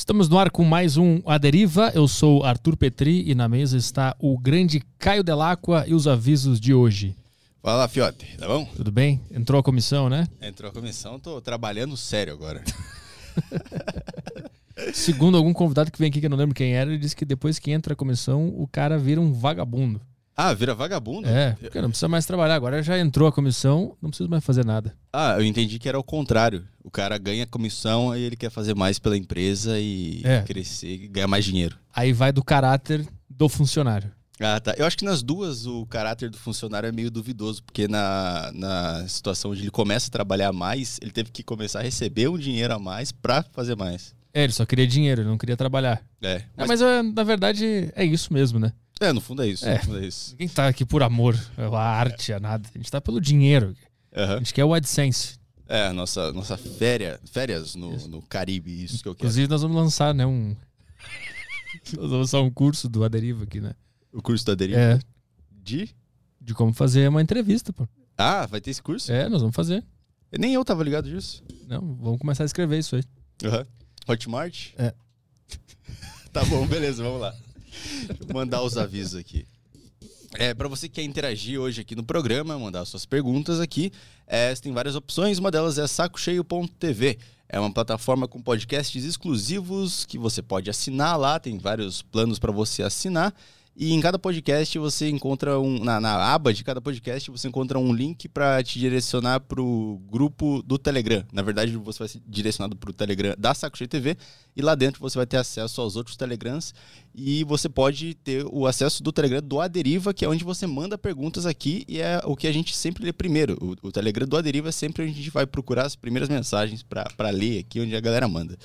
Estamos no ar com mais um A Deriva. Eu sou Arthur Petri e na mesa está o grande Caio Delacqua e os avisos de hoje. Fala, Fiote, tá bom? Tudo bem? Entrou a comissão, né? Entrou a comissão, tô trabalhando sério agora. Segundo algum convidado que vem aqui, que eu não lembro quem era, ele disse que depois que entra a comissão, o cara vira um vagabundo. Ah, vira vagabundo? É, porque não precisa mais trabalhar. Agora já entrou a comissão, não precisa mais fazer nada. Ah, eu entendi que era o contrário. O cara ganha comissão e ele quer fazer mais pela empresa e É. crescer ganhar mais dinheiro. Aí vai do caráter do funcionário. Ah, tá. Eu acho que nas duas o caráter do funcionário é meio duvidoso, porque na, na situação onde ele começa a trabalhar mais, ele teve que começar a receber um dinheiro a mais pra fazer mais. É, ele só queria dinheiro, ele não queria trabalhar. É, É, mas, mas é, na verdade é isso mesmo, né? É, no fundo é isso. É. No fundo é isso. Ninguém tá aqui por amor, a arte, a nada. A gente tá pelo dinheiro. A Aham. gente quer o AdSense. É, nossa, nossa férias, férias no, no Caribe, isso que eu quero. Inclusive, nós vamos lançar, né, um... nós vamos lançar um curso do Aderiva aqui, né? O curso da Deriva. É, De? de como fazer uma entrevista, pô. Ah, vai ter esse curso? É, nós vamos fazer. Nem eu tava ligado disso. Não, vamos começar a escrever isso aí. Aham. Hotmart? É. tá bom, beleza, vamos lá. Mandar os avisos aqui. É, para você que quer interagir hoje aqui no programa, mandar suas perguntas aqui, é, tem várias opções. Uma delas é sacocheio.tv. É uma plataforma com podcasts exclusivos que você pode assinar lá. Tem vários planos para você assinar. E em cada podcast você encontra um. Na, na aba de cada podcast você encontra um link para te direcionar para o grupo do Telegram. Na verdade, você vai ser direcionado para o Telegram da Saco Cheio TV. E lá dentro você vai ter acesso aos outros Telegrams. E você pode ter o acesso do Telegram do Aderiva, que é onde você manda perguntas aqui. E é o que a gente sempre lê primeiro. O, o Telegram do Aderiva é sempre onde a gente vai procurar as primeiras mensagens para ler aqui, onde a galera manda.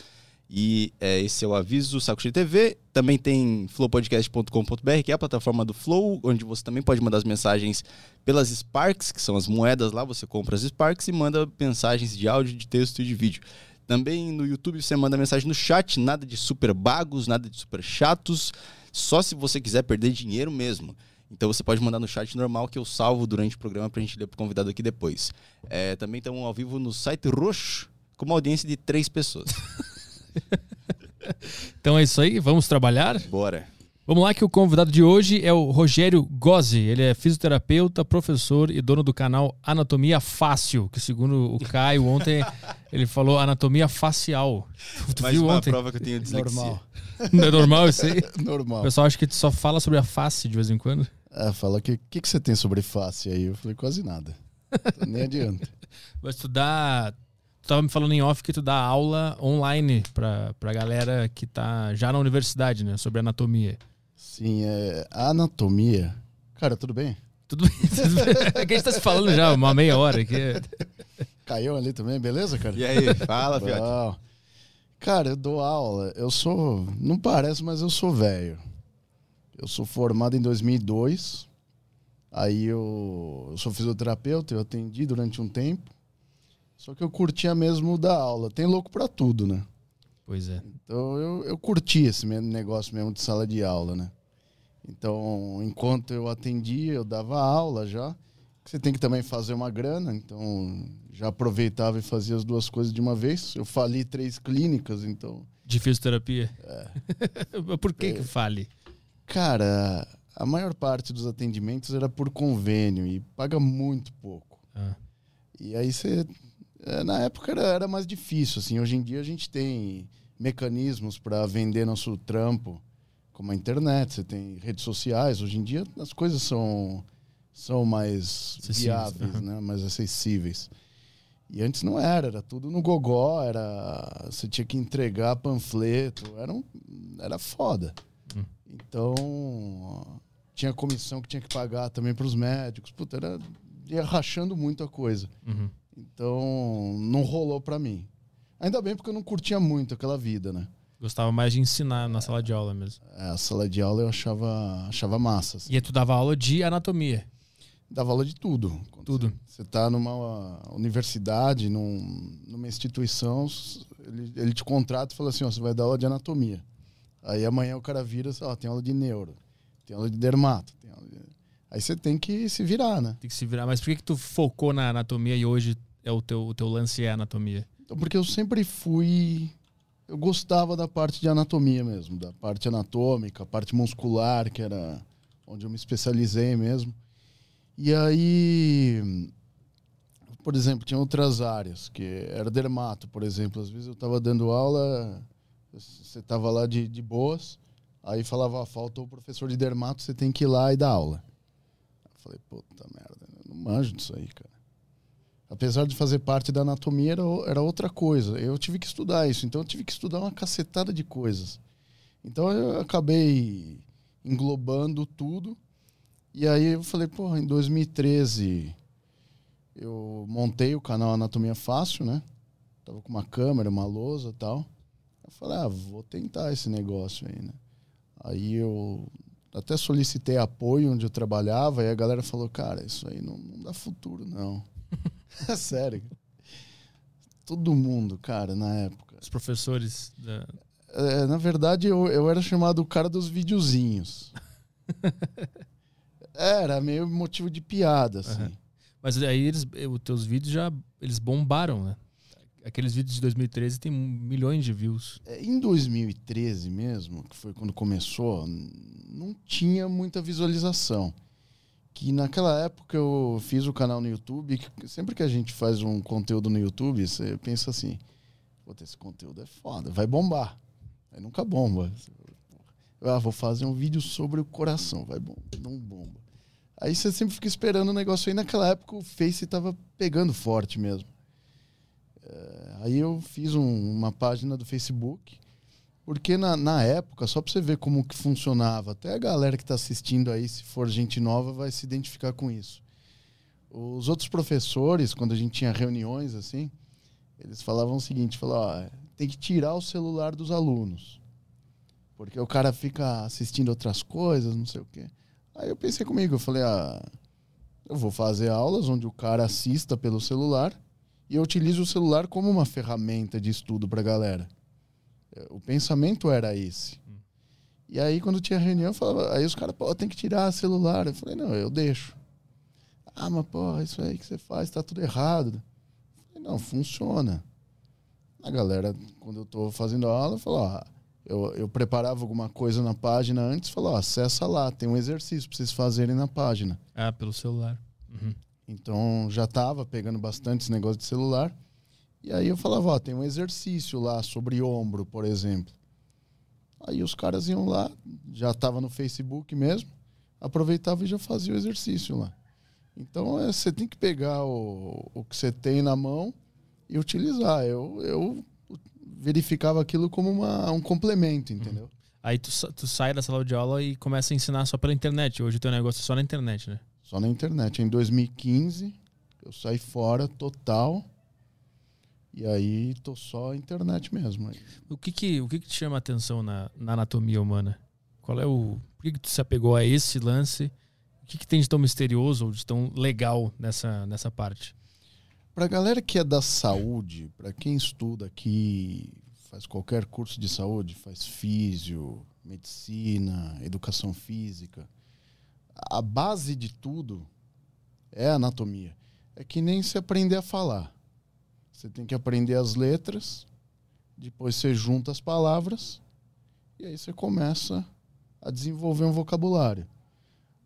E é, esse é o aviso Saco Cheio TV. Também tem flowpodcast.com.br, que é a plataforma do Flow, onde você também pode mandar as mensagens pelas Sparks, que são as moedas lá. Você compra as Sparks e manda mensagens de áudio, de texto e de vídeo. Também no YouTube você manda mensagem no chat, nada de super bagos, nada de super chatos, só se você quiser perder dinheiro mesmo. Então você pode mandar no chat normal que eu salvo durante o programa pra gente ler pro convidado aqui depois. É, também estamos ao vivo no site Roxo, com uma audiência de três pessoas. Então é isso aí, vamos trabalhar? Bora. Vamos lá que o convidado de hoje é o Rogério Gozzi. Ele é fisioterapeuta, professor e dono do canal Anatomia Fácil, que segundo o Caio ontem, ele falou anatomia facial. Tu Mais viu uma ontem? prova que eu tenho dislexia. Normal. Não é normal isso aí? O Normal. pessoal acha que tu só fala sobre a face de vez em quando. É, fala que o que, que você tem sobre face aí? Eu falei, quase nada. Nem adianta. Mas tu dá. Tu tava me falando em off que tu dá aula online pra, pra galera que tá já na universidade, né? Sobre anatomia. Sim, é, a anatomia. Cara, tudo bem? Tudo bem? Tudo bem? É que a gente tá se falando já uma meia hora aqui. Caiu ali também, beleza, cara? E aí, fala, Fiote. Cara, eu dou aula. Eu sou. Não parece, mas eu sou velho. Eu sou formado em 2002. Aí eu, eu sou fisioterapeuta, eu atendi durante um tempo. Só que eu curtia mesmo dar aula. Tem louco pra tudo, né? Pois é. Então eu, eu curti esse mesmo negócio mesmo de sala de aula, né? Então, enquanto eu atendia, eu dava aula já. Você tem que também fazer uma grana, então já aproveitava e fazia as duas coisas de uma vez. Eu fali três clínicas, então. De fisioterapia. É. Por que que fale? Cara, a maior parte dos atendimentos era por convênio e paga muito pouco. Ah. E aí você. É, Na época era, era mais difícil, assim. Hoje em dia a gente tem mecanismos para vender nosso trampo, como a internet, você tem redes sociais. Hoje em dia as coisas são, são mais viáveis, aham. né? mais acessíveis. E antes não era, era tudo no gogó, era você tinha que entregar panfleto, era, um, era foda. Hum. Então, tinha comissão que tinha que pagar também para os médicos. Puta, era ia rachando muito a coisa. Uhum. Então, não rolou pra mim. Ainda bem porque eu não curtia muito aquela vida, né? Gostava mais de ensinar na sala de aula mesmo. É, A sala de aula eu achava, achava massa. assim. E tu dava aula de anatomia. Dava aula de tudo. Quando Tudo. Você está numa universidade, num- numa instituição, ele, ele te contrata e fala assim, ó, você vai dar aula de anatomia. Aí amanhã o cara vira, sei lá, tem aula de neuro, tem aula de dermato. Aí você tem que se virar, né? Tem que se virar. Mas por que que tu focou na anatomia e hoje é o teu, o teu lance é anatomia? Então, porque eu sempre fui eu gostava da parte de anatomia mesmo, da parte anatômica, a parte muscular, que era onde eu me especializei mesmo. E aí, por exemplo, tinha outras áreas, que era dermato, por exemplo. Às vezes eu estava dando aula, você estava lá de, de boas, aí falava, ah, faltou o professor de dermato, você tem que ir lá e dar aula. Falei, puta merda, eu não manjo disso aí, cara apesar de fazer parte da anatomia, era, era outra coisa. Eu tive que estudar isso, então eu tive que estudar uma cacetada de coisas. Então eu acabei englobando tudo. E aí eu falei, porra, em 2013 eu montei o canal Anatomia Fácil, né? Tava com uma câmera, uma lousa tal. Eu falei, ah, vou tentar esse negócio aí, né? Aí eu até solicitei apoio onde eu trabalhava e a galera falou, cara, isso aí não, não dá futuro, não. É sério. Todo mundo, cara, na época. Os professores. Da... É, na verdade, eu, eu era chamado o cara dos videozinhos. era meio motivo de piada, assim. Uhum. Mas aí eles, os teus vídeos já eles bombaram, né? Aqueles vídeos de 2013 tem milhões de views. É, em 2013 mesmo, que foi quando começou, não tinha muita visualização que naquela época eu fiz o canal no YouTube, que sempre que a gente faz um conteúdo no YouTube, você pensa assim, Puta, esse conteúdo é foda, vai bombar. Aí nunca bomba. Ah, vou fazer um vídeo sobre o coração, vai bom, não bomba. Aí você sempre fica esperando o negócio aí. Naquela época o Face tava pegando forte mesmo. Aí eu fiz um, uma página do Facebook porque na, na época, só para você ver como que funcionava, até a galera que está assistindo aí, se for gente nova, vai se identificar com isso. Os outros professores, quando a gente tinha reuniões assim, eles falavam o seguinte, falavam, ó, tem que tirar o celular dos alunos. Porque o cara fica assistindo outras coisas, não sei o quê. Aí eu pensei comigo, eu falei, ah, eu vou fazer aulas onde o cara assista pelo celular e eu utilizo o celular como uma ferramenta de estudo para a galera. O pensamento era esse. Hum. E aí, quando tinha reunião, falava, aí os caras, pô, tem que tirar celular. Eu falei, não, eu deixo. Ah, mas, pô, isso aí que você faz tá tudo errado. Eu falei, não, funciona. A galera, quando eu tô fazendo aula, falou, ah, eu, eu preparava alguma coisa na página antes, falou, acessa lá, tem um exercício pra vocês fazerem na página. Ah, pelo celular. Uhum. Então, já tava pegando bastante esse negócio de celular. E aí eu falava, ó, tem um exercício lá sobre ombro, por exemplo. Aí os caras iam lá, já estava no Facebook mesmo, aproveitava e já fazia o exercício lá. Então é, você tem que pegar o, o que você tem na mão e utilizar. Eu, eu verificava aquilo como uma, um complemento, entendeu? Uhum. Aí tu, tu sai da sala de aula e começa a ensinar só pela internet. Hoje o teu negócio é só na internet, né? Só na internet. Em 2015, eu saí fora total e aí tô só internet mesmo. O que que, o que, que te chama a atenção na, na anatomia humana? Qual é o. Por que, que tu se apegou a esse lance? O que, que tem de tão misterioso ou de tão legal nessa, nessa parte? Pra galera que é da saúde, para quem estuda aqui, faz qualquer curso de saúde, faz físio, medicina, educação física, a base de tudo é a anatomia. É que nem se aprender a falar. Você tem que aprender as letras, depois você junta as palavras e aí você começa a desenvolver um vocabulário.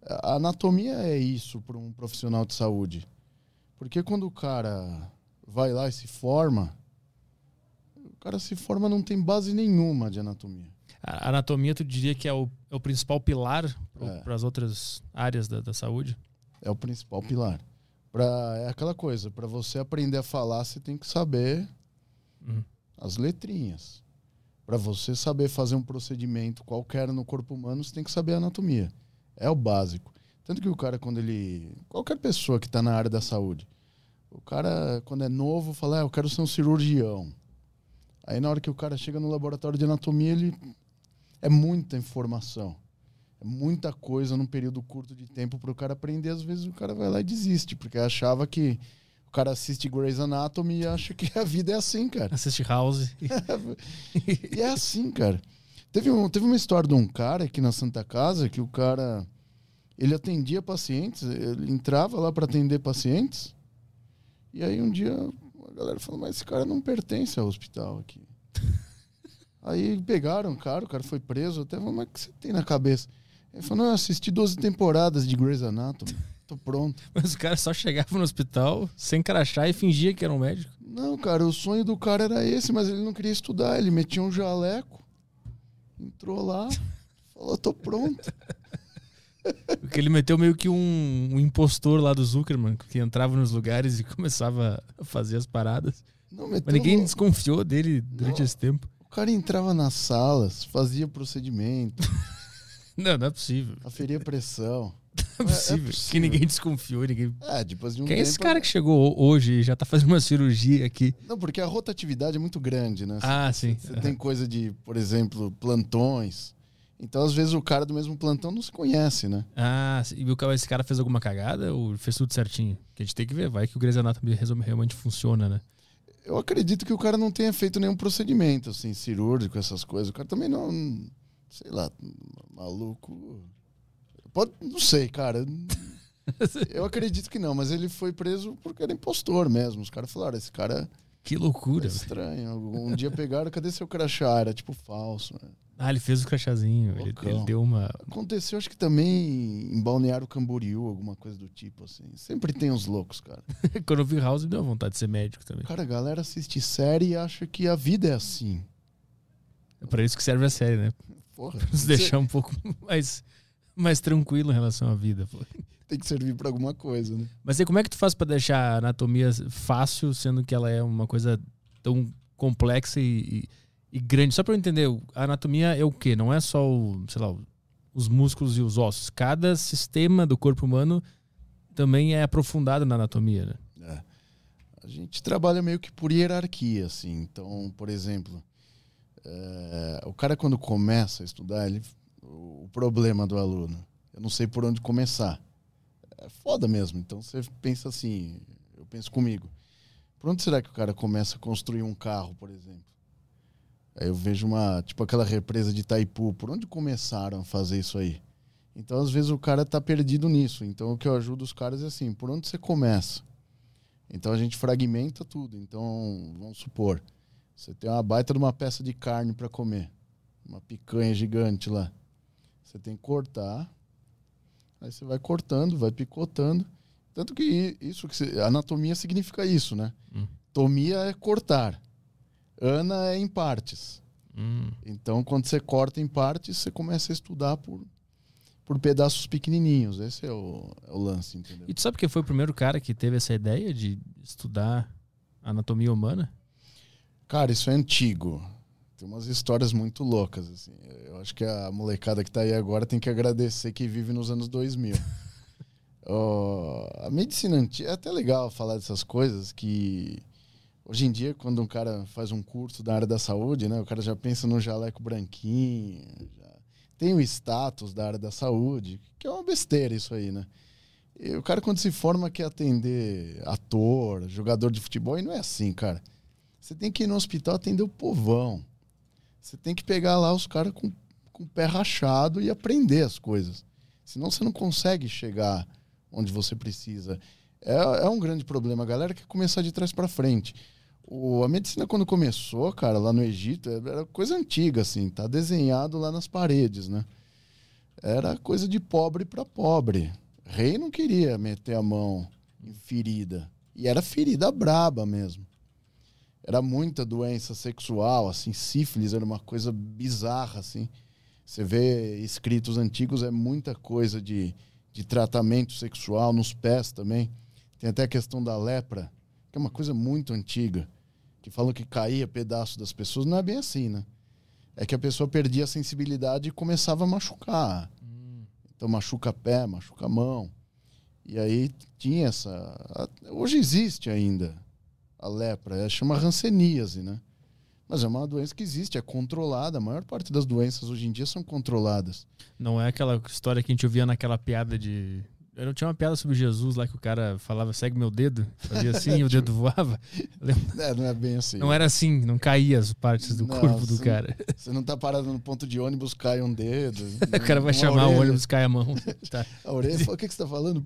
A anatomia é isso para um profissional de saúde. Porque quando o cara vai lá e se forma, o cara se forma não tem base nenhuma de anatomia. A anatomia, tu diria que é o, é o principal pilar para as outras áreas da, da saúde? É o principal pilar. Pra, é aquela coisa, para você aprender a falar, você tem que saber uhum. as letrinhas. Para você saber fazer um procedimento qualquer no corpo humano, você tem que saber a anatomia. É o básico. Tanto que o cara, quando ele. Qualquer pessoa que está na área da saúde, o cara, quando é novo, fala: ah, Eu quero ser um cirurgião. Aí, na hora que o cara chega no laboratório de anatomia, ele. É muita informação. É muita coisa num período curto de tempo para o cara aprender. Às vezes o cara vai lá e desiste, porque achava que o cara assiste Grey's Anatomy e acha que a vida é assim, cara. Assiste House. e é assim, cara. Teve, um, teve uma história de um cara aqui na Santa Casa que o cara ele atendia pacientes, ele entrava lá para atender pacientes. E aí um dia a galera falou: Mas esse cara não pertence ao hospital aqui. Aí pegaram o cara, o cara foi preso. Até falou, mas o que você tem na cabeça? Ele falou, não, eu assisti 12 temporadas de Grey's Anatomy. Tô pronto. Mas o cara só chegava no hospital sem crachá e fingia que era um médico. Não, cara, o sonho do cara era esse, mas ele não queria estudar. Ele metia um jaleco, entrou lá, falou, tô pronto. Porque ele meteu meio que um, um impostor lá do Zuckerman, que entrava nos lugares e começava a fazer as paradas. Não, Mas ninguém louco. desconfiou dele durante Não. esse tempo. O cara entrava nas salas, fazia procedimento, Não, não é possível. aferia pressão. Não é possível. Que possível. ninguém desconfiou, ninguém. É, depois de um Quem é tempo... esse cara que chegou ho- hoje e já tá fazendo uma cirurgia aqui? Não, porque a rotatividade é muito grande, né? Ah, sim. Você tem coisa de, por exemplo, plantões. Então, às vezes, o cara do mesmo plantão não se conhece, né? Ah, e o cara- esse cara fez alguma cagada ou fez tudo certinho? Que a gente tem que ver, vai que o Grey's Anatomy realmente funciona, né? Eu acredito que o cara não tenha feito nenhum procedimento, assim, cirúrgico, essas coisas. O cara também não, sei lá, maluco. Pode, não sei, cara. Eu acredito que não, mas ele foi preso porque era impostor mesmo. Os caras falaram, esse cara Que é loucura. velho. estranho. Um dia pegaram, cadê seu crachá? Era tipo falso. né? Ah, ele fez o crachazinho. Ele, ele deu uma. Aconteceu, acho que também em Balneário Camboriú, alguma coisa do tipo, assim. Sempre tem uns loucos, cara. Quando eu vi House, me deu vontade de ser médico também. Cara, a galera assiste série e acha que a vida é assim. É pra isso que serve a série, né? Porra. Nos deixar um pouco mais, mais tranquilo em relação à vida. Tem que servir pra alguma coisa, né? Mas aí, como é que tu faz pra deixar a anatomia fácil, sendo que ela é uma coisa tão complexa e, e- e grande? Só pra eu entender, a anatomia é o quê? Não é só, o, sei lá, os músculos e os ossos. Cada sistema do corpo humano também é aprofundado na anatomia, né? É. A gente trabalha meio que por hierarquia, assim. Então, por exemplo, é, o cara quando começa a estudar, ele, o, problema do aluno, eu não sei por onde começar. É foda mesmo. Então você pensa assim, eu penso comigo. Por onde será que o cara começa a construir um carro, por exemplo? Aí eu vejo uma, tipo aquela represa de Itaipu, por onde começaram a fazer isso aí? Então, às vezes, o cara tá perdido nisso. Então, o que eu ajudo os caras é assim, por onde você começa? Então, a gente fragmenta tudo. Então, vamos supor, você tem uma baita de uma peça de carne para comer. Uma picanha gigante lá. Você tem que cortar. Aí você vai cortando, vai picotando. Tanto que isso que anatomia significa isso, né? Hum. Tomia é cortar. Ana é em partes. Hum. Então, quando você corta em partes, você começa a estudar por, por pedaços pequenininhos. Esse é o, é o lance, entendeu? E tu sabe quem foi o primeiro cara que teve essa ideia de estudar anatomia humana? Cara, isso é antigo. Tem umas histórias muito loucas, assim. Eu acho que a molecada que tá aí agora tem que agradecer que vive nos anos 2000. Ó, a medicina antiga... É até legal falar dessas coisas que... Hoje em dia, quando um cara faz um curso da área da saúde, né? O cara já pensa no jaleco branquinho, já tem o status da área da saúde, que é uma besteira isso aí, né? E o cara, quando se forma, quer atender ator, jogador de futebol, e não é assim, cara. Você tem que ir no hospital atender o povão. Você tem que pegar lá os caras com, com o pé rachado e aprender as coisas. Senão você não consegue chegar onde você precisa. É, é um grande problema. A galera quer começar de trás para frente. O, a medicina, quando começou, cara, lá no Egito, era coisa antiga, assim. Tá desenhado lá nas paredes, né? Era coisa de pobre para pobre. Rei não queria meter a mão em ferida. E era ferida braba mesmo era muita doença sexual, assim, sífilis era uma coisa bizarra, assim. Você vê escritos antigos, é muita coisa de, de tratamento sexual nos pés também. Tem até a questão da lepra, que é uma coisa muito antiga, que falam que caía pedaço das pessoas. Não é bem assim, né? É que a pessoa perdia a sensibilidade e começava a machucar. Então machuca pé, machuca mão. E aí tinha essa. Hoje existe ainda a lepra, chama ranceníase, né? Mas é uma doença que existe, é controlada. A maior parte das doenças hoje em dia são controladas. Não é aquela história que a gente ouvia naquela piada de Eu não tinha uma piada sobre Jesus lá que o cara falava, segue meu dedo, fazia assim e o dedo voava. É, não é bem assim. Não era assim, não caía as partes do Não, corpo do você- cara. Você não tá parado no ponto de ônibus, cai um dedo. O cara vai chamar o orelha. ônibus, cai a mão. Tá. A orelha fala, o que, que você tá falando?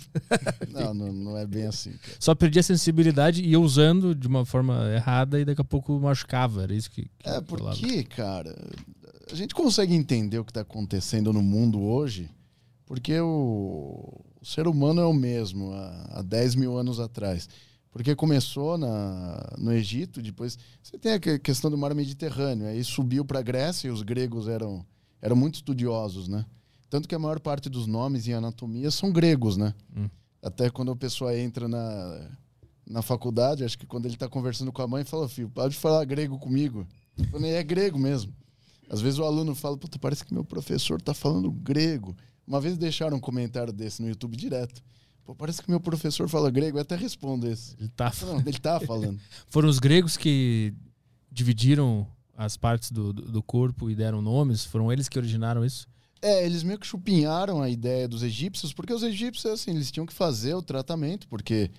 Não, não, não é bem assim. cara. Só perdia a sensibilidade e ia usando de uma forma errada e daqui a pouco machucava. Era isso que, que É porque, cara, a gente consegue entender o que está acontecendo no mundo hoje, porque o, o ser humano é o mesmo há, há 10 mil anos atrás. Porque começou na, no Egito, depois você tem a que- questão do mar Mediterrâneo, aí subiu para a Grécia e os gregos eram, eram muito estudiosos, né? Tanto que a maior parte dos nomes em anatomia são gregos, né? Hum. Até quando a pessoa entra na, na faculdade, acho que quando ele está conversando com a mãe, fala, filho, pode falar grego comigo. Falei, é grego mesmo. Às vezes o aluno fala, puta, parece que meu professor tá falando grego. Uma vez deixaram um comentário desse no YouTube direto. Pô, parece que meu professor fala grego. Eu até respondo esse. Ele tá Não, ele tá falando. Foram os gregos que dividiram as partes do, do do corpo e deram nomes? Foram eles que originaram isso? É, eles meio que chupinharam a ideia dos egípcios, porque os egípcios, assim, eles tinham que fazer o tratamento, porque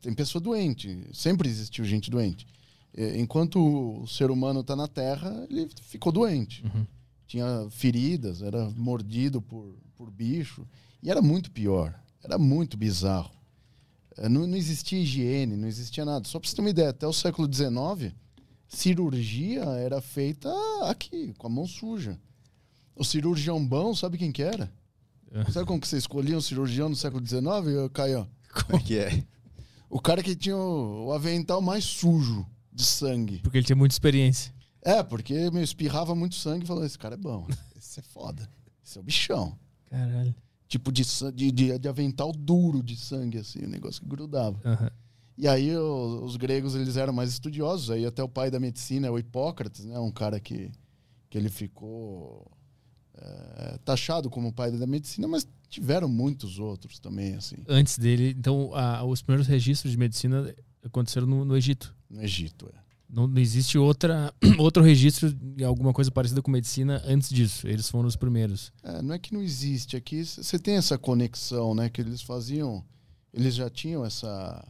tem pessoa doente, sempre existiu gente doente. Enquanto o ser humano está na Terra, ele ficou doente. Uhum. Tinha feridas, era mordido por, por bicho, e era muito pior, era muito bizarro. É, Não, não existia higiene, não existia nada. Só para você ter uma ideia, até o século XIX, cirurgia era feita aqui, com a mão suja. O cirurgião bom, sabe quem que era? É. Sabe como que você escolhia um cirurgião no século XIX, Caio? Como é que é? O cara que tinha o, o avental mais sujo de sangue. Porque ele tinha muita experiência. É, porque meu, espirrava muito sangue e falou: esse cara é bom, esse é foda, esse é o bichão. Caralho. Tipo de, de, de, avental duro de sangue, assim, o negócio que grudava. Aham. E aí o- os gregos eles eram mais estudiosos, aí até o pai da medicina, o Hipócrates, né, um cara que, que ele ficou é, taxado como pai da medicina, mas tiveram muitos outros também, assim, Antes dele, então, a- os primeiros registros de medicina aconteceram no, no Egito. no Egito. É. Não, não existe outra, outro registro de alguma coisa parecida com medicina antes disso. Eles foram os primeiros. É, não é que não existe, é que você tem essa conexão, né? Que eles faziam, eles já tinham essa,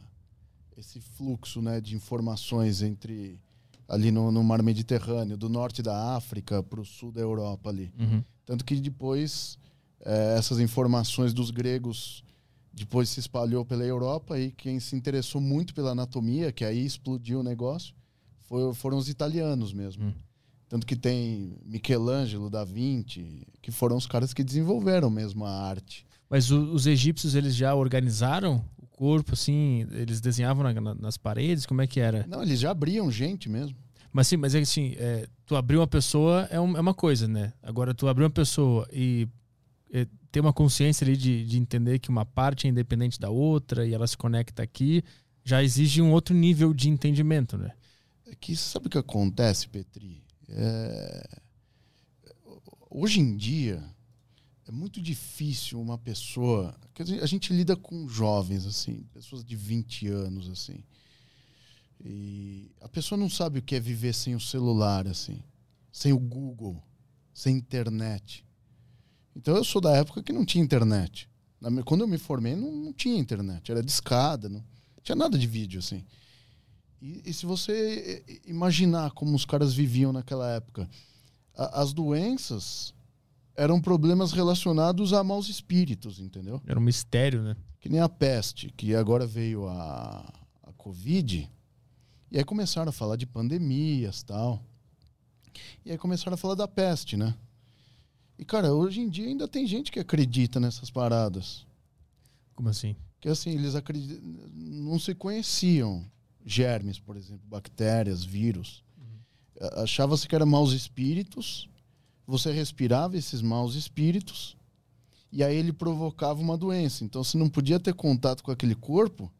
esse fluxo, né, de informações entre ali no, no mar Mediterrâneo, do norte da África para o sul da Europa ali. Uhum. Tanto que depois eh, essas informações dos gregos depois se espalhou pela Europa e quem se interessou muito pela anatomia, que aí explodiu o negócio, foi- foram os italianos mesmo. Hum. Tanto que tem Michelangelo, Da Vinci, que foram os caras que desenvolveram mesmo a arte. Mas o- os egípcios, eles já organizaram o corpo, assim? Eles desenhavam na- na- nas paredes? Como é que era? Não, eles já abriam gente mesmo. Mas sim, mas é que assim, é, tu abrir uma pessoa é, um- é uma coisa, né? Agora, tu abrir uma pessoa e é, ter uma consciência ali de, de entender que uma parte é independente da outra e ela se conecta aqui, já exige um outro nível de entendimento, né? Que sabe o que acontece, Petri? É, Hoje em dia é muito difícil uma pessoa. a gente- lida com jovens, assim, pessoas de 20 anos, assim. E a pessoa não sabe o que é viver sem o celular, assim, sem o Google, sem internet. Então eu sou da época que não tinha internet. Quando eu me formei, não, não tinha internet, era discada, não tinha nada de vídeo, assim. E, e se você eh, imaginar como os caras viviam naquela época, a- as doenças eram problemas relacionados a maus espíritos, entendeu? Era um mistério, né? Que nem a peste, que agora veio a, a Covid, e aí começaram a falar de pandemias tal. E aí começaram a falar da peste, né? E, cara, hoje em dia ainda tem gente que acredita nessas paradas. Como assim? Que assim, eles acreditam, não se conheciam germes, por exemplo, bactérias, vírus. A- Achava-se que eram maus espíritos, você respirava esses maus espíritos, e aí ele provocava uma doença. Então você não podia ter contato com aquele corpo,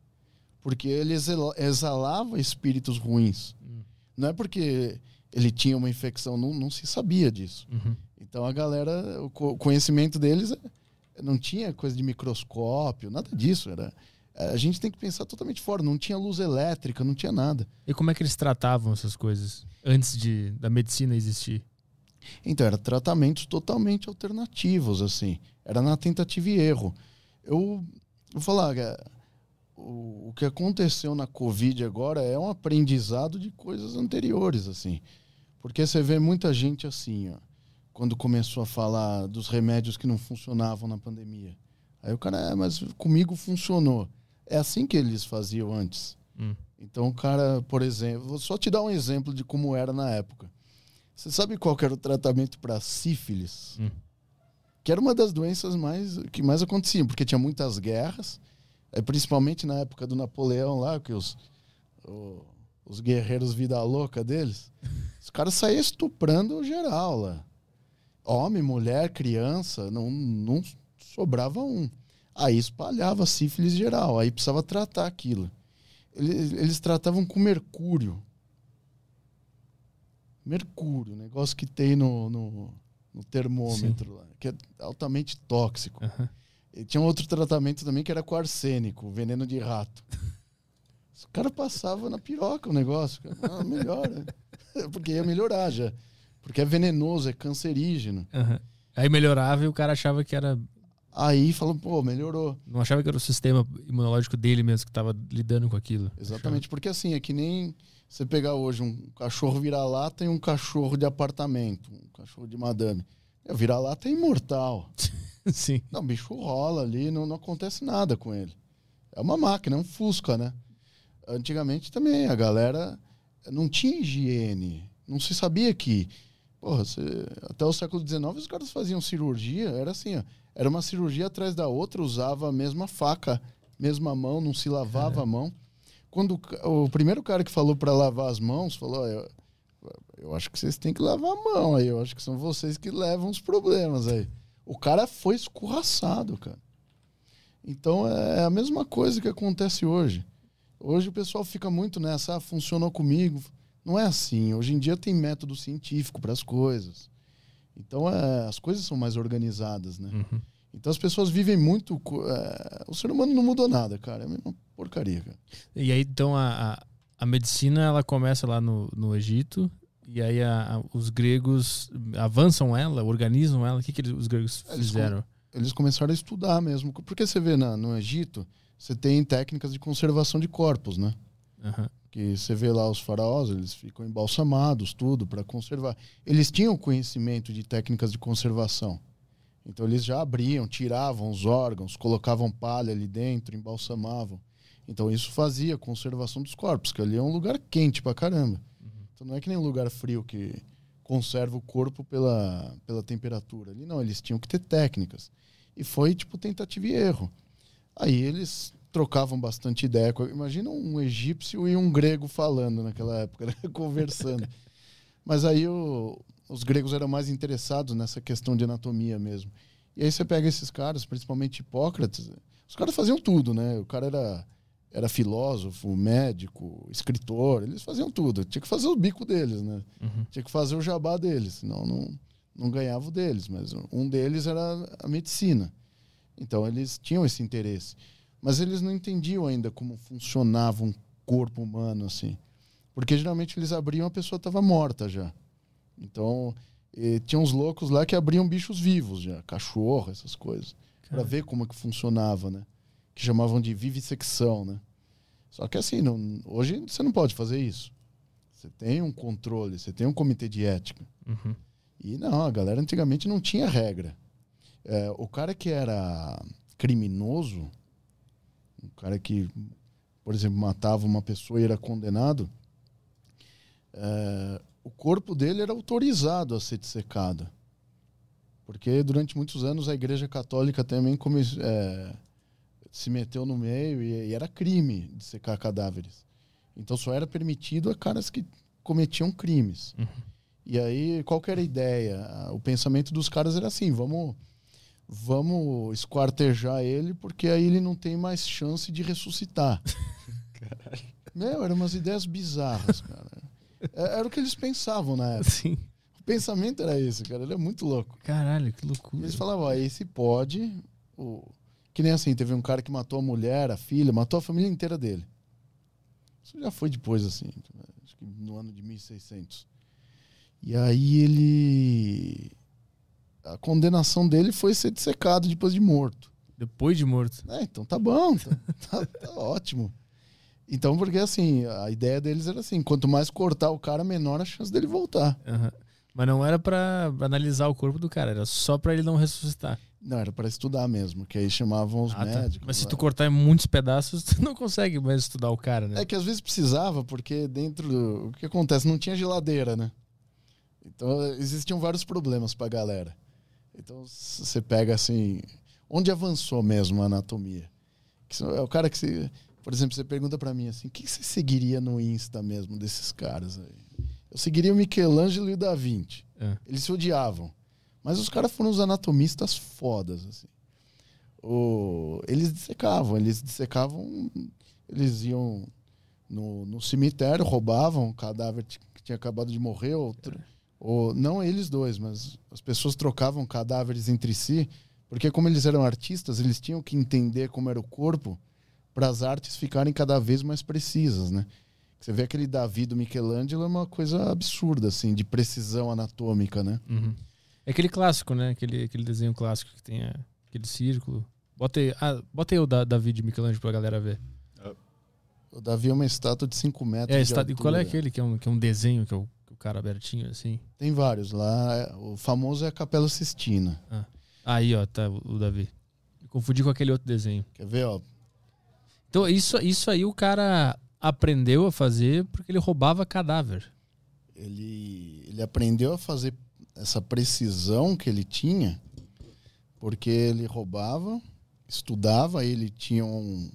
porque ele exala- exalava espíritos ruins. Hum. Não é porque ele tinha uma infecção, não, não se sabia disso. Uhum. Então a galera, o co- conhecimento deles é- não tinha coisa de microscópio, nada disso. Era, a gente tem que pensar totalmente fora. Não tinha luz elétrica, não tinha nada. E como é que eles tratavam essas coisas antes de, da medicina existir? Então eram tratamentos totalmente alternativos, assim. Era na tentativa e erro. Eu, vou falar, é, o, o que aconteceu na Covid agora é um aprendizado de coisas anteriores, assim. Porque você vê muita gente assim, ó, quando começou a falar dos remédios que não funcionavam na pandemia. Aí o cara, é, mas comigo funcionou. É assim que eles faziam antes. Hum. Então o cara, por exemplo, vou só te dar um exemplo de como era na época. Você sabe qual era o tratamento para sífilis? Hum. Que era uma das doenças mais que mais aconteciam, porque tinha muitas guerras, é, principalmente na época do Napoleão lá, que os, os guerreiros vida louca deles, os caras saíam estuprando geral lá. Homem, mulher, criança, não, não sobrava um. Aí espalhava sífilis geral, aí precisava tratar aquilo. Eles, eles tratavam com mercúrio. Mercúrio, negócio que tem no, no, no termômetro lá, que é altamente tóxico. Aham. E tinha um outro tratamento também que era com arsênico, veneno de rato. O cara passava na piroca o negócio. Ah, melhora. Porque ia melhorar já. Porque é venenoso, é cancerígeno. Aham. Aí melhorava e o cara achava que era. Aí falou, pô, melhorou. Não achava que era o sistema imunológico dele mesmo que estava lidando com aquilo. Exatamente, porque assim, é que nem você pegar hoje um cachorro vira-lata e um cachorro de apartamento, um cachorro de madame. É, o vira-lata é imortal. Sim. Não, o bicho rola ali, não, não acontece nada com ele. É uma máquina, é um Fusca, né? Antigamente também, a galera não tinha higiene. Não se sabia que. Porra, você- até o século XIX os caras faziam cirurgia, era assim, ó. Era uma cirurgia atrás da outra, usava a mesma faca, mesma mão, não se lavava a mão. Quando o o primeiro cara que falou para lavar as mãos, falou: "Ó, eu, eu acho que vocês têm que lavar a mão aí, eu acho que são vocês que levam os problemas aí. O cara foi escorraçado, cara. Então é a mesma coisa que acontece hoje. Hoje o pessoal fica muito nessa, ah, funcionou comigo. Não é assim. Hoje em dia tem método científico para as coisas. Então é, as coisas são mais organizadas, né? Uhum. Então as pessoas vivem muito. é, o ser humano não mudou nada, cara. É a mesma porcaria, cara. E aí, então, a, a, medicina ela começa lá no, no Egito. E aí a- a- os gregos avançam ela, organizam ela. O que, que eles- os gregos Eles fizeram? Eles começaram a estudar mesmo. Porque você vê na, no Egito, você tem técnicas de conservação de corpos, né? Aham. Que você vê lá os faraós, eles ficam embalsamados, tudo para conservar. Eles tinham conhecimento de técnicas de conservação. Então eles já abriam, tiravam os órgãos, colocavam palha ali dentro, embalsamavam. Então isso fazia conservação dos corpos, que ali é um lugar quente pra caramba. Então não é que nem um lugar frio que conserva o corpo pela, pela temperatura. Ali não, eles tinham que ter técnicas. E foi tipo tentativa e erro. Aí eles trocavam bastante ideia. Imagina um egípcio e um grego falando naquela época, né? conversando. Mas aí o- os gregos eram mais interessados nessa questão de anatomia mesmo. E aí você pega esses caras, principalmente Hipócrates, os caras faziam tudo, né? O cara era, era filósofo, médico, escritor, eles faziam tudo. Tinha que fazer o bico deles, né? Uhum. Tinha que fazer o jabá deles, senão não, não ganhava o deles. Mas um deles era a medicina. Então eles tinham esse interesse. Mas eles não entendiam ainda como funcionava um corpo humano, assim. Porque geralmente eles abriam a pessoa estava morta já. Então, eh, tinha uns loucos lá que abriam bichos vivos já, cachorro, essas coisas, para ver como é que funcionava, né? Que chamavam de vivissecção, né? Só que assim, não- hoje você não pode fazer isso. Você tem um controle, você tem um comitê de ética. Uhum. E não, a galera antigamente não tinha regra. É, o cara que era criminoso, um cara que, por exemplo, matava uma pessoa e era condenado, é, o corpo dele era autorizado a ser dissecado. Porque durante muitos anos a Igreja Católica também come, é, se meteu no meio e, e era crime dissecar cadáveres. Então só era permitido a caras que cometiam crimes. E aí, qual era a ideia? O pensamento dos caras era assim: vamos, vamos esquartejar ele, porque aí ele não tem mais chance de ressuscitar. Meu, eram umas ideias bizarras, cara. É- Era o que eles pensavam na época. Sim. O pensamento era esse, cara. Ele é muito louco. Caralho, que loucura. Eles falavam, ó, esse pode. O... Que nem assim, teve um cara que matou a mulher, a filha, matou a família inteira dele. Isso já foi depois, assim, acho que no ano de 1600. E aí ele. A condenação dele foi ser dissecado depois de morto. Depois de morto. É, então tá bom, tá, tá- tá ótimo. Então, porque assim, a ideia deles era assim: quanto mais cortar o cara, menor a chance dele voltar. Aham. Mas não era pra analisar o corpo do cara, era só pra ele não ressuscitar. Não, era pra estudar mesmo, que aí chamavam os Ah, tá. médicos. Mas se tu cortar em muitos pedaços, tu não consegue mais estudar o cara, né? É que às vezes precisava, porque dentro do. O que acontece? Não tinha geladeira, né? Então existiam vários problemas pra galera. Então você pega assim. Onde avançou mesmo a anatomia? É o cara que você. Por exemplo, você pergunta pra mim assim: o que você seguiria no Insta mesmo desses caras aí? Eu seguiria o Michelangelo e o Da Vinci. É. Eles se odiavam. Mas os caras foram os anatomistas fodas, assim. O... Eles dissecavam, eles dissecavam. Eles iam no, no cemitério, roubavam um cadáver que tinha acabado de morrer, ou, tr- ou não eles dois, mas as pessoas trocavam cadáveres entre si, porque como eles eram artistas, eles tinham que entender como era o corpo para as artes ficarem cada vez mais precisas, né? Você vê aquele Davi do Michelangelo é uma coisa absurda, assim, de precisão anatômica, né? Uhum. É aquele clássico, né? Aquele, aquele desenho clássico que tem é, aquele círculo. Bota aí, ah, bota aí o da, Davi de Michelangelo pra galera ver. O Davi é uma estátua de 5 metros. É, e qual é aquele que é um, que é um desenho que é o cara abertinho assim? Tem vários lá. O famoso é a Capela Sistina. Aí, ó, tá o, Davi. Eu confundi com aquele outro desenho. Quer ver, ó? Então, isso, isso aí o cara aprendeu a fazer porque ele roubava cadáver. Ele, ele aprendeu a fazer essa precisão que ele tinha porque ele roubava, estudava, ele tinha um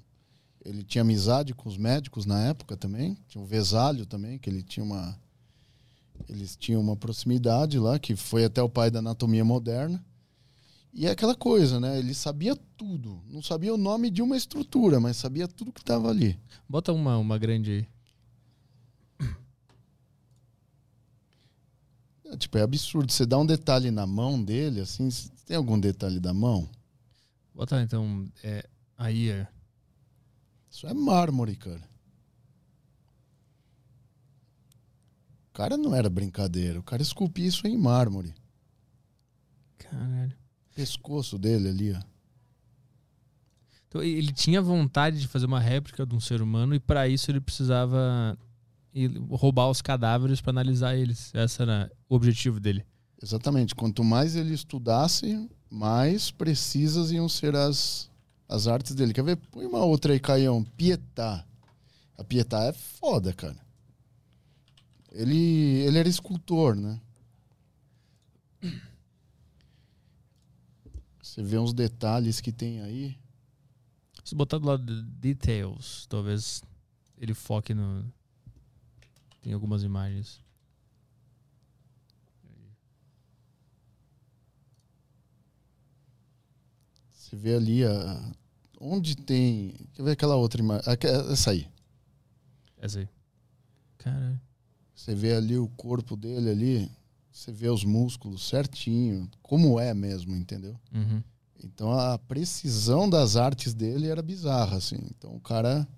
ele tinha amizade com os médicos na época também, tinha o Vesalho também, que ele tinha uma eles tinham uma proximidade lá, que foi até o pai da anatomia moderna. E é aquela coisa, né? Ele sabia tudo. Não sabia o nome de uma estrutura, mas sabia tudo que estava ali. Bota uma, uma grande aí. É, tipo, é absurdo. Você dá um detalhe na mão dele, assim, tem algum detalhe da mão? Bota então. É, aí, é. Isso é mármore, cara. O cara não era brincadeira. O cara esculpia isso em mármore. Caralho. Pescoço dele ali, ó. Então, ele tinha vontade de fazer uma réplica de um ser humano e para isso ele precisava roubar os cadáveres para analisar eles. Esse era o objetivo dele. Exatamente. Quanto mais ele estudasse, mais precisas iam ser as, as artes dele. Quer ver? Põe uma outra aí, Caião. Pietá. A Pietá é foda, cara. Ele, ele era escultor, né? Você vê uns detalhes que tem aí. Se botar do lado de details, talvez ele foque no. Tem algumas imagens. Você vê ali a, onde tem. Quer ver aquela outra imagem? Essa aí. Essa aí. Caralho. Você vê ali o corpo dele ali. Você vê os músculos certinho. Como é mesmo, entendeu? Uhum. Então a precisão das artes dele era bizarra, assim. Então o cara.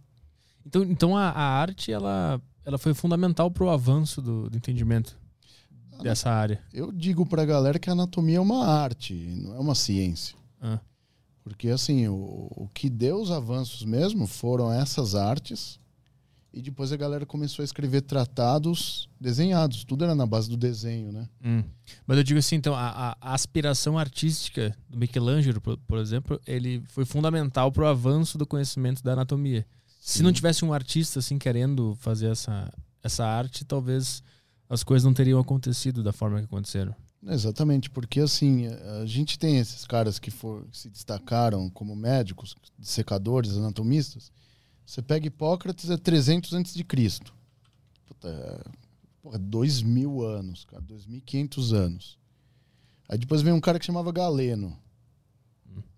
Então, então a, a arte ela, ela foi fundamental pro avanço do, do entendimento dessa área. Eu digo pra galera que a anatomia é uma arte, não é uma ciência. Ah. Porque assim, o, o que deu os avanços mesmo foram essas artes. E depois a galera começou a escrever tratados desenhados. Tudo era na base do desenho, né? Hum. Mas eu digo assim, então, a, a- aspiração artística do Michelangelo, por, por exemplo, ele foi fundamental pro avanço do conhecimento da anatomia. Se não tivesse um artista assim querendo fazer essa, essa arte, talvez as coisas não teriam acontecido da forma que aconteceram. Exatamente, porque assim, a gente tem esses caras que, for, que se destacaram como médicos, secadores, anatomistas. Você pega Hipócrates, é 300 antes de Cristo. Puta, porra, 2 mil anos, cara, 2.500 anos. Aí depois vem um cara que chamava Galeno.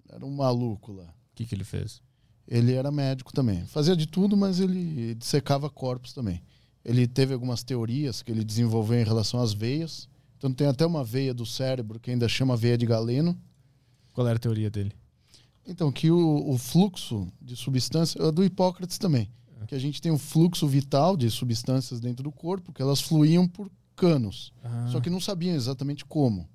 Era um maluco lá. O que, que ele fez? Ele era médico também. Fazia de tudo, mas ele dissecava corpos também. Ele teve algumas teorias que ele desenvolveu em relação às veias. Então tem até uma veia do cérebro que ainda chama veia de Galeno. Qual era a teoria dele? Então, que o, o fluxo de substância, é do Hipócrates também, que a gente tem um fluxo vital de substâncias dentro do corpo, que elas fluíam por canos, Ah, só que não sabiam exatamente como.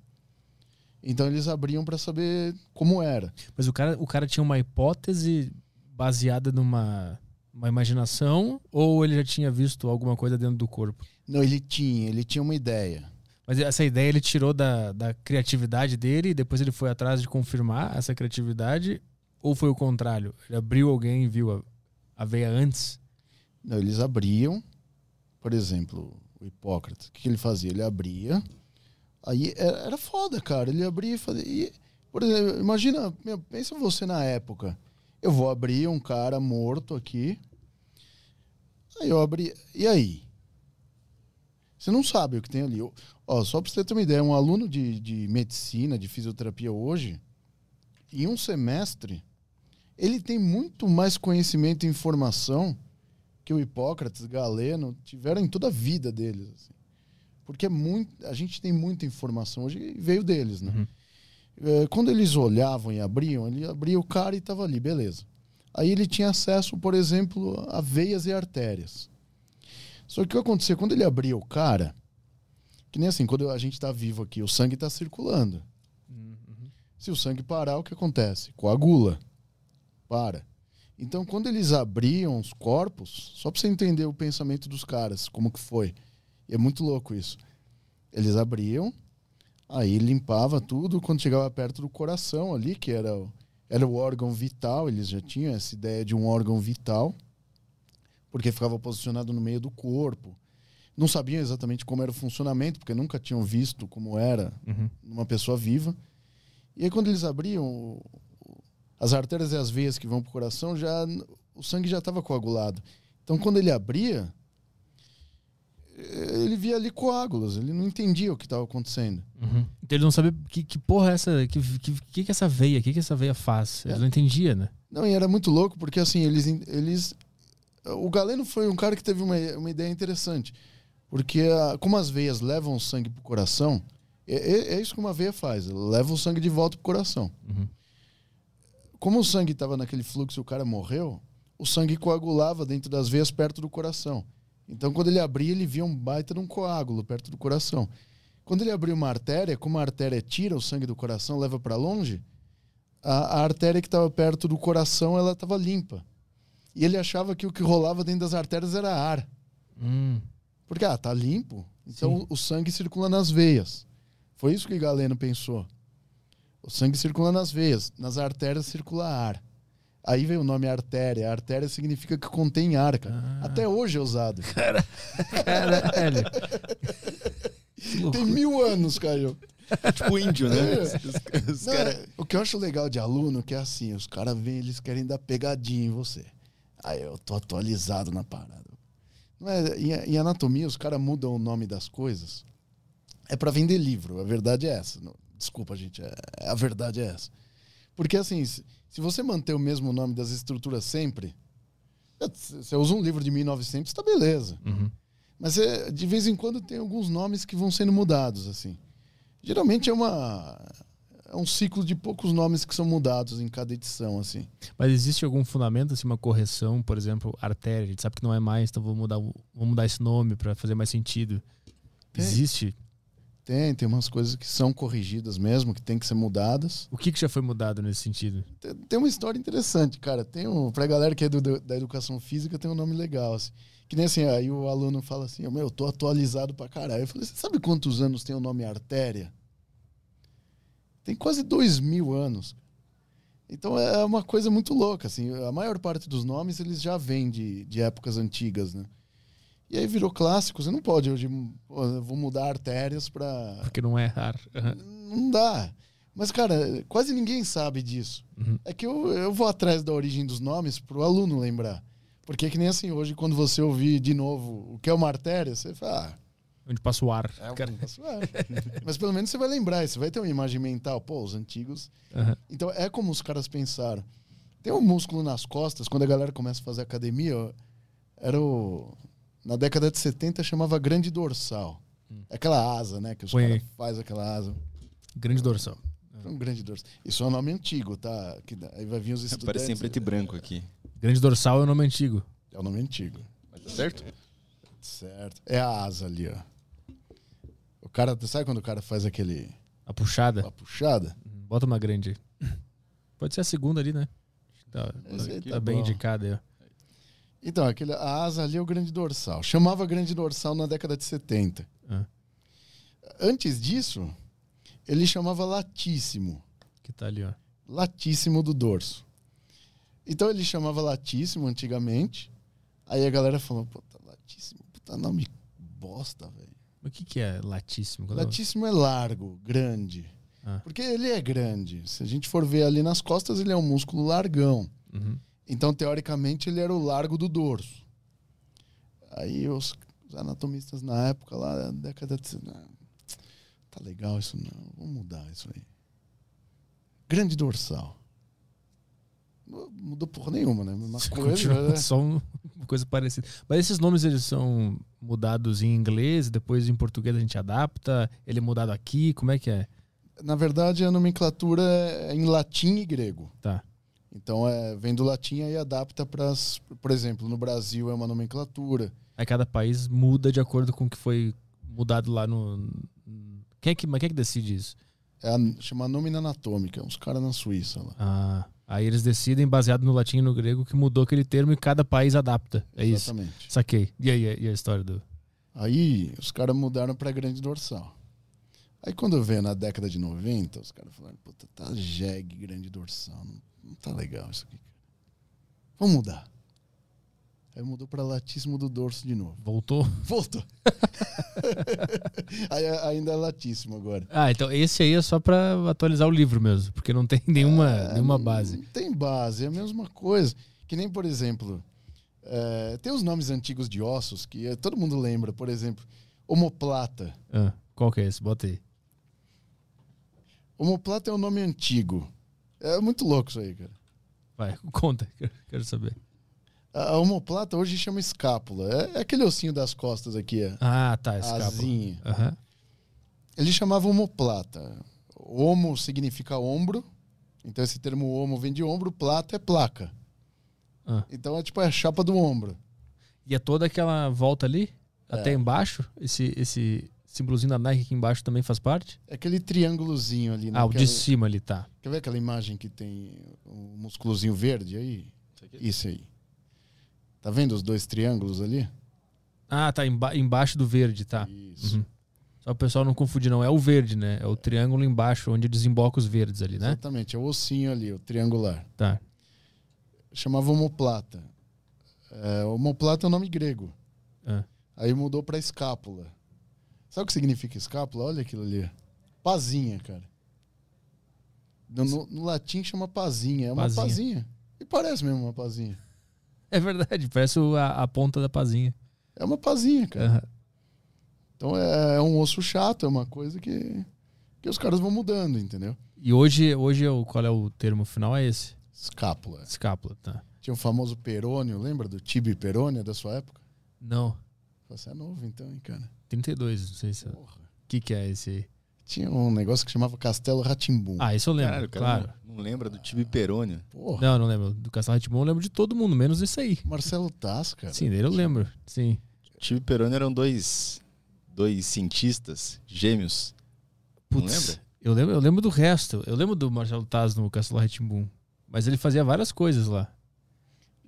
Então eles abriam para saber como era. Mas o cara, o cara tinha uma hipótese baseada numa uma imaginação ou ele já tinha visto alguma coisa dentro do corpo? Não, ele tinha, ele tinha uma ideia. Mas essa ideia ele tirou da, da criatividade dele e depois ele foi atrás de confirmar essa criatividade? Ou foi o contrário? Ele abriu alguém e viu a, a veia antes? Não, eles abriam, por exemplo, o Hipócrates. O que ele fazia? Ele abria, aí era, era foda, cara. Ele abria e fazia. E, por exemplo, imagina, meu, pensa você na época. Eu vou abrir um cara morto aqui. Aí eu abri. E aí? Você não sabe o que tem ali. Ó, só pra você ter uma ideia, um aluno de, de medicina, de fisioterapia hoje, em um semestre, ele tem muito mais conhecimento e informação que o Hipócrates, Galeno, tiveram em toda a vida deles. Assim. Porque é muito, a gente tem muita informação hoje e veio deles, né? Uhum. É, quando eles olhavam e abriam, ele abria o cara e estava ali, beleza. Aí ele tinha acesso, por exemplo, a veias e artérias. Só que o que acontecia? Quando ele abria o cara, que nem assim, quando a gente está vivo aqui, o sangue está circulando. Uhum. Se o sangue parar, o que acontece? Coagula. Para. Então, quando eles abriam os corpos, só para você entender o pensamento dos caras, como que foi. E é muito louco isso. Eles abriam, aí limpava tudo, quando chegava perto do coração ali, que era, o- era o órgão vital, eles já tinham essa ideia de um órgão vital, porque ficava posicionado no meio do corpo. Não sabiam exatamente como era o funcionamento, porque nunca tinham visto como era Uhum. numa pessoa viva. E aí quando eles abriam o- o- as artérias e as veias que vão pro coração, já o sangue já estava coagulado. Então quando ele abria, eh, ele via ali coágulos, ele não entendia o que estava acontecendo. Uhum. Então ele não sabia que, que porra é essa. Que, que, que, que essa veia? O que, que essa veia faz? Ele É. não entendia, né? Não, e era muito louco porque assim, eles eles o Galeno foi um cara que teve uma, uma ideia interessante. Porque a- como as veias levam o sangue pro coração, é, é- é isso que uma veia faz, leva o sangue de volta pro coração. Uhum. como o sangue estava naquele fluxo e o cara morreu, o sangue coagulava dentro das veias perto do coração. Então, quando ele abria, ele via um baita de um coágulo perto do coração. Quando ele abriu uma artéria, como a artéria tira o sangue do coração, leva para longe, a, a artéria que estava perto do coração, ela estava limpa. E ele achava que o que rolava dentro das artérias era ar. Hum. Porque, ah, tá limpo, então o sangue circula nas veias. Foi isso que Galeno pensou. O sangue circula nas veias, nas artérias circula ar. Aí veio o nome artéria. A artéria significa que contém ar, cara. Ah. Até hoje é usado. Caralho. Tem mil anos, Caio. Tipo índio, né? É. Os, os Não, cara... é- O que eu acho legal de aluno que é assim, os caras vêm, eles querem dar pegadinha em você. Aí eu tô atualizado na parada. É, em, em anatomia, os caras mudam o nome das coisas. É para vender livro, a verdade é essa. Não, desculpa, gente, é- a verdade é essa. Porque assim, se, se você manter o mesmo nome das estruturas sempre, é, você usa um livro de 1900, tá beleza. Uhum. Mas é, de vez em quando tem alguns nomes que vão sendo mudados, assim. Geralmente é uma é um ciclo de poucos nomes que são mudados em cada edição, assim. Mas existe algum fundamento, assim, uma correção, por exemplo, artéria? A gente sabe que não é mais, então vou mudar, vou mudar esse nome para fazer mais sentido. Tem. Existe? Tem, tem umas coisas que são corrigidas mesmo, que tem que ser mudadas. O que, que já foi mudado nesse sentido? Tem, tem uma história interessante, cara. Tem um, pra galera que é do- da educação física, tem um nome legal, assim. Que nem assim, aí o aluno fala assim, meu, eu tô atualizado pra caralho. Eu falei, você sabe quantos anos tem o nome artéria? Tem quase dois mil anos. Então é uma coisa muito louca, assim. A maior parte dos nomes, eles já vêm de, de épocas antigas, né? E aí virou clássico. Você não pode hoje, pô, vou mudar artérias pra... Porque não é raro. Uhum. Não dá. Mas, cara, quase ninguém sabe disso. Uhum. É que eu, eu vou atrás da origem dos nomes pro aluno lembrar. Porque é que nem assim, hoje, quando você ouvir de novo o que é uma artéria, você fala, Onde passa o ar. é Cara, um negócio ar. Mas pelo menos você vai lembrar, você vai ter uma imagem mental. Pô, os antigos. Uhum. Então é como os caras pensaram. Tem um músculo nas costas, quando a galera começa a fazer academia, ó, era o. Na década de 70 chamava grande dorsal. É Aquela asa, né? Que os caras fazem aquela asa. Grande dorsal. É um grande dorsal. Isso é um nome antigo, tá? Que aí vai vir os estudantes. Aparece em preto e branco aqui. Grande dorsal é o nome antigo. É o nome antigo. Mas tá certo? Certo. É a asa ali, ó. Cara, sabe quando o cara faz aquele. A puxada. A puxada. Bota uma grande. Pode ser a segunda ali, né? Tá, tá tá bem bom. indicada aí, ó. Então, aquele, a asa ali é o grande dorsal. Chamava grande dorsal na década de 70. Ah. Antes disso, ele chamava latíssimo. Que tá ali, ó. Latíssimo do dorso. Então ele chamava latíssimo antigamente. Aí a galera falou, puta, latíssimo, puta nome bosta, velho. O que, que é latíssimo? Quando eu- Latíssimo é largo, grande. Ah. Porque ele é grande. Se a gente for ver ali nas costas, ele é um músculo largão. Uhum. Então, teoricamente, ele era o largo do dorso. Aí os, os anatomistas na época, lá na década de. Tá legal isso não. Vamos mudar isso aí. Grande dorsal. Não mudou porra nenhuma, né? Mesma coisa. Né? só um- uma coisa parecida. Mas esses nomes eles são mudados em inglês depois em português a gente adapta. Ele é mudado aqui, como é que é? Na verdade, a nomenclatura é em latim e grego. Tá. Então, é, vem do latim e adapta para. Por exemplo, no Brasil é uma nomenclatura. Aí cada país muda de acordo com o que foi mudado lá no. Quem é que, mas quem é que decide isso? É a, chama nômina anatômica. Uns caras na Suíça lá. Ah, aí eles decidem, baseado no latim e no grego, que mudou aquele termo e cada país adapta. É isso. Exatamente. Saquei. E aí, e a história do. Aí os caras mudaram pra grande dorsal. Aí quando veio na década de 90, os caras falaram, puta, tá jegue grande dorsal. Não, não tá legal isso aqui. Vamos mudar. Aí mudou pra latíssimo do dorso de novo. Voltou? Voltou. aí ainda é latíssimo agora. Ah, então esse aí é só pra atualizar o livro mesmo, porque não tem nenhuma, É, nenhuma base. Não tem base, é a mesma coisa. Que nem, por exemplo, é, tem os nomes antigos de ossos que eh, todo mundo lembra. Por exemplo, homoplata. Ah, qual que é esse? Bota aí. Homoplata é um nome antigo. É muito louco isso aí, cara. Vai, conta, quero saber. A a homoplata hoje chama escápula. É, é aquele ossinho das costas aqui, é. Ah, tá, a escapa. asinha. Aham. Ele chamava homoplata. Homo significa ombro. Então esse termo homo vem de ombro, plata é placa. Ah. Então é tipo a chapa do ombro. E é toda aquela volta ali, É. até embaixo? Esse, esse símbolozinho da Nike aqui embaixo também faz parte? É aquele triângulozinho ali. Ah, o de cima ali, tá. Quer ver aquela imagem que tem o músculozinho verde aí? Isso aí. Tá vendo os dois triângulos ali? Ah, tá, emba- embaixo do verde, tá. Isso. Uhum. Só o pessoal não confundir, não. É o verde, né? É o triângulo embaixo, onde desemboca os verdes ali, né? Exatamente, é o ossinho ali, o triangular. Tá. Chamava homoplata. É, homoplata é um nome grego. Ah. Aí mudou pra escápula. Sabe o que significa escápula? Olha aquilo ali. Pazinha, cara. No, no- no latim chama pazinha. É uma Pazinha. pazinha. E parece mesmo uma pazinha. É verdade, parece o- a, a ponta da pazinha. É uma pazinha, cara. Aham. Então é, é um osso chato, é uma coisa que, que os caras vão mudando, entendeu? E hoje, hoje é o- qual é o termo final? É esse. Escápula. Escápula, tá. Tinha o famoso perônio, lembra do tibio e perônio da sua época? Não, Você é novo então, hein, cara? 32, não sei se... O Porra. que que é esse aí? Tinha um negócio que chamava Castelo Ratimbum. Ah, isso eu lembro, Caralho, cara claro. não, não lembra do time Perônio. Porra. Não, não lembro. Do Castelo Ratibon eu lembro de todo mundo, menos esse aí. Marcelo Taz, cara. Sim, dele eu lembro. Sim. Time Perônio eram dois, dois cientistas gêmeos. Não Putz, lembra? Eu lembro, eu lembro do resto. Eu lembro do Marcelo Taz no Castelo Ratimbum. Mas ele fazia várias coisas lá.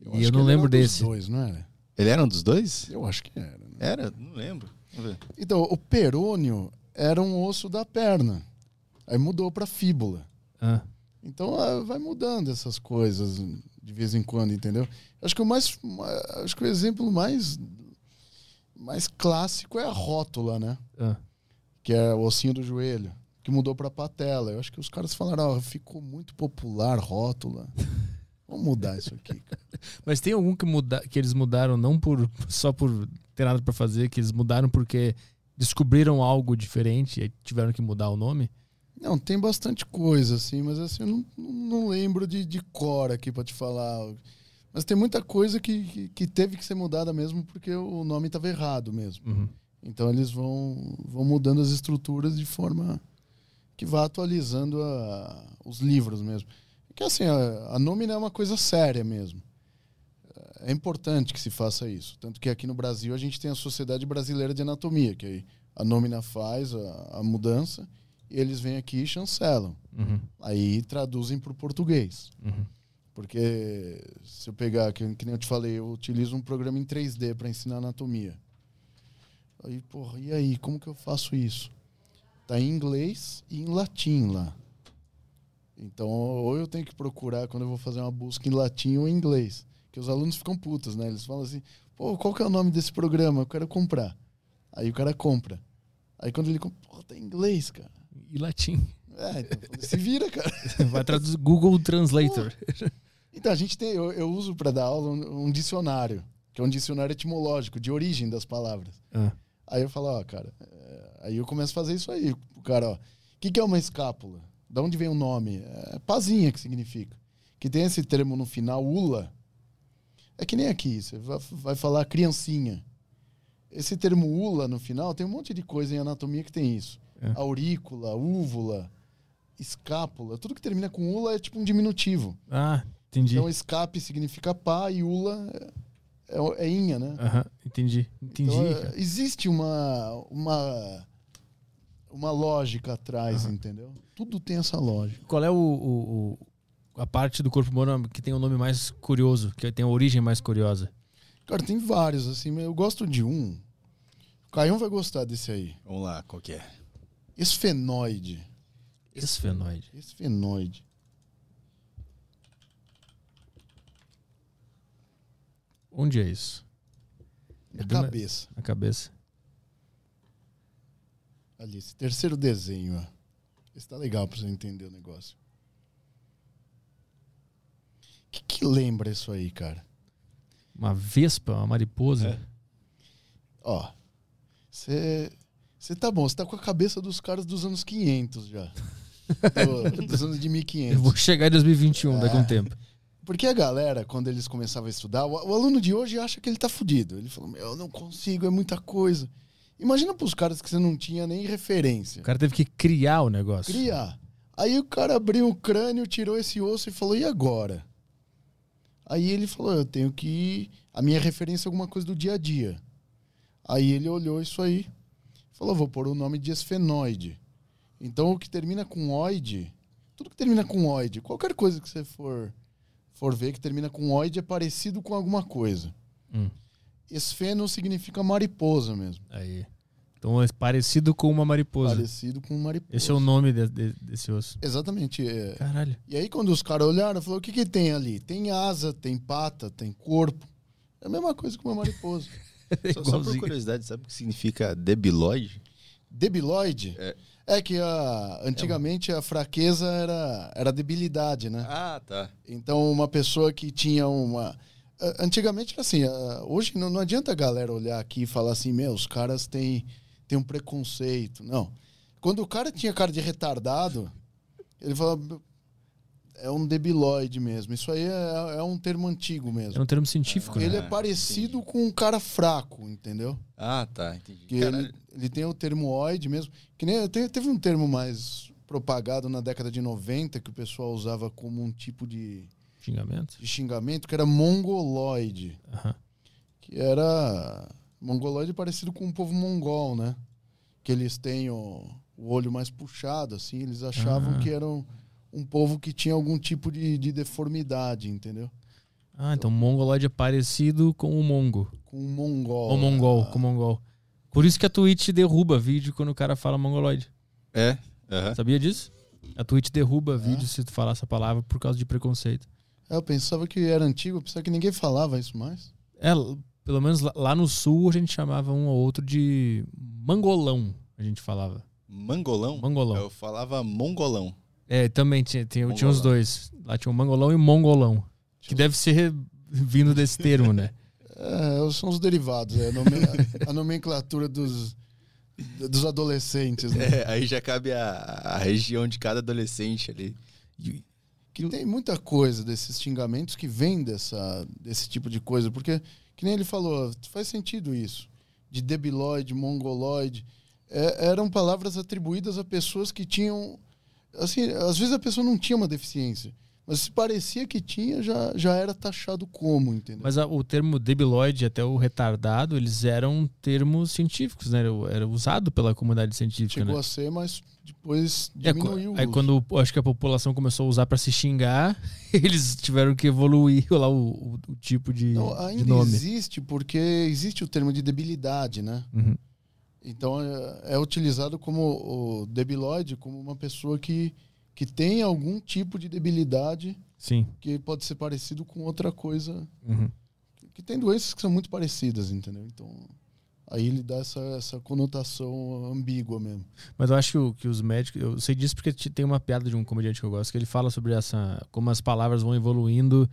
e acho eu que não ele lembro era um dos desse. dois, não era? Ele era um dos dois? Eu acho que era. né? Era? Não lembro. Vamos ver. Então, o perônio era um osso da perna. Aí mudou pra fíbula. Ah, Então ah, vai mudando essas coisas de vez em quando, entendeu? Acho que o mais, acho que o exemplo mais mais clássico é a rótula, né? ah. Que é o ossinho do joelho, que mudou para patela. Eu acho que os caras falaram, ó, ficou muito popular rótula. Vamos mudar isso aqui. cara. Mas tem algum que, muda, que eles mudaram não por só por ter nada pra fazer, que eles mudaram porque descobriram algo diferente e tiveram que mudar o nome? Não, tem bastante coisa, assim, mas assim, eu não, não- lembro de, de cor aqui para te falar. Mas tem muita coisa que, que, que teve que ser mudada mesmo porque o nome estava errado mesmo. Uhum. Então eles vão, vão mudando as estruturas de forma que vá atualizando a- os livros mesmo. Que assim, a, a é uma coisa séria mesmo. É importante que se faça isso. Tanto que aqui no Brasil a gente tem a Sociedade Brasileira de Anatomia, que aí a nômina faz a, a mudança e eles vêm aqui e chancelam. Uhum, Aí traduzem para o português. uhum. Porque se eu pegar, que, que nem eu te falei, eu utilizo um programa em 3D para ensinar anatomia. Aí, porra, e aí, como que eu faço isso? Tá em inglês e em latim lá. Então, ou eu tenho que procurar quando eu vou fazer uma busca em latim ou em inglês. Que os alunos ficam putos, né? Eles falam assim, pô, qual que é o nome desse programa? Eu quero comprar. Aí o cara compra. Aí quando ele compra, pô, tá em inglês, cara. E latim. É, então, se vira, cara. Vai traduzir Google Translator. Então, a gente tem, eu, eu uso para dar aula um, um dicionário, que é um dicionário etimológico, de origem das palavras. Ah, Aí eu falo, ó, cara, é, aí eu começo a fazer isso aí. O cara, ó, o que, que é uma escápula? Da onde vem o nome? É pazinha que significa. Que tem esse termo no final, ula. É que nem aqui, você vai, vai falar criancinha. Esse termo ula no final tem um monte de coisa em anatomia que tem isso. É. Aurícula, úvula, escápula, tudo que termina com ula é tipo um diminutivo. Ah, entendi. Então, escape significa pá e ula é, é, é inha, né? Aham, entendi. Entendi. Então, é, existe uma, uma, uma lógica atrás, Aham. entendeu? Tudo tem essa lógica. Qual é o- o- a parte do corpo humano que tem o nome mais curioso, que tem a origem mais curiosa? Cara, tem vários, assim, mas eu gosto de um. O Caião vai gostar desse aí. Vamos lá, qual que é? Esfenoide. Esfenoide. Esfenoide. Onde é isso? Na É do- cabeça. Na cabeça. Ali, esse terceiro desenho, ó. Esse tá legal pra você entender o negócio. O que, que lembra isso aí, cara? Uma vespa, uma mariposa. É. Ó, você tá bom, você tá com a cabeça dos caras dos anos 500 já. Do- dos anos de Eu 1500. vou chegar em 2021 daqui a um tempo. Porque a galera, quando eles começavam a estudar, o, o aluno de hoje acha que ele tá fudido. Ele falou, eu não consigo, é muita coisa. Imagina pros caras que você não tinha nem referência. O cara teve que criar o negócio. Criar. Aí o cara abriu o crânio, tirou esse osso e falou, e agora? Aí ele falou, eu tenho que... A minha referência é alguma coisa do dia a dia. Aí ele olhou isso aí, falou, vou pôr o nome de esfenoide. Então o que termina com oide, tudo que termina com oide, qualquer coisa que você for, for ver que termina com oide é parecido com alguma coisa. Hum. Esfeno significa mariposa mesmo. Aí. Então é parecido com uma mariposa. Parecido com mariposa. Esse é o nome de- de- desse osso. Exatamente. é. Caralho. E aí, quando os caras olharam, falaram: o que, que tem ali? Tem asa, tem pata, tem corpo. É a mesma coisa que uma mariposa. Só, só por curiosidade, sabe o que significa debilóide? Debilóide É. é, que a, antigamente a fraqueza era, era a debilidade, né? Ah, tá. Então, uma pessoa que tinha uma. Antigamente era assim, hoje não, não adianta a galera olhar aqui e falar assim: meu, os caras têm, têm um preconceito. Não. Quando o cara tinha cara de retardado, ele falava. É um debilóide mesmo. Isso aí é, é um termo antigo mesmo. É um termo científico, né? Ele é Ah, parecido com um cara fraco, entendeu? Ah, tá, entendi. Que ele, ele tem o termo oide mesmo. Que nem, te- teve um termo mais propagado na década de 90 que o pessoal usava como um tipo de, Xingamento. de xingamento, que era mongoloide. Que era. Mongoloide parecido com o povo mongol, né? Que eles têm o, o olho mais puxado, assim. Eles achavam Ah. que eram um povo que tinha algum tipo de, de deformidade, entendeu? Ah, então o mongoloide é parecido com o mongo. Com o mongol. Ou mongol, Ah, com o mongol. Por isso que a Twitch derruba vídeo quando o cara fala mongoloide. É? Aham. Sabia disso? A Twitch derruba vídeo se tu falar essa palavra por causa de preconceito. É, eu pensava que era antigo, eu pensava que ninguém falava isso mais. É, pelo menos lá, no sul a gente chamava um ou outro de mangolão, a gente falava. Mangolão? Mangolão. Eu falava mongolão. É, também tinha, tinha, tinha os Mongolão. dois. Lá tinha o mangolão e o mongolão. Que deve ser vindo desse termo, né? É, são os derivados, é a, nome- a nomenclatura dos, dos adolescentes, né? É, aí já cabe a, a região de cada adolescente ali. Que tem muita coisa desses xingamentos que vem dessa, desse tipo de coisa, porque, que nem ele falou, faz sentido isso. De debilóide, mongoloide. É, eram palavras atribuídas a pessoas que tinham. Assim, às vezes a pessoa não tinha uma deficiência, mas se parecia que tinha, já, já era taxado como, entendeu? Mas a- o termo debilóide até o retardado, eles eram termos científicos, né? Era, era usado pela comunidade científica, Chegou né? a ser, mas depois É, diminuiu. aí o uso. quando acho que a população começou a usar pra se xingar, eles tiveram que evoluir lá o, o- tipo de, Não, de ainda nome. existe porque existe o termo de debilidade, né? Uhum. Então é, é utilizado como o debilóide como uma pessoa que, que tem algum tipo de debilidade Sim. que pode ser parecido com outra coisa. Uhum. Que tem doenças que são muito parecidas, entendeu? Então aí ele dá essa, essa conotação ambígua mesmo. Mas eu acho que, que os médicos. Eu sei disso porque tem uma piada de um comediante que eu gosto que ele fala sobre essa. como as palavras vão evoluindo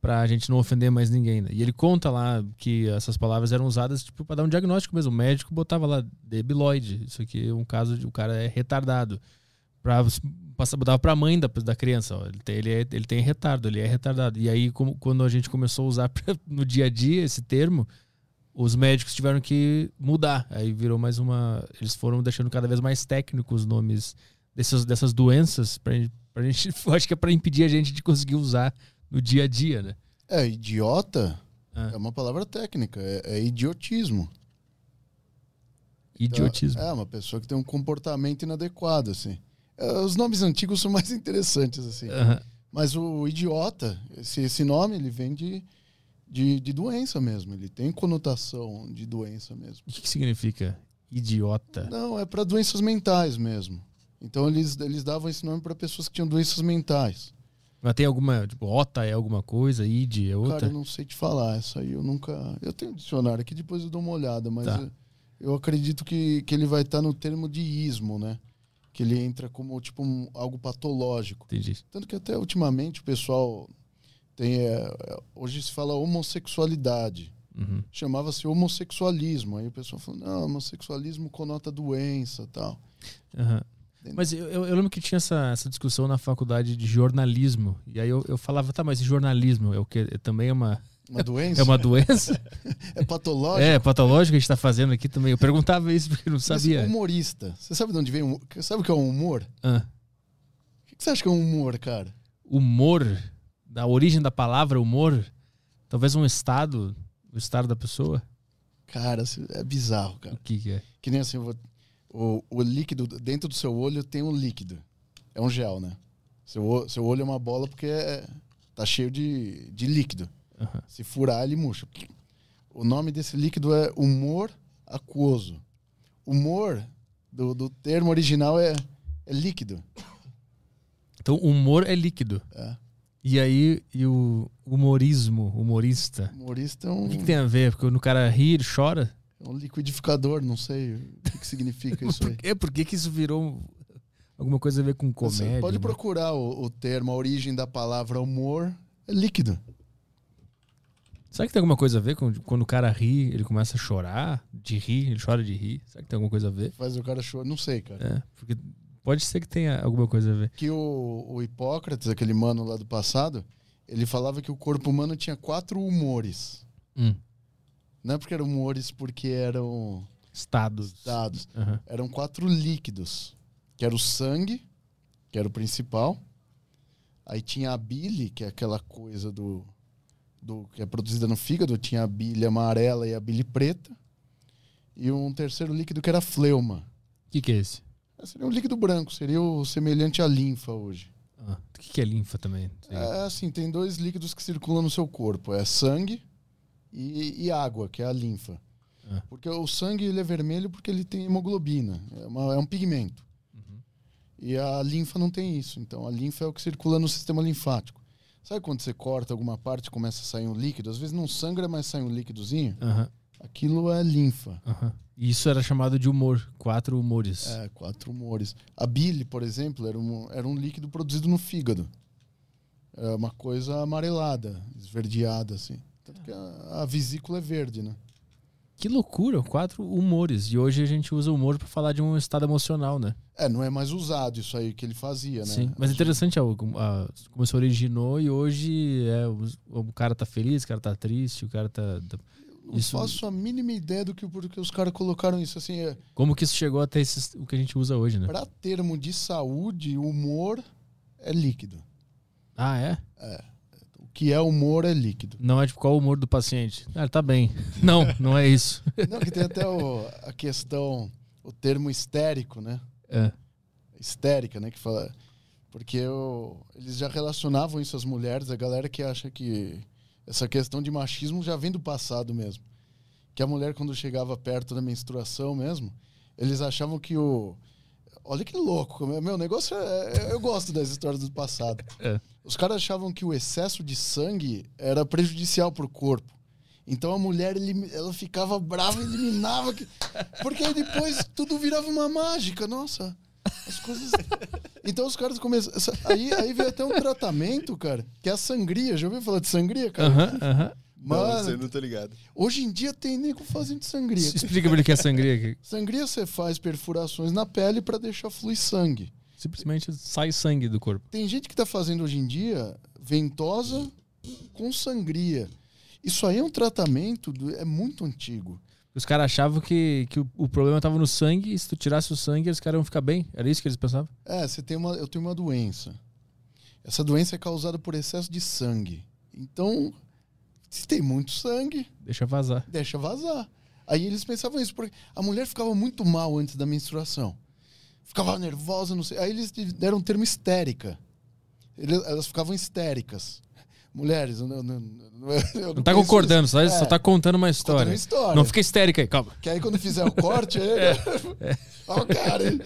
pra gente não ofender mais ninguém. Né? E ele conta lá que essas palavras eram usadas tipo pra dar um diagnóstico mesmo. O médico botava lá debiloide. Isso aqui é um caso de o cara é retardado. Pra, passa- botava pra mãe da, da criança. Ó, ele, tem, ele, é- ele tem retardo, ele é retardado. E aí, como, quando a gente começou a usar pra- no dia a dia esse termo, os médicos tiveram que mudar. Aí virou mais uma. Eles foram deixando cada vez mais técnicos os nomes dessas, dessas doenças pra, pra gente. Acho que é pra impedir a gente de conseguir usar no dia a dia, né? É, idiota Ah. é uma palavra técnica, é, é idiotismo. Idiotismo. É, uma pessoa que tem um comportamento inadequado, assim. É, Os nomes antigos são mais interessantes, assim. Aham. Mas o idiota, esse, esse nome, ele vem de, de, de doença mesmo. Ele tem conotação de doença mesmo. O que, que significa idiota? Não, é para doenças mentais mesmo. Então eles, eles davam esse nome para pessoas que tinham doenças mentais. Mas tem alguma. Tipo, ota é alguma coisa, id é outra? Cara, eu não sei te falar. Essa aí eu nunca. Eu tenho um dicionário aqui, depois eu dou uma olhada, mas Tá. eu, eu acredito que, que ele vai estar no termo de ismo, né? Que ele entra como tipo um- algo patológico. Entendi. Tanto que até ultimamente o pessoal tem. é, é, hoje se fala homossexualidade. Uhum. Chamava-se homossexualismo. Aí o pessoal falou, não, homossexualismo conota doença tal. Aham. Mas eu, eu, lembro que tinha essa, essa discussão na faculdade de jornalismo. E aí eu, eu falava, tá, mas jornalismo é o que? É, também é uma, Uma doença? é uma doença? É patológico? é, patológica que a gente tá fazendo aqui também. Eu perguntava isso porque não Mas sabia. humorista. Você sabe de onde vem o humor? Sabe o que é um humor? Ah, O que que você acha que é um humor, cara? humor, da origem da palavra humor, talvez um estado, o estado da pessoa. Cara, assim, é bizarro, cara. O que, que é? Que nem assim, vou- o, o líquido, dentro do seu olho tem um líquido. É um gel, né? Seu, seu olho é uma bola porque é, tá cheio de, de líquido. Se furar, ele murcha. O nome desse líquido é humor aquoso. Humor, do, do termo original, é, é líquido. Então, humor é líquido. É. E aí, e o humorismo, humorista, Humorista é um, o que, que tem a ver? Porque quando o cara ri, ele chora? é um liquidificador, não sei o que, que significa isso aí. É, por que, que isso virou alguma coisa a ver com Você comédia? pode né? procurar o, o termo, a origem da palavra humor, é líquido. Será que tem alguma coisa a ver com quando o cara ri, ele começa a chorar de rir, ele chora de rir? Será que tem alguma coisa a ver? Faz o cara chorar. Não sei, cara. É, porque pode ser que tenha alguma coisa a ver. Que o, o Hipócrates, aquele mano lá do passado, ele falava que o corpo humano tinha quatro humores. Hum, Não é porque eram humores porque eram estados. dados. Aham. Eram quatro líquidos. Que era o sangue, que era o principal. Aí tinha a bile, que é aquela coisa do, do que é produzida no fígado. Tinha a bile amarela e a bile preta. E um terceiro líquido que era a fleuma. O que, que é esse? Seria um líquido branco, seria o semelhante à linfa hoje. Ah, o que, é linfa também? É assim, tem dois líquidos que circulam no seu corpo. É sangue e, e água, que é a linfa. Ah. Porque o sangue ele é vermelho porque ele tem hemoglobina. É, uma- é um pigmento. Uhum. E a linfa não tem isso. Então a linfa é o que circula no sistema linfático. Sabe quando você corta alguma parte e começa a sair um líquido? Às vezes não sangra, mas sai um líquidozinho. Aham, Aquilo é linfa. E isso era chamado de humor. Quatro humores. É, quatro humores. A bile, por exemplo, era um, era um líquido produzido no fígado. É uma coisa amarelada, esverdeada, assim. Tanto que a, a vesícula é verde, né? Que loucura, quatro humores. E hoje a gente usa humor pra falar de um estado emocional, né? É, não é mais usado isso aí que ele fazia, né? Sim. Mas interessante é o- a- como se originou e hoje é, o, o cara tá feliz, o cara tá triste, o cara tá. tá- Não isso- faço a mínima ideia do que porque os caras colocaram isso. Assim, é, Como que isso chegou até esses, o que a gente usa hoje, né? para termo de saúde, humor é líquido. Ah, é? O que é humor é líquido. Não é tipo qual o humor do paciente. Ah, tá bem. Não, não é isso. Não, que tem até o- a questão, o termo histérico, né? É. histérica, né? Que fala. Porque eu, eles já relacionavam isso às mulheres, a galera que acha que essa questão de machismo já vem do passado mesmo. Que a mulher, quando chegava perto da menstruação mesmo, eles achavam que o. Olha que louco, meu negócio é. Eu gosto das histórias do passado. É. Os caras achavam que o excesso de sangue era prejudicial para o corpo. Então a mulher ela ficava brava e eliminava. que- Porque aí depois tudo virava uma mágica. Nossa, as coisas. Então os caras começaram. Aí, aí veio até um tratamento, cara, que é a sangria. Já ouviu falar de sangria, cara? Aham, aham. Não, Mano, você não tá ligado. hoje em dia tem nego fazendo sangria. Explica pra ele que é sangria aqui. Sangria você faz perfurações na pele para deixar fluir sangue. Simplesmente sai sangue do corpo. Tem gente que tá fazendo hoje em dia ventosa com sangria. Isso aí é um tratamento, do- é muito antigo. Os caras achavam que, que o, o problema tava no sangue e se tu tirasse o sangue, os caras iam ficar bem. Era isso que eles pensavam? É, você tem uma, eu tenho uma doença. Essa doença é causada por excesso de sangue. Então, se tem muito sangue, Deixa vazar. deixa vazar. Aí eles pensavam isso, porque a mulher ficava muito mal antes da menstruação. Ficava nervosa, não sei. Aí eles deram o termo histérica. Ele- Elas ficavam histéricas. Mulheres, eu não, não, não, eu Não tá concordando, só, É, só tá contando uma contando história. uma história. Não fica histérica aí, calma. Que aí quando fizer o corte, aí... Ó, o cara. hein?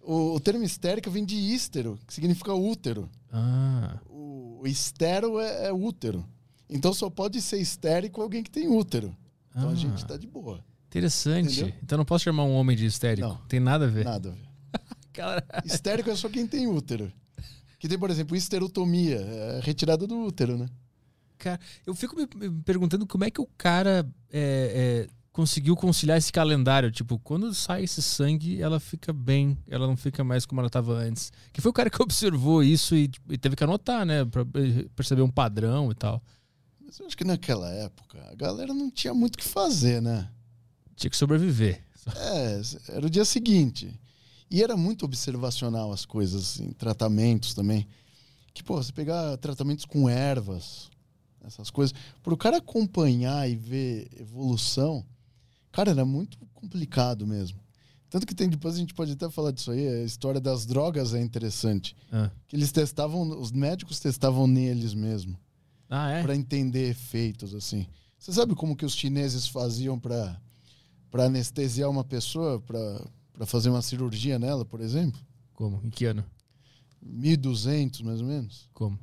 O, o termo histérica vem de ístero, que significa útero. Ah, O, o estero é, é útero. Então só pode ser histérico alguém que tem útero. Então a Ah. gente tá de boa. interessante. Entendeu? Então não posso chamar um homem de histérico. Não. Tem nada a ver. Nada a ver. Cara, Histérico é só quem tem útero. Que tem, por exemplo, histerotomia, é retirada do útero, né? cara, eu fico me me perguntando como é que o cara é, é, conseguiu conciliar esse calendário. Tipo, quando sai esse sangue, ela fica bem. Ela não fica mais como ela estava antes. Que foi o cara que observou isso e, e teve que anotar, né? Pra eh, perceber um padrão e tal. Mas eu acho que naquela época a galera não tinha muito o que fazer, né? Tinha que sobreviver. É, era o dia seguinte. E era muito observacional as coisas, assim, tratamentos também. Que, pô, você pegar tratamentos com ervas, essas coisas, para o cara acompanhar e ver evolução, cara, era muito complicado mesmo. Tanto que tem, depois a gente pode até falar disso aí, a história das drogas é interessante. Ah, Que eles testavam, os médicos testavam neles mesmo, Ah, é? para entender efeitos, assim. Você sabe como que os chineses faziam para anestesiar uma pessoa, para fazer uma cirurgia nela, por exemplo? Como? Em que ano? 1.200, mais ou menos. Como?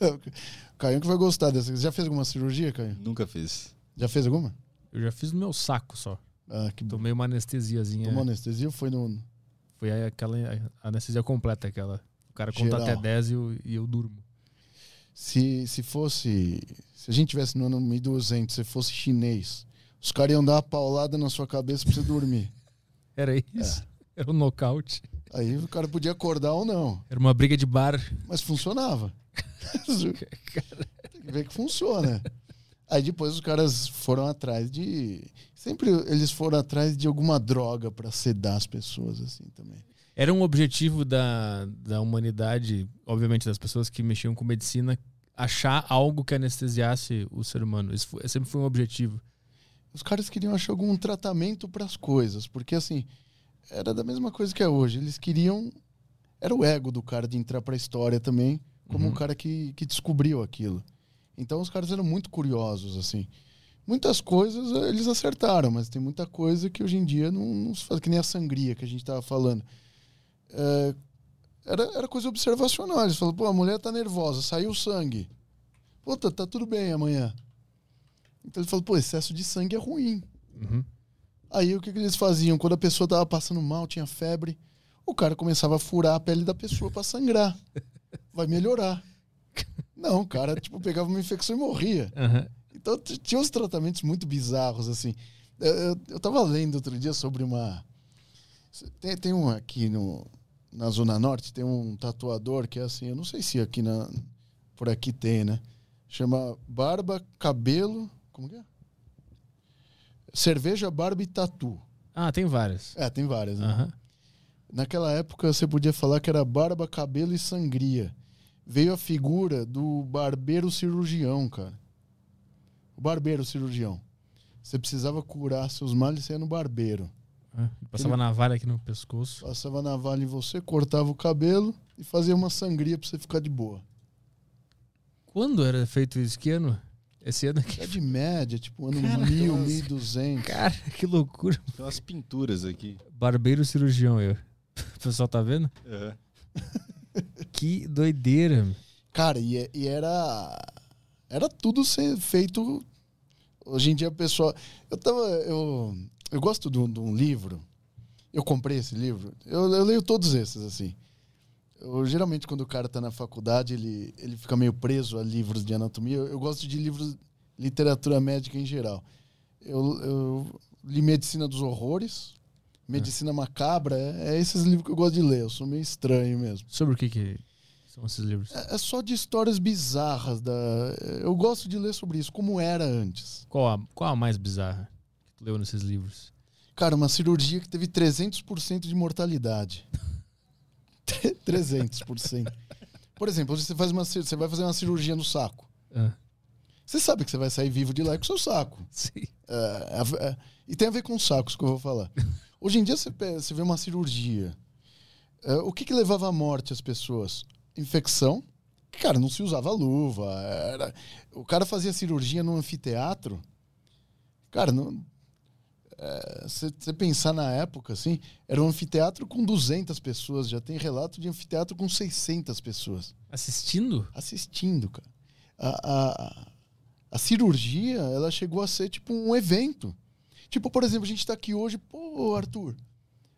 Caio que vai gostar dessa. Você já fez alguma cirurgia, Caio? Nunca fiz. Já fez alguma? Eu já fiz no meu saco só. Ah, que bom. Tomei uma anestesiazinha. Tomou anestesia ou foi no... Foi aí aquela anestesia completa, aquela. O cara conta Geral. até 10 e eu, e eu durmo. Se, se fosse... Se a gente tivesse no ano 1200, se fosse chinês, os caras iam dar uma paulada na sua cabeça pra você dormir. Era É. isso. Era um nocaute. Aí o cara podia acordar ou não, Era uma briga de bar. mas funcionava. Tem que ver que funciona. Aí depois os caras foram atrás de. Sempre eles foram atrás de alguma droga pra sedar as pessoas, assim também. Era um objetivo da, da humanidade, obviamente das pessoas que mexiam com medicina, achar algo que anestesiasse o ser humano. Isso foi- sempre foi um objetivo. Os caras queriam achar algum tratamento para as coisas, porque assim, era da mesma coisa que é hoje. Eles queriam. Era o ego do cara de entrar pra história também, como Uhum. um cara que, que descobriu aquilo. Então os caras eram muito curiosos, assim. Muitas coisas eh, eles acertaram, mas tem muita coisa que hoje em dia não, não se faz, que nem a sangria que a gente tava falando. É, era, era coisa observacional. Eles falaram, pô, a mulher tá nervosa, saiu sangue. Puta, tá tudo bem amanhã. Então ele falou, pô, excesso de sangue é ruim. Uhum. Aí o que, que eles faziam? Quando a pessoa tava passando mal, tinha febre, o cara começava a furar a pele da pessoa pra sangrar. Vai melhorar. Não, o cara, tipo, pegava uma infecção e morria. Aham. Então tinha uns tratamentos muito bizarros, assim. Eu, eu, eu tava lendo outro dia sobre uma. Tem, tem um aqui no, na Zona Norte, tem um tatuador que é assim, eu não sei se aqui na, por aqui tem, né? Chama Barba, Cabelo. Como que é? Cerveja, Barba e Tatu. Ah, tem várias. É, tem várias, né? Aham. Naquela época você podia falar que era barba, cabelo e sangria. Veio a figura do barbeiro cirurgião, cara. O barbeiro cirurgião. Você precisava curar seus males, no barbeiro. Ah, Passava navalha aqui no pescoço. Passava navalha em você, cortava o cabelo e fazia uma sangria pra você ficar de boa. Quando era feito isso? Que ano? Esse ano aqui. É de média, tipo ano Cara, mil, nossa. mil duzentos. Cara, que loucura. Tem umas pinturas aqui. Barbeiro cirurgião, eu. O pessoal tá vendo? Aham. Que doideira. Cara, e, é- e era. Era tudo ser feito. Hoje em dia, o pessoal. Eu tava. Eu, eu gosto de um, de um livro. Eu comprei esse livro. Eu, eu leio todos esses, assim. Eu, geralmente, quando o cara tá na faculdade, ele, ele fica meio preso a livros de anatomia. Eu, eu gosto de livros literatura médica em geral. Eu, eu li Medicina dos Horrores, Medicina Macabra. É, é esses livros que eu gosto de ler. Eu sou meio estranho mesmo. Sobre o que, que são esses livros? É é só de histórias bizarras. Da... Eu gosto de ler sobre isso, como era antes. Qual a, qual a mais bizarra que tu leu nesses livros? Cara, uma cirurgia que teve 300% de mortalidade. 300%. Por exemplo, você, faz uma, você vai fazer uma cirurgia no saco. Ah, Você sabe que você vai sair vivo de lá com o seu saco. sim. É, é, é, e tem a ver com sacos que eu vou falar. Hoje em dia você, você vê uma cirurgia. É, o que, que levava à morte as pessoas? Infecção. Cara, não se usava luva. Era, o cara fazia cirurgia num anfiteatro. Cara, não, é, se você pensar na época, assim, era um anfiteatro com 200 pessoas. Já tem relato de anfiteatro com 600 pessoas Assistindo? assistindo, cara. A, a, a cirurgia, ela chegou a ser tipo um evento. Tipo, por exemplo, a gente tá aqui hoje, pô, Arthur,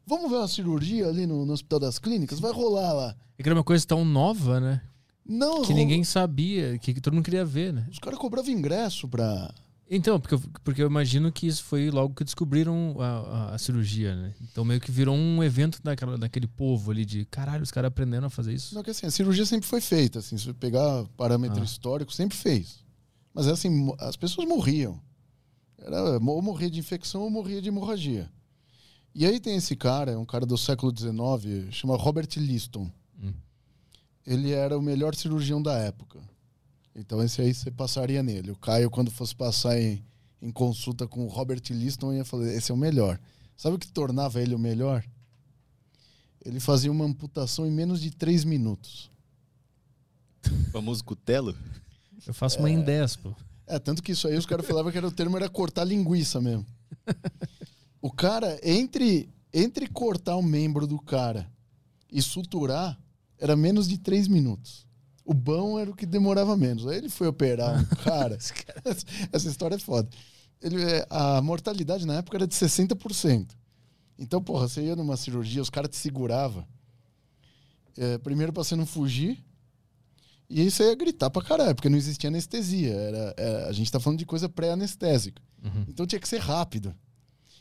vamos ver uma cirurgia ali no, no Hospital das Clínicas? Vai rolar lá. É que era uma coisa tão nova, né? Não, Que rola- ninguém sabia, que, que todo mundo queria ver, né? Os caras cobravam ingresso pra. Então, porque, eu- porque eu imagino que isso foi logo que descobriram a, a- a cirurgia, né? Então meio que virou um evento daquela, daquele povo ali de caralho, os caras aprendendo a fazer isso. Não, que assim, a cirurgia sempre foi feita, assim, se você pegar parâmetro Ah. histórico, sempre fez. Mas assim, as pessoas morriam. Era, ou morria de infecção ou morria de hemorragia. E aí tem esse cara, um cara do século XIX, chama Robert Liston. Hum. Ele era o melhor cirurgião da época. Então esse aí você passaria nele. O Caio, quando fosse passar em, em consulta com o Robert Liston, ia falar, esse é o melhor. Sabe o que tornava ele o melhor? Ele fazia uma amputação em menos de três minutos. Famoso cutelo. Eu faço uma em 10, pô. É, tanto que isso aí os caras falavam que era o termo era cortar linguiça mesmo. O cara, entre, entre cortar o membro do cara e suturar, era menos de três minutos. O bom era o que demorava menos. Aí ele foi operar um cara. Essa história é foda. Ele, é, a mortalidade na época era de 60%. Então, porra, você ia numa cirurgia, os caras te seguravam. É, primeiro pra você não fugir. E aí você ia gritar pra caralho, porque não existia anestesia. Era, era- a gente tá falando de coisa pré-anestésica. Uhum. Então tinha que ser rápido.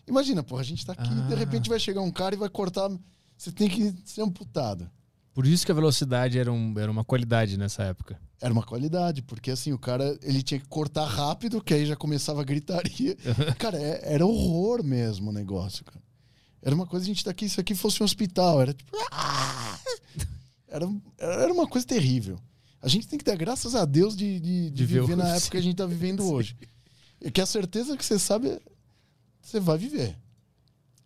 Imagina, porra, a gente tá aqui, de Ah. repente vai chegar um cara e vai cortar. Você tem que ser amputado. Por isso que a velocidade era, um, era uma qualidade nessa época. Era uma qualidade, porque assim, o cara ele tinha que cortar rápido, que aí já começava a gritaria. cara, é- era horror mesmo o negócio, cara. Era uma coisa, a gente tá aqui, isso aqui fosse um hospital. Era tipo. "Ah!" Era, era uma coisa terrível. A gente tem que dar graças a Deus de, de, de De ver viver na época que a gente tá vivendo hoje. E que a certeza que você sabe, você vai viver.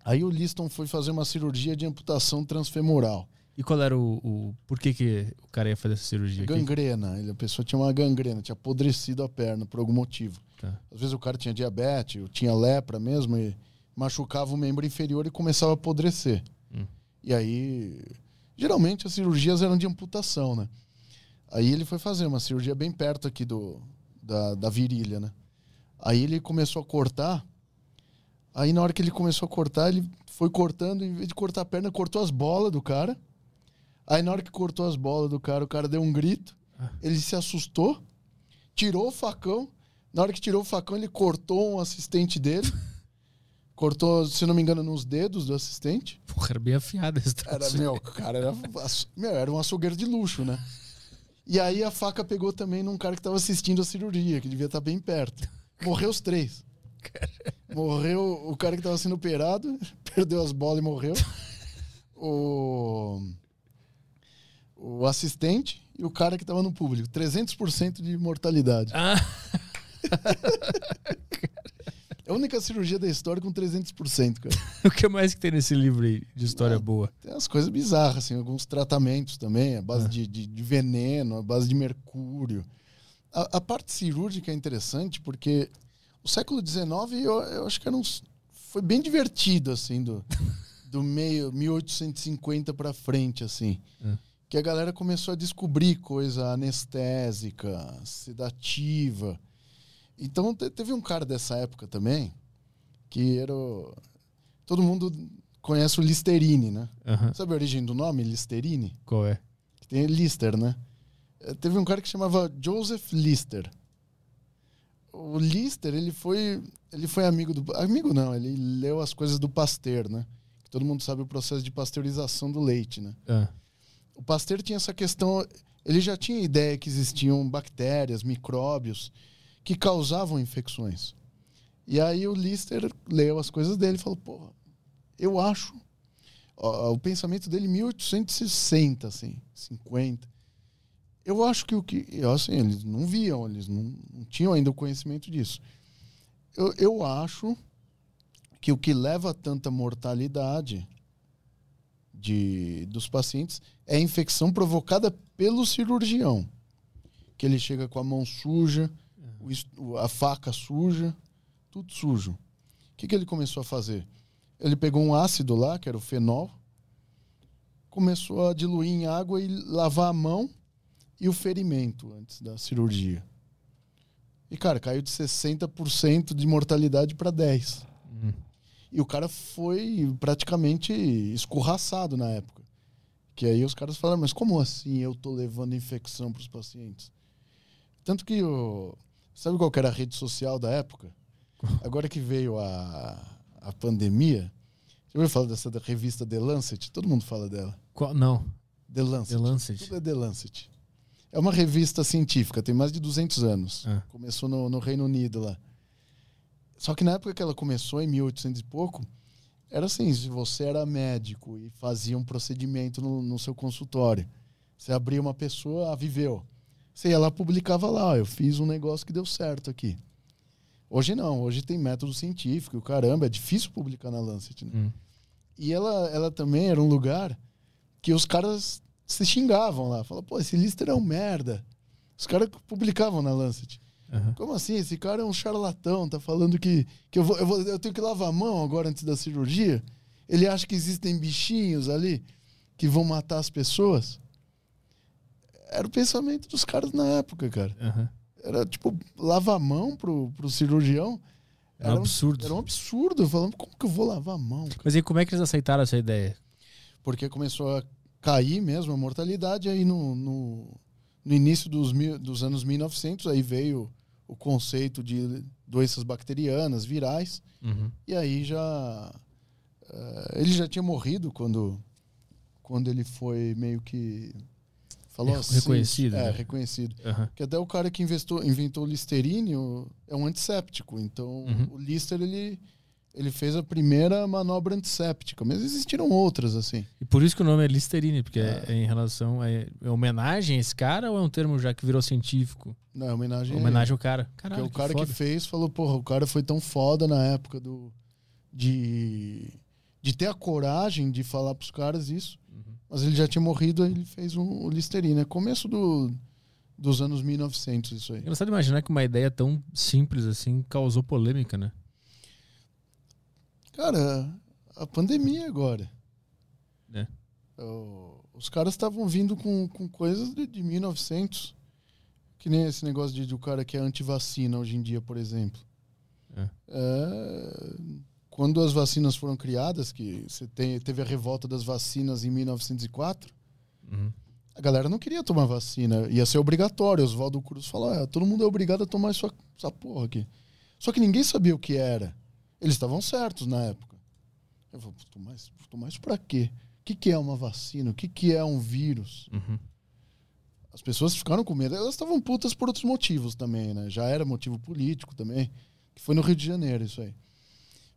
Aí o Liston foi fazer uma cirurgia de amputação transfemoral. E qual era o. o por que, que o cara ia fazer essa cirurgia aqui? Gangrena. Ele- A pessoa tinha uma gangrena, tinha apodrecido a perna por algum motivo. Tá. Às vezes o cara tinha diabetes, ou tinha lepra mesmo, e machucava o membro inferior e começava a apodrecer. Hum. E aí, geralmente as cirurgias eram de amputação, né? Aí ele foi fazer uma cirurgia bem perto aqui do, da, da virilha, né? Aí ele começou a cortar. Aí na hora que ele começou a cortar, ele foi cortando, em vez de cortar a perna, cortou as bolas do cara. Aí na hora que cortou as bolas do cara, o cara deu um grito. Ah. Ele se assustou, tirou o facão. Na hora que tirou o facão, ele cortou um assistente dele. cortou, se não me engano, nos dedos do assistente. Porra, era bem afiado esse Era, meu, cara, era, meu, era um açougueiro de luxo, né? E aí a faca pegou também num cara que tava assistindo a cirurgia, que devia estar bem perto. Morreu os três. Morreu o cara que tava sendo operado, perdeu as bolas e morreu. O, o assistente e o cara que tava no público. 300% de mortalidade. Ah, É a única cirurgia da história com 300%, cara. o que mais que tem nesse livro aí de história Ah, boa? Tem as coisas bizarras, assim, alguns tratamentos também, a base Ah. de, de- de veneno, a base de mercúrio. A, a parte cirúrgica é interessante porque o século XIX, eu, eu acho que era uns, foi bem divertido, assim, do, do meio 1850 para frente, assim. Ah. Que a galera começou a descobrir coisa anestésica, sedativa. Então te- teve um cara dessa época também, que era. o- Todo mundo conhece o Listerine, né? Aham. Sabe a origem do nome, Listerine? Qual é? Que tem Lister, né? Eh, Teve um cara que chamava Joseph Lister. O Lister, ele foi, ele foi amigo do. Amigo não, ele leu as coisas do Pasteur, né? Que todo mundo sabe o processo de pasteurização do leite, né? Ah, O Pasteur tinha essa questão. Ele já tinha ideia que existiam bactérias, micróbios que causavam infecções. E aí o Lister leu as coisas dele e falou: porra, eu acho. o pensamento dele, 1860, assim, 50. Eu acho que o que. Assim, eles não viam, eles não, não tinham ainda o conhecimento disso. Eu, eu acho que o que leva a tanta mortalidade de, dos pacientes é a infecção provocada pelo cirurgião. Que ele chega com a mão suja, a faca suja, tudo sujo. O que, que ele começou a fazer? Ele pegou um ácido lá, que era o fenol, começou a diluir em água e lavar a mão e o ferimento antes da cirurgia. E, cara, caiu de 60% de mortalidade para 10%. hum. E o cara foi praticamente escorraçado na época. Que aí os caras falaram, mas como assim eu tô levando infecção para os pacientes? Tanto que o. Sabe qual era a rede social da época? Agora que veio a, a pandemia, você ouviu falar dessa da revista The Lancet? Todo mundo fala dela. Qual? Não. The Lancet. The Lancet. Tudo é The Lancet. É uma revista científica, tem mais de 200 anos. Ah. Começou no, no Reino Unido lá. Só que na época que ela começou, em 1800 e pouco, era assim: se você era médico e fazia um procedimento no, no seu consultório, você abria uma pessoa, ah, viveu. Você ia lá publicava lá: ó, eu fiz um negócio que deu certo aqui. Hoje não, hoje tem método científico, caramba, é difícil publicar na Lancet. Né? Hum. E ela, ela também era um lugar que os caras se xingavam lá. Falavam, pô, esse Lister é um merda. Os caras publicavam na Lancet. Aham. Como assim? Esse cara é um charlatão, tá falando que, que eu, vou, eu, vou, eu tenho que lavar a mão agora antes da cirurgia? Ele acha que existem bichinhos ali que vão matar as pessoas? Era o pensamento dos caras na época, cara. Aham. Era tipo, lavar a mão pro, pro cirurgião. É um absurdo. Era um absurdo. Falando, como que eu vou lavar a mão? cara? Mas aí como é que eles aceitaram essa ideia? porque começou a cair mesmo a mortalidade aí no, no, no início dos, mil, dos anos 1900 aí veio o conceito de doenças bacterianas virais Uhum. e aí já eh, ele já tinha morrido quando quando ele foi meio que falou assim reconhecido, é né? reconhecido Aham. que até o cara que investou, inventou o Listerine o- é um antisséptico então Uhum. o Lister ele ele fez a primeira manobra antisséptica mas existiram outras assim E por isso que o nome é Listerine, porque Ah. é, em relação a é homenagem a esse cara ou é um termo já que virou científico? Não, é homenagem, Homenagem ao cara. ele. Porque Caralho, o cara que, foda. fez falou, porra, o cara foi tão foda na época do. de. de ter a coragem de falar pros caras isso. Uhum. Mas ele já tinha morrido, ele fez um, o Listerine. É começo do, dos anos 1900, isso aí. É engraçado imaginar que uma ideia tão simples assim causou polêmica, né? Cara, a pandemia agora. É. Os caras estavam vindo com, com coisas de, de 1900. Que nem esse negócio de, de o cara que é antivacina hoje em dia, por exemplo. É. É, quando as vacinas foram criadas, que você tem, teve a revolta das vacinas em 1904, Uhum. a galera não queria tomar vacina. Ia ser obrigatório. Oswaldo Cruz falou: é, todo mundo é obrigado a tomar essa, essa porra aqui. Só que ninguém sabia o que era. Eles estavam certos na época. Eu falei, "Pô, tomar isso, tomar isso pra quê? O que, que é uma vacina? O que, que é um vírus? Uhum. As pessoas ficaram com medo. Elas estavam putas por outros motivos também, né? Já era motivo político também. Que foi no Rio de Janeiro isso aí.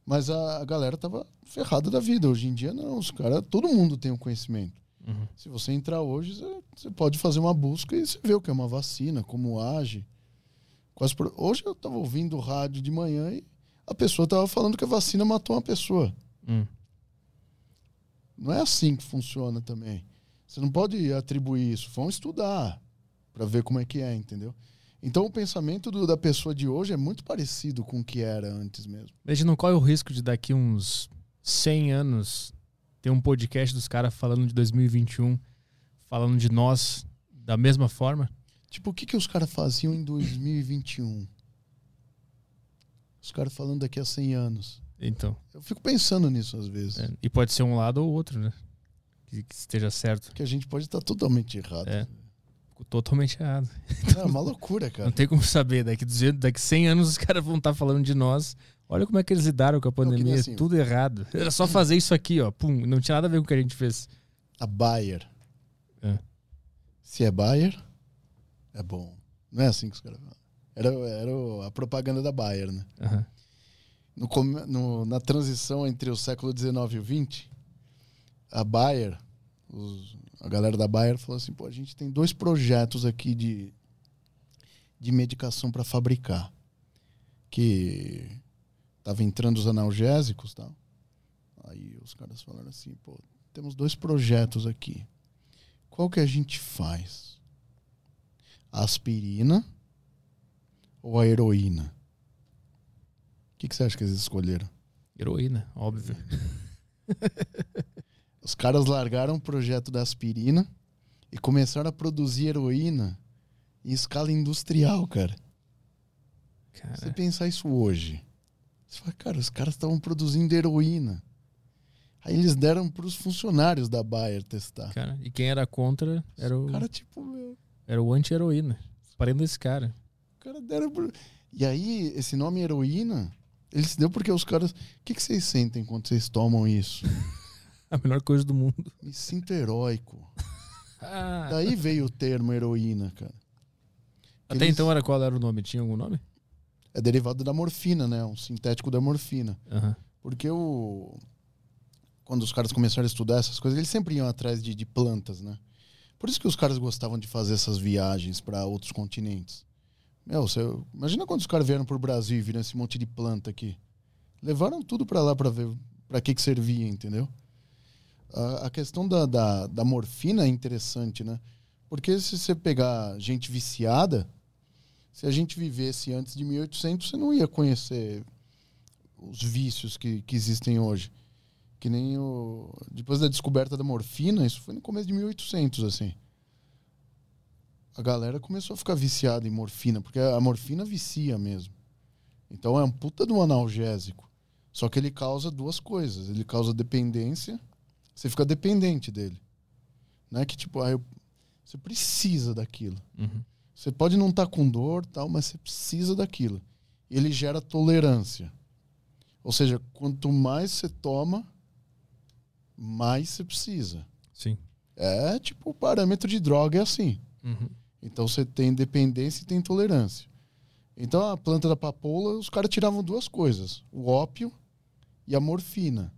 Mas a, a galera tava ferrada da vida. Hoje em dia, não. Os caras, todo mundo tem o conhecimento. Uhum. Se você entrar hoje, você- você pode fazer uma busca e você vê o que é uma vacina, como age. Quais pro- Hoje eu estava ouvindo rádio de manhã e a pessoa estava falando que a vacina matou uma pessoa. Hum. Não é assim que funciona também. Você não pode atribuir isso. Vão estudar para ver como é que é, entendeu? Então o pensamento do- da pessoa de hoje é muito parecido com o que era antes mesmo. A gente não corre o risco de daqui uns 100 anos ter um podcast dos caras falando de 2021, falando de nós da mesma forma? Tipo, o que, que os caras faziam em 2021? Os caras falando daqui a 100 anos. Então. Eu fico pensando nisso às vezes. é, e pode ser um lado ou outro, né? Que, que esteja certo. Que a gente pode estar totalmente errado. É. Totalmente errado. É uma loucura, Não cara. tem como saber. Daqui, 200, daqui 100 anos os caras vão estar falando de nós. Olha como é que eles lidaram com a pandemia. assim- Tudo errado. Era só fazer isso aqui, ó. Pum. Não tinha nada a ver com o que a gente fez. A Bayer. É. Se é Bayer, é bom. Não é assim que os caras falam. Era, era a propaganda da Bayer, né? Aham. No no- na transição entre o século XIX e o XX, a Bayer, os- a galera da Bayer falou assim: pô, a gente tem dois projetos aqui de, de medicação para fabricar. Que tava entrando os analgésicos tal. Aí os caras falaram assim: pô, temos dois projetos aqui. Qual que a gente faz? A aspirina ou a heroína? O que, que você acha que eles escolheram? Heroína, óbvio. Os caras largaram o projeto da aspirina e começaram a produzir heroína em escala industrial, cara. Se você Cara, pensar isso hoje, você fala, cara, os caras estavam produzindo heroína. Aí eles deram para os funcionários da Bayer testar. cara. E quem era contra era o, O cara, tipo, meu, era o anti-heroína. Parando esse cara. O cara deram. E aí, esse nome heroína, ele se deu porque os caras. O que, que vocês sentem quando vocês tomam isso? A melhor coisa do mundo. Me sinto heróico. Ah, Daí veio o termo heroína, cara. até Eles- então era qual era o nome? Tinha algum nome? É derivado da morfina, né? Um sintético da morfina. Aham. Porque o. Quando os caras começaram a estudar essas coisas, eles sempre iam atrás de, de plantas, né? Por isso que os caras gostavam de fazer essas viagens para outros continentes. Meu, você, imagina quando os caras vieram pro Brasil e viram esse monte de planta aqui. Levaram tudo para lá para ver para que que servia, entendeu? A, a questão da, da, da morfina é interessante, né? Porque se você pegar gente viciada, se a gente vivesse antes de 1800, você não ia conhecer os vícios que, que existem hoje. Que nem o. Depois da descoberta da morfina, isso foi no começo de 1800, assim. A galera começou a ficar viciada em morfina, porque a morfina vicia mesmo. Então é um puta de um analgésico. Só que ele causa duas coisas. Ele causa dependência, você fica dependente dele. Não é que tipo, ah, eu- você precisa daquilo. Uhum. Você pode não estar com dor, tal, mas você precisa daquilo. Ele gera tolerância. Ou seja, quanto mais você toma, mais você precisa. Sim. É tipo o parâmetro de droga é assim. Uhum. Então você tem dependência e tem tolerância. Então a planta da papoula, os caras tiravam duas coisas: o ópio e a morfina.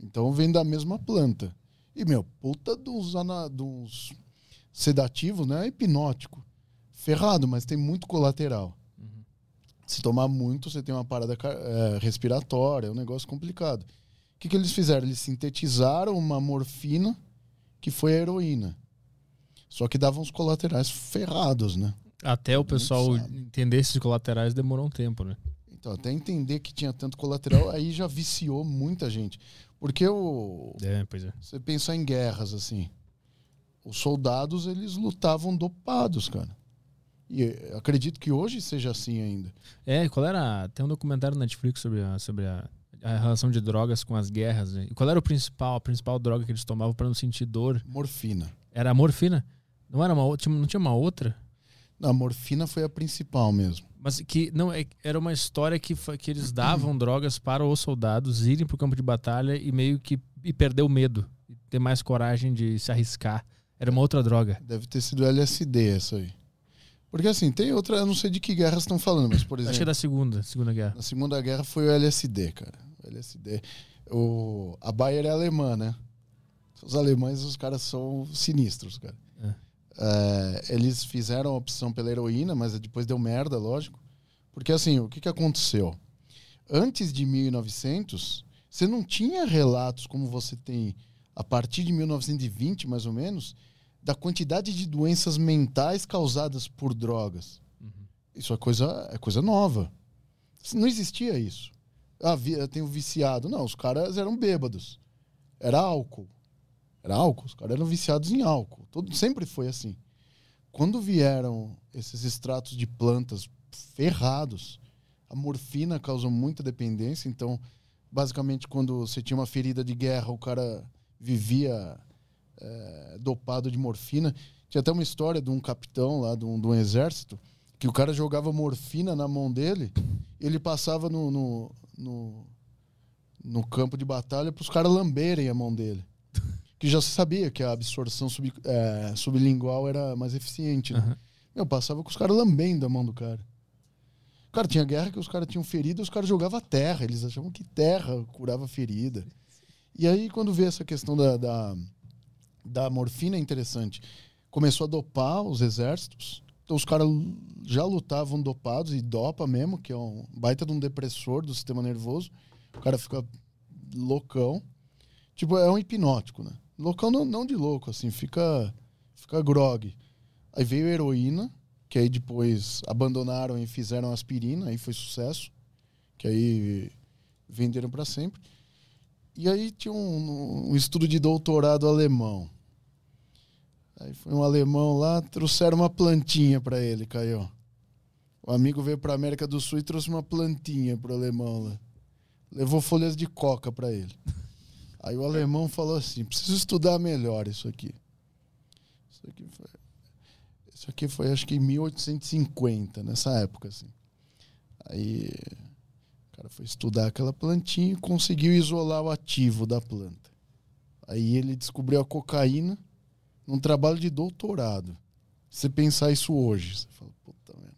Então vem da mesma planta. E, meu, puta dos, ana- dos sedativos, né? É hipnótico. Ferrado, mas tem muito colateral. Uhum. Se tomar muito, você tem uma parada é, respiratória, é um negócio complicado. O que, que eles fizeram? Eles sintetizaram uma morfina que foi a heroína. Só que dava uns colaterais ferrados, né? Até o pessoal entender esses colaterais demorou um tempo, né? Então, até entender que tinha tanto colateral, aí já viciou muita gente. Porque o, É, pois é. você pensar em guerras, assim, os soldados, eles lutavam dopados, cara. E acredito que hoje seja assim ainda. É, qual era. Tem um documentário na Netflix sobre a, sobre a, a relação de drogas com as guerras. Né? E qual era o principal, a principal droga que eles tomavam para não sentir dor? Morfina. Era a morfina? Não era uma outra? Não tinha uma outra? Não, a morfina foi a principal mesmo. Mas que não é- era uma história que, que eles davam drogas para os soldados irem para o campo de batalha e meio que e perder o medo, e ter mais coragem de se arriscar. Era uma outra droga. Deve ter sido LSD essa aí. Porque assim, tem outra, eu não sei de que guerra estão falando, mas por Acho que é exemplo, da segunda, segunda guerra. na Segunda Guerra foi o LSD, cara. O LSD. O, a Bayer é alemã, né? Os alemães, os caras são sinistros, cara. É, eles fizeram a opção pela heroína, mas depois deu merda, lógico. Porque assim, o que, que aconteceu? antes de 1900, você não tinha relatos como você tem a partir de 1920, mais ou menos, da quantidade de doenças mentais causadas por drogas. Uhum. Isso é coisa, é coisa nova. Não existia isso. Ah, vi- eu tenho viciado. Não, os caras eram bêbados. Era álcool. Era álcool. Os caras eram viciados em álcool. Todo, sempre foi assim. Quando vieram esses extratos de plantas ferrados, a morfina causou muita dependência. Então, basicamente, quando você tinha uma ferida de guerra, o cara vivia eh, dopado de morfina. Tinha até uma história de um capitão lá, de um, de um exército, que o cara jogava morfina na mão dele, ele passava no, no, no, no campo de batalha para os caras lamberem a mão dele. Que já se sabia que a absorção sub, eh, sublingual era mais eficiente. Né? Aham. Eu passava com os caras lambendo a mão do cara. Cara, tinha guerra que os caras tinham ferida, os caras jogavam terra. Eles achavam que terra curava ferida. E aí, quando vê essa questão da, da, da morfina, é interessante. Começou a dopar os exércitos. Então, os caras já lutavam dopados, e dopa mesmo, que é um baita de um depressor do sistema nervoso. O cara fica loucão. Tipo, é um hipnótico, né? Loucão não, não de louco, assim, fica, fica grog. Aí veio heroína, que aí depois abandonaram e fizeram aspirina, aí foi sucesso, que aí venderam para sempre. E aí tinha um, um estudo de doutorado alemão. Aí foi um alemão lá, trouxeram uma plantinha para ele, Caio. O amigo veio para América do Sul e trouxe uma plantinha pro alemão lá. Levou folhas de coca para ele. Aí o alemão falou assim: preciso estudar melhor isso aqui. Isso aqui foi, isso aqui foi acho que em 1850, nessa época, assim. Aí o cara foi estudar aquela plantinha e conseguiu isolar o ativo da planta. Aí ele descobriu a cocaína num trabalho de doutorado. Você pensar isso hoje, você fala, puta merda.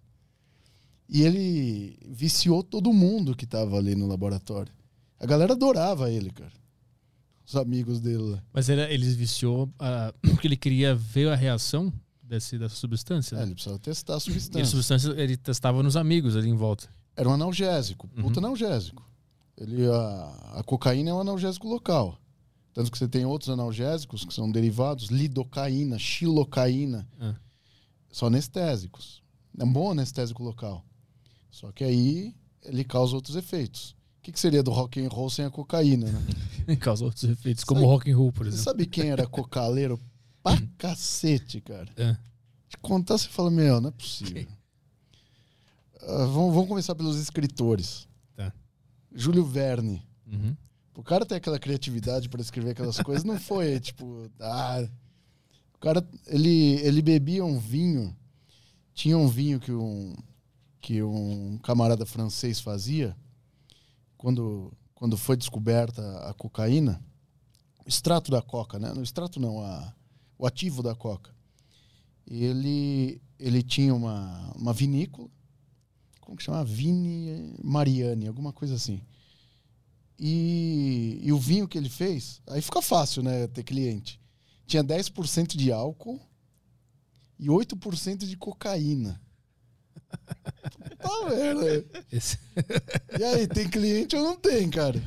E ele viciou todo mundo que tava ali no laboratório. A galera adorava ele, cara. Os amigos dele lá. Mas ele, eles viciou ah, porque ele queria ver a reação desse, dessa substância. É, né? ele precisava testar a E a substância. substância ele testava nos amigos ali em volta. Era um analgésico, puta Uhum. analgésico. Ele, a, a cocaína é um analgésico local. Tanto que você tem outros analgésicos que são derivados, lidocaína, xilocaína. Ah. São anestésicos. É um bom anestésico local. Só que aí ele causa outros efeitos. O que, que seria do rock and roll sem a cocaína, né? Causa outros efeitos, como Sabe- o rock and roll, por Você exemplo. sabe quem era cocaleiro pra cacete, cara? É. Te contar, você fala, meu, não é possível. Ah, vamos, vamos começar pelos escritores. Tá. Júlio Verne. Uhum. O cara tem aquela criatividade para escrever aquelas coisas, não foi tipo, ah, o cara ele ele bebia um vinho, tinha um vinho que um que um camarada francês fazia quando quando foi descoberta a cocaína, o extrato da coca, né? No extrato não, a, o ativo da coca. Ele ele tinha uma uma vinícola, como que chama? Vini Mariani, alguma coisa assim. E, e o vinho que ele fez, aí fica fácil, né, ter cliente. Tinha 10% de álcool e 8% de cocaína. Tá vendo? Esse- E aí, tem cliente ou não tem, cara?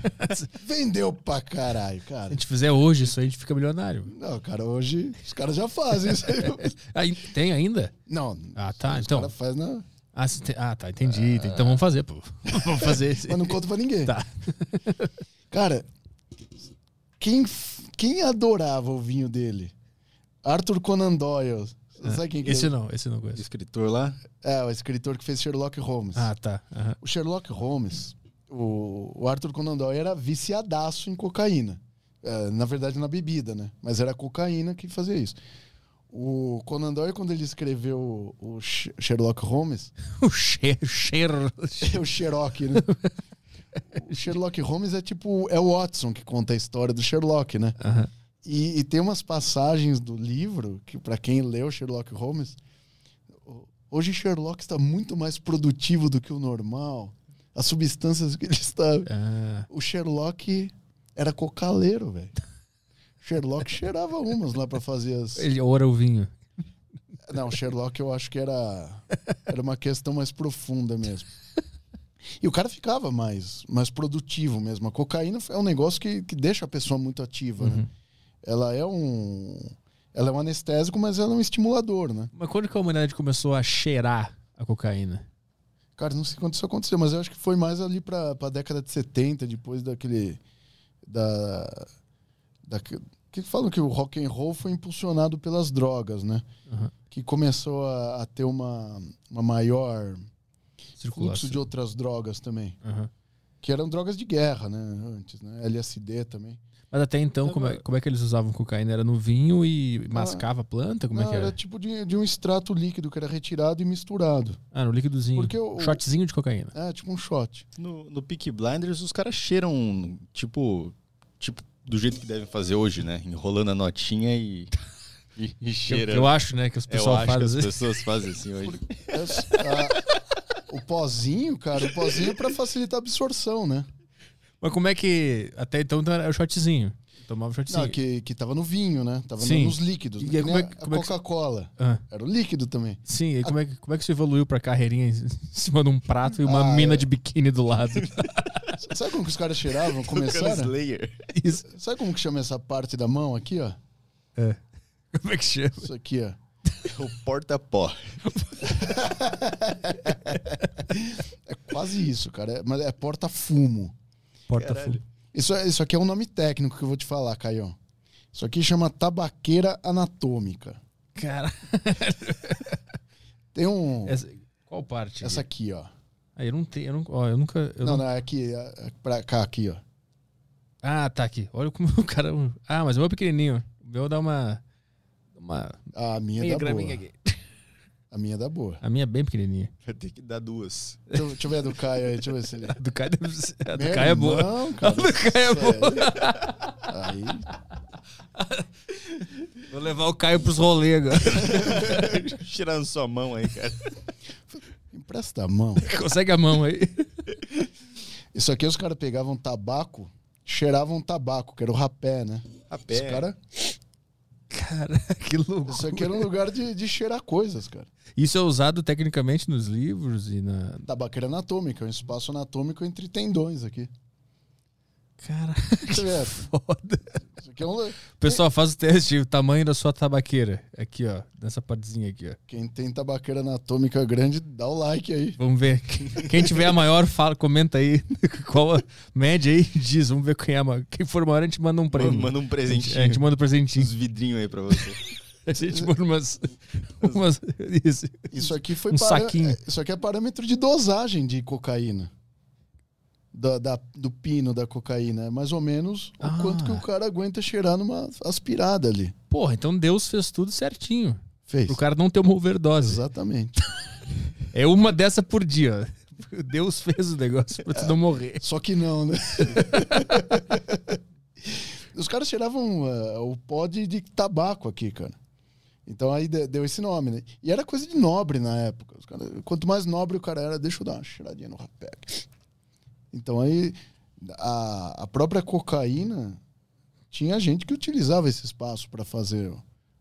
Vendeu pra caralho, Se a cara. gente fizer hoje isso aí, a gente fica milionário. Não, cara, hoje os caras já fazem isso aí. Tem ainda? Não, Ah, tá. os Então. caras fazem na... Ah, ah, tá. Entendi. Então vamos fazer, pô. Vamos fazer esse. Mas não conta pra ninguém. Tá. Cara, quem, quem adorava o vinho dele? Arthur Conan Doyle. Você sabe quem que Esse é? não, esse não conheço. Escritor lá. É, o escritor que fez Sherlock Holmes. Ah, tá. Aham. O Sherlock Holmes, o, o Arthur Conan Doyle era viciadaço em cocaína. É, na verdade, na bebida, né? Mas era a cocaína que fazia isso. O Conan Doyle, quando ele escreveu o, o Sh- Sherlock Holmes, O cheiro. é o Sherlock, né? O Sherlock Holmes é tipo. É o Watson que conta a história do Sherlock, né? Aham. E, e tem umas passagens do livro que, para quem leu Sherlock Holmes, hoje Sherlock está muito mais produtivo do que o normal. As substâncias que ele está. Ah, O Sherlock era cocaleiro, velho. Sherlock cheirava umas lá para fazer as. ele ora o vinho. Não, Sherlock eu acho que era era uma questão mais profunda mesmo. E o cara ficava mais, mais produtivo mesmo. A cocaína é um negócio que, que deixa a pessoa muito ativa, né? Ela é um. Ela é um anestésico, mas ela é um estimulador, né? Mas quando que a humanidade começou a cheirar a cocaína? Cara, não sei quando isso aconteceu, mas eu acho que foi mais ali pra, pra década de 70, depois daquele. Da. da que falam que o rock and roll foi impulsionado pelas drogas, né? Uhum. Que começou a, a ter uma, uma maior fluxo Circulação. de outras drogas também. Uhum. Que eram drogas de guerra, né? Antes, né? LSD também. Mas até então, como é, como é que eles usavam cocaína? Era no vinho e mascava a planta? Como é Não, que era? era tipo de, de um extrato líquido que era retirado e misturado. Ah, no líquidozinho. Porque o- Shotzinho de cocaína. É, tipo um shot. No, no Peaky Blinders, os caras cheiram, tipo, tipo, do jeito que devem fazer hoje, né? Enrolando a notinha e, e, e Eu, cheirando. eu acho, né, que os Eu pessoal acho que fazem. as pessoas fazem assim hoje. O pozinho, cara, o pozinho é pra facilitar a absorção, né? Mas como é que. Até então então era o shotzinho. Tomava o shotzinho. Não, que, que tava no vinho, né? Tava Sim. nos líquidos. E né? aí como é que- a como é que- Coca-Cola. Ah, Era o líquido também. sim, e como é, que, como é que isso evoluiu pra carreirinha em cima de um prato e uma Ah, mina é. de biquíni do lado? Sabe como que os caras cheiravam? Começaram? Slayer. Isso. Sabe como que chama essa parte da mão aqui, ó? É. Como é que chama? Isso aqui, ó. O porta-pó. É quase isso, cara. É, mas é porta-fumo. Porta Caralho. Isso, é- isso aqui é um nome técnico que eu vou te falar, Caio. Isso aqui chama tabaqueira anatômica. Cara. Tem um. Essa, qual parte? Essa aqui, ó. Ah, eu não tenho. Eu, não, ó, eu nunca. eu não, não- é aqui. É é pra cá, aqui, ó. Ah, tá aqui. Olha como o cara. Ah, mas o meu é pequenininho. O meu dá uma. Uma A minha meia dá boa. aqui. A minha dá boa. A minha é bem pequenininha. Vai ter que dar duas. Deixa, eu- deixa eu ver a do Caio aí, deixa eu ver se ele. A do Caio, deve ser- a do Meu Caio é boa. A cara, do Caio é boa. Aí, Vou levar o Caio pros rolês agora. Tirando sua mão aí, cara. empresta a mão. Consegue a mão aí. Isso aqui os caras pegavam tabaco, cheiravam tabaco, que era o rapé, né? Rapé. Os cara, Cara, que louco. isso aqui era um lugar de, de cheirar coisas, cara. Isso é usado tecnicamente nos livros e na. Tabaqueira anatômica, um espaço anatômico entre tendões aqui. Cara, eu ver. foda. Isso aqui é um, Pessoal, faz o teste, o tamanho da sua tabaqueira. Aqui, ó. Nessa partezinha aqui, ó. quem tem tabaqueira anatômica grande, dá o like aí. Vamos ver. Quem tiver a maior, fala, comenta aí. Qual a média aí? Diz. Vamos ver quem é a maior. Quem for maior, a gente manda um prêmio. Manda um presentinho. É, a gente manda um presentinho. uns vidrinhos aí pra você. A gente manda umas. umas isso. Isso aqui foi Um parã- saquinho. é, Isso aqui é parâmetro de dosagem de cocaína. Da, da- do pino da cocaína. É mais ou menos o Ah. quanto que o cara aguenta cheirar numa aspirada ali. Porra, então Deus fez tudo certinho. Fez. Pro cara não ter uma overdose. Exatamente. É uma dessa por dia. Deus fez o negócio pra tu não morrer. Só que não, né? Os caras cheiravam eh, o pó de, de tabaco aqui, cara. Então aí de- deu esse nome, né? E era coisa de nobre na época. Cara- quanto mais nobre o cara era, deixa eu dar uma cheiradinha no rapé. Então aí a, a própria cocaína tinha gente que utilizava esse espaço para fazer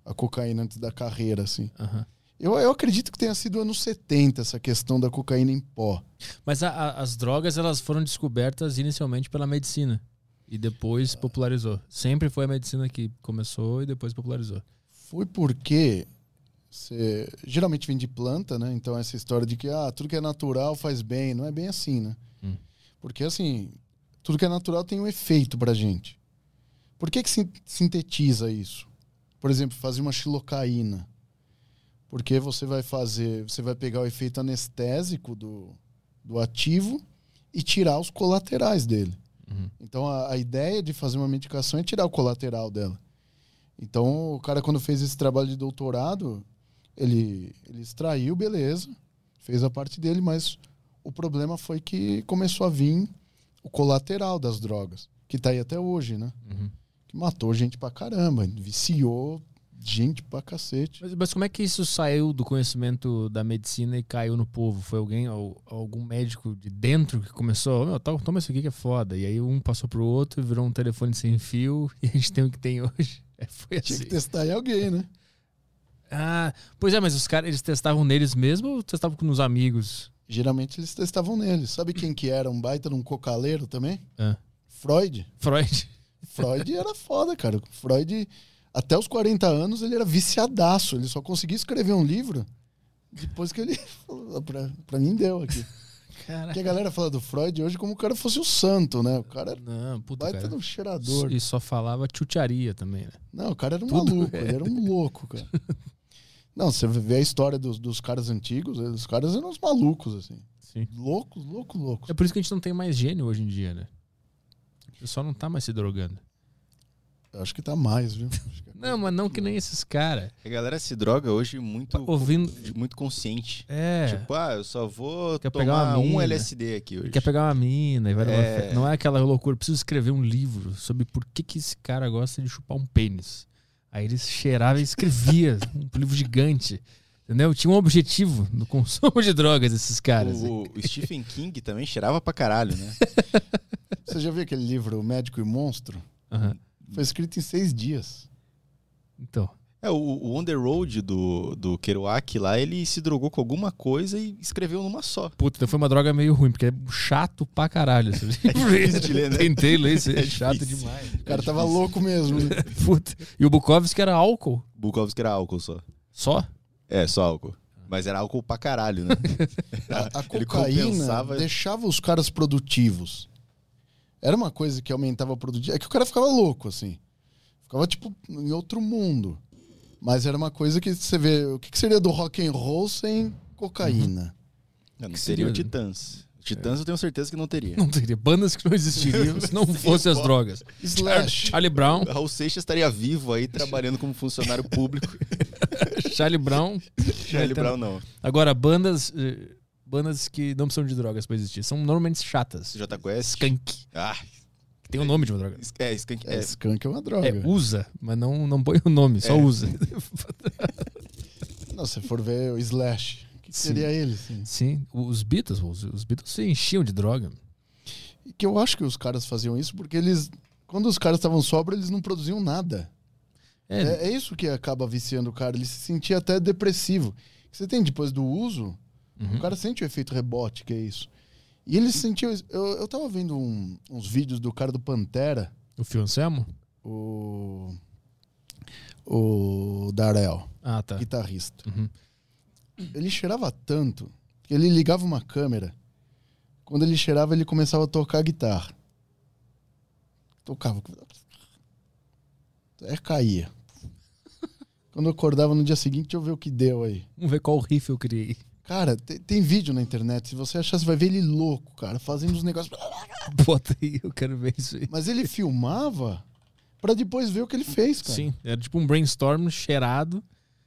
a cocaína antes da carreira, assim. Aham. Eu, eu acredito que tenha sido anos 70 essa questão da cocaína em pó. Mas a- a- as drogas elas foram descobertas inicialmente pela medicina e depois popularizou. Sempre foi a medicina que começou e depois popularizou. Foi porque você geralmente vem de planta, né? Então essa história de que ah, tudo que é natural faz bem, não é bem assim, né? Porque assim, tudo que é natural tem um efeito pra gente. Por que que sin- sintetiza isso? Por exemplo, fazer uma xilocaína. Porque você vai fazer, você vai pegar o efeito anestésico do, do ativo e tirar os colaterais dele. Uhum. Então a, a ideia de fazer uma medicação é tirar o colateral dela. Então o cara quando fez esse trabalho de doutorado, ele, ele extraiu, beleza, fez a parte dele, mas o problema foi que começou a vir o colateral das drogas, que tá aí até hoje, né? Uhum. Que matou gente pra caramba, viciou gente pra cacete. Mas, mas como é que isso saiu do conhecimento da medicina e caiu no povo? Foi alguém, al- algum médico de dentro que começou, meu, to- toma isso aqui que é foda. E aí um passou pro outro e virou um telefone sem fio e a gente tem o que tem hoje. É, foi Tinha assim. que testar em alguém, né? Ah, pois é, mas os caras, eles testavam neles mesmo ou testavam com os amigos? Geralmente eles testavam neles. Sabe quem que era um baita de um cocaleiro também? É. Freud. Freud. Freud era foda, cara. Freud, até os 40 anos, ele era viciadaço. Ele só conseguia escrever um livro depois que ele falou, pra, pra mim deu aqui. Porque a galera fala do Freud hoje como o cara fosse o santo, né? O cara era Não, puta, baita cara. um cheirador. E só falava chucharia também, né? Não, o cara era um Tudo maluco, é. ele era um louco, cara. Não, você vê a história dos, dos caras antigos, os caras eram uns malucos, assim. Sim. Loucos, loucos, loucos. É por isso que a gente não tem mais gênio hoje em dia, né? O pessoal não tá mais se drogando. Eu acho que tá mais, viu? É Não, mas não que nem esses caras. A galera se droga hoje muito, Ouvindo. muito consciente. É. Tipo, ah, eu só vou Quer pegar tomar uma um mina. LSD aqui hoje. Quer pegar uma mina e vai É. festa. Não é aquela loucura. Preciso escrever um livro sobre por que, que esse cara gosta de chupar um pênis. Aí ele cheirava e escrevia um livro gigante. Entendeu? Tinha um objetivo no consumo de drogas, esses caras. O, o Stephen King também cheirava pra caralho, né? Você já viu aquele livro O Médico e o Monstro? Aham. Foi escrito em seis dias. Então. É, o, o On The Road do, do Kerouac lá, ele se drogou com alguma coisa e escreveu numa só. Puta, então foi uma droga meio ruim, porque é chato pra caralho difícil de ler, né? Tentei ler, isso é, É chato difícil. demais. O cara tava louco mesmo. né? Puta. E o Bukowski era álcool. Bukowski era álcool só. Só? É, só álcool. Mas era álcool pra caralho, né? A, a Ele cocaína compensava- deixava os caras produtivos. Era uma coisa que aumentava a produtividade. É que o cara ficava louco, assim. Ficava, tipo, em outro mundo. Mas era uma coisa que você vê. O que, que seria do rock and roll sem cocaína? Não, não Que seria o Titãs. O Titãs eu tenho certeza que não teria. Não teria. Bandas que não existiriam se não fossem as drogas. Slash. Charlie Brown. Raul Seixas estaria vivo aí trabalhando como funcionário público. Charlie Brown. Charlie Brown não. Agora, bandas. eh, Bandas que não precisam de drogas pra existir. São normalmente chatas. Já conhece? Skunk. Ah, tem o nome de uma droga. é, Skunk. É, É, skunk é uma droga. É, usa, mas não, não põe o nome, só É. usa. Não, se for ver o Slash, o que, Sim. seria ele? Assim? Sim, os Beatles, os, os Beatles se enchiam de droga. E que eu acho que os caras faziam isso porque eles. Quando os caras estavam sóbrios, eles não produziam nada. É, É, é isso que acaba viciando o cara. Ele se sentia até depressivo. Você tem depois do uso, uhum. o cara sente o efeito rebote, que é isso. E ele se sentiu. Eu, eu tava vendo um- uns vídeos do cara do Pantera, o Phil Anselmo? o. O Darel, Ah, tá. guitarrista. Uhum. Ele cheirava tanto que ele ligava uma câmera. Quando ele cheirava, ele começava a tocar guitarra. Tocava. É, caía. Quando eu acordava no dia seguinte, deixa eu ver o que deu aí. Vamos ver qual riff eu criei. Cara, te- tem, vídeo na internet. Se você achar, você vai ver ele louco, cara, fazendo uns negócios. Bota aí, eu quero ver isso aí. Mas ele filmava pra depois ver o que ele fez, cara. Sim, era tipo um brainstorm cheirado.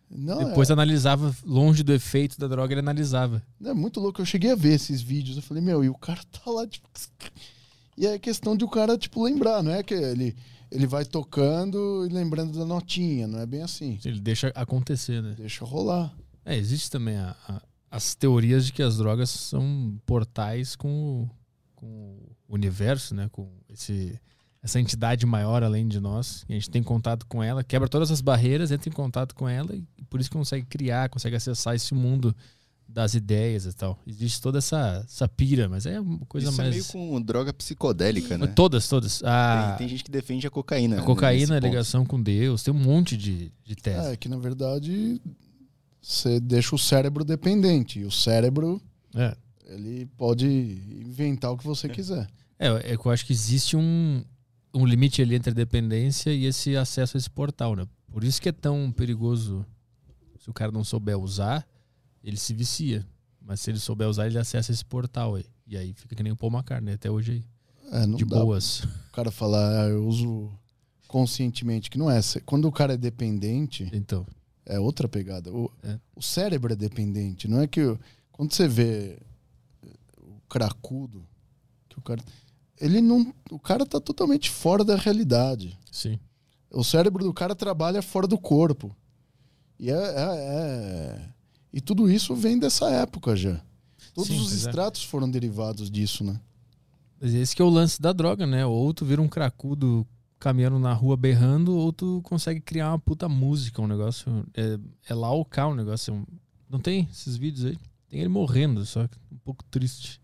Não, Depois é, analisava, longe do efeito da droga, ele analisava. é muito louco. Eu cheguei a ver esses vídeos. Eu falei, meu, e o cara tá lá, tipo. E é questão de o cara, tipo, lembrar, não é que ele, ele vai tocando e lembrando da notinha, não é bem assim. Ele deixa acontecer, né? Deixa rolar. É, existe também a- a- as teorias de que as drogas são portais com, o- com o universo, né? Com esse, essa entidade maior além de nós. E a gente tem contato com ela, quebra todas as barreiras, entra em contato com ela e por isso consegue criar, consegue acessar esse mundo das ideias e tal. Existe toda essa, essa pira, mas é uma coisa Isso mais. é meio com droga psicodélica, né? Todas, todas. A, Tem, tem gente que defende a cocaína. a né, cocaína, a ponto. ligação com Deus, tem um monte de, de tese. É que, na verdade, você deixa o cérebro dependente. E o cérebro, É. ele pode inventar o que você quiser. É, é que eu acho que existe um, um limite ali entre a dependência e esse acesso a esse portal, né? Por isso que é tão perigoso. Se o cara não souber usar, ele se vicia. Mas se ele souber usar, ele acessa esse portal aí. E aí fica que nem o Paul McCartney até hoje aí. É, não de dá boas. o cara falar, ah, eu uso conscientemente, que não é. Quando o cara é dependente, Então. É outra pegada. O, É. o cérebro é dependente. Não é que. Quando você vê o cracudo, que o cara. Ele não. O cara tá totalmente fora da realidade. Sim. O cérebro do cara trabalha fora do corpo. E é. é- é- E tudo isso vem dessa época já. Todos Sim, os é. extratos foram derivados disso, né? Mas esse que é o lance da droga, né? Ou tu vira um cracudo caminhando na rua berrando, ou tu consegue criar uma puta música, um negócio. É, é lá ou cá um negócio. é um- Não tem esses vídeos aí? Tem ele morrendo, só que pouco triste.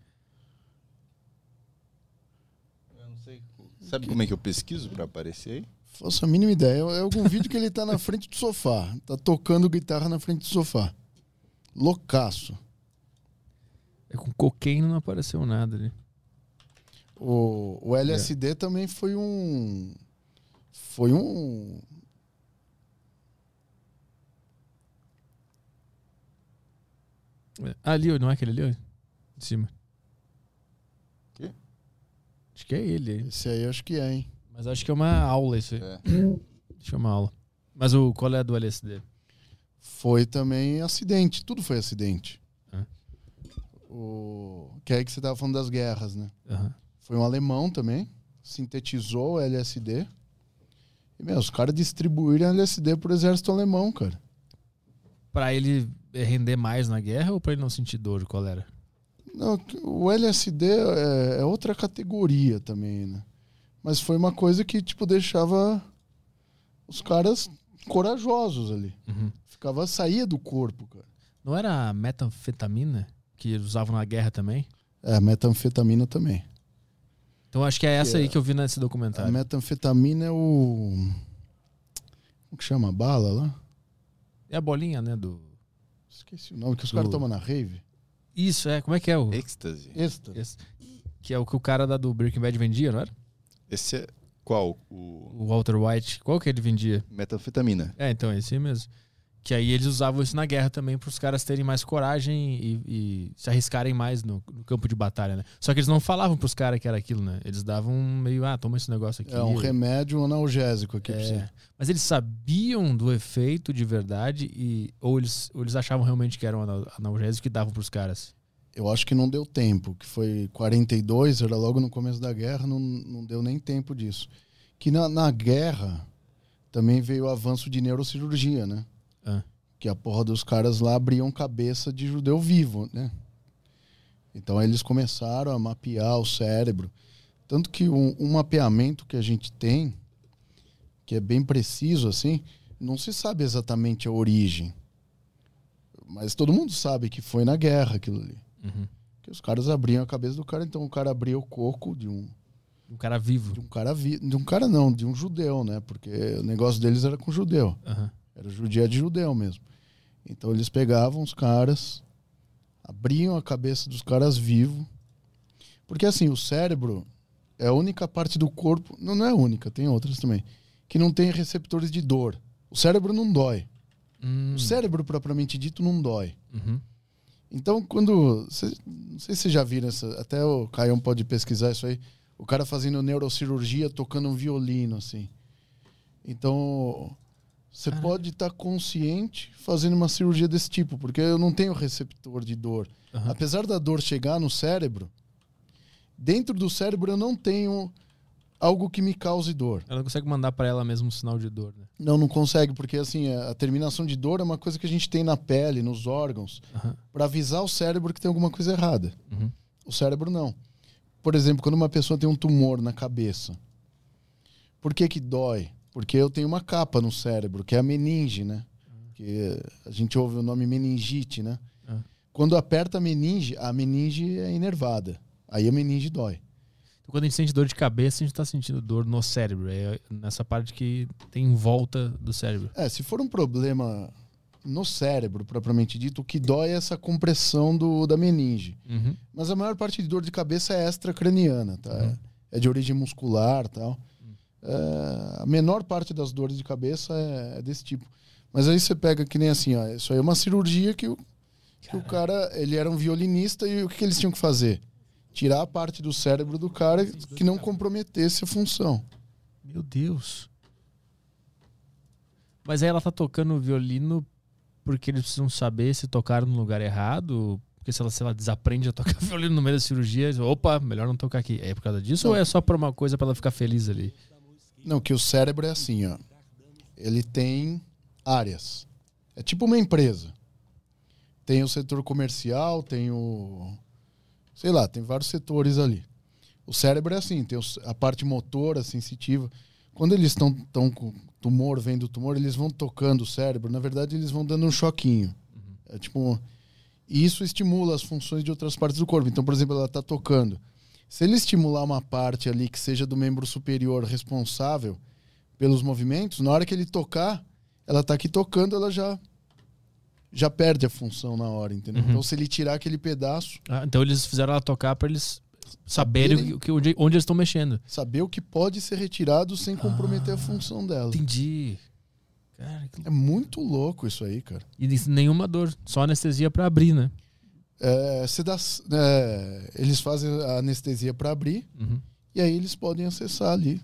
Eu não sei. Sabe como é que eu pesquiso pra aparecer aí? Faço a mínima ideia. É algum vídeo que ele tá na frente do sofá. Tá tocando guitarra na frente do sofá. Loucaço. É com cocaine não apareceu nada ali. O, o LSD também foi um. Foi um. É, Ali, não é aquele ali? De cima. Quê? Acho que é ele. Esse aí acho que é, hein? Mas acho que é uma aula isso aí. É. Acho que é uma aula. Mas o qual é a do LSD? Foi também acidente. Tudo foi acidente. É. O, que é aí que você tava falando das guerras, né? Aham. Foi um alemão também. Sintetizou o LSD. E, meu, os caras distribuíram LSD pro exército alemão, cara. Pra ele render mais na guerra ou pra ele não sentir dor? Qual era? Não, o LSD é, é outra categoria também, né? Mas foi uma coisa que, tipo, deixava os caras corajosos ali. Uhum. Ficava, saía do corpo, cara. Não era a metanfetamina que eles usavam na guerra também? É, metanfetamina também. Então acho que é essa Que aí é- que eu vi nesse A documentário. metanfetamina é o. Como que chama? A bala lá? É a bolinha, né? Do. Esqueci o nome que os Do- caras tomam na rave. Isso, é. Como é que é o. Êxtase. Êxtase. Esse- Que é o que o cara da do Breaking Bad vendia, não era? Esse é qual? O O Walter White. Qual que ele vendia? metanfetamina. É, então, esse aí mesmo. Que aí eles usavam isso na guerra também para os caras terem mais coragem e, e se arriscarem mais no, no campo de batalha, né? Só que eles não falavam pros caras que era aquilo, né? Eles davam meio, ah, toma esse negócio aqui. É um remédio analgésico aqui pra É, você. Mas eles sabiam do efeito de verdade e ou eles, ou eles achavam realmente que era um anal- analgésico que davam pros caras. Eu acho que não deu tempo, que foi 42, era logo no começo da guerra, não, não deu nem tempo disso. Que na, na guerra também veio o avanço de neurocirurgia, né? Ah. Que a porra dos caras lá abriam cabeça de judeu vivo, né? Então eles começaram a mapear o cérebro. Tanto que um, um mapeamento que a gente tem, que é bem preciso assim, não se sabe exatamente a origem. Mas todo mundo sabe que foi na guerra aquilo ali. Uhum. Que os caras abriam a cabeça do cara, então o cara abria o coco de um, Um cara vivo. de um cara vi, de um cara não, de um judeu, né? Porque o negócio deles era com judeu. Aham. Era judia de judeu mesmo. Então eles pegavam os caras, abriam a cabeça dos caras vivos. Porque assim, o cérebro é a única parte do corpo, não, não é a única, tem outras também, que não tem receptores de dor. O cérebro não dói. Hum. O cérebro propriamente dito não dói. Uhum. Então, quando. cê- não sei se vocês já viram essa. Até o Caião pode pesquisar isso aí. O cara fazendo neurocirurgia tocando um violino, assim. Então. Você Caraca. pode estar consciente fazendo uma cirurgia desse tipo, porque eu não tenho receptor de dor. Aham. Apesar da dor chegar no cérebro, dentro do cérebro eu não tenho algo que me cause dor. Ela não consegue mandar pra ela mesmo um sinal de dor, né? Não, não consegue, porque assim, a terminação de dor é uma coisa que a gente tem na pele, nos órgãos, Aham. para avisar o cérebro que tem alguma coisa errada. Uhum. O cérebro não. Por exemplo, quando uma pessoa tem um tumor na cabeça, por que que dói? Porque eu tenho uma capa no cérebro, que é a meninge, né? Que a gente ouve o nome meningite, né? Ah. Quando aperta a meninge, a meninge é inervada. Aí a meninge dói. Então, quando a gente sente dor de cabeça, a gente tá sentindo dor no cérebro. É nessa parte que tem em volta do cérebro. É, se for um problema no cérebro, propriamente dito, o que dói é essa compressão do, da meninge. Uhum. Mas a maior parte de dor de cabeça é extracraniana, tá? Uhum. É de origem muscular tal. É, a menor parte das dores de cabeça é, é desse tipo. Mas aí você pega que nem assim, ó, isso aí é uma cirurgia que o, que o cara, ele era um violinista e o que, que eles tinham que fazer? Tirar a parte do cérebro do cara que não comprometesse a função. Meu Deus. Mas aí ela tá tocando violino porque eles precisam saber se tocaram no lugar errado. Porque se ela, se ela desaprende a tocar violino no meio da cirurgia, opa, melhor não tocar aqui. É por causa disso Não. ou é só por uma coisa pra ela ficar feliz ali? Não, que o cérebro é assim, ó. Ele tem áreas. É tipo uma empresa. Tem o setor comercial, tem o. Sei lá, tem vários setores ali. O cérebro é assim, tem a parte motora, sensitiva. Quando eles estão tão com tumor, vendo o tumor, eles vão tocando o cérebro. Na verdade, eles vão dando um choquinho. É tipo. E isso estimula as funções de outras partes do corpo. Então, por exemplo, ela está tocando. Se ele estimular uma parte ali que seja do membro superior responsável pelos movimentos, na hora que ele tocar, ela está aqui tocando, ela já já perde a função na hora, entendeu? Uhum. Então, se ele tirar aquele pedaço, Ah, então eles fizeram ela tocar pra eles saberem Saberem. o que, onde, onde eles estão mexendo. saber o que pode ser retirado sem comprometer Ah. a função dela. Entendi. Cara, que... É muito louco isso aí, cara. E nenhuma dor, só anestesia pra abrir, né? É, dá, é, eles fazem a anestesia para abrir Uhum. e aí eles podem acessar ali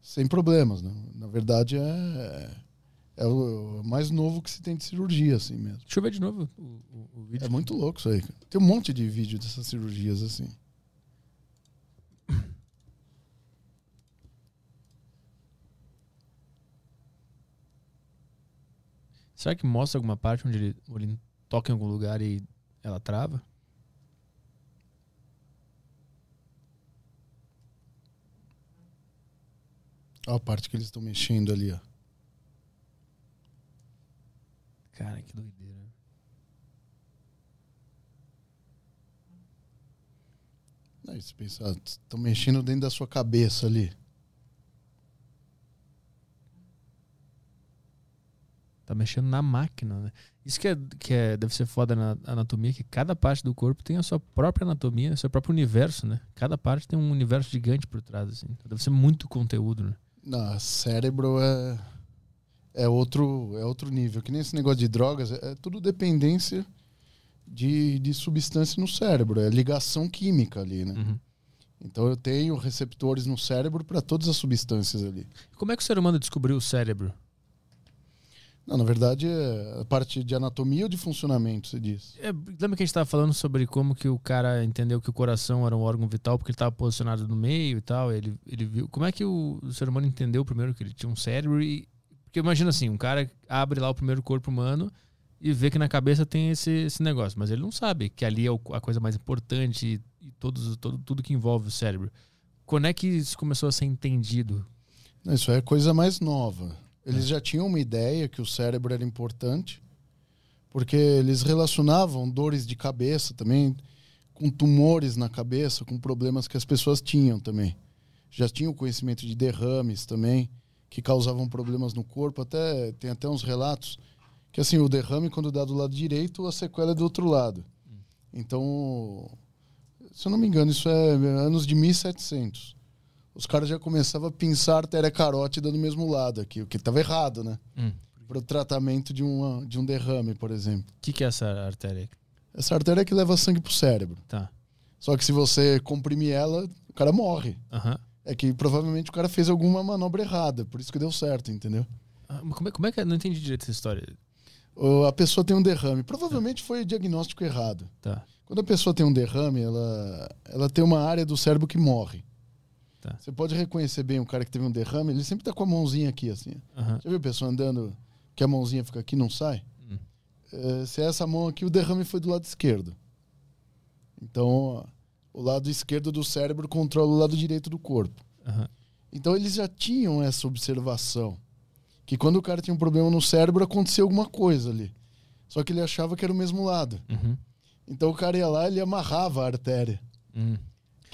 sem problemas. Né? Na verdade, é, é o mais novo que se tem de cirurgia, assim mesmo. Deixa eu ver de novo o, o- o vídeo. É muito louco isso aí. Tem um monte de vídeo dessas cirurgias assim. Será que mostra alguma parte onde ele, onde ele toca em algum lugar e ela trava? Olha a parte que eles estão mexendo ali. Ó. Cara, que doideira. Aí você pensa, estão mexendo dentro da sua cabeça ali. Tá mexendo na máquina, né? Isso que, é, que é, deve ser foda na anatomia, que cada parte do corpo tem a sua própria anatomia, o seu próprio universo, né? Cada parte tem um universo gigante por trás, assim. Então deve ser muito conteúdo, né? Não, cérebro é, é, outro, é outro nível. Que nem esse negócio de drogas, é, é tudo dependência de, de substância no cérebro. É ligação química ali, né? Uhum. Então eu tenho receptores no cérebro para todas as substâncias ali. Como é que o ser humano descobriu o cérebro? Não, na verdade, é a parte de anatomia ou de funcionamento, você diz. É, lembra que a gente estava falando sobre como que o cara entendeu que o coração era um órgão vital porque ele estava posicionado no meio e tal? Ele, ele viu. Como é que o, o ser humano entendeu primeiro que ele tinha um cérebro? E, porque imagina assim, um cara abre lá o primeiro corpo humano e vê que na cabeça tem esse, esse negócio, mas ele não sabe que ali é o- a coisa mais importante e, e todos, todo, tudo que envolve o cérebro. Quando é que isso começou a ser entendido? Isso é coisa mais nova. Eles já tinham uma ideia que o cérebro era importante, porque eles relacionavam dores de cabeça também com tumores na cabeça, com problemas que as pessoas tinham também. Já tinham conhecimento de derrames também, que causavam problemas no corpo. Até tem até uns relatos que assim o derrame quando dá do lado direito, a sequela é do outro lado. Então, se eu não me engano, isso é anos de 1700 os caras já começavam a pinçar a artéria carótida do mesmo lado aqui, o que estava errado, né? Hum. Para o tratamento de, uma, de um derrame, por exemplo. O que, que é essa artéria? Essa artéria é que leva sangue pro cérebro. Tá. Só que se você comprimir ela, o cara morre. Aham. É que provavelmente o cara fez alguma manobra errada, por isso que deu certo, entendeu? Ah, como, é, como é que é? Não entendi direito essa história. Ou a pessoa tem um derrame. Provavelmente foi diagnóstico errado. Tá. Quando a pessoa tem um derrame, ela, ela tem uma área do cérebro que morre. Tá. Você pode reconhecer bem o cara que teve um derrame, ele sempre tá com a mãozinha aqui, assim. Aham. Já viu a pessoa andando que a mãozinha fica aqui não sai? Hum. É, se é essa mão aqui, o derrame foi do lado esquerdo. Então, o lado esquerdo do cérebro controla o lado direito do corpo. Aham. Então, eles já tinham essa observação. Que quando o cara tinha um problema no cérebro, acontecia alguma coisa ali. Só que ele achava que era o mesmo lado. Uhum. Então, o cara ia lá ele amarrava a artéria. Hum.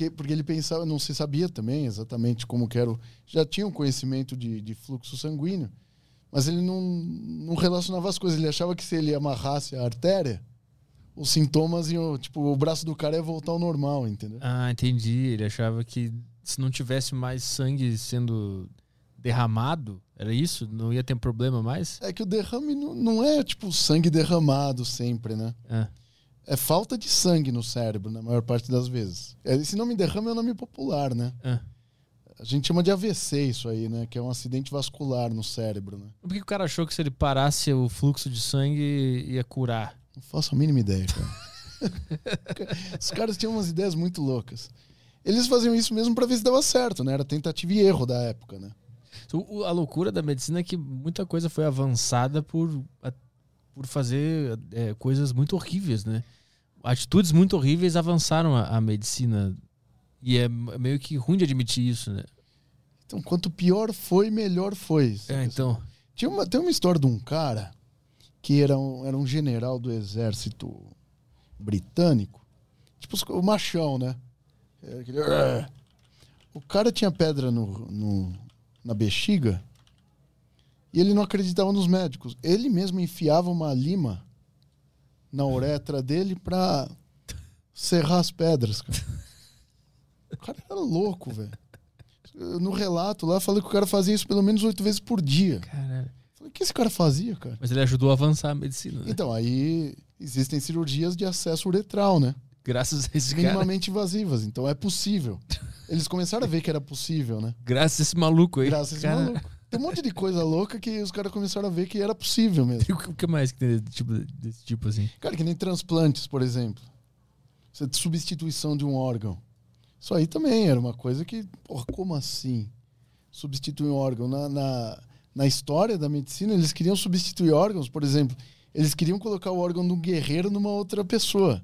Porque, porque ele pensava, não se sabia também exatamente como que era. o- Já tinha um conhecimento de, de fluxo sanguíneo, mas ele não, não relacionava as coisas. Ele achava que se ele amarrasse a artéria, os sintomas iam. Tipo, o braço do cara ia voltar ao normal, entendeu? Ah, entendi. Ele achava que se não tivesse mais sangue sendo derramado, era isso? Não ia ter problema mais? É que o derrame não, não é tipo sangue derramado sempre, né? Ah, É falta de sangue no cérebro, na maior parte das vezes. É, Esse nome derrame é um nome popular, né? ah. A gente chama de AVC isso aí, né? Que é um acidente vascular no cérebro, né? Por que o cara achou que se ele parasse o fluxo de sangue ia curar? Não faço a mínima ideia, cara. Os caras tinham umas ideias muito loucas. Eles faziam isso mesmo pra ver se dava certo, né? Era tentativa e erro da época, né? A loucura da medicina é que muita coisa foi avançada por, por fazer é, coisas muito horríveis, né? Atitudes muito horríveis avançaram a, a medicina. E é meio que ruim de admitir isso, né? Então, quanto pior foi, melhor foi. É, então. Tinha uma, tem uma história de um cara que era um, era um general do exército britânico, tipo o machão, né? É aquele- O cara tinha pedra no, no- na bexiga e ele não acreditava nos médicos. Ele mesmo enfiava uma lima na uretra dele pra serrar as pedras, cara. O cara era louco, velho. No relato lá, falei que o cara fazia isso pelo menos oito vezes por dia. Caralho. Falei, o que esse cara fazia, cara? Mas ele ajudou a avançar a medicina, né? Então, aí existem cirurgias de acesso uretral, né? Graças a esse cara. Minimamente invasivas. Então é possível. Eles começaram a ver que era possível, né? Graças a esse maluco aí. Graças a esse Cara, maluco. Tem um monte de coisa louca que os caras começaram a ver que era possível mesmo. O que mais que tem desse tipo, desse tipo assim? Cara, que nem transplantes, por exemplo. Essa substituição de um órgão. Isso aí também era uma coisa que, porra, como assim? Substituir um órgão. Na, na, na história da medicina, eles queriam substituir órgãos, por exemplo, eles queriam colocar o órgão do guerreiro numa outra pessoa.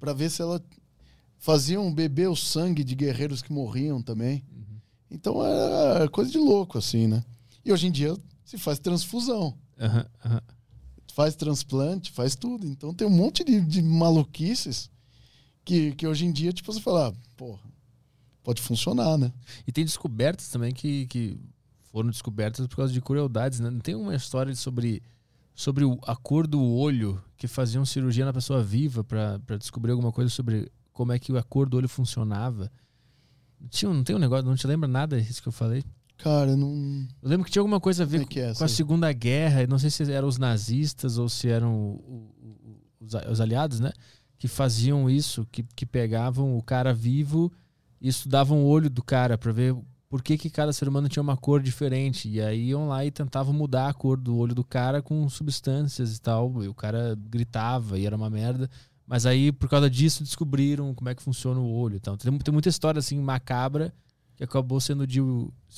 Pra ver se ela faziam beber o sangue de guerreiros que morriam também. Então era coisa de louco, assim, né? E hoje em dia se faz transfusão Aham, aham. faz transplante, faz tudo. Então tem um monte de, de maluquices que, que hoje em dia, tipo, você fala, ah, porra, pode funcionar, né? E tem descobertas também que, que foram descobertas por causa de crueldades, né? Não tem uma história sobre, sobre o- a cor do olho que faziam cirurgia na pessoa viva pra descobrir alguma coisa sobre como é que a cor do olho funcionava? Um- não tem um negócio, não te lembra nada disso que eu falei? Cara, não. Eu lembro que tinha alguma coisa a ver Como é que é com a? Segunda Guerra, não sei se eram os nazistas ou se eram o- o- o- os, os aliados, né? Que faziam isso, que, que pegavam o cara vivo e estudavam o olho do cara pra ver por que, que cada ser humano tinha uma cor diferente. E aí iam lá e tentavam mudar a cor do olho do cara com substâncias e tal. E o cara gritava e era uma merda. Mas aí, por causa disso, descobriram como é que funciona o olho. Então, tem, tem muita história assim macabra que acabou sendo de,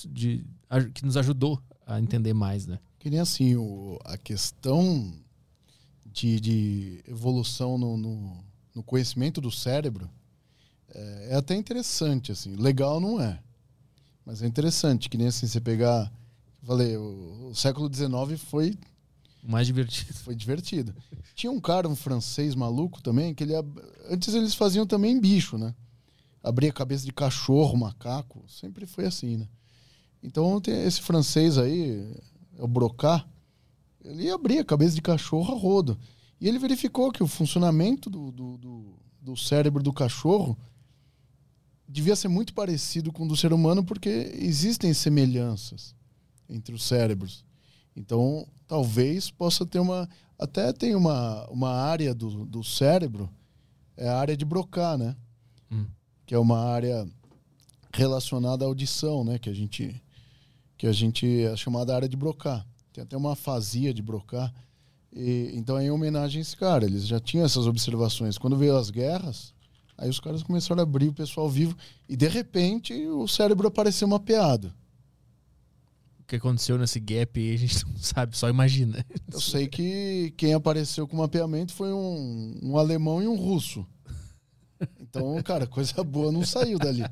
de- que nos ajudou a entender mais, né? Que nem assim, o, a questão de, de evolução no, no, no conhecimento do cérebro é, é até interessante, assim. Legal não é. Mas é interessante, que nem assim, você pegar. Falei, o, o século XIX foi O mais divertido. Foi divertido. Tinha um cara, um francês maluco também, que ele. Antes eles faziam também bicho, né? Abria a cabeça de cachorro, macaco. Sempre foi assim, né? Então tem esse francês aí, o Brocá, ele abria a cabeça de cachorro a rodo. E ele verificou que o funcionamento do, do, do, do cérebro do cachorro devia ser muito parecido com o do ser humano, porque existem semelhanças entre os cérebros. Então, talvez possa ter uma. Até tem uma, uma área do, do cérebro, é a área de Broca, né? Hum. Que é uma área relacionada à audição, né? Que a gente. Que a gente é chamada área de Broca. Tem até uma afasia de Broca. E, então, é em homenagem a esse cara. Eles já tinham essas observações. Quando veio as guerras, aí os caras começaram a abrir o pessoal vivo. E de repente o cérebro apareceu mapeado. Que aconteceu nesse gap aí, a gente não sabe, só imagina. Eu sei que quem apareceu com mapeamento foi um, um alemão e um russo. Então, cara, coisa boa não saiu dali.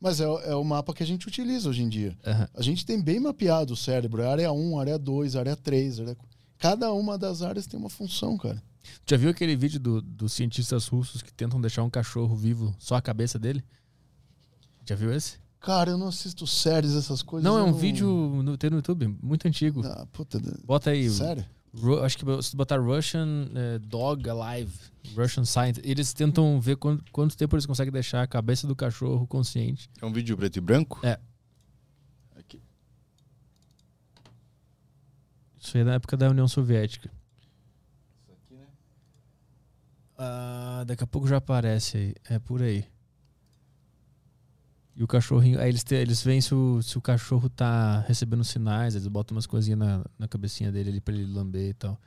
Mas é, é o mapa que a gente utiliza hoje em dia. Aham. A gente tem bem mapeado o cérebro. É área 1, área 2, área 3. Área... Cada uma das áreas tem uma função, cara. Já viu aquele vídeo do- dos cientistas russos que tentam deixar um cachorro vivo só a cabeça dele? Já viu esse? Cara, eu não assisto séries, essas coisas. Não, é um vídeo no, tem no YouTube, muito antigo. Ah, puta. Bota aí. Sério? Ru- acho que se tu botar Russian eh, Dog Alive, Russian Science, eles tentam ver quanto, quanto tempo eles conseguem deixar a cabeça do cachorro consciente. É um vídeo preto e branco? É. Aqui. Isso aí é da época da União Soviética. Isso aqui, né? Ah, daqui a pouco já aparece aí. É por aí. E o cachorrinho. Aí eles, te- eles veem se o, se o cachorro tá recebendo sinais, eles botam umas coisinhas na, na cabecinha dele ali pra ele lamber e tal.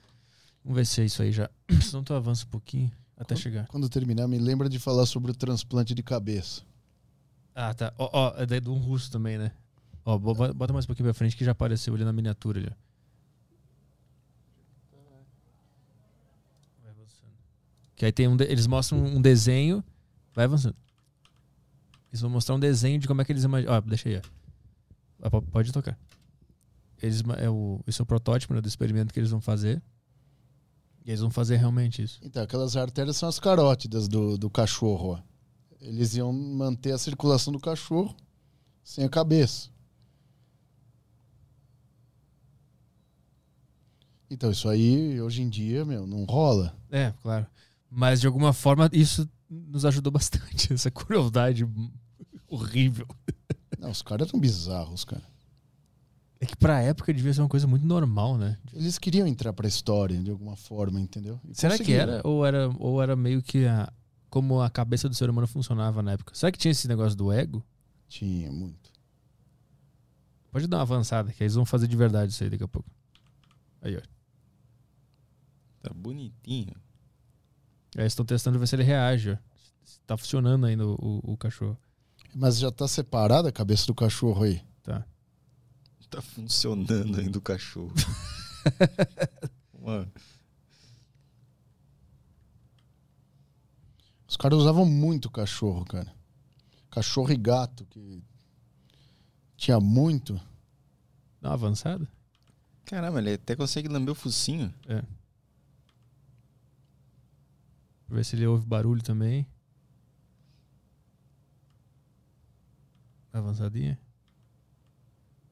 Vamos ver se é isso aí já. Senão tu avança um pouquinho até chegar. Quando terminar, me lembra de falar sobre o transplante de cabeça. Ah, tá. Ó, ó, é daí de um russo também, né? Ó, bo- bo- bota mais um pouquinho pra frente que já apareceu ali na miniatura ali. avançando. Que aí tem um. de- Eles mostram um desenho. Vai avançando. Eles vão mostrar um desenho de como é que eles imaginam. Ó, deixa aí. Ah, Pode tocar. Eles, é o, esse é o protótipo né, do experimento que eles vão fazer. E eles vão fazer realmente isso. Então, aquelas artérias são as carótidas do, do cachorro. Ó. Eles iam manter a circulação do cachorro sem a cabeça. Então, isso aí, hoje em dia, meu, não rola. É, claro. Mas de alguma forma isso nos ajudou bastante. Essa crueldade horrível. Não, os caras eram bizarros, cara. É que pra época devia ser uma coisa muito normal, né? Eles queriam entrar pra história de alguma forma, entendeu? E Será que era? Ou era, ou era meio que a- como a cabeça do ser humano funcionava na época? Será que tinha esse negócio do ego? Tinha, muito. Pode dar uma avançada, que aí eles vão fazer de verdade isso aí daqui a pouco. Aí, ó. Tá bonitinho. Aí eles estão testando ver se ele reage. Se tá funcionando ainda o, o- o cachorro. Mas já tá separada a cabeça do cachorro aí. Tá. Tá funcionando ainda o cachorro. Mano, Os caras usavam muito cachorro, cara. Cachorro e gato, que tinha muito. Dá uma avançada? caramba, ele até consegue lamber o focinho. Pra ver se ele ouve barulho também. Avançadinha.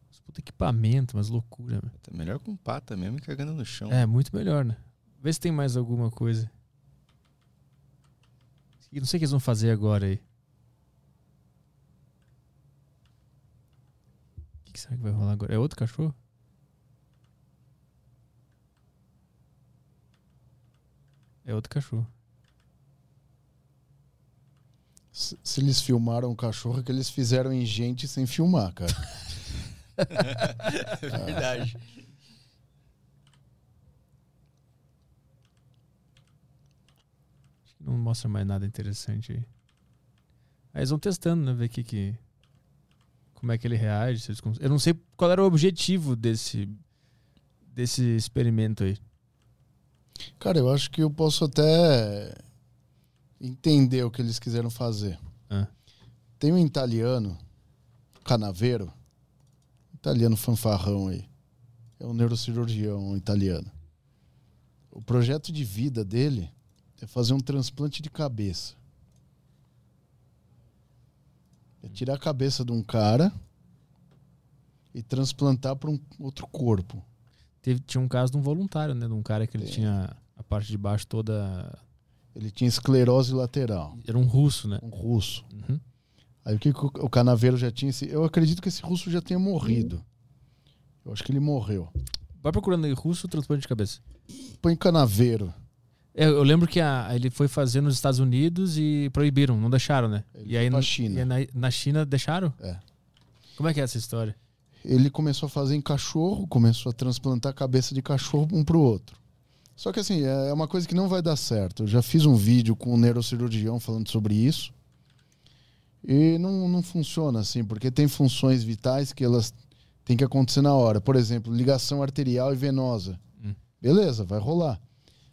Mas Puta equipamento, mas loucura, meu. Tá melhor com pata mesmo e cagando no chão. É, muito melhor, né? Vê se tem mais alguma coisa. Não sei o que eles vão fazer agora aí. O que será que vai rolar agora? É outro cachorro? É outro cachorro. Se, se eles filmaram o cachorro, é que eles fizeram em gente sem filmar, cara. É verdade. Acho que não mostra mais nada interessante aí. Aí eles vão testando, né? Ver que, que como é que ele reage. se eles cons- Eu não sei qual era o objetivo desse desse experimento aí. Cara, eu acho que eu posso até entender o que eles quiseram fazer. Ah. Tem um italiano, Canavero, italiano fanfarrão aí. É um neurocirurgião italiano. O projeto de vida dele é fazer um transplante de cabeça. É tirar a cabeça de um cara e transplantar para um outro corpo. Teve, tinha um caso de um voluntário, né? De um cara que ele Tem. tinha a parte de baixo toda. Ele tinha esclerose lateral, Era um russo, né? um russo. Uhum. Aí o que, que o o Canaveiro já tinha? esse- Eu acredito que esse russo já tenha morrido. Eu acho que ele morreu. Vai procurando aí russo transplante de cabeça. Põe Canaveiro. É, eu lembro que a- ele foi fazer nos Estados Unidos e proibiram, não deixaram, né? Ele e aí no- China. e na, na China deixaram? É. Como é que é essa história? Ele começou a fazer em cachorro, começou a transplantar a cabeça de cachorro um pro outro. Só que assim, é uma coisa que não vai dar certo. Eu já fiz um vídeo com um neurocirurgião falando sobre isso. E não, não funciona assim, porque tem funções vitais que elas têm que acontecer na hora. Por exemplo, ligação arterial e venosa. Hum. Beleza, vai rolar.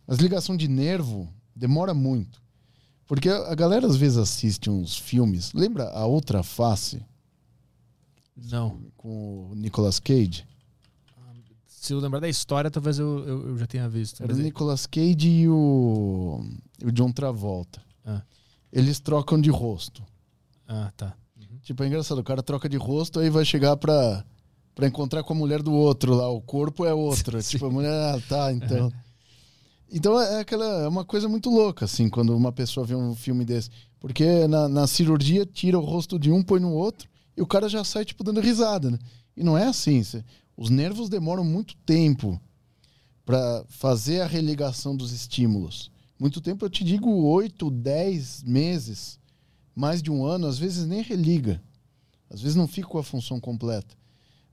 Mas ligação de nervo demora muito. Porque a galera às vezes assiste uns filmes. Lembra a outra face Não. com o Nicolas Cage? Se eu lembrar da história, talvez eu, eu, eu já tenha visto. Era o é- Nicolas Cage e o, o John Travolta. Ah. Eles trocam de rosto. Ah, tá. Tipo, é engraçado, o cara troca de rosto, aí vai chegar pra, pra encontrar com a mulher do outro lá. O corpo é outro. Tipo, a mulher, ah, tá, então. Então é aquela. É uma coisa muito louca, assim, quando uma pessoa vê um filme desse. Porque na, na cirurgia tira o rosto de um, põe no outro, e o cara já sai, tipo, dando risada, né? E não é assim. cê- os nervos demoram muito tempo pra fazer a religação dos estímulos. Muito tempo, eu te digo, 8, 10 meses, mais de um ano, às vezes nem religa. Às vezes não fica com a função completa.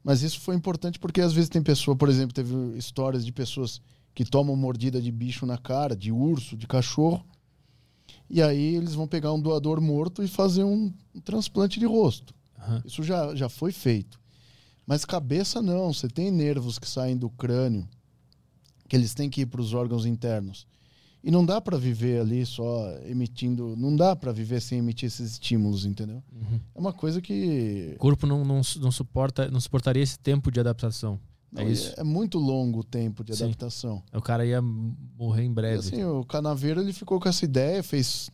Mas isso foi importante porque às vezes tem pessoa, por exemplo, teve histórias de pessoas que tomam mordida de bicho na cara, de urso, de cachorro, e aí eles vão pegar um doador morto e fazer um, um transplante de rosto. Aham. Isso já, já foi feito. Mas cabeça não, você tem nervos que saem do crânio, que eles têm que ir para os órgãos internos. E não dá para viver ali só emitindo, não dá para viver sem emitir esses estímulos, entendeu? Uhum. É uma coisa que O corpo não, não, não suporta, não suportaria esse tempo de adaptação. Não, É e isso. é muito longo o tempo de Sim. adaptação. O cara ia morrer em E, breve. assim, o Canaveiro ele ficou com essa ideia, fez,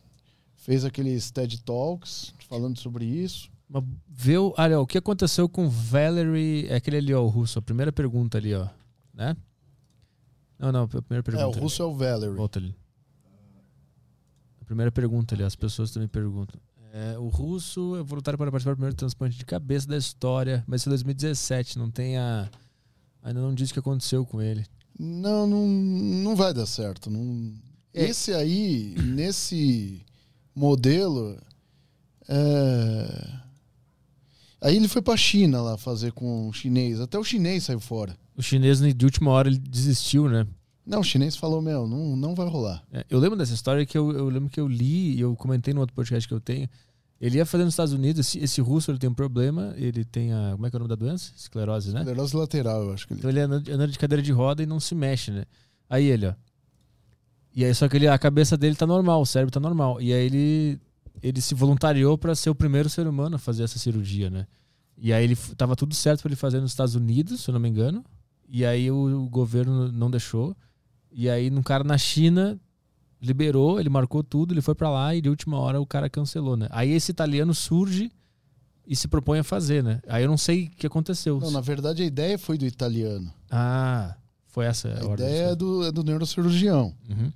fez aqueles TED Talks falando sobre isso. Mas vê o, olha, o que aconteceu com Valerie, é aquele ali, ó, o russo, a primeira pergunta ali, ó, né? Não, não, a primeira pergunta. É, o russo é o Valerie. Volta ali. A primeira pergunta ali, as pessoas também perguntam. É, o russo é voluntário para participar do primeiro transplante de cabeça da história, mas isso é 2017, não tem a... Ainda não diz o que aconteceu com ele. Não, não, não vai dar certo. Não... É. Esse aí, nesse modelo, é... aí ele foi pra China lá fazer com o chinês. Até o chinês saiu fora. O chinês, de última hora, ele desistiu, né? Não, o chinês falou, meu, não, não vai rolar. É, eu lembro dessa história que eu, eu lembro que eu li e eu comentei no outro podcast que eu tenho. Ele ia fazer nos Estados Unidos, esse, esse russo ele tem um problema, ele tem a. Como é que é o nome da doença? Esclerose, né? Esclerose lateral, eu acho que ele. Então ele anda, anda de cadeira de roda e não se mexe, né? Aí ele, ó. E aí, só que ele, a cabeça dele tá normal, o cérebro tá normal. E aí ele, ele se voluntariou para ser o primeiro ser humano a fazer essa cirurgia, né? E aí ele tava tudo certo para ele fazer nos Estados Unidos, se eu não me engano. E aí o, o governo não deixou. E aí, um cara na China liberou, ele marcou tudo, ele foi para lá e de última hora o cara cancelou, né? Aí esse italiano surge e se propõe a fazer, né? Aí eu não sei o que aconteceu. Não, na verdade a ideia foi do italiano. Ah, foi essa A a ordem. ideia é do, é do neurocirurgião. Uhum.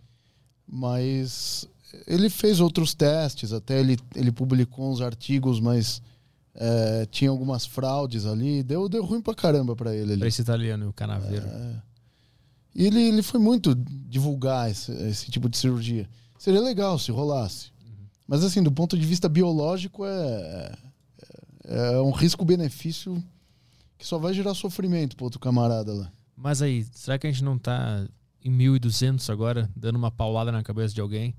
Mas ele fez outros testes, até ele, ele publicou uns artigos, mas é, tinha algumas fraudes ali. Deu, deu ruim pra caramba pra ele ali. Pra esse italiano, o canaveiro. É. E ele, ele foi muito divulgar esse, esse tipo de cirurgia. Seria legal se rolasse. Mas assim, do ponto de vista biológico, é, é, é um risco-benefício que só vai gerar sofrimento pro outro camarada lá. Mas aí, será que a gente não tá em 1200 agora, dando uma paulada na cabeça de alguém?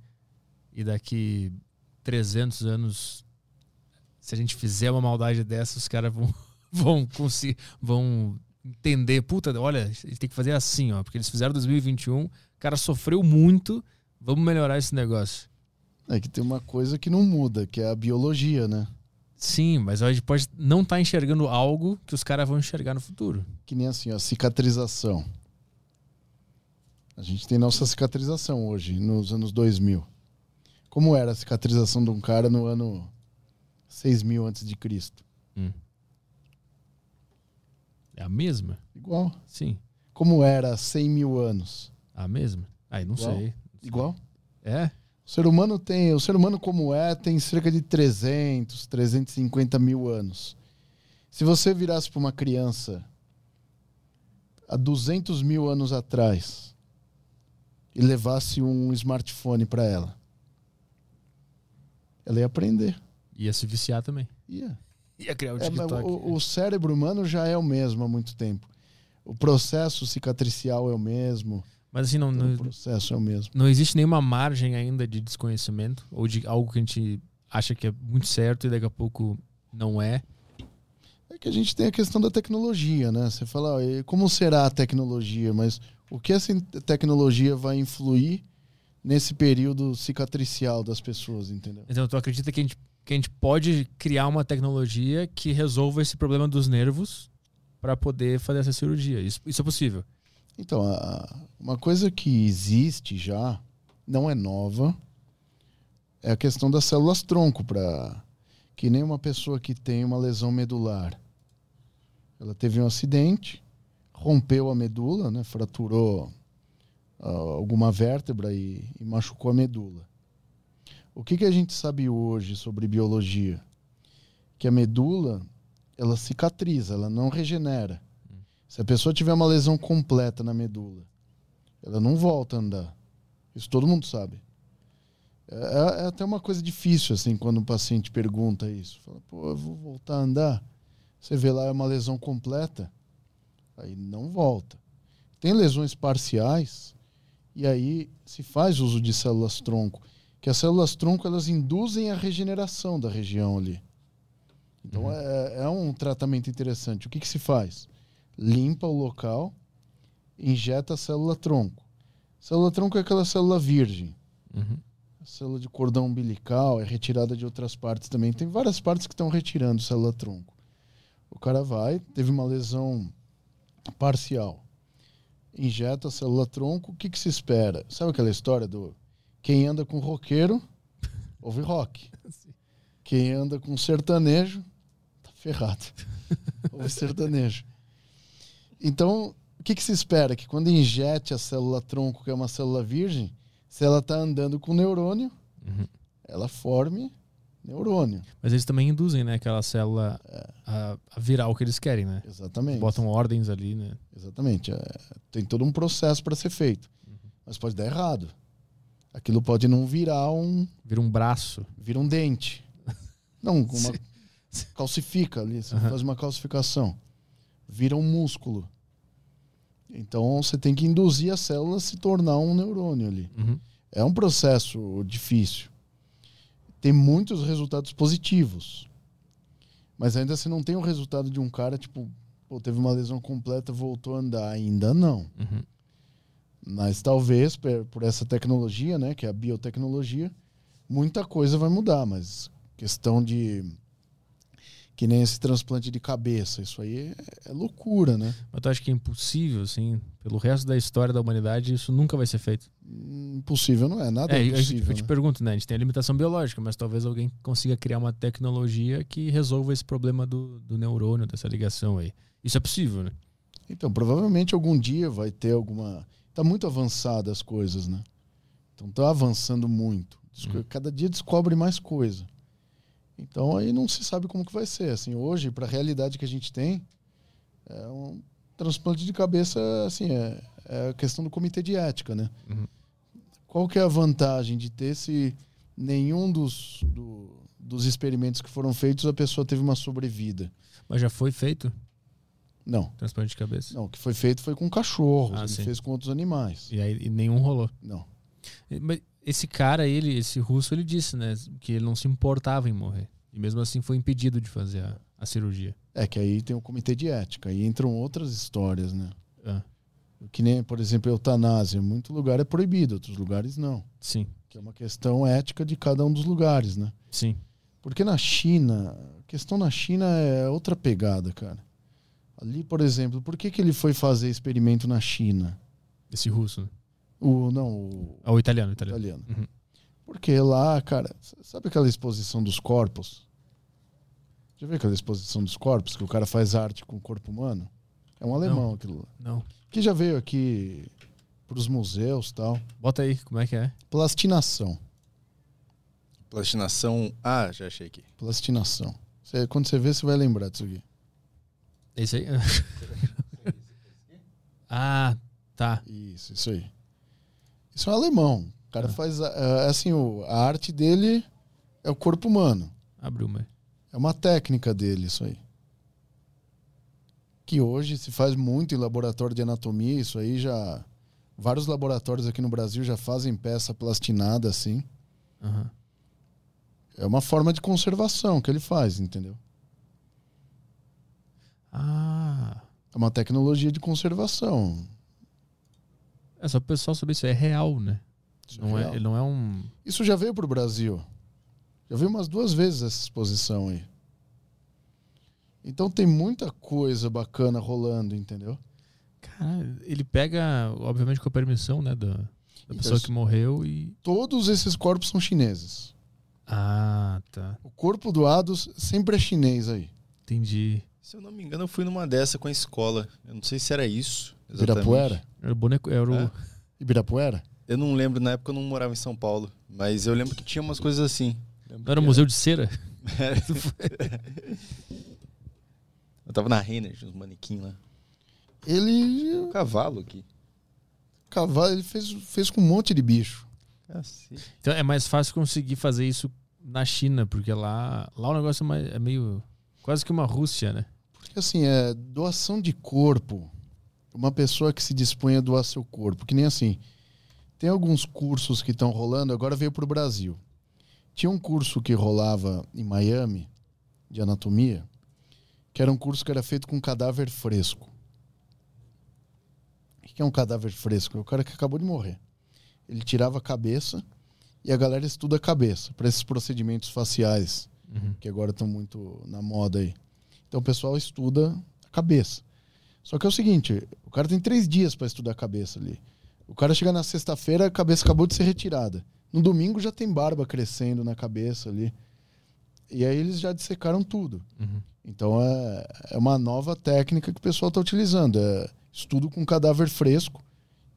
E daqui 300 anos, se a gente fizer uma maldade dessa, os caras vão, vão conseguir, vão entender, puta, olha, gente tem que fazer assim, ó, porque eles fizeram 2021, o cara sofreu muito, vamos melhorar esse negócio. É que tem uma coisa que não muda, que é a biologia, né? Sim, mas a gente pode não estar enxergando algo que os caras vão enxergar no futuro. Que nem assim, ó, cicatrização. A gente tem nossa cicatrização hoje, nos anos 2000. Como era a cicatrização de um cara no ano 6000 antes de Cristo? É a mesma? Igual. Sim. Como era há 100 mil anos? A mesma? Aí não Igual. sei. Igual. É? O ser humano tem, o ser humano como é, tem cerca de 300, 350 mil anos. Se você virasse para uma criança há 200 mil anos atrás e levasse um smartphone para ela, ela ia aprender. Ia se viciar também. Ia. Ia criar o É, TikTok. o, o cérebro humano já é o mesmo há muito tempo. O processo cicatricial é o mesmo. Mas assim, não, O não, processo é o mesmo. não existe nenhuma margem ainda de desconhecimento ou de algo que a gente acha que é muito certo e daqui a pouco não é. É que a gente tem a questão da tecnologia, né? Você fala, "Ah, e como será a tecnologia? Mas o que essa tecnologia vai influir nesse período cicatricial das pessoas, entendeu? Então, tu acredita que a, gente, que a gente pode criar uma tecnologia que resolva esse problema dos nervos para poder fazer essa cirurgia? Isso, isso é possível. Então, a- uma coisa que existe já, não é nova, é a questão das células tronco para que nem uma pessoa que tem uma lesão medular. Ela teve um acidente, rompeu a medula, né, fraturou alguma vértebra e, e machucou a medula. O que, que a gente sabe hoje sobre biologia? Que a medula ela cicatriza, ela não regenera. Se a pessoa tiver uma lesão completa na medula, ela não volta a andar. Isso todo mundo sabe. É, é até uma coisa difícil, assim, quando um paciente pergunta isso. Fala, pô, eu vou voltar a andar. Você vê lá, é uma lesão completa, aí não volta. Tem lesões parciais, e aí se faz uso de células tronco. Que as células tronco, elas induzem a regeneração da região ali. Então Uhum. é, é um tratamento interessante. O que, que se faz? limpa o local, injeta a célula tronco. Célula tronco é aquela célula virgem. Uhum. A célula de cordão umbilical é retirada de outras partes também. Tem várias partes que estão retirando célula tronco. O cara vai, teve uma lesão parcial. Injeta a célula tronco, o que, que se espera? Sabe aquela história do quem anda com roqueiro ouve rock. Quem anda com sertanejo tá ferrado. ouve sertanejo. Então, o que, que se espera? Que quando injete a célula tronco, que é uma célula virgem, se ela está andando com neurônio, Uhum. ela forme neurônio. Mas eles também induzem, né, aquela célula a, a virar o que eles querem, né? Exatamente. Botam ordens ali, né? Exatamente. É, tem todo um processo para ser feito. Mas pode dar errado. Aquilo pode não virar um. Vira um braço. vira um dente. Não, uma, calcifica ali, você Aham. faz uma calcificação. Vira um músculo. Então você tem que induzir a célula a se tornar um neurônio ali. Uhum. É um processo difícil. Tem muitos resultados positivos. Mas ainda você não tem o resultado de um cara, tipo, pô, teve uma lesão completa, voltou a andar. Ainda não. Uhum. Mas talvez, per- por essa tecnologia, né, que é a biotecnologia, muita coisa vai mudar. Mas questão de. Que nem esse transplante de cabeça, isso aí é, é loucura, né? Mas tu acha que é impossível, assim, pelo resto da história da humanidade, isso nunca vai ser feito? Impossível não é, nada É, é eu, impossível. eu te né? pergunto, né? A gente tem a limitação biológica, mas talvez alguém consiga criar uma tecnologia que resolva esse problema do, do neurônio, dessa ligação aí. Isso é possível, né? Então, provavelmente algum dia vai ter alguma. Tá muito avançada as coisas, né? Então tá avançando muito. Uhum. Cada dia descobre mais coisa. Então aí não se sabe como que vai ser. Assim, hoje, para a realidade que a gente tem, é um transplante de cabeça, assim, é, é a questão do comitê de ética, né? Uhum. Qual que é a vantagem de ter se nenhum dos, do- dos experimentos que foram feitos a pessoa teve uma sobrevida? Mas já foi feito Não. transplante de cabeça? Não, o que foi feito foi com cachorros, Ah, ele sim. fez com outros animais. E aí e nenhum rolou. Não. Mas esse cara, ele, esse russo, ele disse, né, que ele não se importava em morrer. E mesmo assim foi impedido de fazer a, a cirurgia. É que aí tem o comitê de ética, aí entram outras histórias, né? Ah, Que nem, por exemplo, eutanásia. Em muito lugar é proibido, outros lugares não. sim, Que é uma questão ética de cada um dos lugares, né? sim. Porque na China, a questão na China é outra pegada, cara. Ali, por exemplo, por que, que ele foi fazer experimento na China? Esse russo. né? O, não, o Ah, o italiano, o italiano. italiano. Uhum. Porque lá, cara, sabe aquela exposição dos corpos? Já viu aquela exposição dos corpos que o cara faz arte com o corpo humano? É um alemão aquilo lá. Não. Que já veio aqui pros museus e tal. Bota aí, como é que é? Plastinação. Plastinação. Ah, já achei aqui. Plastinação. Você- quando você vê, você vai lembrar disso aqui. Esse aí? ah, tá. Isso, isso aí. Isso é um alemão. O cara Ah. faz. a- a- assim, o- a arte dele é o corpo humano. Abriu, mas. É uma técnica dele, isso aí. Que hoje se faz muito em laboratório de anatomia, isso aí já. Vários laboratórios aqui no Brasil já fazem peça plastinada assim. Aham. É uma forma de conservação que ele faz, entendeu? Ah. É uma tecnologia de conservação. É só pro pessoal saber isso. É real, né? Isso Não real. é, ele não é um. Isso já veio para o Brasil. Já veio umas duas vezes essa exposição aí. Então tem muita coisa bacana rolando, entendeu? Cara, ele pega, obviamente, com a permissão, né, da, da Então, pessoa que morreu e. Todos esses corpos são chineses. Ah, tá. O corpo doado sempre é chinês aí. Entendi. Se eu não me engano, eu fui numa dessa com a escola. Eu não sei se era isso. Exatamente. Ibirapuera? Era o boneco. Era o. É? Ibirapuera? Eu não lembro, na época eu não morava em São Paulo. Mas eu lembro que tinha umas coisas assim. Não era o Museu de Cera? Eu tava na Renner, uns manequim lá. Ele. Um cavalo aqui. Cavalo, ele fez, fez com um monte de bicho. Cacete. Então é mais fácil conseguir fazer isso na China, porque lá, lá o negócio é, mais- é meio. quase que uma Rússia, né? Porque assim, é doação de corpo. Uma pessoa que se dispõe a doar seu corpo. Que nem assim. Tem alguns cursos que estão rolando, agora veio para o Brasil. Tinha um curso que rolava em Miami, de anatomia, que era um curso que era feito com cadáver fresco. O que é um cadáver fresco? É o cara que acabou de morrer. Ele tirava a cabeça e a galera estuda a cabeça para esses procedimentos faciais Uhum. que agora estão muito na moda aí. Então o pessoal estuda a cabeça. Só que é o seguinte, o cara tem três dias para estudar a cabeça ali. O cara chega na sexta-feira, a cabeça acabou de ser retirada. No domingo já tem barba crescendo na cabeça ali. E aí eles já dissecaram tudo. Uhum. Então é, é uma nova técnica que o pessoal está utilizando. É estudo com cadáver fresco.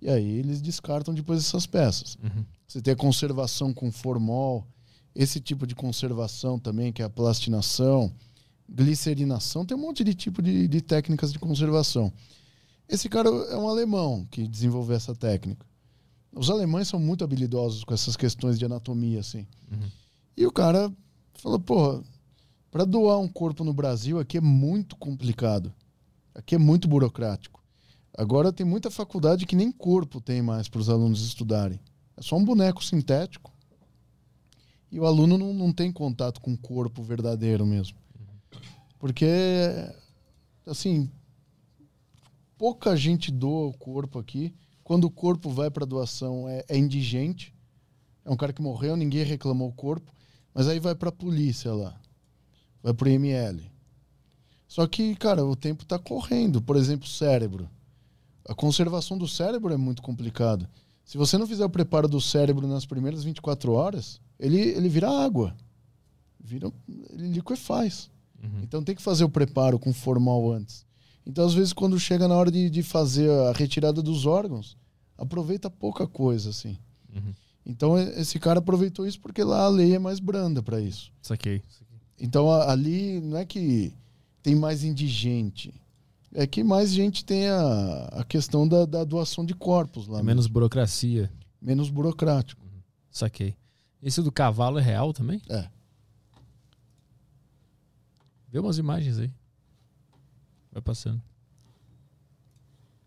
E aí eles descartam depois essas peças. Uhum. Você tem a conservação com formol, esse tipo de conservação também, que é a plastinação, glicerinação, tem um monte de tipo de, de técnicas de conservação. Esse cara é um alemão que desenvolveu essa técnica. Os alemães são muito habilidosos com essas questões de anatomia, assim. Uhum. E o cara falou, porra, para doar um corpo no Brasil aqui é muito complicado. Aqui é muito burocrático. Agora tem muita faculdade que nem corpo tem mais para os alunos estudarem. É só um boneco sintético. E o aluno não, não tem contato com o corpo verdadeiro mesmo. Porque, assim, pouca gente doa o corpo aqui. Quando o corpo vai para doação, é, é indigente. É um cara que morreu, ninguém reclamou o corpo. Mas aí vai para a polícia lá. Vai para o IML. Só que, cara, o tempo está correndo. Por exemplo, cérebro. A conservação do cérebro é muito complicada. Se você não fizer o preparo do cérebro nas primeiras 24 horas, ele, ele vira água. Vira, ele liquefaz. Uhum. Então tem que fazer o preparo com formal antes. Então, às vezes, quando chega na hora de, de fazer a retirada dos órgãos, aproveita pouca coisa, assim. Uhum. Então, esse cara aproveitou isso porque lá a lei é mais branda para isso. Saquei. Então, a- ali não é que tem mais indigente. É que mais gente tem a, a questão da, da doação de corpos lá. É menos burocracia. menos burocrático. Saquei. Esse do cavalo é real também? É. Vê umas imagens aí. Vai passando.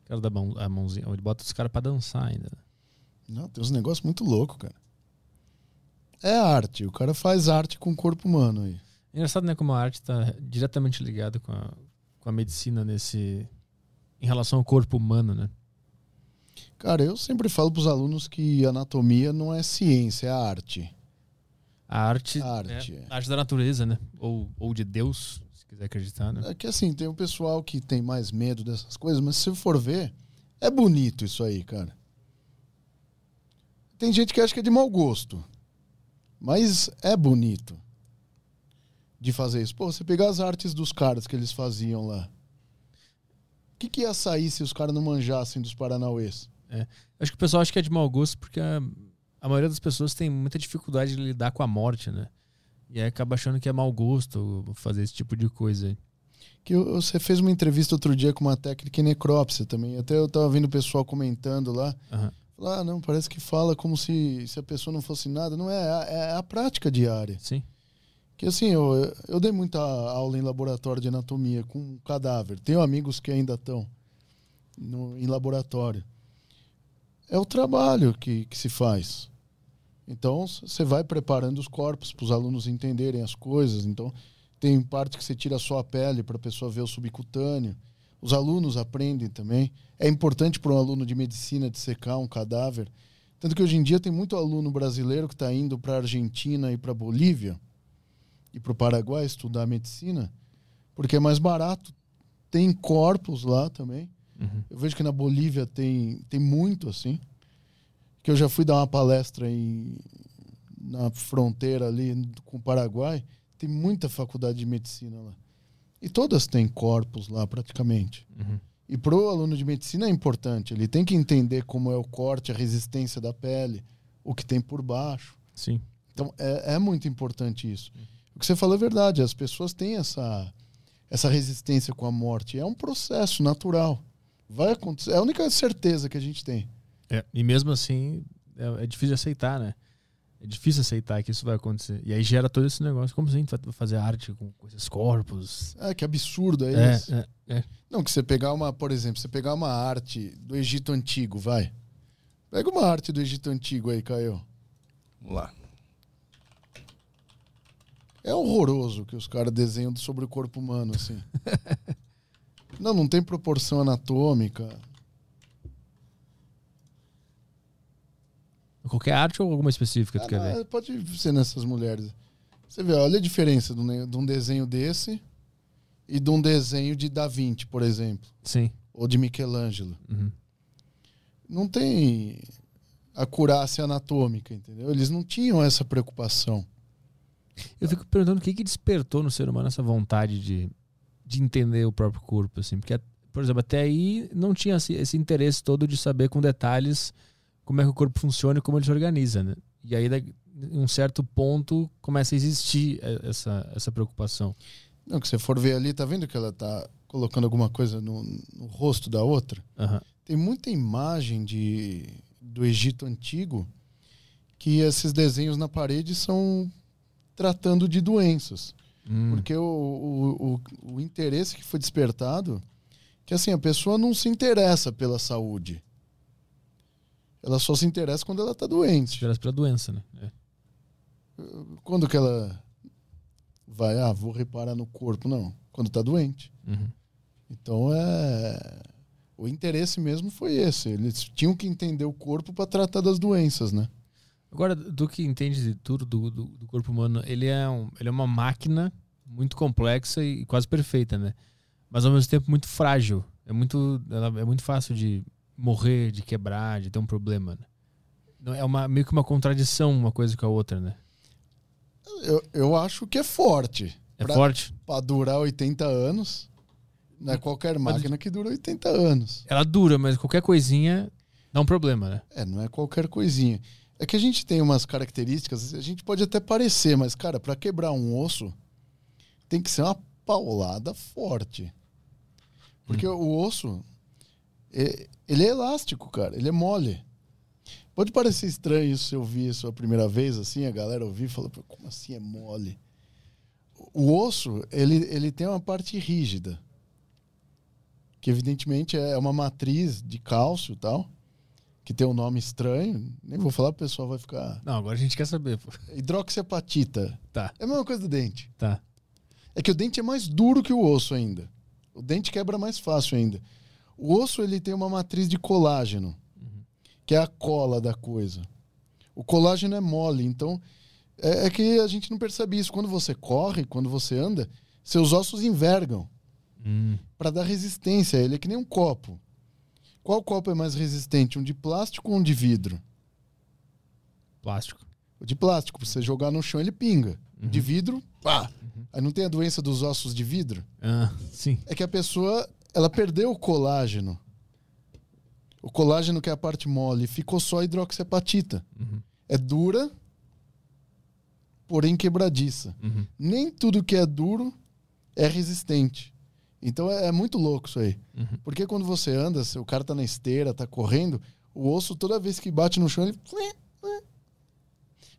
O cara dá mão- a mãozinha. Ele bota os caras pra dançar ainda. Não, tem uns negócios muito loucos, cara. É arte. O cara faz arte com o corpo humano aí. É engraçado, né? Como a arte tá diretamente ligada com a, com a medicina nesse. Em relação ao corpo humano, né? Cara, eu sempre falo pros alunos que anatomia não é ciência, é arte. A arte. Arte, É, é. a arte da natureza, né? Ou, ou de Deus, se quiser acreditar, né? É que assim, tem o pessoal que tem mais medo dessas coisas, mas se for ver, é bonito isso aí, cara. Tem gente que acha que é de mau gosto. Mas é bonito de fazer isso. Pô, você pegar as artes dos caras que eles faziam lá. O que, que ia sair se os caras não manjassem dos Paranauês? Acho que o pessoal acha que é de mau gosto porque a, a maioria das pessoas tem muita dificuldade de lidar com a morte, né? E aí acaba achando que é mau gosto fazer esse tipo de coisa. Que você fez uma entrevista outro dia com uma técnica em necrópsia também. Até eu tava vendo o pessoal comentando lá. Falar, ah, não, parece que fala como se, se a pessoa não fosse nada. Não é, é a prática diária. Sim. Que assim, eu, eu dei muita aula em laboratório de anatomia com cadáver. Tenho amigos que ainda estão em laboratório. É o trabalho que, que se faz. Então, você vai preparando os corpos para os alunos entenderem as coisas. Então, tem parte que você tira só a pele para a pessoa ver o subcutâneo. Os alunos aprendem também. É importante para um aluno de medicina dissecar um cadáver. Tanto que hoje em dia tem muito aluno brasileiro que está indo para a Argentina e para a Bolívia e para o Paraguai estudar medicina, porque é mais barato. Tem corpos lá também. Uhum. Eu vejo que na Bolívia tem, tem muito assim. Que eu já fui dar uma palestra em, na fronteira ali com o Paraguai. Tem muita faculdade de medicina lá. E todas têm corpos lá praticamente. Uhum. E para o aluno de medicina é importante. Ele tem que entender como é o corte, a resistência da pele, o que tem por baixo. Sim. Então é, é muito importante isso. O que você falou é verdade. As pessoas têm essa, essa resistência com a morte. É um processo natural. Vai acontecer. É a única certeza que a gente tem. É, e mesmo assim, é, é difícil de aceitar, né? É difícil aceitar que isso vai acontecer. E aí gera todo esse negócio. Como assim a gente vai fazer arte com, com esses corpos? Ah, que absurdo é, É, isso. é, é. Não, que você pegar uma, por exemplo, você pegar uma arte do Egito Antigo, vai. Pega uma arte do Egito Antigo aí, Caio. Vamos lá. É horroroso que os caras desenham sobre o corpo humano, assim. não, não tem proporção anatômica. Qualquer arte ou alguma específica, tu Ah, quer não, ver? Pode ser nessas mulheres. Você vê, olha a diferença de um, de um desenho desse e de um desenho de Da Vinci, por exemplo. Sim. ou de Michelangelo. Uhum. Não tem acurácia anatômica, entendeu? Eles não tinham essa preocupação. Eu fico perguntando o que, que despertou no ser humano essa vontade de, de entender o próprio corpo, assim, porque, por exemplo, até aí não tinha esse, esse interesse todo de saber com detalhes como é que o corpo funciona e como ele se organiza, né? E aí, em um certo ponto, começa a existir essa, essa preocupação. Não, que você for ver ali, tá vendo que ela tá colocando alguma coisa no, no rosto da outra? Uhum. Tem muita imagem de, do Egito Antigo que esses desenhos na parede são tratando de doenças. Hum. Porque o, o, o, o, interesse que foi despertado, que assim, a pessoa não se interessa pela saúde. Ela só se interessa quando ela está doente. Se interessa pela doença, né? É. Quando que ela vai, ah, vou reparar no corpo? Não, quando está doente. Uhum. Então é. O interesse mesmo foi esse. Eles tinham que entender o corpo para tratar das doenças, né? Agora, do que entende de tudo do, do, do, corpo humano, ele é, um, ele é uma máquina muito complexa e quase perfeita, né? Mas ao mesmo tempo muito frágil. É muito, é muito fácil de morrer, de quebrar, de ter um problema. Né? É uma, meio que uma contradição uma coisa com a outra, né? Eu, eu acho que é forte. É pra, forte? Para durar 80 anos. Não é qualquer máquina que dura 80 anos. Ela dura, mas qualquer coisinha dá um problema, né? É, não é qualquer coisinha. É que a gente tem umas características, a gente pode até parecer, mas, cara, para quebrar um osso, tem que ser uma paulada forte. Porque hum. o osso, ele é elástico, cara, ele é mole. Pode parecer estranho isso se eu ouvir isso a primeira vez, assim, a galera ouvir e falar, como assim é mole? O osso, ele, ele tem uma parte rígida, que evidentemente é uma matriz de cálcio e tal que tem um nome estranho, nem vou falar, o pessoal vai ficar. Não, agora a gente quer saber. Pô. Hidroxiapatita. Tá. É a mesma coisa do dente. Tá. É que o dente é mais duro que o osso ainda. O dente quebra mais fácil ainda. O osso ele tem uma matriz de colágeno, uhum. que é a cola da coisa. O colágeno é mole, então é, é, que a gente não percebe isso. Quando você corre, quando você anda, seus ossos envergam hum. para dar resistência. Ele é que nem um copo. Qual copo é mais resistente, um de plástico ou um de vidro? Plástico. O de plástico, pra você jogar no chão, ele pinga. Uhum. De vidro, pá. Uhum. Aí não tem a doença dos ossos de vidro? Ah, sim. É que a pessoa, ela perdeu o colágeno. O colágeno, que é a parte mole, ficou só hidroxiapatita. Uhum. É dura, porém quebradiça. Uhum. Nem tudo que é duro é resistente. Então é, é, muito louco isso aí. Uhum. Porque quando você anda, o cara tá na esteira, tá correndo, o osso, toda vez que bate no chão, ele.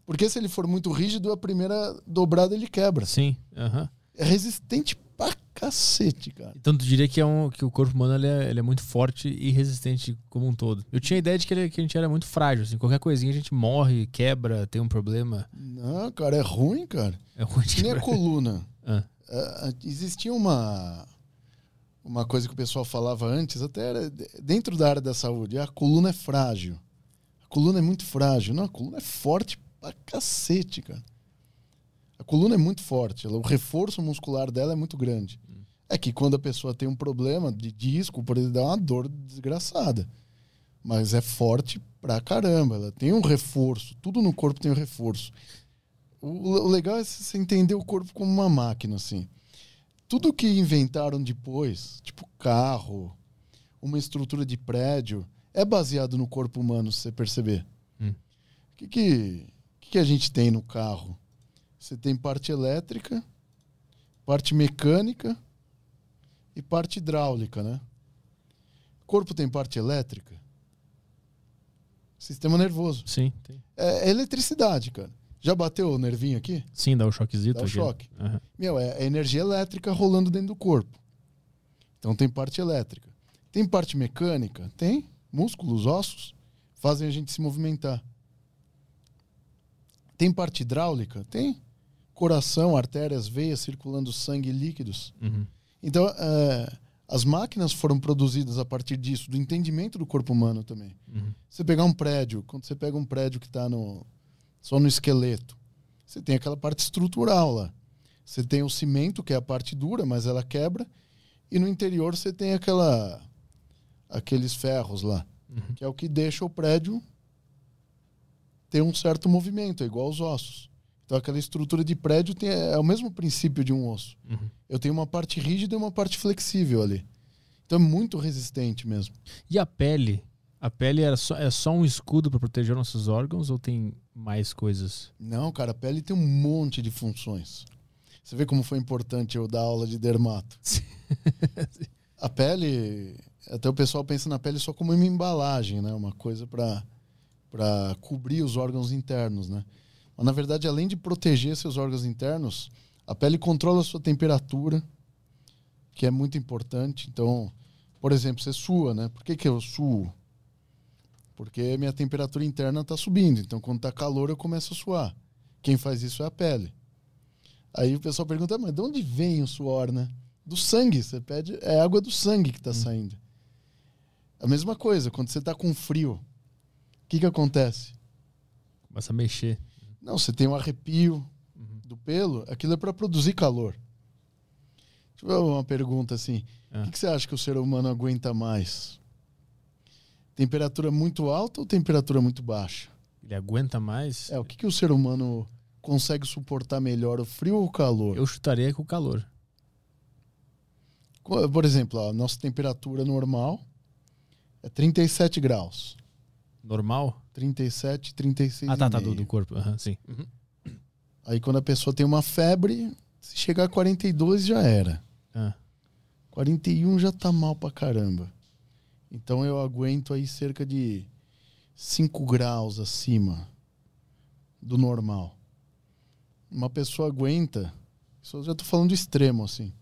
Porque se ele for muito rígido, a primeira dobrada ele quebra. Sim. Uhum. É resistente pra cacete, cara. Então tu diria que, é um, que o corpo humano ele é, ele é muito forte e resistente como um todo. Eu tinha a ideia de que, ele, que a gente era muito frágil. Assim, qualquer coisinha a gente morre, quebra, tem um problema. Não, cara, é ruim, cara. É ruim. Que nem a coluna. Ah. Uh, existia uma uma coisa que o pessoal falava antes, até era dentro da área da saúde, a coluna é frágil. A coluna é muito frágil. Não, a coluna é forte pra cacete, cara. A coluna é muito forte, ela, o reforço muscular dela é muito grande. É que quando a pessoa tem um problema de disco, por exemplo, dá uma dor desgraçada. Mas é forte pra caramba, ela tem um reforço, tudo no corpo tem um reforço. O, o legal é você entender o corpo como uma máquina, assim tudo que inventaram depois, tipo carro, uma estrutura de prédio, é baseado no corpo humano, se você perceber. Hum. O que, que, que, a gente tem no carro? Você tem parte elétrica, parte mecânica e parte hidráulica, né? O corpo tem parte elétrica? Sistema nervoso. Sim, tem. É, é eletricidade, cara. Já bateu o nervinho aqui? Sim, dá o choquezinho. Dá o choque. Uhum. Meu, é, é energia elétrica rolando dentro do corpo. Então tem parte elétrica. Tem parte mecânica? Tem. Músculos, ossos fazem a gente se movimentar. Tem parte hidráulica? Tem. Coração, artérias, veias circulando sangue e líquidos. Uhum. Então, é, as máquinas foram produzidas a partir disso, do entendimento do corpo humano também. Uhum. Você pegar um prédio, quando você pega um prédio que está no, só no esqueleto. Você tem aquela parte estrutural lá. Você tem o cimento, que é a parte dura, mas ela quebra. E no interior você tem aquela aqueles ferros lá, Uhum. que é o que deixa o prédio ter um certo movimento, é igual aos ossos. Então aquela estrutura de prédio tem, é o mesmo princípio de um osso. Uhum. Eu tenho uma parte rígida e uma parte flexível ali. Então é muito resistente mesmo. E a pele? A pele era só, é só um escudo para proteger nossos órgãos ou tem mais coisas? Não, cara, a pele tem um monte de funções. Você vê como foi importante eu dar aula de dermato. a pele, até o pessoal pensa na pele só como uma embalagem, né? Uma coisa para para cobrir os órgãos internos, né? Mas na verdade, além de proteger seus órgãos internos, a pele controla a sua temperatura, que é muito importante. Então, por exemplo, você sua, né? Por que, que eu suo? Porque minha temperatura interna está subindo. Então, quando está calor, eu começo a suar. Quem faz isso é a pele. Aí o pessoal pergunta, mas de onde vem o suor, né? Do sangue. Você pede, é água do sangue que está saindo. A mesma coisa, quando você está com frio, o que, que acontece? Começa a mexer. Não, você tem um arrepio do pelo, aquilo é para produzir calor. Deixa eu ver uma pergunta assim. Ah. O que, que você acha que o ser humano aguenta mais? Temperatura muito alta ou temperatura muito baixa? Ele aguenta mais? É, o que, que o ser humano consegue suportar melhor, o frio ou o calor? Eu chutaria com o calor. Por exemplo, a nossa temperatura normal é 37 graus. Normal? 37, 36 ah, tá, e tá, do, do corpo. Aham, sim. Uhum. Aí quando a pessoa tem uma febre, se chegar a 42 já era. Ah. 41 já tá mal pra caramba. Então eu aguento aí cerca de 5 graus acima do normal. Uma pessoa aguenta, isso eu já tô falando extremo assim.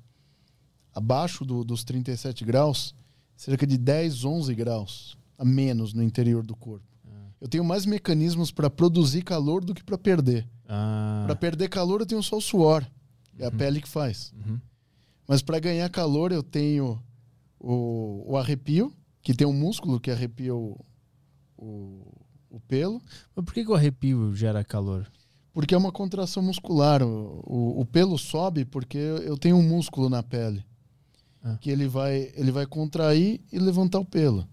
Abaixo do- dos 37 graus, cerca de 10, 11 graus a menos no interior do corpo. Eu tenho mais mecanismos para produzir calor do que para perder. Ah, Para perder calor eu tenho só o suor. É a pele que faz. uhum. Mas para ganhar calor eu tenho o, o arrepio, que tem um músculo que arrepia o, o, o pelo, Mas por que, que o arrepio gera calor? porque é uma contração muscular. O, o, o pelo sobe porque eu tenho um músculo na pele. Ah. Que ele vai, ele vai contrair e levantar o pelo.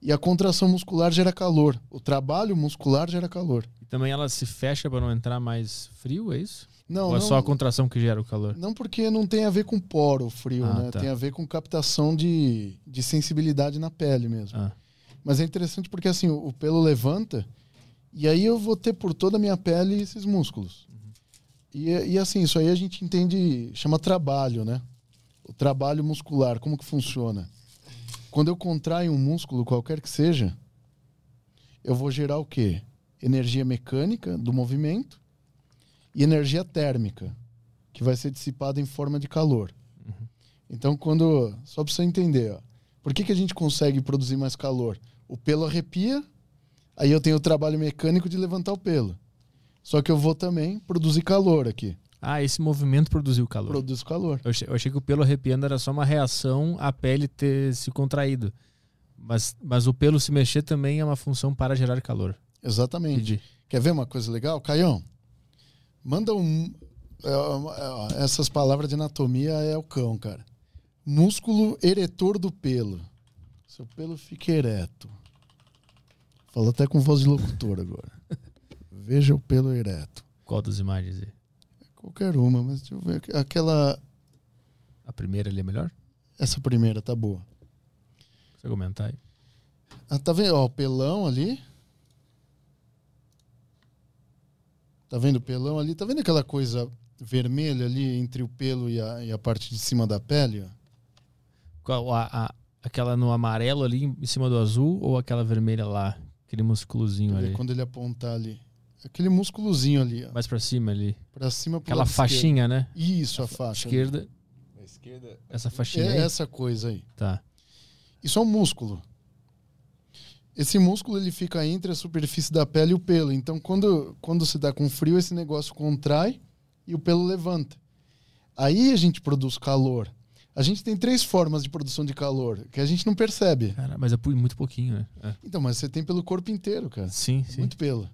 E a contração muscular gera calor. O trabalho muscular gera calor. E também ela se fecha para não entrar mais frio, é isso? Não, Ou é não, só a contração que gera o calor? Não porque não tem a ver com poro o frio, Ah, né? tá. Tem a ver com captação de, de sensibilidade na pele mesmo. Ah, Mas é interessante porque assim, o, o pelo levanta e aí eu vou ter por toda a minha pele esses músculos. E, e assim, isso aí a gente entende, chama trabalho, né? O trabalho muscular, como que funciona? Quando eu contraio um músculo, qualquer que seja, eu vou gerar o quê? Energia mecânica do movimento e energia térmica, que vai ser dissipada em forma de calor. Então, quando. Só para você entender, ó, por que, que a gente consegue produzir mais calor? O pelo arrepia, aí eu tenho o trabalho mecânico de levantar o pelo. Só que eu vou também produzir calor aqui. Ah, esse movimento produziu calor. Produz calor. Eu achei, eu achei que o pelo arrepiando era só uma reação à pele ter se contraído. Mas, mas o pelo se mexer também é uma função para gerar calor. Exatamente. Entendi. Quer ver uma coisa legal? Caião, manda um. é, é, essas palavras de anatomia é o cão, cara. Músculo eretor do pelo. Seu pelo fica ereto. Fala até com voz de locutor agora. Veja o pelo ereto. Qual das imagens aí? Qualquer uma, mas deixa eu ver. Aquela. A primeira ali é melhor? Essa primeira tá boa. Você comentar aí. Ah, tá vendo? Ó, o pelão ali. Tá vendo o pelão ali? Tá vendo aquela coisa vermelha ali entre o pelo e a, e a parte de cima da pele? Qual, a, a- aquela no amarelo ali em cima do azul ou aquela vermelha lá? Aquele musculozinho ver ali. Quando ele apontar ali. Aquele músculozinho ali, ó. Mais pra cima ali. Pra cima pro Aquela esquerdo. faixinha, né? Isso, a faixa. ali. Esquerda. A esquerda. Essa faixinha É aí. essa coisa aí. Tá. Isso é um músculo. Esse músculo ele fica entre a superfície da pele e o pelo. Então, quando, quando se dá com frio, esse negócio contrai e o pelo levanta. Aí a gente produz calor. A gente tem três formas de produção de calor que a gente não percebe. Cara, mas é muito pouquinho, né? É. Então, mas você tem pelo corpo inteiro, cara. Sim, sim. Muito pelo.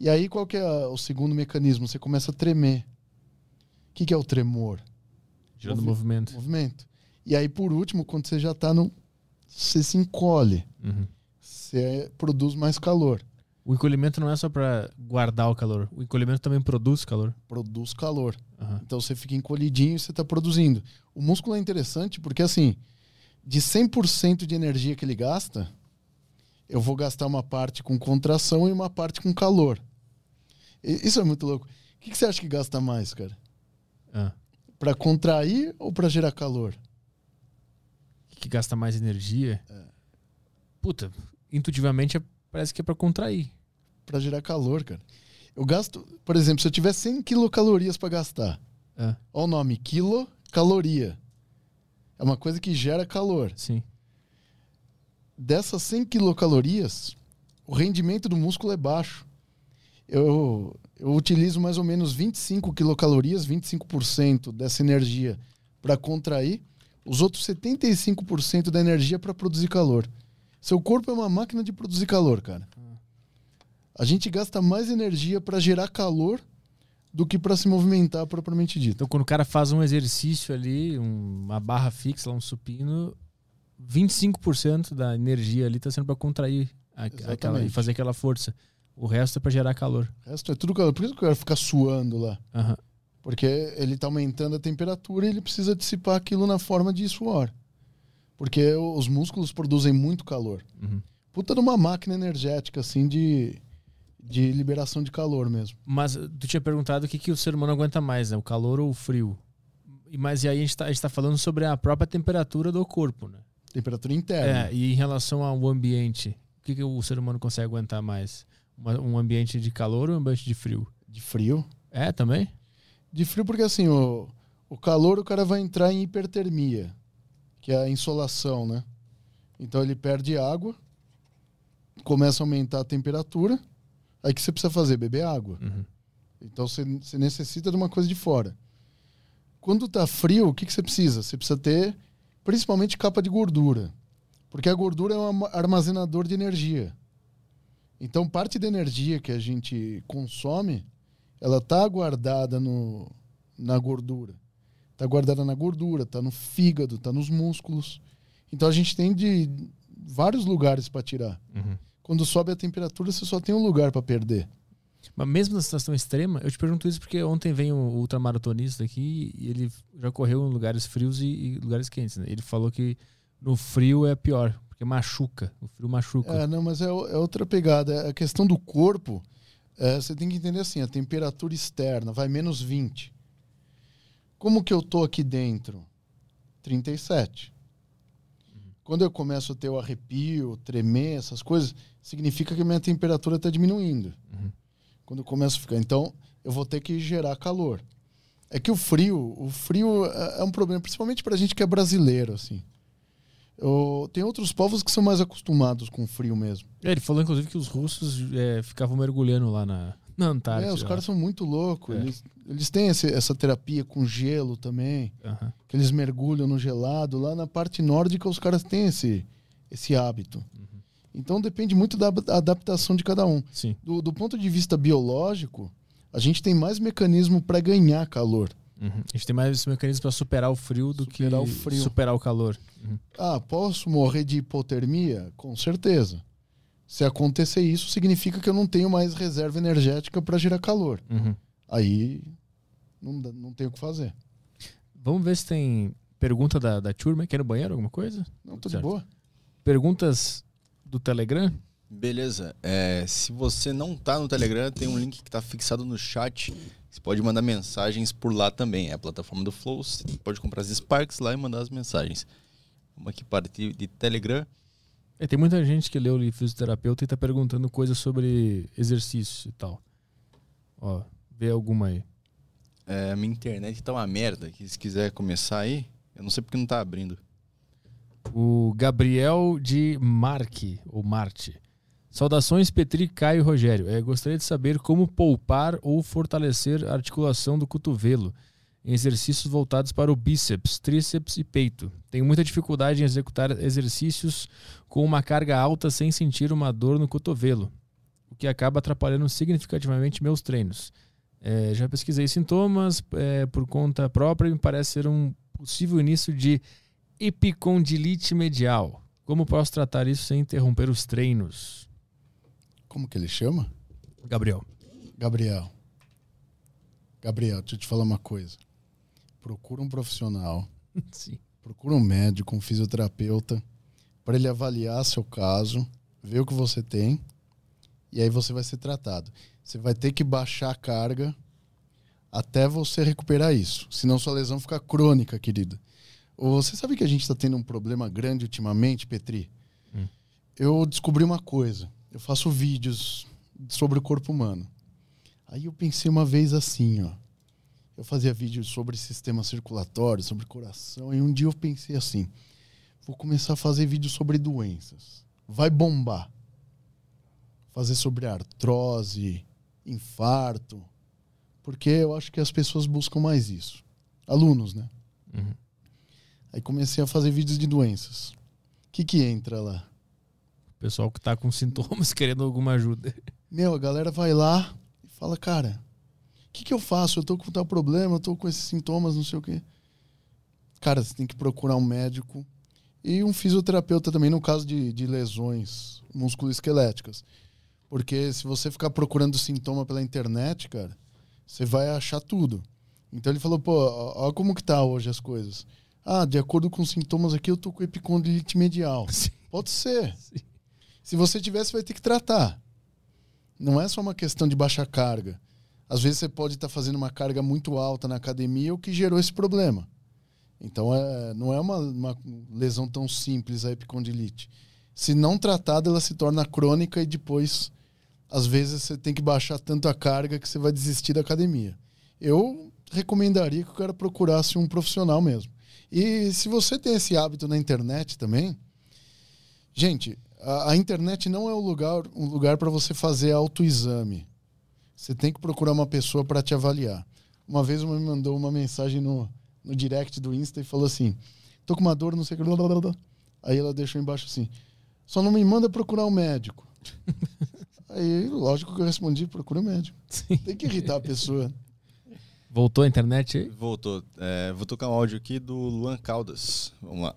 E aí, qual que é o segundo mecanismo? Você começa a tremer. O que, que é o tremor? Gerando Movi- movimento. Movimento. E aí, por último, quando você já está no você se encolhe, Uhum. Você produz mais calor. O encolhimento não é só para guardar o calor. O encolhimento também produz calor. Produz calor. Aham. Então você fica encolhidinho e você está produzindo. O músculo é interessante porque, assim, de 100% de energia que ele gasta, eu vou gastar uma parte com contração e uma parte com calor. Isso é muito louco. O que que você acha que gasta mais, cara? Ah. Para contrair ou para gerar calor? Que gasta mais energia. É. Puta, intuitivamente é- parece que é para contrair. Para gerar calor, cara. Eu gasto, por exemplo, se eu tiver 100 quilocalorias para gastar, Ah, olha o nome, quilocaloria. É uma coisa que gera calor. sim. dessas 100 quilocalorias, o rendimento do músculo é baixo. Eu, eu utilizo mais ou menos 25 quilocalorias, 25% dessa energia para contrair, os outros 75% da energia para produzir calor. Seu corpo é uma máquina de produzir calor, cara. A gente gasta mais energia para gerar calor do que para se movimentar propriamente dito. Então, quando o cara faz um exercício ali, um- uma barra fixa, um supino, 25% da energia ali está sendo para contrair a- aquela, e fazer aquela força. O resto é para gerar calor. O resto é tudo calor. Por isso que eu quero ficar suando lá. Aham. Porque ele está aumentando a temperatura e ele precisa dissipar aquilo na forma de suor. Porque os músculos produzem muito calor. Uhum. Puta de uma máquina energética, assim, de, de liberação de calor mesmo. Mas uh, tu tinha perguntado o que, que o ser humano aguenta mais, né? O calor ou o frio? E- Mas e aí a gente está falando sobre a própria temperatura do corpo, né? Temperatura interna. É, e em relação ao ambiente, o que, que o ser humano consegue aguentar mais? Um ambiente de calor ou um ambiente de frio? De frio. É, também? De frio porque, assim, o, o calor o cara vai entrar em hipertermia, que é a insolação, né? Então ele perde água, começa a aumentar a temperatura, aí o que você precisa fazer? Beber água. Uhum. Então você, você necessita de uma coisa de fora. Quando tá frio, o que, que você precisa? Você precisa ter principalmente capa de gordura. Porque a gordura é um arma- armazenador de energia. Então parte da energia que a gente consome, ela tá guardada no, na gordura. Tá guardada na gordura, tá no fígado, tá nos músculos. Então a gente tem de vários lugares para tirar. Uhum. Quando sobe a temperatura, você só tem um lugar para perder. Mas mesmo na situação extrema, eu te pergunto isso porque ontem veio um ultramaratonista aqui e ele já correu em lugares frios e, e lugares quentes. né? Ele falou que no frio é pior, porque machuca. O frio machuca. É, não, mas é, é outra pegada. A questão do corpo, é, você tem que entender assim, a temperatura externa vai menos 20. Como que eu tô aqui dentro? 37. Quando eu começo a ter o arrepio, tremer, essas coisas, significa que a minha temperatura está diminuindo. Uhum. Quando eu começo a ficar. Então, eu vou ter que gerar calor. É que o frio, o frio é é um problema, principalmente pra gente que é brasileiro, assim. Eu, tem outros povos que são mais acostumados com frio mesmo. É, Ele falou, inclusive, que os russos é, ficavam mergulhando lá na, na Antártida. É, os caras são muito loucos. É. Eles, eles têm esse- essa terapia com gelo também, Aham. que eles mergulham no gelado. Lá na parte nórdica, os caras têm esse, esse hábito. Uhum. Então depende muito da adaptação de cada um. Sim. Do, do ponto de vista biológico, a gente tem mais mecanismo para ganhar calor. Uhum. A gente tem mais mecanismos para superar o frio do Superar que o frio. superar o calor. Uhum. Ah, posso morrer de hipotermia? Com certeza. Se acontecer isso, significa que eu não tenho mais reserva energética para gerar calor. Uhum. Aí não, não tem o que fazer. Vamos ver se tem pergunta da, da turma. Quer no banheiro, alguma coisa? Não, tô Certo. de boa. Perguntas do Telegram? Beleza. É, se você não tá no Telegram, tem um link que tá fixado no chat. Você pode mandar mensagens por lá também. É a plataforma do Flow. Você pode comprar as Sparks lá e mandar as mensagens. Vamos aqui partir de Telegram. É, tem muita gente que leu o livro fisioterapeuta e tá perguntando coisas sobre exercício e tal. Ó, vê alguma aí. É, minha internet tá uma merda. que Se quiser começar aí, eu não sei porque não tá abrindo. O Gabriel de Marque, ou Marte. Saudações, Petri, Caio e Rogério. É, gostaria de saber como poupar ou fortalecer a articulação do cotovelo em exercícios voltados para o bíceps, tríceps e peito. Tenho muita dificuldade em executar exercícios com uma carga alta sem sentir uma dor no cotovelo, o que acaba atrapalhando significativamente meus treinos. É, já pesquisei sintomas é, por conta própria e me parece ser um possível início de epicondilite medial. Como posso tratar isso sem interromper os treinos? Como que ele chama? Gabriel. Gabriel. Gabriel, deixa eu te falar uma coisa. Procura um profissional, Sim. procura um médico, um fisioterapeuta, para ele avaliar seu caso, ver o que você tem, e aí você vai ser tratado. Você vai ter que baixar a carga até você recuperar isso. Senão sua lesão fica crônica, querido. Você sabe que a gente está tendo um problema grande ultimamente, Petri? Hum. Eu descobri uma coisa. Eu faço vídeos sobre o corpo humano. Aí eu pensei uma vez assim, ó. Eu fazia vídeos sobre sistema circulatório, sobre coração, e um dia eu pensei assim: vou começar a fazer vídeos sobre doenças. Vai bombar. Fazer sobre artrose, infarto, porque eu acho que as pessoas buscam mais isso. Alunos, né? Uhum. Aí comecei a fazer vídeos de doenças. O que que entra lá? O pessoal que tá com sintomas querendo alguma ajuda. Meu, a galera vai lá e fala, cara, que, que eu faço? Eu tô com tal problema, eu tô com esses sintomas, não sei o quê. Cara, você tem que procurar um médico e um fisioterapeuta também, no caso de, de lesões musculoesqueléticas. Porque se você ficar procurando sintoma pela internet, cara, você vai achar tudo. Então ele falou, pô, ó como que tá hoje as coisas. Ah, de acordo com os sintomas aqui, eu tô com epicondilite medial. Sim. Pode ser. Sim. Se você tivesse, vai ter que tratar. Não é só uma questão de baixa carga. Às vezes você pode estar fazendo uma carga muito alta na academia, o que gerou esse problema. Então é, não é uma, uma lesão tão simples a epicondilite. Se não tratada, ela se torna crônica e depois, às vezes, você tem que baixar tanto a carga que você vai desistir da academia. Eu recomendaria que o cara procurasse um profissional mesmo. E se você tem esse hábito na internet também, gente, a, a internet não é um lugar, um lugar para você fazer autoexame. Você tem que procurar uma pessoa para te avaliar. Uma vez uma me mandou uma mensagem no, no direct do Insta e falou assim: tô com uma dor, não sei o que. blá, blá, blá, blá." Aí ela deixou embaixo assim: só não me manda procurar um médico. Aí, lógico que eu respondi: procura um médico. Sim. Tem que irritar a pessoa. Voltou a internet aí? Voltou. É, vou tocar um áudio aqui do Luan Caldas. Vamos lá.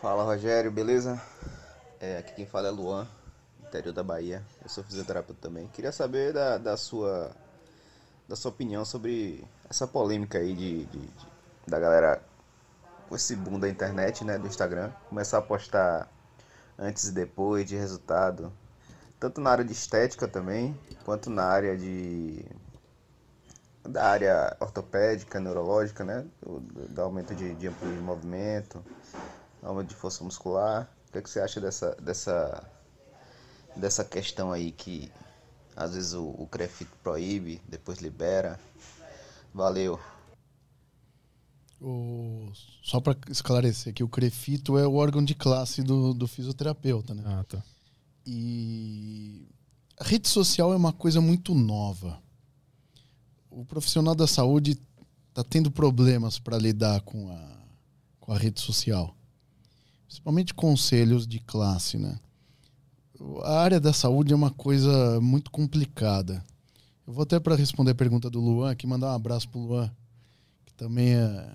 Fala Rogério, beleza? É, aqui quem fala é Luan, interior da Bahia. Eu sou fisioterapeuta também. Queria saber da, da sua da sua opinião sobre essa polêmica aí de, de- de- da galera com esse boom da internet, né, do Instagram, começar a postar antes e depois de resultado, tanto na área de estética também, quanto na área de da área ortopédica, neurológica, né, do, do- aumento de, de amplitude de movimento, aumento de força muscular. O que, é que você acha dessa, dessa, dessa questão aí que às vezes o, o CREFIT proíbe, depois libera? Valeu. O- Só para esclarecer que o CREFITO é o órgão de classe do, do fisioterapeuta, né? Ah, tá. E a rede social é uma coisa muito nova. O profissional da saúde está tendo problemas para lidar com a, com a rede social. Principalmente conselhos de classe, né? A área da saúde é uma coisa muito complicada. Eu vou até para responder a pergunta do Luan aqui, mandar um abraço pro Luan, que também é,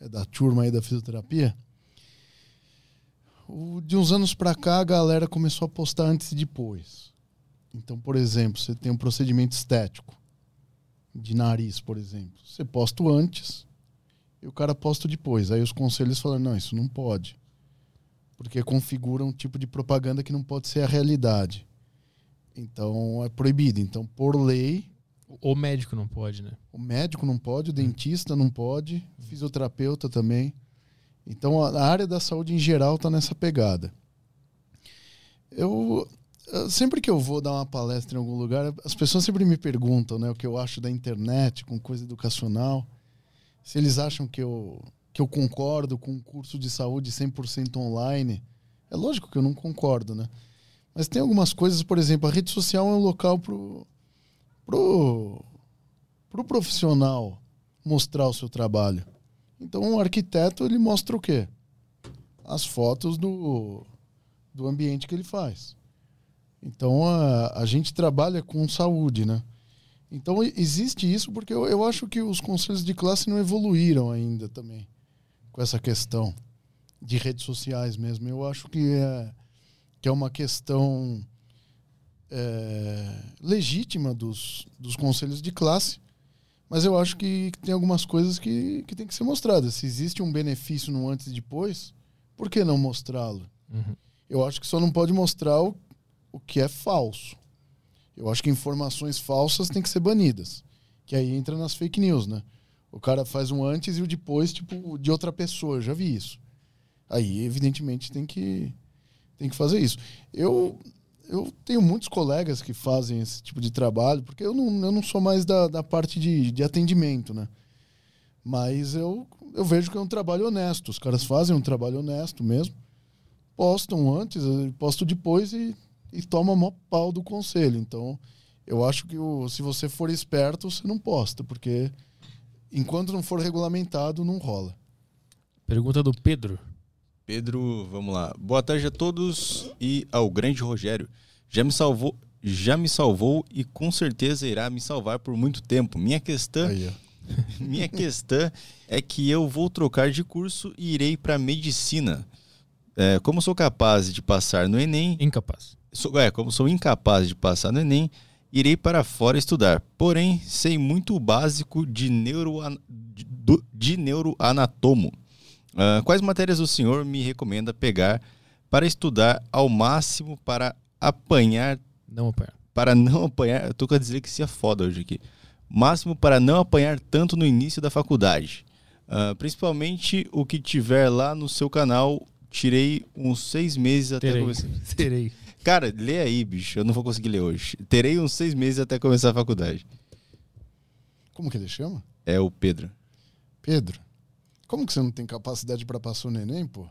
é da turma aí da fisioterapia. O- de uns anos para cá, a galera começou a postar antes e depois. Então, por exemplo, você tem um procedimento estético de nariz, por exemplo. Você posta antes e o cara posta depois. Aí os conselhos falaram: não, isso não pode. Porque configura um tipo de propaganda que não pode ser a realidade. Então é proibido. Então, por lei, O médico não pode, né? o médico não pode, o dentista não pode, o fisioterapeuta também. Então a área da saúde em geral está nessa pegada. Eu- sempre que eu vou dar uma palestra em algum lugar, as pessoas sempre me perguntam, né, o que eu acho da internet com coisa educacional, se eles acham que eu que eu concordo com um curso de saúde 100% online. É lógico que eu não concordo, né? Mas tem algumas coisas, por exemplo, a rede social é um local pro pro pro profissional mostrar o seu trabalho. Então, o arquiteto ele mostra o quê? As fotos do, do ambiente que ele faz. Então, a, a gente trabalha com saúde, né? Então, existe isso porque eu, eu acho que os conselhos de classe não evoluíram ainda também com essa questão. de redes sociais mesmo. Eu acho que é, que é uma questão é, legítima dos, dos conselhos de classe, mas eu acho que tem algumas coisas que, que tem que ser mostradas. Se existe um benefício no antes e depois, por que não mostrá-lo? Uhum. Eu acho que só não pode mostrar o, o que é falso. Eu acho que informações falsas têm que ser banidas. Que aí entra nas fake news, né? O cara faz um antes e o depois, tipo, de outra pessoa. Eu já vi isso. Aí, evidentemente, tem que, tem que fazer isso. Eu, eu tenho muitos colegas que fazem esse tipo de trabalho, porque eu não, eu não sou mais da, da parte de, de atendimento, né? Mas eu, eu vejo que é um trabalho honesto. Os caras fazem um trabalho honesto mesmo. Postam antes, postam depois e, e toma mó pau do conselho. Então, eu acho que o, se você for esperto, você não posta, porque enquanto não for regulamentado, não rola. Pergunta do Pedro. Pedro, vamos lá. Boa tarde a todos e ao grande Rogério. Já me salvou, já me salvou e com certeza irá me salvar por muito tempo. Minha questão, Aí, minha questão é que eu vou trocar de curso e irei para medicina. É, como sou capaz de passar no Enem, Incapaz. sou, é, como sou incapaz de passar no Enem, irei para fora estudar. Porém, sei muito o básico de, neuroan, de, neuroanatomo. Ah, quais matérias o senhor me recomenda pegar para estudar ao máximo para apanhar, Não apanhar. para não apanhar, eu tô com a dislexia foda hoje aqui. Máximo para não apanhar tanto no início da faculdade. Ah, principalmente o que tiver lá no seu canal. Tirei uns seis meses até Terei. começar. Terei. Cara, lê aí, bicho. Eu não vou conseguir ler hoje. Terei uns seis meses até começar a faculdade. Como que ele chama? É o Pedro. Pedro. Como que você não tem capacidade para passar o Enem, pô?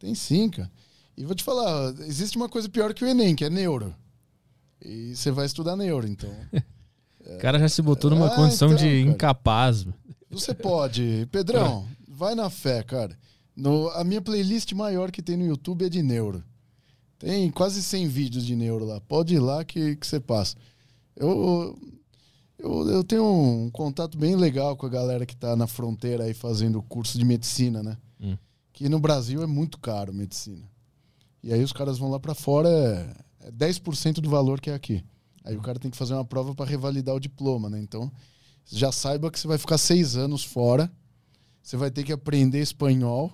Tem sim, cara. E vou te falar, existe uma coisa pior que o Enem, que é neuro. E você vai estudar neuro, então. O cara já se botou numa Ah, condição então, de cara. incapaz. Você pode. Pedrão, vai na fé, cara. No, a minha playlist maior que tem no YouTube é de neuro. Tem quase 100 vídeos de neuro lá. Pode ir lá que, que você passa. Eu, eu, eu tenho um contato bem legal com a galera que tá na fronteira aí fazendo curso de medicina, né? Hum. Que no Brasil é muito caro medicina. E aí os caras vão lá pra fora, é, é 10% do valor que é aqui. Aí o cara tem que fazer uma prova para revalidar o diploma, né? Então, já saiba que você vai ficar seis anos fora. Você vai ter que aprender espanhol.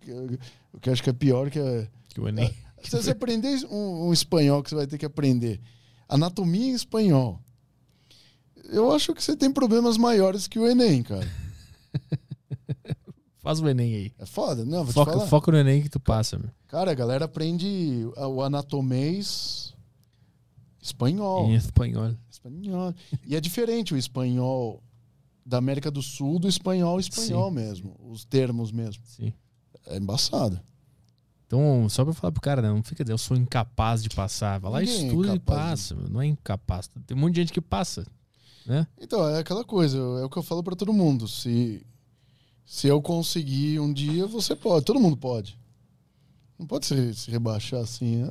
que O que eu acho que é pior que é. Que o Enem. Se você aprender um, um espanhol que você vai ter que aprender anatomia em espanhol, eu acho que você tem problemas maiores que o Enem, cara. Faz o Enem aí. É foda? Não, vou te Foca, falar. foca no Enem que tu passa, meu. Cara, a galera aprende o anatomês espanhol. Em espanhol. Espanhol. E é diferente o espanhol da América do Sul do espanhol espanhol mesmo. Os termos mesmo. Sim. É embaçado. Então, só pra falar pro cara, né, não fica dizendo, eu sou incapaz de passar. Vai lá, Ninguém é estuda e incapaz passa. meu. Não é incapaz. Tem um monte de gente que passa. Né? Então, é aquela coisa, é o que eu falo pra todo mundo. Se, se eu conseguir um dia, você pode. Todo mundo pode. Não pode se, se rebaixar assim. né?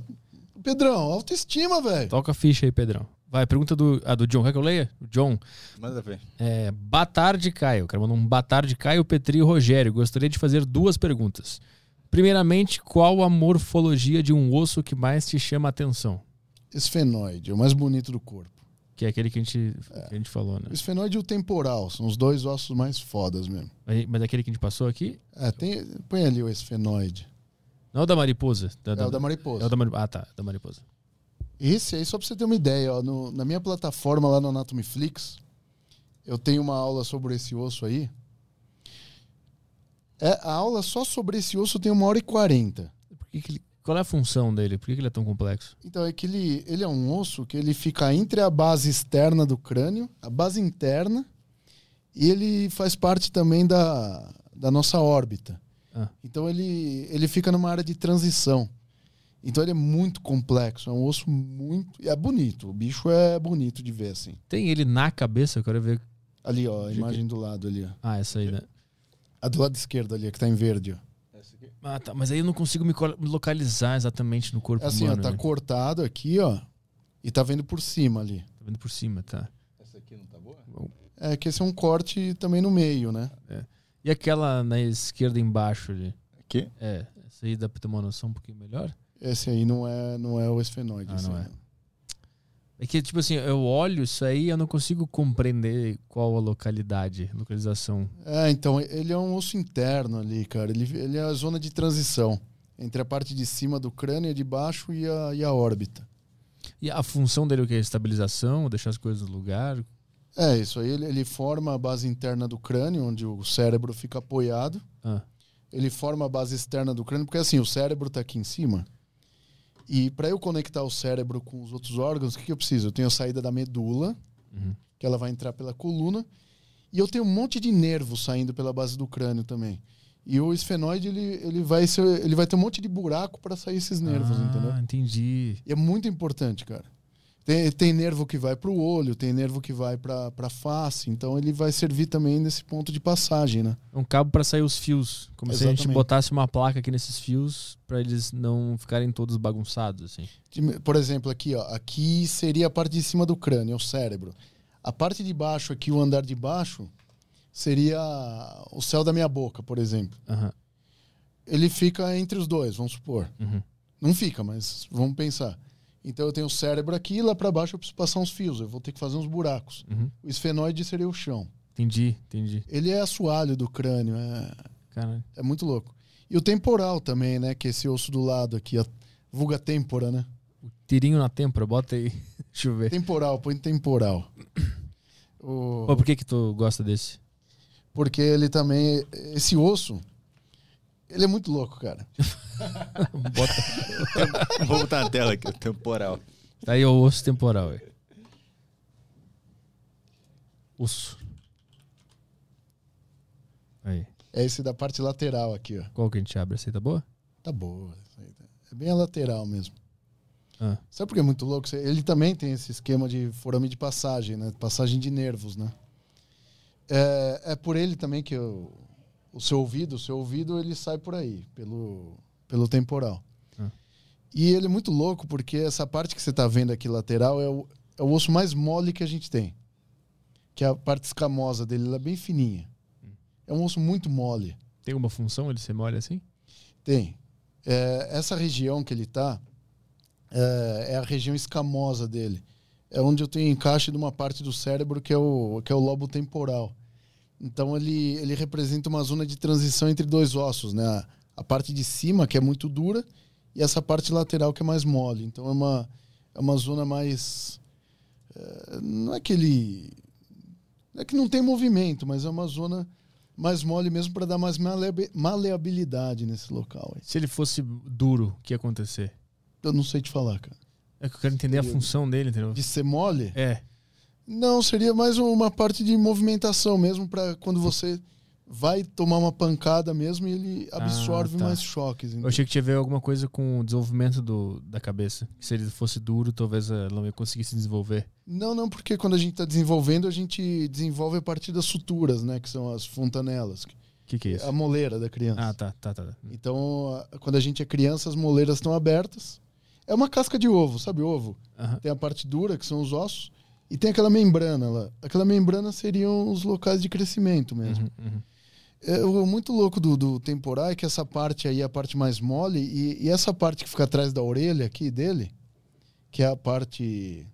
Pedrão, autoestima, velho. Toca a ficha aí, Pedrão. Vai, pergunta do, a do John. Quer que eu leia? O John. Manda ver. É, boa tarde, Caio. O cara mandou um boa tarde, Caio, Petri e Rogério. Gostaria de fazer duas perguntas. Primeiramente, qual a morfologia de um osso que mais te chama a atenção? Esfenoide, é o mais bonito do corpo. Que é aquele que a gente, que a gente falou, né? Esfenoide e o temporal são os dois ossos mais fodas mesmo. Mas mas aquele que a gente passou aqui? É, tem, põe ali o esfenoide. Não é o da mariposa. Da, É o da mariposa. é o da mari- Ah, tá. Da mariposa. Esse aí, só pra você ter uma ideia, ó, no- na minha plataforma lá no Anatomyflix, eu tenho uma aula sobre esse osso aí. É, a aula só sobre esse osso tem uma hora e quarenta. Por que que ele- qual é a função dele? Por que que ele é tão complexo? Então é que ele, ele é um osso que ele fica entre a base externa do crânio, a base interna, e ele faz parte também da, da nossa órbita. Ah. Então ele, ele fica numa área de transição. Então ele é muito complexo, é um osso muito. É bonito, o bicho é bonito de ver assim. Tem ele na cabeça? Eu quero ver. Ali, ó, a imagem do lado ali, ó. Ah, essa aí, né? A do lado esquerdo ali, a que tá em verde, ó. Ah, tá. Mas aí eu não consigo me localizar exatamente no corpo É assim, ó, humano. tá né? cortado aqui, ó. E tá vendo por cima ali. Tá vendo por cima, tá? Essa aqui não tá boa? É que esse é um corte também no meio, né? E aquela na esquerda embaixo ali? quê? É, essa aí dá pra ter uma noção um pouquinho melhor? Esse aí não é, não é o esfenoide. Ah, não é. É que, tipo assim, eu olho isso aí e eu não consigo compreender qual a localidade, localização. É, então, ele é um osso interno ali, cara. Ele, ele é a zona de transição entre a parte de cima do crânio, a de baixo e a, e a órbita. E a função dele é o que? Estabilização, deixar as coisas no lugar? É, isso aí ele, ele forma a base interna do crânio, onde o cérebro fica apoiado. Ah, Ele forma a base externa do crânio, porque assim, o cérebro está aqui em cima. E para eu conectar o cérebro com os outros órgãos, o que, que eu preciso? Eu tenho a saída da medula, uhum. que ela vai entrar pela coluna, e eu tenho um monte de nervo saindo pela base do crânio também. E o esfenoide, ele, ele, vai, ser, ele vai ter um monte de buraco para sair esses nervos, ah, entendeu? entendi. E é muito importante, cara. Tem, tem nervo que vai para o olho, tem nervo que vai para a face, então ele vai servir também nesse ponto de passagem, né? É um cabo para sair os fios. Como se a gente Exatamente. botasse uma placa aqui nesses fios para eles não ficarem todos bagunçados, assim. Por exemplo, aqui, ó, aqui seria a parte de cima do crânio, o cérebro. A parte de baixo aqui, o andar de baixo, seria o céu da minha boca, por exemplo. Aham. Ele fica entre os dois, vamos supor. Uhum. Não fica, mas vamos pensar. Então eu tenho o cérebro aqui e lá para baixo eu preciso passar uns fios, eu vou ter que fazer uns buracos. Uhum. O esfenoide seria o chão. Entendi, entendi. Ele é assoalho do crânio, é, Cara, é muito louco. E o temporal também, né? Que é esse osso do lado aqui, a vulga têmpora, né? o tirinho na têmpora, bota aí. Deixa eu ver. Temporal, põe temporal. O- Pô, por que que tu gosta desse? Porque ele também. Esse osso. Ele é muito louco, cara. Bota. Vou botar na tela aqui, o temporal. Tá aí o osso temporal, aí. Osso. Aí. É esse da parte lateral aqui, ó. Qual que a gente abre? Essa aí tá boa? Tá boa. tá- É bem a lateral mesmo. Ah, Sabe por que é muito louco? Ele também tem esse esquema de forame de passagem, né? Passagem de nervos, né? É, é por ele também que o, o seu ouvido, o seu ouvido, ele sai por aí, pelo, pelo temporal. Ah. E ele é muito louco porque essa parte que você está vendo aqui lateral é o, é o osso mais mole que a gente tem. Que é a parte escamosa dele, ela é bem fininha. É um osso muito mole. tem alguma função ele ser mole assim? Tem. É, essa região que ele está é, é a região escamosa dele. É onde eu tenho encaixe de uma parte do cérebro que é o, que é o lobo temporal. Então ele, ele representa uma zona de transição entre dois ossos, né? A, a parte de cima, que é muito dura, e essa parte lateral, que é mais mole. Então é uma, é uma zona mais. é, não é que ele. Não é que não tem movimento, mas é uma zona mais mole mesmo para dar mais maleab- maleabilidade nesse local. aí. Se ele fosse duro, o que ia acontecer? Eu não sei te falar, cara. É que eu quero entender a função dele, entendeu? De ser mole? É. Não, seria mais uma parte de movimentação mesmo para quando você vai tomar uma pancada mesmo e ele absorve tá. mais choques. Eu achei que tinha a ver alguma coisa com o desenvolvimento do, da cabeça. Que se ele fosse duro, talvez ela não ia conseguir se desenvolver. Não, não, porque quando a gente está desenvolvendo, a gente desenvolve a partir das suturas, né? Que são as fontanelas. O que, que é isso? A moleira da criança. Ah, tá, tá, tá. tá. Então, quando a gente é criança, as moleiras estão abertas. É uma casca de ovo, sabe ovo? Aham. Tem a parte dura, que são os ossos, e tem aquela membrana lá. Aquela membrana seriam os locais de crescimento mesmo. Uhum, uhum. É, o muito louco do, do temporal é que essa parte aí é a parte mais mole, e, e essa parte que fica atrás da orelha aqui dele, que é a parte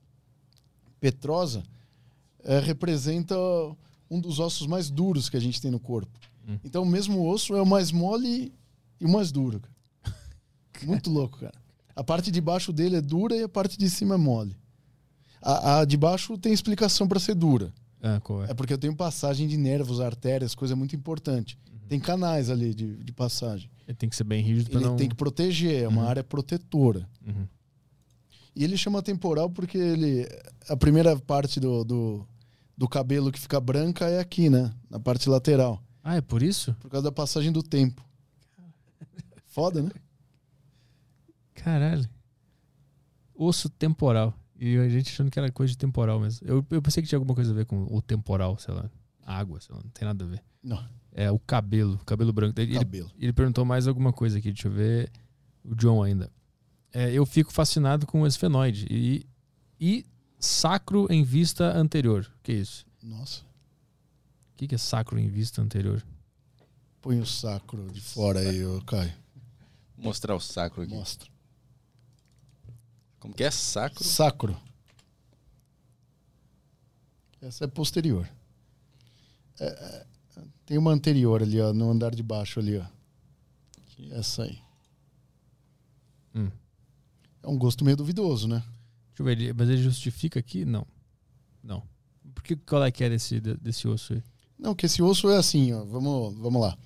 petrosa, é, representa um dos ossos mais duros que a gente tem no corpo. Hum. Então, o mesmo osso é o mais mole e o mais duro. Muito louco, cara. A parte de baixo dele é dura e a parte de cima é mole. A, a de baixo tem explicação para ser dura. Ah, qual é? É porque eu tenho passagem de nervos, artérias, coisa muito importante. Tem canais ali de, de passagem. Ele tem que ser bem rígido pra Ele não. tem que proteger, é uma Uhum. área protetora. Uhum. E ele chama temporal porque ele. A primeira parte do, do, do cabelo que fica branca é aqui, né? Na parte lateral. Ah, é por isso? Por causa da passagem do tempo. Foda, né? Caralho. Osso temporal. E a gente achando que era coisa de temporal mesmo. Eu, eu pensei que tinha alguma coisa a ver com o temporal, sei lá. Água, sei lá. Não tem nada a ver. Não, É o cabelo, cabelo branco. Ele, cabelo. ele perguntou mais alguma coisa aqui, deixa eu ver. O John ainda. É, eu fico fascinado com o esfenoide. E, e sacro em vista anterior. O que é isso? Nossa. O que que é sacro em vista anterior? Põe o sacro de fora aí, ô Caio. Vou mostrar o sacro aqui. Mostra. Como que é? Sacro? Sacro. Essa é posterior. É, é, tem uma anterior ali, ó, no andar de baixo ali, ó. Essa aí. Hum. É um gosto meio duvidoso, né? Deixa eu ver, ele- mas ele justifica aqui? Não. Não. Por que, qual é que é desse, de- desse osso aí? Não, que esse osso é assim, ó. Vamos, vamos lá.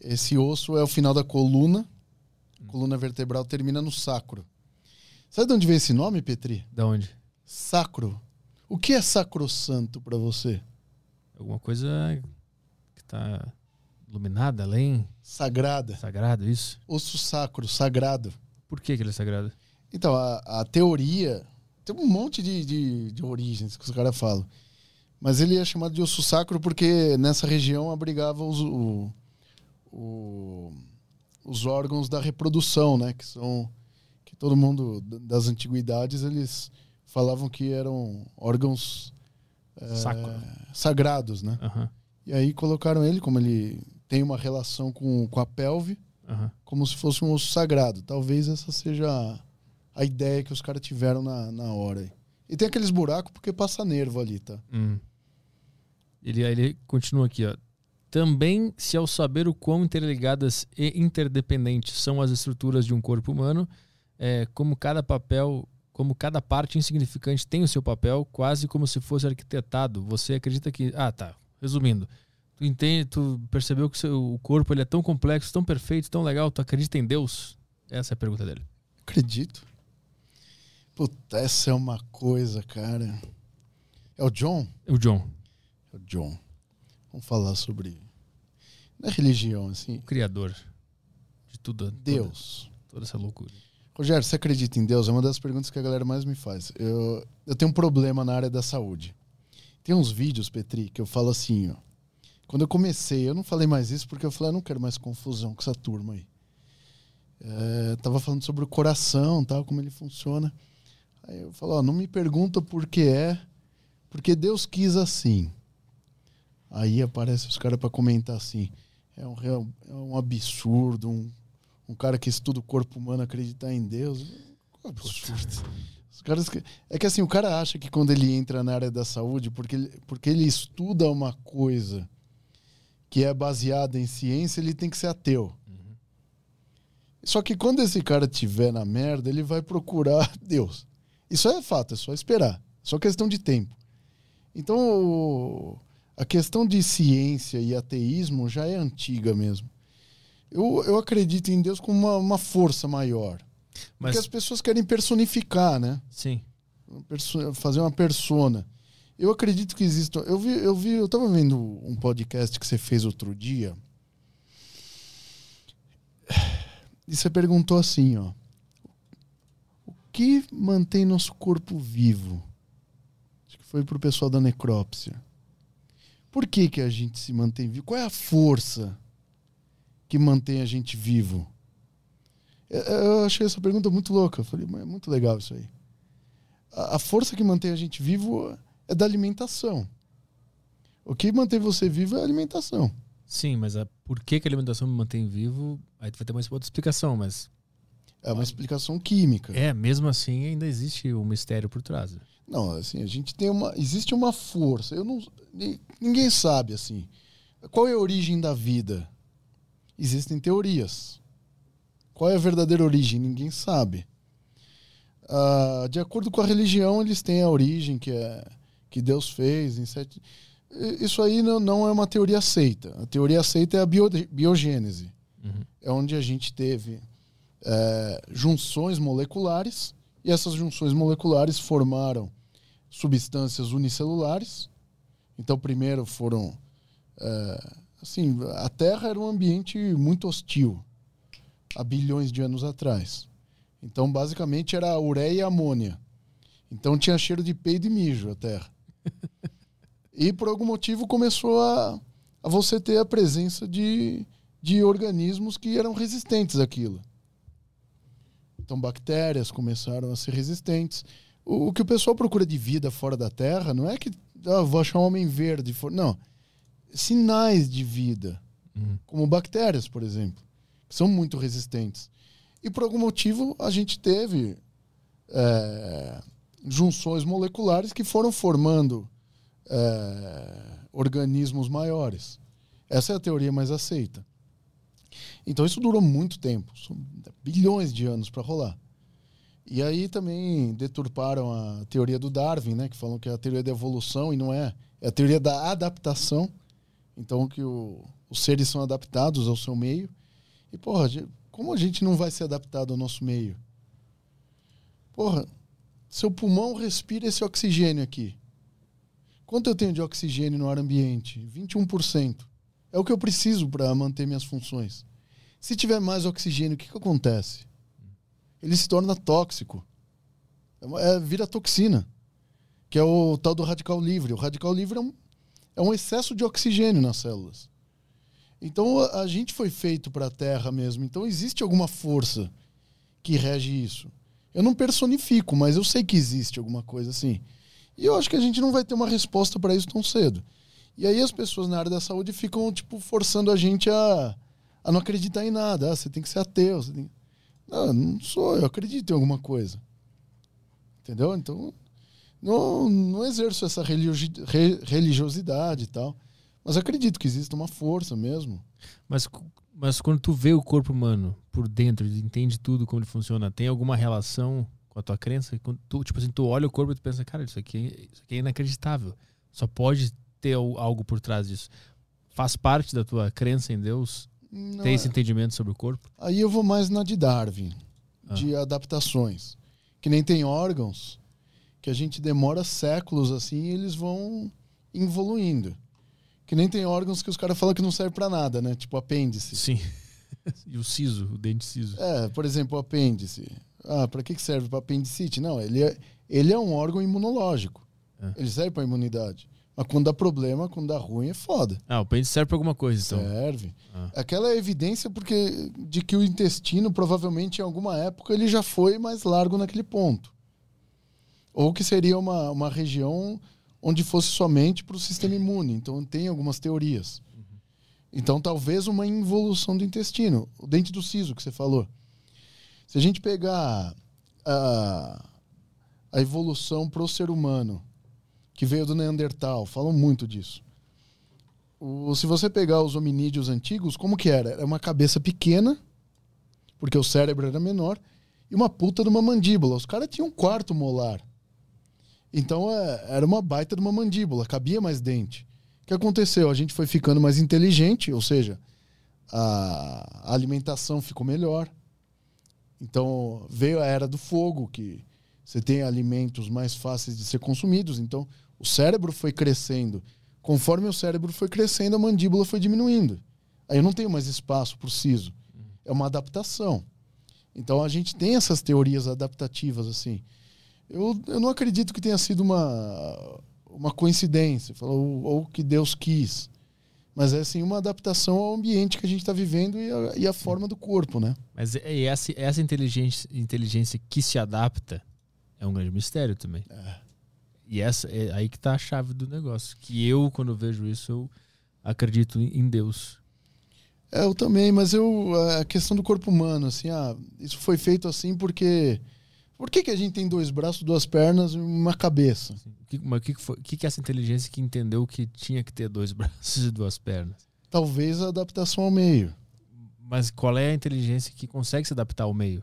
Esse osso é o final da coluna. Coluna vertebral termina no sacro. Sabe de onde vem esse nome, Petri? Da onde? Sacro. O que é sacrossanto pra você? Alguma coisa que tá iluminada, além, Sagrada. sagrado, isso? Osso sacro, sagrado. Por que, que ele é sagrado? Então, a, a teoria. Tem um monte de, de, de origens que os caras falam. Mas ele é chamado de osso sacro porque nessa região abrigava os, o- o- os órgãos da reprodução, né? Que são. Que todo mundo das antiguidades eles falavam que eram órgãos é, sagrados, né? Aham, E aí colocaram ele, como ele tem uma relação com, com a pelve, aham. como se fosse um osso sagrado. Talvez essa seja a, ideia que os caras tiveram na, na hora. aí. E tem aqueles buracos porque passa nervo ali, tá? Hum. Ele, ele continua aqui, ó. Também, se ao saber o quão interligadas e interdependentes são as estruturas de um corpo humano, é, como cada papel, como cada parte insignificante tem o seu papel, quase como se fosse arquitetado, você acredita que, ah, tá. Resumindo, tu entende, tu percebeu que o seu- o corpo ele é tão complexo, tão perfeito, tão legal, tu acredita em Deus? Essa é a pergunta dele. Acredito. Puta, essa é uma coisa, cara. É o John? O John, É o John. Vamos falar sobre. Não é religião, assim. o criador de tudo, toda- Deus. toda essa loucura. Rogério, você acredita em Deus? É uma das perguntas que a galera mais me faz. Eu, eu tenho um problema na área da saúde. Tem uns vídeos, Petri, que eu falo assim, ó. Quando eu comecei, eu não falei mais isso porque eu falei, eu não quero mais confusão com essa turma aí. É, tava falando sobre o coração, tal, como ele funciona. Aí eu falo, ó, não me pergunta por que é, porque Deus quis assim. Aí aparece os caras para comentar assim, é um, é um absurdo, um, um cara que estuda o corpo humano acreditar em Deus. Que absurdo. Os caras que- é que assim, o cara acha que quando ele entra na área da saúde, porque ele, porque ele estuda uma coisa que é baseada em ciência, ele tem que ser ateu. Só que quando esse cara tiver na merda, ele vai procurar Deus. Isso é fato, é só esperar. É só questão de tempo. Então, a questão de ciência e ateísmo já é antiga mesmo. Eu, eu acredito em Deus como uma, uma força maior. Mas, Porque as pessoas querem personificar, né? sim, fazer uma persona. Eu acredito que exista. Eu vi, eu vi, eu tava vendo um podcast que você fez outro dia. E você perguntou assim, ó. O que mantém nosso corpo vivo? Acho que foi pro pessoal da necrópsia. Por que que a gente se mantém vivo? Qual é a força que mantém a gente vivo? Eu- achei essa pergunta muito louca. Eu falei, mas é muito legal isso aí a força que mantém a gente vivo é da alimentação. O que mantém você vivo é a alimentação. sim, mas a, por que, que a alimentação me mantém vivo? Aí tu vai ter mais outra explicação, mas É uma explicação química. é, mesmo assim ainda existe um mistério por trás. Não, assim, a gente tem uma. Existe uma força. Eu não. ni- Ninguém sabe, assim. Qual é a origem da vida? Existem teorias. Qual é a verdadeira origem? Ninguém sabe. Ah, de acordo com a religião, eles têm a origem que, é, que Deus fez em sete. Isso aí não, não é uma teoria aceita. A teoria aceita é a bio- biogênese. Uhum. É onde a gente teve é, junções moleculares e essas junções moleculares formaram substâncias unicelulares. Então, primeiro foram. é, assim, a Terra era um ambiente muito hostil há bilhões de anos atrás. Então, basicamente, era ureia e a amônia. Então, tinha cheiro de peido e mijo a Terra. e, por algum motivo, começou a, a você ter a presença de, de organismos que eram resistentes àquilo. Então, bactérias começaram a ser resistentes. O, o que o pessoal procura de vida fora da Terra não é que ah, vou achar um homem verde. for- Não. Sinais de vida. Uhum. como bactérias, por exemplo, que são muito resistentes. E por algum motivo a gente teve é, junções moleculares que foram formando é, organismos maiores. Essa é a teoria mais aceita. Então isso durou muito tempo, são bilhões de anos para rolar. E aí também deturparam a teoria do Darwin, né, que falam que é a teoria da evolução e não é, é a teoria da adaptação. Então que o, os seres são adaptados ao seu meio. E porra, como a gente não vai ser adaptado ao nosso meio? Porra, seu pulmão respira esse oxigênio aqui. Quanto eu tenho de oxigênio no ar ambiente? 21%. É o que eu preciso para manter minhas funções. Se tiver mais oxigênio, o que, que acontece? Ele se torna tóxico. É, é, vira toxina. Que é o tal do radical livre. O radical livre é um, é um excesso de oxigênio nas células. Então a, gente foi feito para a Terra mesmo. Então existe alguma força que rege isso. Eu não personifico, mas eu sei que existe alguma coisa assim. E eu acho que a gente não vai ter uma resposta para isso tão cedo. E aí as pessoas na área da saúde ficam tipo forçando a gente a, a não acreditar em nada. Ah, você tem que ser ateu. Tem... Não, não sou, eu acredito em alguma coisa. Entendeu? Então, não, não exerço essa religiosidade e tal. Mas acredito que existe uma força mesmo. Mas, mas quando tu vê o corpo humano por dentro, entende tudo como ele funciona, tem alguma relação com a tua crença? Quando tu, tipo assim, tu olha o corpo e tu pensa, cara, isso aqui, isso aqui é inacreditável. Só pode ter algo por trás disso. Faz parte da tua crença em Deus Não, esse é. entendimento sobre o corpo? Aí eu vou mais na de Darwin, ah. de adaptações. Que nem tem órgãos que a gente demora séculos assim e eles vão evoluindo. Que nem tem órgãos que os caras falam que não serve para nada, né? Tipo apêndice. Sim. e o siso, o dente siso. É, por exemplo, o apêndice. Ah, para que serve para apendicite? Não, ele é, ele é um órgão imunológico. É. Ele serve para imunidade. Mas quando dá problema, quando dá ruim, é foda. Ah, o apêndice serve para alguma coisa, então. Serve. Ah. Aquela é evidência porque de que o intestino, provavelmente, em alguma época, ele já foi mais largo naquele ponto. Ou que seria uma, uma região onde fosse somente para o sistema imune. Então, tem algumas teorias. Então, talvez uma involução do intestino. O dente do siso, que você falou. Se a gente pegar a, a evolução para o ser humano que veio do Neandertal, falam muito disso. O, se você pegar os hominídeos antigos, como que era? Era uma cabeça pequena, porque o cérebro era menor, e uma puta de uma mandíbula. Os caras tinham um quarto molar. Então é, era uma baita de uma mandíbula, cabia mais dente. O que aconteceu? A gente foi ficando mais inteligente, ou seja, a alimentação ficou melhor. Então veio a era do fogo, que você tem alimentos mais fáceis de ser consumidos. Então o cérebro foi crescendo. Conforme o cérebro foi crescendo, a mandíbula foi diminuindo. Aí eu não tenho mais espaço para o siso. É uma adaptação. Então a gente tem essas teorias adaptativas assim. Eu, eu não acredito que tenha sido uma, uma coincidência, ou, ou que Deus quis. Mas é assim uma adaptação ao ambiente que a gente está vivendo e a, e a, forma do corpo, né? Mas é essa, essa inteligência, inteligência que se adapta é um grande mistério também. É. E essa é aí que tá a chave do negócio. Que eu, quando vejo isso, eu acredito em Deus. É, eu também, mas eu a questão do corpo humano, assim, ah, isso foi feito assim porque por que, que a gente tem dois braços, duas pernas e uma cabeça? Que, mas o que, que, que é essa inteligência que entendeu que tinha que ter dois braços e duas pernas? Talvez a adaptação ao meio. Mas qual é a inteligência que consegue se adaptar ao meio?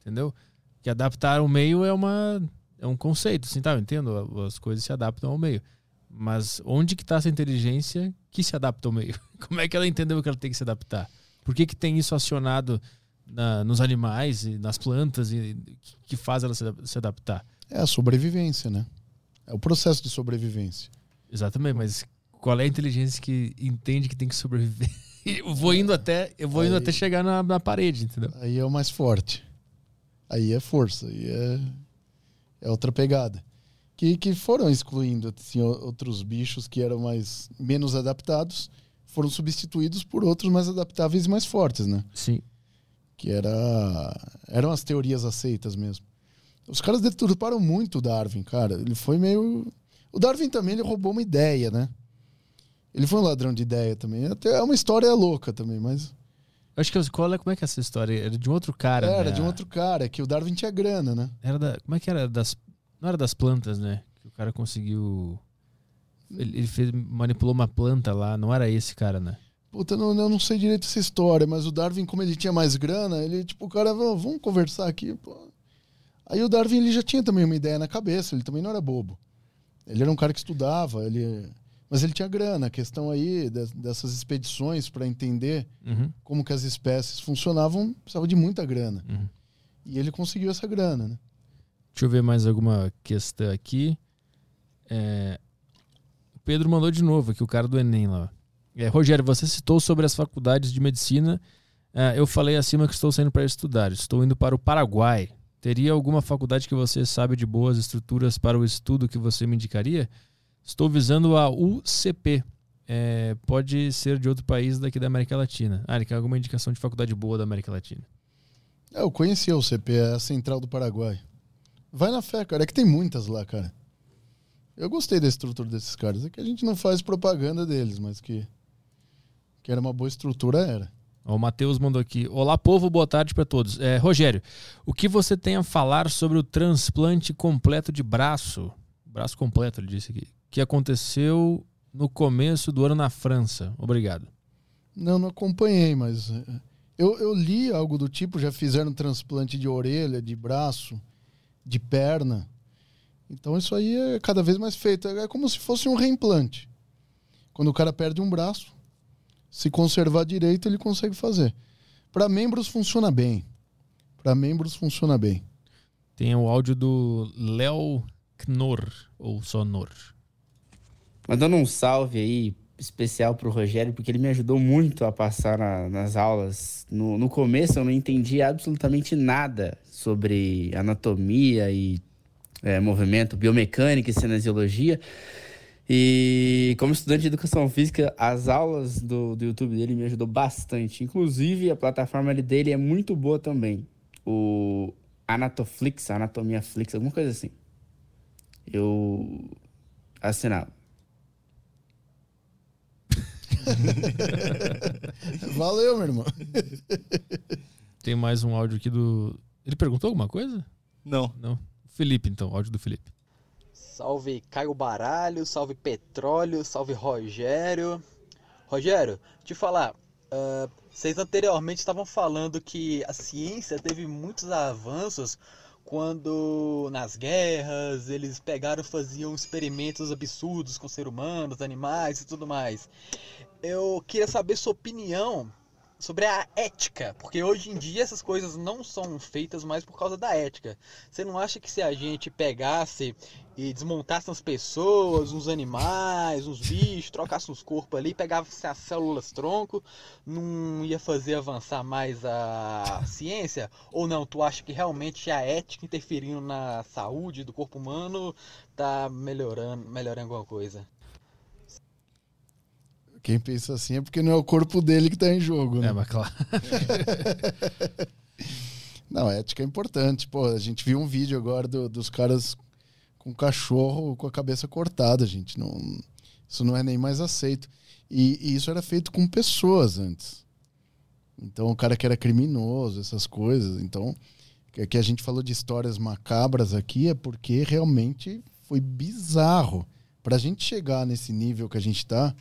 Entendeu? Que adaptar ao meio é uma é um conceito, assim, tá? Eu entendo, as coisas se adaptam ao meio. Mas onde que está essa inteligência que se adapta ao meio? Como é que ela entendeu que ela tem que se adaptar? Por que, que tem isso acionado na, nos animais e nas plantas e que faz ela se, se adaptar? É a sobrevivência, né? É o processo de sobrevivência. Exatamente, mas qual é a inteligência que entende que tem que sobreviver? eu vou indo até, eu vou indo até chegar na, na parede, entendeu? Aí é o mais forte. Aí é força, aí é é outra pegada. Que, que foram excluindo assim, outros bichos que eram mais menos adaptados, foram substituídos por outros mais adaptáveis e mais fortes, né? Sim. Que era, eram as teorias aceitas mesmo. Os caras deturparam muito o Darwin, cara. Ele foi meio. O Darwin também ele roubou uma ideia, né? Ele foi um ladrão de ideia também. Até é uma história louca também, mas. Acho que qual é, como é que é essa história? Era de um outro cara. Era né? de um outro cara, que o Darwin tinha grana, né? Era da, como é que era? Das, não era das plantas, né? Que o cara conseguiu. Ele, ele fez, manipulou uma planta lá, não era esse cara, né? Puta, eu não, eu não sei direito essa história, mas o Darwin, como ele tinha mais grana, ele, tipo, o cara, "Vamos- conversar aqui, pô. Aí o Darwin, ele já tinha também uma ideia na cabeça, ele também não era bobo. Ele era um cara que estudava, ele... Mas ele tinha grana, a questão aí de- dessas expedições para entender Uhum, como que as espécies funcionavam, precisava de muita grana. uhum. E ele conseguiu essa grana, né? Deixa eu ver mais alguma questão aqui. É, O Pedro mandou de novo aqui, o cara do Enem lá. É, Rogério, você citou sobre as faculdades de medicina. É, eu falei acima que estou saindo para estudar. Estou indo para o Paraguai. Teria alguma faculdade que você sabe de boas estruturas para o estudo que você me indicaria? Estou visando a UCP. É, pode ser de outro país daqui da América Latina. Ah, ele quer alguma indicação de faculdade boa da América Latina. Eu conhecia o CP, é a Central do Paraguai. Vai na fé, cara. É que tem muitas lá, cara. Eu gostei da estrutura desses caras. É que a gente não faz propaganda deles, mas que, que era uma boa estrutura, era. O Matheus mandou aqui. Olá, povo, boa tarde para todos. É, Rogério, o que você tem a falar sobre o transplante completo de braço? Braço completo, ele disse aqui. Que aconteceu no começo do ano na França. Obrigado. Não, não acompanhei, mas. é, Eu, eu li algo do tipo, já fizeram transplante de orelha, de braço, de perna. Então isso aí é cada vez mais feito. É como se fosse um reimplante. Quando o cara perde um braço, se conservar direito, ele consegue fazer. Para membros funciona bem. Para membros funciona bem. Tem o áudio do Léo Knorr, ou só Nor. Mandando um salve aí especial pro Rogério, porque ele me ajudou muito a passar na- nas aulas. No, no começo eu não entendi absolutamente nada sobre anatomia e é, movimento, biomecânica e cinesiologia. E como estudante de educação física, as aulas do, do YouTube dele me ajudou bastante. Inclusive, a plataforma dele é muito boa também. O Anatoflix, Anatomia Flix, alguma coisa assim. Eu assinava. Valeu, meu irmão. Tem mais um áudio aqui do. Ele perguntou alguma coisa? Não. Não. Felipe, então, áudio do Felipe. Salve Caio Baralho, salve Petróleo, salve Rogério. Rogério, te falar, ah, vocês anteriormente estavam falando que a ciência teve muitos avanços quando nas guerras eles pegaram faziam experimentos absurdos com seres humanos, animais e tudo mais. Eu queria saber sua opinião sobre a ética, porque hoje em dia essas coisas não são feitas mais por causa da ética. Você não acha que se a gente pegasse e desmontasse as pessoas, uns animais, uns bichos, trocasse os corpos ali, pegasse as células tronco, não ia fazer avançar mais a ciência? Ou não? Tu acha que realmente a ética interferindo na saúde do corpo humano tá melhorando, melhorando alguma coisa? Quem pensa assim é porque não é o corpo dele que tá em jogo, né? É, mas claro. Não, ética é importante. Pô, a gente viu um vídeo agora do- dos caras com cachorro com a cabeça cortada, gente. Não, isso não é nem mais aceito. E, e isso era feito com pessoas antes. Então, o cara que era criminoso, essas coisas. Então, que, que a gente falou de histórias macabras aqui é porque realmente foi bizarro. Pra gente chegar nesse nível que a gente tá,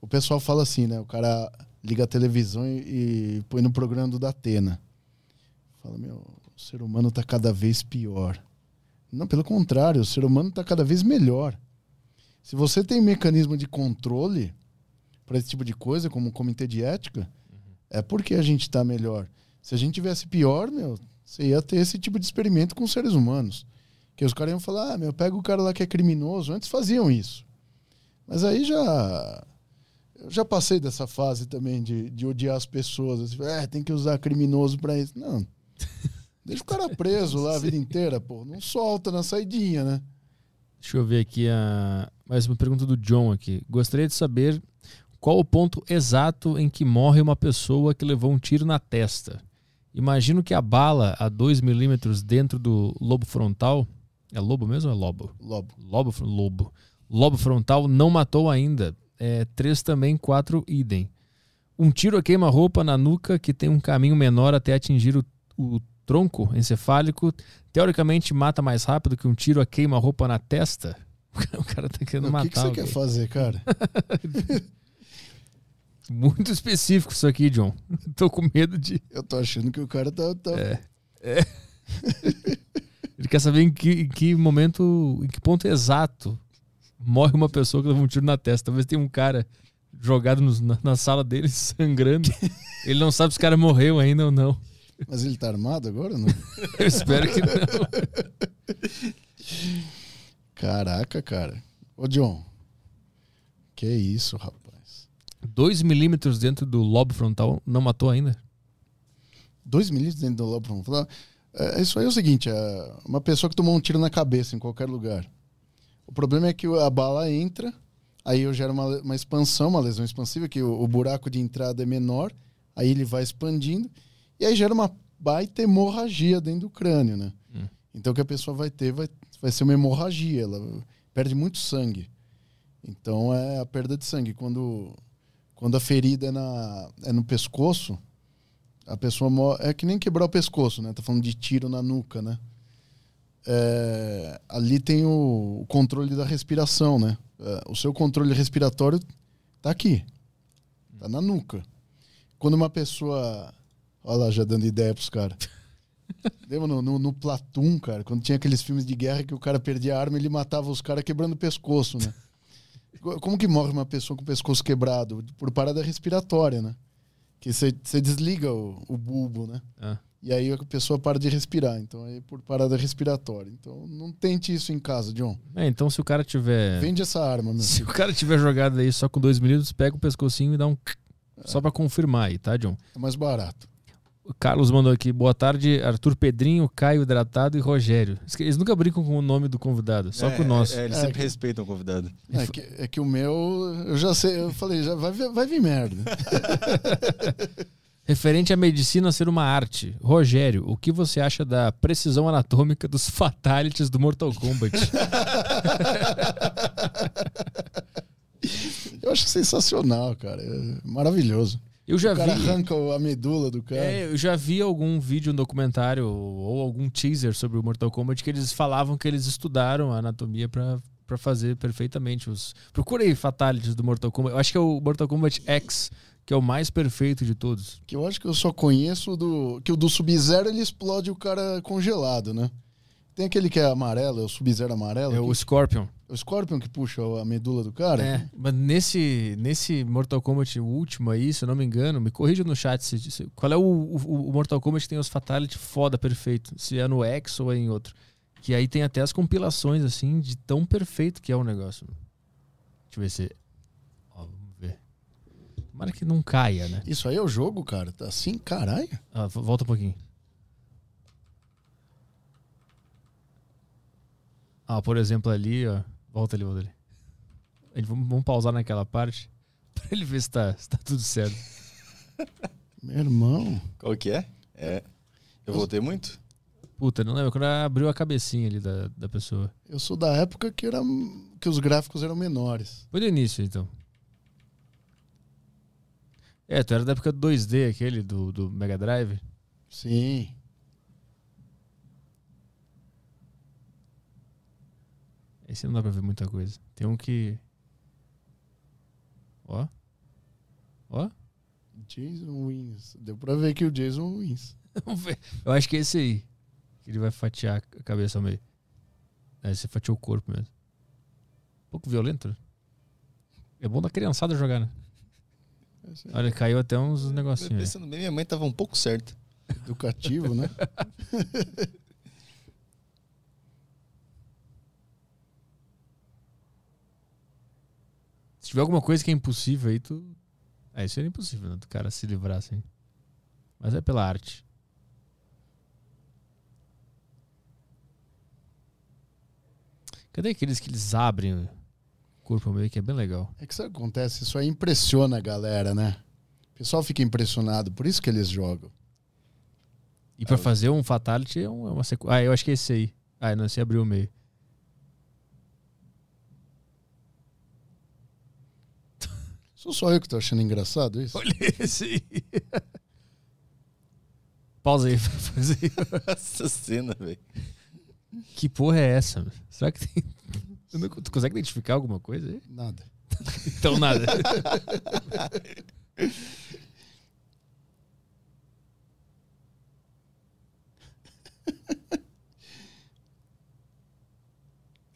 o pessoal fala assim, né? O cara liga a televisão e, e põe no programa do Datena. Fala, meu, o ser humano está cada vez pior. Não, pelo contrário, o ser humano está cada vez melhor. Se você tem mecanismo de controle para esse tipo de coisa, como o comitê de ética, é porque a gente está melhor. Se a gente tivesse pior, meu, você ia ter esse tipo de experimento com seres humanos. Que os caras iam falar, ah, meu, pega o cara lá que é criminoso. Antes faziam isso. Mas aí já. Eu já passei dessa fase também de, de odiar as pessoas. Assim, é, tem que usar criminoso para isso. Não. Deixa o cara preso lá a vida inteira, pô. Não solta na saidinha, né? Deixa eu ver aqui a mais uma pergunta do John aqui. Gostaria de saber qual o ponto exato em que morre uma pessoa que levou um tiro na testa. Imagino que a bala a 2 milímetros dentro do lobo frontal. É lobo mesmo ou é lobo? Lobo. Lobo, lobo. Lobo frontal não matou ainda. É, três também, quatro idem. Um tiro a queima-roupa na nuca que tem um caminho menor até atingir o, o tronco encefálico. Teoricamente mata mais rápido que um tiro a queima-roupa na testa. O cara tá querendo O matar que, que você alguém. quer fazer, cara? Muito específico isso aqui, John. Tô com medo de. Eu tô achando que o cara tá. tá- É. Ele quer saber em que, em que momento, em que ponto exato morre uma pessoa que leva um tiro na testa. Talvez tenha um cara jogado nos- na, na sala dele sangrando. Ele não sabe se o cara morreu ainda ou não. Mas ele tá armado agora? Não? Eu espero que não. Caraca, cara. Ô, John. Que isso, rapaz. 2 milímetros dentro do lobo frontal não matou ainda? Dois milímetros dentro do lobo frontal. É, isso aí é o seguinte: é uma pessoa que tomou um tiro na cabeça em qualquer lugar. O problema é que a bala entra, aí eu gero uma, uma expansão, uma lesão expansiva, que o, o buraco de entrada é menor, aí ele vai expandindo, e aí gera uma baita hemorragia dentro do crânio, né? Hum. Então o que a pessoa vai ter vai, vai ser uma hemorragia, ela perde muito sangue. Então é a perda de sangue. Quando, quando a ferida é, na, é no pescoço, a pessoa morre. É que nem quebrar o pescoço, né? Tá falando de tiro na nuca, né? É, ali tem o, o controle da respiração, né? É, o seu controle respiratório tá aqui. Tá na nuca. Quando uma pessoa. Olha lá, já dando ideia pros caras. Lembra no, no, no Platum, cara, quando tinha aqueles filmes de guerra que o cara perdia a arma ele matava os caras quebrando o pescoço, né? Co- Como que morre uma pessoa com o pescoço quebrado? Por parada respiratória, né? Que você você desliga o, o bulbo, né? Ah. E aí a pessoa para de respirar. Então é por parada respiratória. Então não tente isso em casa, John. É, então se o cara tiver. Vende essa arma, meu Se filho. o cara tiver jogado aí só com 2 milímetros, pega o pescocinho e dá um. Só pra confirmar aí, tá, John? É mais barato. O Carlos mandou aqui. Boa tarde, Arthur Pedrinho, Caio Hidratado e Rogério. Eles nunca brincam com o nome do convidado, só com o nosso. É, eles É, sempre que- respeitam o convidado. É que, é que o meu, eu já sei, eu falei, já vai, vir- vai vir merda. Referente à medicina ser uma arte. Rogério, o que você acha da precisão anatômica dos fatalities do Mortal Kombat? Eu acho sensacional, cara. É maravilhoso. Eu já o cara vi. arranca a medula do cara. É, eu já vi algum vídeo, um documentário ou algum teaser sobre o Mortal Kombat que eles falavam que eles estudaram a anatomia pra pra fazer perfeitamente os. Procurei fatalities do Mortal Kombat. Eu acho que é o Mortal Kombat X, que é o mais perfeito de todos. Que eu acho que eu só conheço do. Que o do Sub-Zero ele explode o cara congelado, né? Tem aquele que é amarelo, é o Sub-Zero amarelo. É o que- Scorpion. é o Scorpion que puxa a medula do cara. É, mas nesse, nesse Mortal Kombat o último aí, se eu não me engano, me corrija no chat se, se- qual é o, o, o Mortal Kombat que tem os Fatality foda, perfeito. Se é no X ou é em outro. Que aí tem até as compilações, assim, de tão perfeito que é o negócio. Deixa eu ver se. Tomara que não caia, né? Isso aí é o jogo, cara. Tá assim, caralho. Ah, vo- volta um pouquinho. Ah, por exemplo, ali, ó. Volta ali, volta ali. Vamos, vamos pausar naquela parte pra ele ver se tá, se tá tudo certo. Meu irmão. Qual que é? É. Eu voltei muito? Puta, não lembro. Quando abriu a cabecinha ali da, da pessoa. Eu sou da época que, era, que os gráficos eram menores. Foi do início, então. É, tu era da época do 2D, aquele do, do Mega Drive. Sim. Esse não dá pra ver muita coisa. Tem um que. Ó. Ó. Jason Wins. Deu pra ver que o Jason Wins. Eu acho que é esse aí. Que ele vai fatiar a cabeça ao meio. É, você fatiou o corpo mesmo. Um pouco violento. né? É bom da criançada jogar, né? Olha, caiu até uns negocinhos. Pensando bem, minha mãe tava um pouco certa. Educativo, né? Se tiver alguma coisa que é impossível aí, tu. É, isso era impossível, né? Do cara se livrar assim. Mas é pela arte. Cadê aqueles que eles abrem corpo ao meio, que é bem legal? É que isso acontece, isso aí impressiona a galera, né? O pessoal fica impressionado, por isso que eles jogam. E pra fazer um Fatality é é uma sequência. Ah, eu acho que é esse aí. Ah, não, esse abriu o meio. Sou só eu que tô achando engraçado isso? Olha esse aí. Pausa aí. Faz aí. Essa cena, velho. Que porra é essa? Será que tem. Tu não- Tu consegue identificar alguma coisa aí? Nada. Então nada.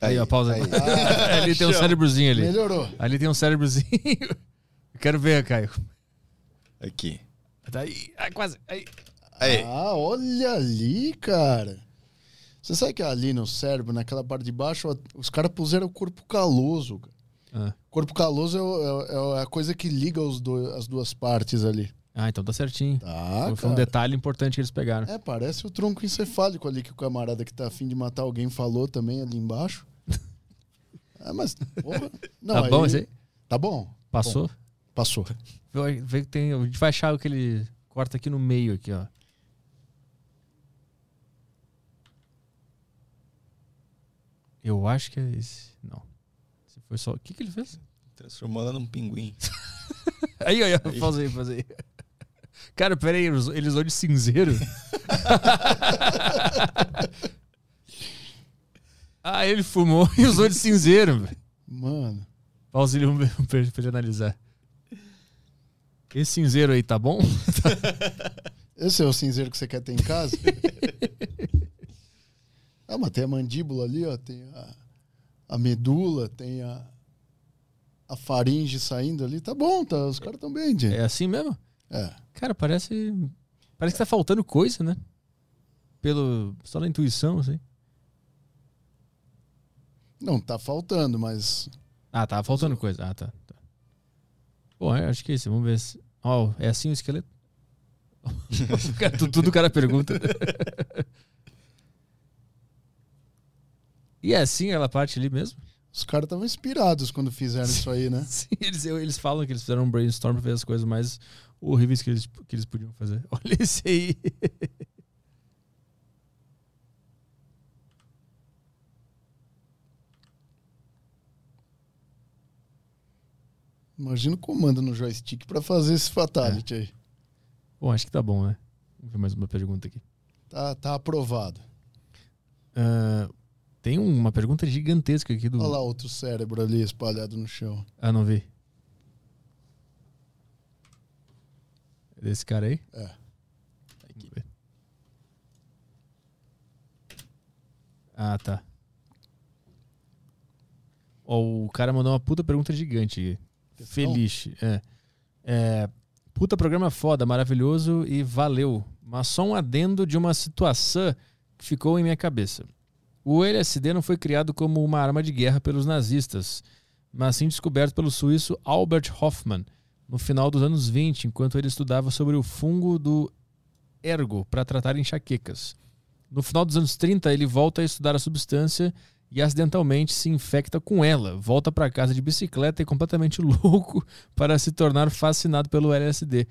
Aí, ó, pausa. aí. ali tem um cérebrozinho ali. Melhorou. Ali tem um cérebrozinho. Eu quero ver, Caio. Aqui. Daí, ai, quase. Aí. Aí. Ah, olha ali, cara. Você sabe que ali no cérebro, naquela parte de baixo, os caras puseram o corpo caloso. cara. Ah. Corpo caloso é, o- é- é a coisa que liga os do- as duas partes ali. Ah, então tá certinho. Tá, Foi um detalhe importante que eles pegaram. É, parece o tronco encefálico ali que o camarada que tá afim de matar alguém falou também ali embaixo. É, mas. Porra. Não, tá bom esse aí? Tá bom. Passou? Passou. Vê vê que tem. A gente vai achar o que ele corta aqui no meio, aqui, ó. Eu acho que é esse. Não. Se foi só. O que, que ele fez? Transformou ela num pinguim. Aí, aí, aí. pausa aí, pausa aí. Cara, pera aí, ele usou- de cinzeiro? ah, ele fumou e usou de cinzeiro. velho. Mano. Pausa ele- pra ele analisar. Esse cinzeiro aí tá bom? Esse é o cinzeiro que você quer ter em casa? Ah, mas tem a mandíbula ali, ó. Tem a, a medula, tem a, a faringe saindo ali. Tá bom, tá, os caras estão bem, gente. É assim mesmo? É. Cara, parece. Parece que tá faltando coisa, né? Pelo. Só na intuição, assim. Não, tá faltando, mas. Ah, tá faltando coisa. Ah, tá. tá. Bom, eu acho que é isso. Vamos ver se. Ó, é assim o esqueleto? Cara, tu- tudo o cara pergunta. e é assim aquela parte ali mesmo? Os caras estavam inspirados quando fizeram isso aí, né? Sim, eles, eles falam que eles fizeram um brainstorm pra ver as coisas mais horríveis que eles, que eles podiam fazer. Olha esse aí. Imagina o comando no joystick pra fazer esse fatality aí. Bom, acho que tá bom, né? Vamos ver mais uma pergunta aqui. Tá, tá aprovado. Ah, tem uma pergunta gigantesca aqui do. Olha lá outro cérebro ali espalhado no chão. Ah, não vi. É desse cara aí? É. Ver. Ah, tá. O cara mandou uma puta pergunta gigante aqui. Feliz. É. É, Puta programa foda, maravilhoso e valeu. Mas só um adendo de uma situação que ficou em minha cabeça. O LSD não foi criado como uma arma de guerra pelos nazistas, mas sim descoberto pelo suíço Albert Hoffman no final dos anos 20, enquanto ele estudava sobre o fungo do ergo para tratar enxaquecas. No final dos anos 30, ele volta a estudar a substância e acidentalmente se infecta com ela. Volta para casa de bicicleta e completamente louco para se tornar fascinado pelo LSD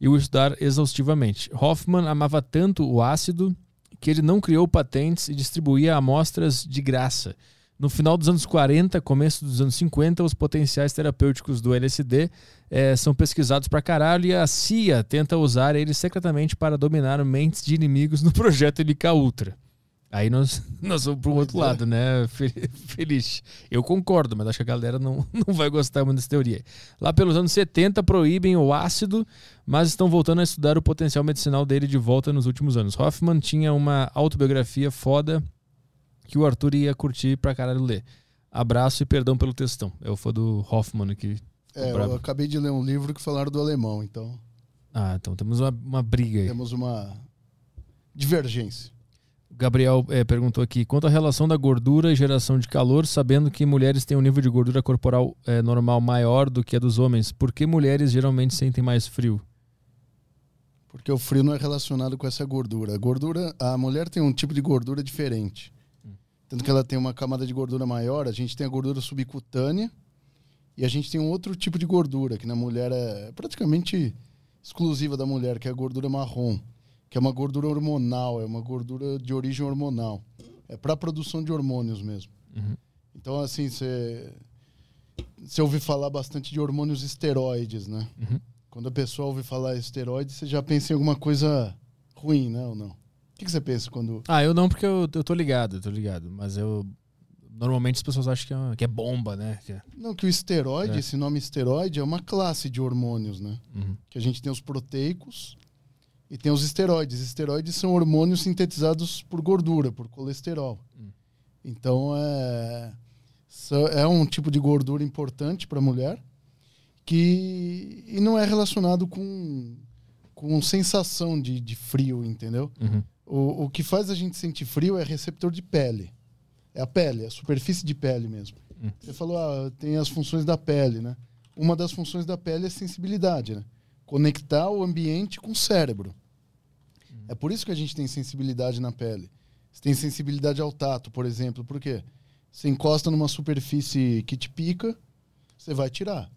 e o estudar exaustivamente. Hoffman amava tanto o ácido que ele não criou patentes e distribuía amostras de graça. No final dos anos 40, começo dos anos 50, os potenciais terapêuticos do LSD eh, são pesquisados pra caralho e a CIA tenta usar ele secretamente para dominar mentes de inimigos no projeto MK Ultra. Aí nós, nós vamos para o outro é. lado, né, Fe- Feliz? Eu concordo, mas acho que a galera não, não vai gostar muito dessa teoria. Lá pelos anos 70, proíbem o ácido, mas estão voltando a estudar o potencial medicinal dele de volta nos últimos anos. Hoffman tinha uma autobiografia foda que o Arthur ia curtir pra caralho ler. Abraço e perdão pelo textão. É o fã do Hoffman aqui. É, bravo. eu acabei de ler um livro que falaram do alemão, então Ah, então temos uma, uma briga aí. temos uma divergência. Gabriel eh, perguntou aqui: quanto à relação da gordura e geração de calor, sabendo que mulheres têm um nível de gordura corporal eh, normal maior do que a dos homens, por que mulheres geralmente sentem mais frio? Porque o frio não é relacionado com essa gordura. A gordura, a mulher tem um tipo de gordura diferente. Tanto que ela tem uma camada de gordura maior, a gente tem a gordura subcutânea e a gente tem um outro tipo de gordura, que na mulher é praticamente exclusiva da mulher, que é a gordura marrom, que é uma gordura hormonal, é uma gordura de origem hormonal. É para produção de hormônios mesmo. Uhum. Então, assim, você. você ouve falar bastante de hormônios esteroides, né? Uhum. Quando a pessoa ouve falar esteroide, você já pensa em alguma coisa ruim, né? Ou não? O que, você pensa quando. Ah, eu não, porque eu, eu tô ligado, eu tô ligado. Mas eu. Normalmente as pessoas acham que é, uma- que é bomba, né? Que é- Não, que o esteroide, É. esse nome esteroide, é uma classe de hormônios, né? Uhum. Que a gente tem os proteicos e tem os esteroides. Esteroides são hormônios sintetizados por gordura, por colesterol. Hum. Então é, é um tipo de gordura importante para a mulher que e não é relacionado com, com sensação de, de frio, entendeu? Uhum. O, o que faz a gente sentir frio é receptor de pele. É a pele, a superfície de pele mesmo. Hum. Você falou, ah, tem as funções da pele, né? Uma das funções da pele é sensibilidade, né? Conectar o ambiente com o cérebro. É por isso que a gente tem sensibilidade na pele. Você tem sensibilidade ao tato, por exemplo. Por quê? Você encosta numa superfície que te pica, você vai tirar.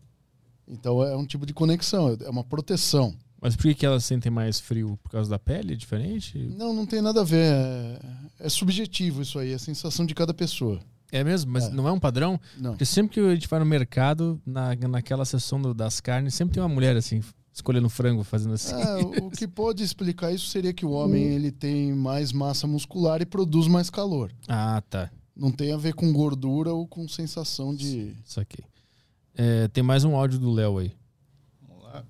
Então é um tipo de conexão, é uma proteção. Mas por que, que elas sentem mais frio? Por causa da pele? É diferente? Não, não tem nada a ver. É, é subjetivo isso aí, é a sensação de cada pessoa. É mesmo? Mas É. não é um padrão? Não. Porque sempre que a gente vai no mercado, na, naquela seção do- das carnes, sempre tem uma mulher assim, escolhendo frango, fazendo assim. É, o que pode explicar isso seria que o homem ele tem mais massa muscular e produz mais calor. Ah, tá. Não tem a ver com gordura ou com sensação de. Isso aqui. É, tem mais um áudio do Léo aí. Vamos lá.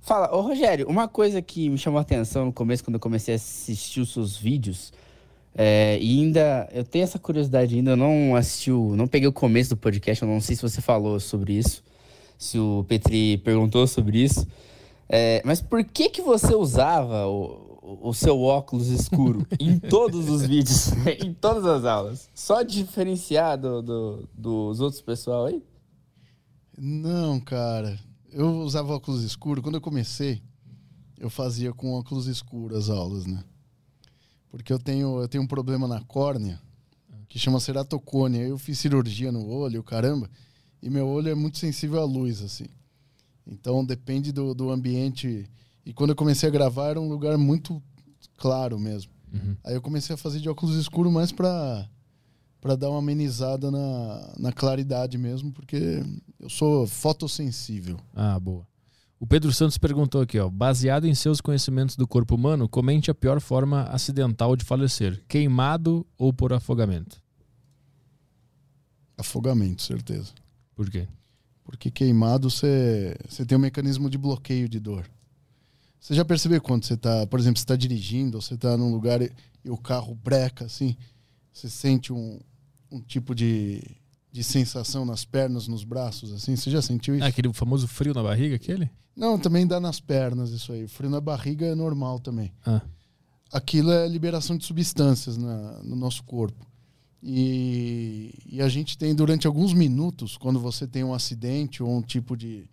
Fala, ô Rogério, uma coisa que me chamou a atenção no começo, quando eu comecei a assistir os seus vídeos, é, e ainda, eu tenho essa curiosidade ainda, eu não assisti, o- não peguei o começo do podcast, eu não sei se você falou sobre isso, se o Petri perguntou sobre isso, é, mas por que que você usava o, o- seu óculos escuro em todos os vídeos, em todas as aulas? Só diferenciado do, dos outros pessoal aí? Não, cara. Eu usava óculos escuros. Quando eu comecei, eu fazia com óculos escuros as aulas, né? Porque eu tenho, eu tenho um problema na córnea que chama ceratocônia. Eu fiz cirurgia no olho, caramba, e meu olho é muito sensível à luz, assim. Então depende do, do ambiente. E quando eu comecei a gravar, era um lugar muito claro mesmo. Uhum. Aí eu comecei a fazer de óculos escuros mais pra, pra dar uma amenizada na, na claridade mesmo, porque eu sou fotossensível. Ah, boa. O Pedro Santos perguntou aqui, ó. Baseado em seus conhecimentos do corpo humano, comente a pior forma acidental de falecer: queimado ou por afogamento? Afogamento, certeza. Por quê? Porque queimado você tem um mecanismo de bloqueio de dor. Você já percebeu quando você tá, por exemplo, você está dirigindo, ou você está num lugar e, e o carro breca assim, você sente um, um tipo de, de sensação nas pernas, nos braços, assim? Você já sentiu isso? Ah, aquele famoso frio na barriga, aquele? Não, também dá nas pernas isso aí. Frio na barriga é normal também. Ah. Aquilo é liberação de substâncias na- no nosso corpo. E, e a gente tem durante alguns minutos, quando você tem um acidente ou um tipo de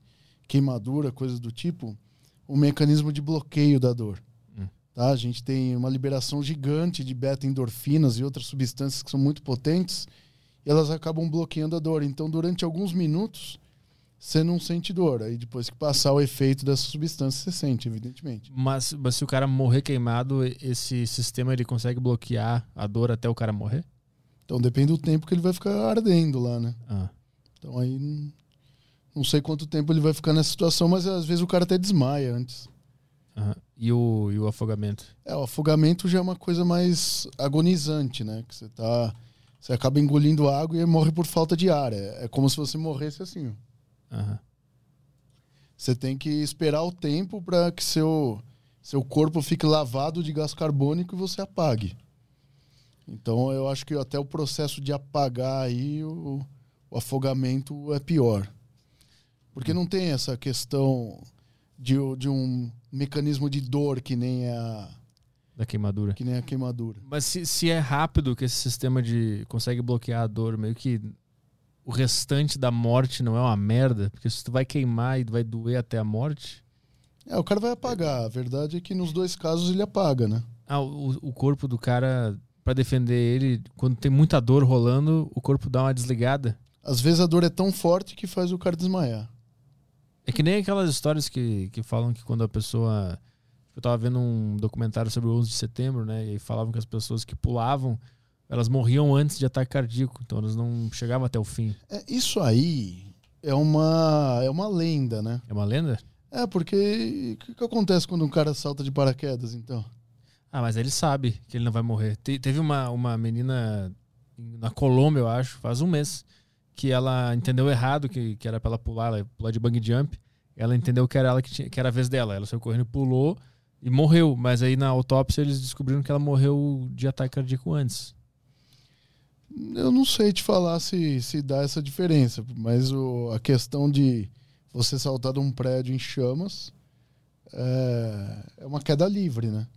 queimadura, coisas do tipo, um mecanismo de bloqueio da dor. Hum. Tá? A gente tem uma liberação gigante de beta-endorfinas e outras substâncias que são muito potentes elas acabam bloqueando a dor. Então, durante alguns minutos, você não sente dor. Aí, depois que passar o efeito dessa substância, você sente, evidentemente. Mas, mas se o cara morrer queimado, esse sistema ele consegue bloquear a dor até o cara morrer? Então, depende do tempo que ele vai ficar ardendo lá, né? Ah. Então, aí, não- sei quanto tempo ele vai ficar nessa situação, mas às vezes o cara até desmaia antes. aham. E, o, e o afogamento? É, o afogamento já é uma coisa mais agonizante, né? Que você tá. Você acaba engolindo água e morre por falta de ar. É, é como se você morresse assim. Aham. Você tem que esperar o tempo para que seu, seu corpo fique lavado de gás carbônico e você apague. Então eu acho que até o processo de apagar aí o, o afogamento é pior. Porque não tem essa questão de, de um mecanismo de dor que nem a, Da queimadura. que nem a queimadura. Mas se, se é rápido que esse sistema de consegue bloquear a dor, meio que o restante da morte não é uma merda? Porque se tu vai queimar e vai doer até a morte, É, o cara vai apagar. A verdade é que nos dois casos ele apaga, né? ah, o, o corpo do cara, pra defender ele, quando tem muita dor rolando, o corpo dá uma desligada. Às vezes a dor é tão forte que faz o cara desmaiar. É que nem aquelas histórias que, que falam que quando a pessoa. Eu tava vendo um documentário sobre o 11 de setembro, né? E aí falavam que as pessoas que pulavam elas morriam antes de ataque cardíaco, então elas não chegavam até o fim. É, isso aí é uma, é uma lenda, né? É uma lenda? É, porque o que, que acontece quando um cara salta de paraquedas, então? Ah, mas ele sabe que ele não vai morrer. Te- teve uma, uma menina na Colômbia, eu acho, faz um mês, que ela entendeu errado que, que era pra ela pular, ela pular de bang jump. Ela entendeu que era ela que, tinha, que era a vez dela. Ela saiu correndo, pulou e morreu. Mas aí na autópsia eles descobriram que ela morreu de ataque cardíaco antes. Eu não sei te falar se, se dá essa diferença, mas o, a questão de você saltar de um prédio em chamas é, é uma queda livre, né?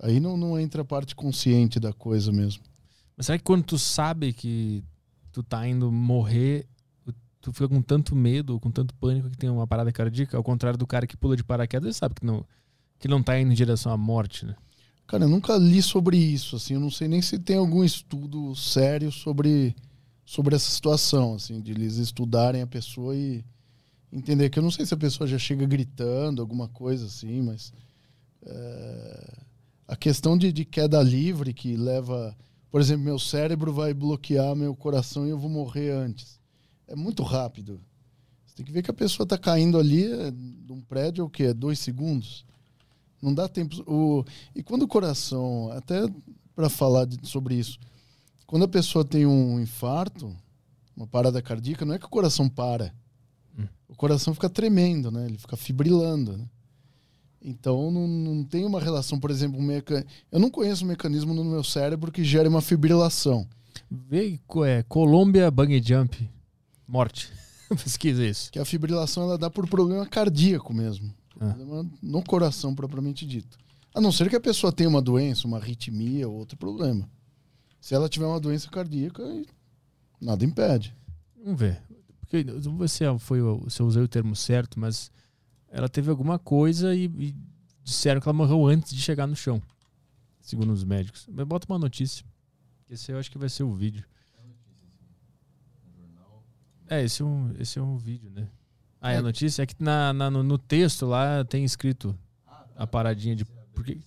Aí não, não entra a parte consciente da coisa mesmo. Mas será que quando tu sabe que tu tá indo morrer, tu fica com tanto medo, com tanto pânico que tem uma parada cardíaca? Ao contrário do cara que pula de paraquedas, ele sabe que não, que não tá indo em direção à morte, né? Cara, eu nunca li sobre isso, assim, eu não sei nem se tem algum estudo sério sobre, sobre essa situação, assim, de eles estudarem a pessoa e entender que eu não sei se a pessoa já chega gritando, alguma coisa assim, mas é, a questão de, de queda livre que leva, por exemplo, meu cérebro vai bloquear meu coração e eu vou morrer antes. É muito rápido. Você tem que ver que a pessoa está caindo ali é, de um prédio, é o quê? Dois segundos? Não dá tempo. O, e quando o coração, até para falar de, sobre isso, quando a pessoa tem um infarto, uma parada cardíaca, não é que o coração para. Hum. O coração fica tremendo, né? Ele fica fibrilando. Né? Então não, não tem uma relação, por exemplo, um meca... eu não conheço um mecanismo no meu cérebro que gere uma fibrilação. Vê é, Colômbia Bang Jump. Morte. Pesquisa isso. Que a fibrilação ela dá por problema cardíaco mesmo. Ah. Problema no coração, propriamente dito. A não ser que a pessoa tenha uma doença, uma arritmia ou outro problema. Se ela tiver uma doença cardíaca, nada impede. Vamos ver. Porque, vamos ver se, foi, eu usei o termo certo, mas ela teve alguma coisa e, e disseram que ela morreu antes de chegar no chão. Segundo os médicos. Mas bota uma notícia. Esse eu acho que vai ser o vídeo. É, esse é um, esse é um vídeo, né? Ah, é a notícia? É que na, na- no, no texto lá tem escrito a paradinha de por que,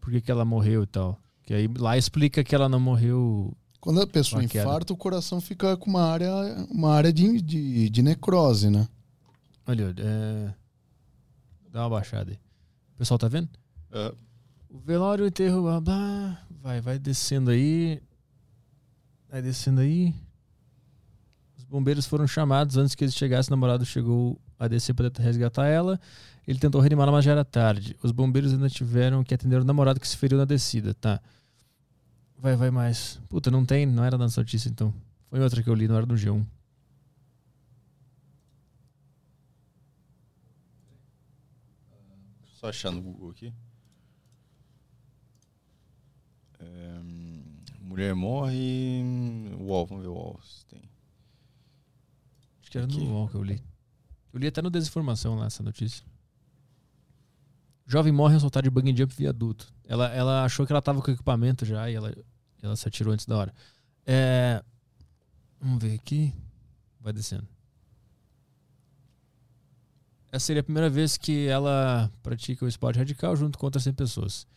por que, que ela morreu e tal. Que aí lá explica que ela não morreu. Quando a pessoa infarta, o coração fica com uma área, uma área de, de, de necrose, né? Olha, é... dá uma baixada aí. O pessoal tá vendo? Ah, O velório, o enterro, blá, blá, vai, vai descendo aí. Vai descendo aí. Os bombeiros foram chamados antes que eles chegassem. O namorado chegou a descer para resgatar ela. Ele tentou reanimá-la, mas já era tarde. Os bombeiros ainda tiveram que atender o namorado que se feriu na descida. Tá. Vai, vai mais. Puta, não tem, não era na notícia então. Foi outra que eu li, não era do G1. Só achar no Google aqui. É, hum, mulher morre. UOL, vamos ver o UOL se tem. Que era Aqui. no UOL que eu li. Eu li até no Desinformação lá essa notícia. Jovem morre ao soltar de bungee jump viaduto. Ela, ela achou que ela tava com equipamento já e ela, ela se atirou antes da hora. É, vamos ver aqui. Vai descendo. Essa seria a primeira vez que ela pratica o esporte radical junto com outras 100 pessoas.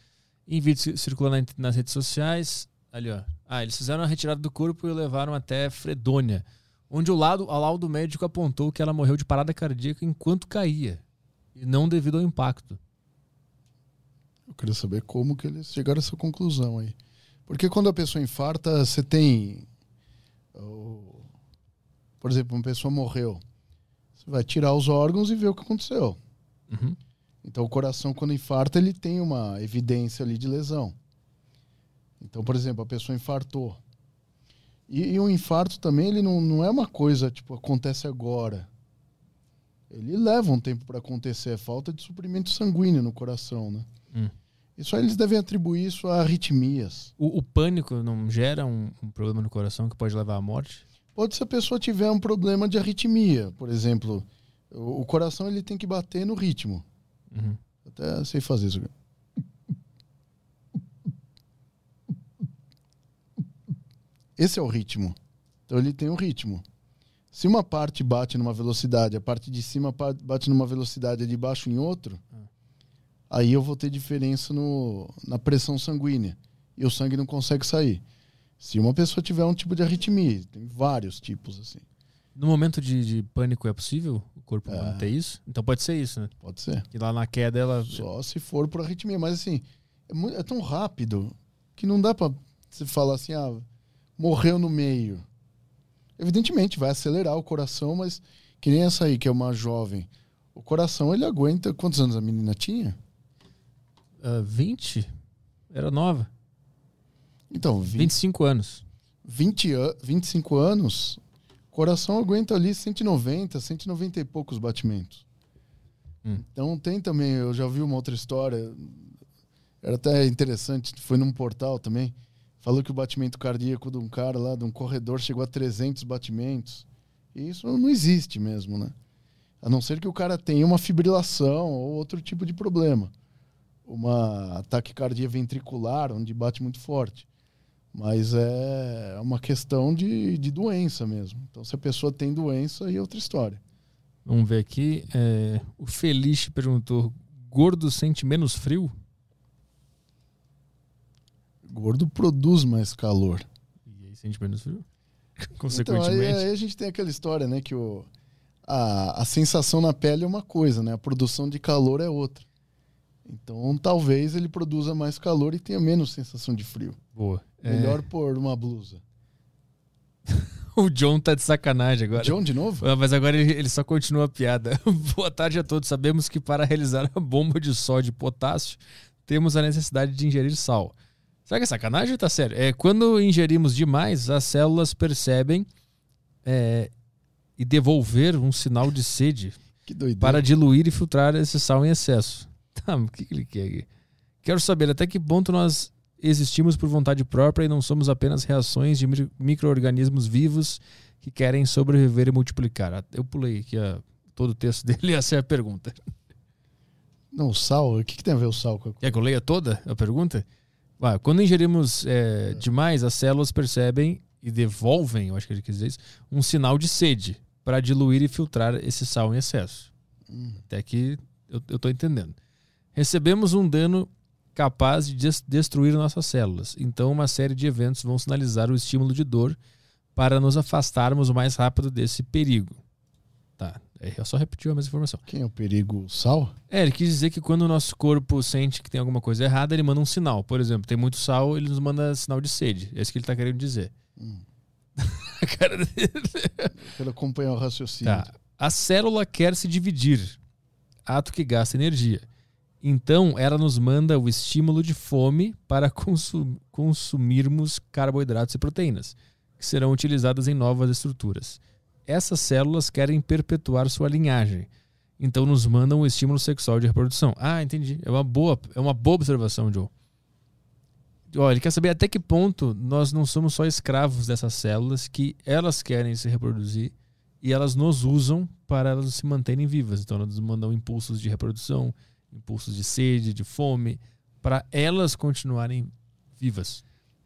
Em vídeo ci- circulando nas redes sociais, ali ó. Ah, eles fizeram a retirada do corpo e o levaram até Fredônia, onde o lado, o laudo médico apontou que ela morreu de parada cardíaca enquanto caía, e não devido ao impacto. Eu queria saber como que eles chegaram a essa conclusão aí. Porque quando a pessoa infarta, você tem. Por exemplo, uma pessoa morreu. Você vai tirar os órgãos e ver o que aconteceu. Uhum. Então, o coração, quando infarta, ele tem uma evidência ali de lesão. Então, por exemplo, a pessoa infartou. E, e o infarto também, ele não, não é uma coisa, tipo, acontece agora. Ele leva um tempo para acontecer. É falta de suprimento sanguíneo no coração, né? Hum. Isso aí eles devem atribuir isso a arritmias. O, o pânico não gera um, um problema no coração que pode levar à morte? Pode se a pessoa tiver um problema de arritmia, por exemplo. O, o coração ele tem que bater no ritmo. Uhum. Até sei fazer isso. Esse é o ritmo. Então ele tem um ritmo. Se uma parte bate numa velocidade, a parte de cima bate numa velocidade a de baixo em outro, aí eu vou ter diferença no, na pressão sanguínea. E o sangue não consegue sair. Se uma pessoa tiver um tipo de arritmia, tem vários tipos assim. No momento de, de pânico é possível o corpo É. manter isso? Então pode ser isso, né? Pode ser. Que lá na queda ela. Só se for por arritmia. Mas assim, é, mu- é tão rápido que não dá pra você falar assim, ah, morreu no meio. Evidentemente, vai acelerar o coração, mas que nem essa aí, que é uma jovem. O coração, ele aguenta. Quantos anos a menina tinha? ah, 20? Era nova. Então, 20, 25 anos. 20 an- 25 anos, o coração aguenta ali 190, 190 e poucos batimentos. Hum. Então tem também, eu já vi uma outra história, era até interessante, foi num portal também, falou que o batimento cardíaco de um cara lá, de um corredor, chegou a 300 batimentos. E isso não existe mesmo, né? A não ser que o cara tenha uma fibrilação ou outro tipo de problema. Uma ataque cardíaco ventricular, onde bate muito forte. Mas é uma questão de, de doença mesmo. Então, se a pessoa tem doença, aí é outra história. Vamos ver aqui. é, o Felice perguntou: gordo sente menos frio? Gordo produz mais calor. E aí sente menos frio? Então, aí, Consequentemente. aí a gente tem aquela história, né? Que o, a, a sensação na pele é uma coisa, né? A produção de calor é outra. Então, talvez ele produza mais calor e tenha menos sensação de frio. Boa. É, Melhor pôr uma blusa. o John tá de sacanagem agora. John de novo? Ah, Mas agora ele, ele só continua a piada. Boa tarde a todos. Sabemos que para realizar a bomba de sódio e potássio, temos a necessidade de ingerir sal. Será que é sacanagem ou tá sério? É, quando ingerimos demais, as células percebem é, e devolver um sinal de sede para diluir e filtrar esse sal em excesso. Tá, o que, que ele quer aqui? Quero saber até que ponto nós existimos por vontade própria e não somos apenas reações de mi- micro-organismos vivos que querem sobreviver e multiplicar. Ah, Eu pulei aqui a- todo o texto dele e essa é a pergunta. Não, sal. O que, que tem a ver o sal com a Quer que eu leia toda a pergunta? Quando ingerimos é, demais, as células percebem e devolvem, eu acho que ele quis dizer isso, um sinal de sede para diluir e filtrar esse sal em excesso. Até que eu, tô entendendo. Recebemos um dano capaz de des- destruir nossas células. Então, uma série de eventos vão sinalizar o estímulo de dor para nos afastarmos o mais rápido desse perigo. É, só repetiu a mesma informação. Quem é o perigo? O sal? É, ele quis dizer que quando o nosso corpo sente que tem alguma coisa errada, ele manda um sinal. Por exemplo, tem muito sal, ele nos manda sinal de sede. É isso que ele tá querendo dizer. Hum. A cara dele. Para acompanhar o raciocínio. Tá. A célula quer se dividir, ato que gasta energia. Então, ela nos manda o estímulo de fome para consu- consumirmos carboidratos e proteínas, que serão utilizadas em novas estruturas. Essas células querem perpetuar sua linhagem. Então, nos mandam o estímulo sexual de reprodução. Ah, entendi. É uma boa, é uma boa observação, Joe. Olha, ele quer saber até que ponto nós não somos só escravos dessas células, que elas querem se reproduzir e elas nos usam para elas se manterem vivas. Então, elas nos mandam impulsos de reprodução, impulsos de sede, de fome, para elas continuarem vivas.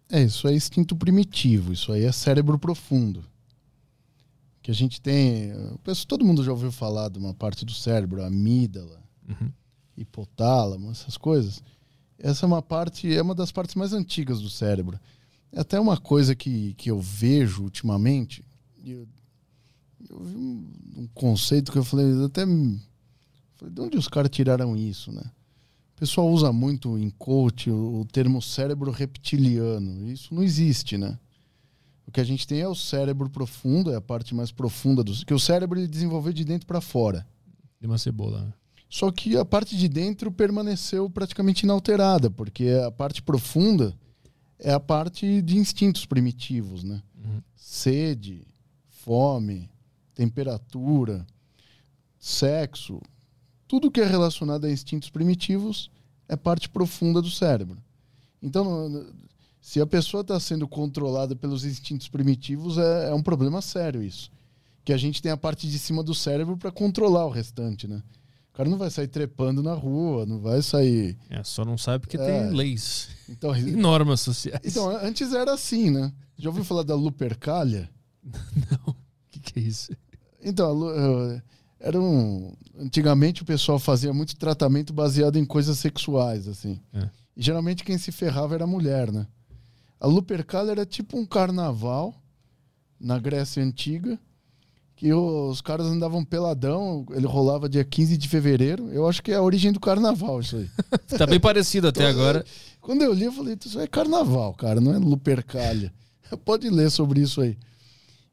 É, isso é instinto primitivo, isso aí é cérebro profundo. Que a gente tem. eu penso, todo mundo já ouviu falar de uma parte do cérebro, a amígdala, Uhum. hipotálamo, essas coisas. Essa é uma parte, é uma das partes mais antigas do cérebro. É até uma coisa que, que eu vejo ultimamente. Eu, eu vi um, um conceito que eu falei, eu até. Falei, de onde os caras tiraram isso, né? O pessoal usa muito em coach o, o termo cérebro reptiliano. Isso não existe, né? O que a gente tem é o cérebro profundo, é a parte mais profunda do. Que o cérebro ele desenvolveu de dentro para fora. De uma cebola. né? Só que a parte de dentro permaneceu praticamente inalterada, porque a parte profunda é a parte de instintos primitivos, né? Uhum. Sede, fome, temperatura, sexo, tudo que é relacionado a instintos primitivos é parte profunda do cérebro. Então, se a pessoa está sendo controlada pelos instintos primitivos, é, é um problema sério isso. Que a gente tem a parte de cima do cérebro para controlar o restante, né? O cara não vai sair trepando na rua, não vai sair. É, só não sabe porque É. tem leis Então, e normas sociais. então, antes era assim, né? Já ouviu falar da Lupercalia? Não. O que, que é isso? Então, eh, era um. Antigamente o pessoal fazia muito tratamento baseado em coisas sexuais, assim. É. E geralmente quem se ferrava era a mulher, né? A Lupercalia era tipo um carnaval na Grécia Antiga, que os caras andavam peladão, ele rolava dia 15 de fevereiro. Eu acho que é a origem do carnaval isso aí. Tá bem parecido até agora. Quando eu li, eu falei, isso é carnaval, cara, não é Lupercalia. Pode ler sobre isso aí.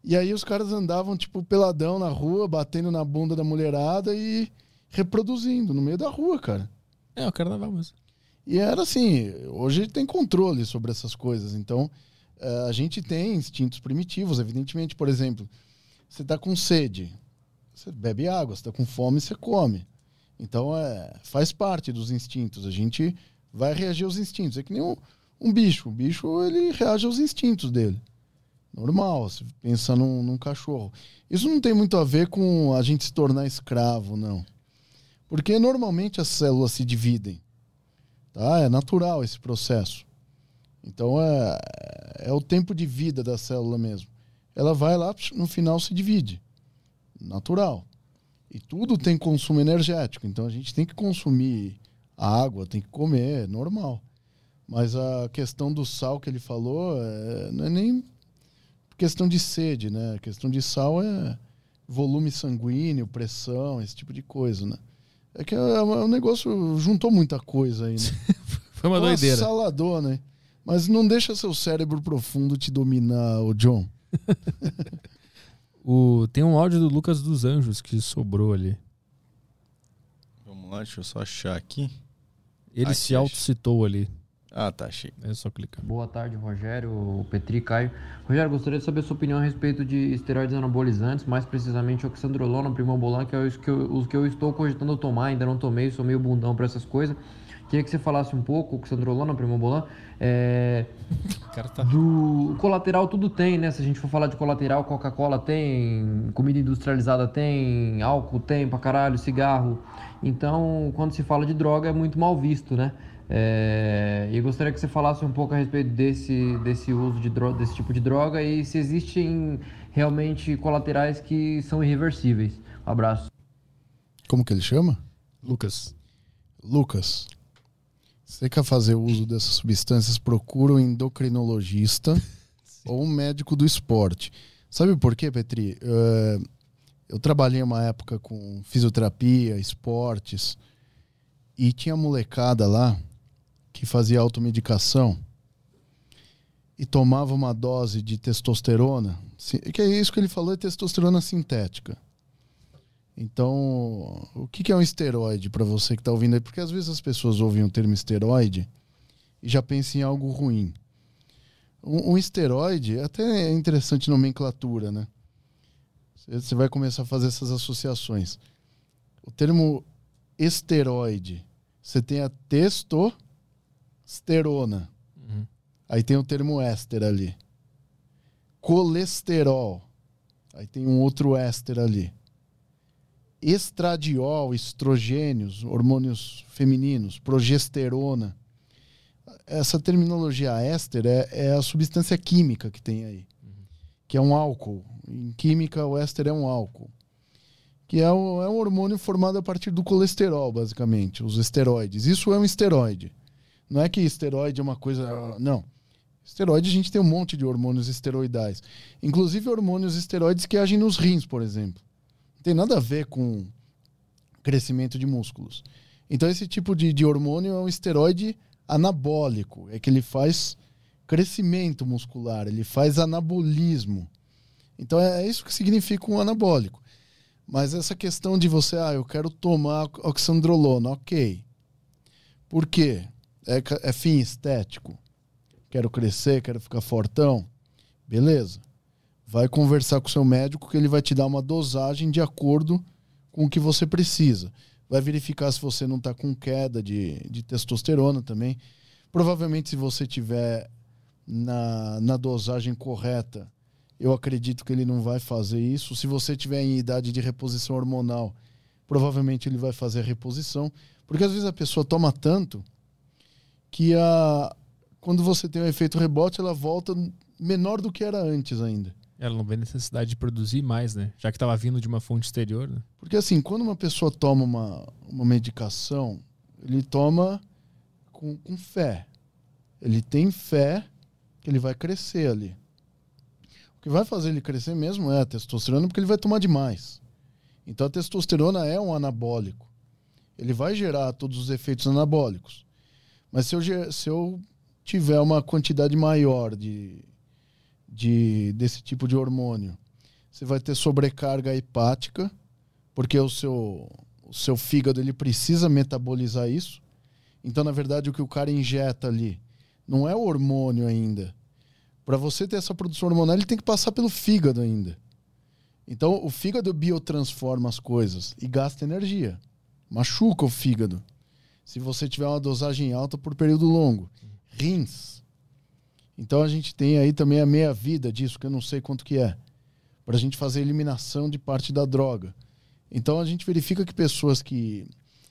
E aí os caras andavam, tipo, peladão na rua, batendo na bunda da mulherada e reproduzindo no meio da rua, cara. É, o carnaval mesmo. E era assim, hoje tem controle sobre essas coisas. Então, eh, a gente tem instintos primitivos, evidentemente. Por exemplo, você está com sede, você bebe água, você está com fome, você come. Então, é, faz parte dos instintos. A gente vai reagir aos instintos. É que nem um, um bicho. O bicho, ele reage aos instintos dele. Normal, se pensa num, num cachorro. Isso não tem muito a ver com a gente se tornar escravo, não. Porque normalmente as células se dividem. Tá? É natural esse processo. Então é, é o tempo de vida da célula mesmo. Ela vai lá, no final se divide. Natural. E tudo tem consumo energético. Então a gente tem que consumir água, tem que comer, normal. Mas a questão do sal que ele falou é, não é nem questão de sede, né? A questão de sal é volume sanguíneo, pressão, esse tipo de coisa, né? É que é, é um negócio juntou muita coisa aí, né? Foi uma doideira. salador, né? Mas não deixa seu cérebro profundo te dominar, o John. o, tem um áudio do Lucas dos Anjos que sobrou ali. Vamos lá, deixa eu só achar aqui. Ele aqui, se auto-citou ali. Ah, tá, achei. É só clicar. Boa tarde, Rogério, Petri, Caio. Rogério, gostaria de saber a sua opinião a respeito de esteroides anabolizantes, mais precisamente oxandrolona, primobolan, que é os que, eu, os que eu estou cogitando tomar, ainda não tomei, sou meio bundão para essas coisas. Queria que você falasse um pouco, oxandrolona, primobolan, é, tá... do colateral tudo tem, né? Se a gente for falar de colateral, Coca-Cola tem, comida industrializada tem, álcool tem pra caralho, cigarro. Então, quando se fala de droga é muito mal visto, né? É, e gostaria que você falasse um pouco a respeito desse, desse uso de droga, desse tipo de droga e se existem realmente colaterais que são irreversíveis. Um abraço. Como que ele chama? Lucas. Lucas. Você quer fazer uso dessas substâncias, procura um endocrinologista ou um médico do esporte. Sabe por quê, Petri? Uh, eu trabalhei uma época com fisioterapia, esportes, e tinha molecada lá que fazia automedicação e tomava uma dose de testosterona, que é isso que ele falou, é testosterona sintética. Então, o que é um esteroide para você que está ouvindo aí? Porque às vezes as pessoas ouvem o termo esteroide e já pensam em algo ruim. Um, um esteroide, até é interessante nomenclatura, né? Você vai começar a fazer essas associações. O termo esteroide, você tem a testo esterona. Uhum. Aí tem o termo éster ali. Colesterol. Aí tem um outro éster ali. Estradiol, estrogênios, hormônios femininos, progesterona. Essa terminologia éster é, é a substância química que tem aí, uhum. que é um álcool. Em química, o éster é um álcool. Que é um, é um hormônio formado a partir do colesterol, basicamente, os esteroides. Isso é um esteroide. Não é que esteroide é uma coisa. Não. Esteroide, a gente tem um monte de hormônios esteroidais. Inclusive hormônios esteroides que agem nos rins, por exemplo. Não tem nada a ver com crescimento de músculos. Então, esse tipo de, de hormônio é um esteroide anabólico. É que ele faz crescimento muscular, ele faz anabolismo. Então, é, é isso que significa um anabólico. Mas essa questão de você, ah, eu quero tomar oxandrolona, ok. Por quê? É, é fim estético. Quero crescer, quero ficar fortão. Beleza. Vai conversar com o seu médico que ele vai te dar uma dosagem de acordo com o que você precisa. Vai verificar se você não está com queda de, de testosterona também. Provavelmente, se você tiver na, na dosagem correta, eu acredito que ele não vai fazer isso. Se você tiver em idade de reposição hormonal, provavelmente ele vai fazer a reposição. Porque às vezes a pessoa toma tanto que a, quando você tem o um efeito rebote, ela volta menor do que era antes ainda. Ela não vê necessidade de produzir mais, né? Já que estava vindo de uma fonte exterior, né? Porque assim, quando uma pessoa toma uma, uma medicação, ele toma com, com fé. Ele tem fé que que ele vai crescer ali. O que vai fazer ele crescer mesmo é a testosterona, porque ele vai tomar demais. Então a testosterona é um anabólico. Ele vai gerar todos os efeitos anabólicos. Mas se eu, se eu tiver uma quantidade maior de, de desse tipo de hormônio, você vai ter sobrecarga hepática, porque o seu, o seu fígado ele precisa metabolizar isso. Então, na verdade, o que o cara injeta ali não é o hormônio ainda. Para você ter essa produção hormonal, ele tem que passar pelo fígado ainda. Então, o fígado biotransforma as coisas e gasta energia. Machuca o fígado. Se você tiver uma dosagem alta por período longo. Rins. Então, a gente tem aí também a meia-vida disso, que eu não sei quanto que é. Para a gente fazer a eliminação de parte da droga. Então, a gente verifica que pessoas que,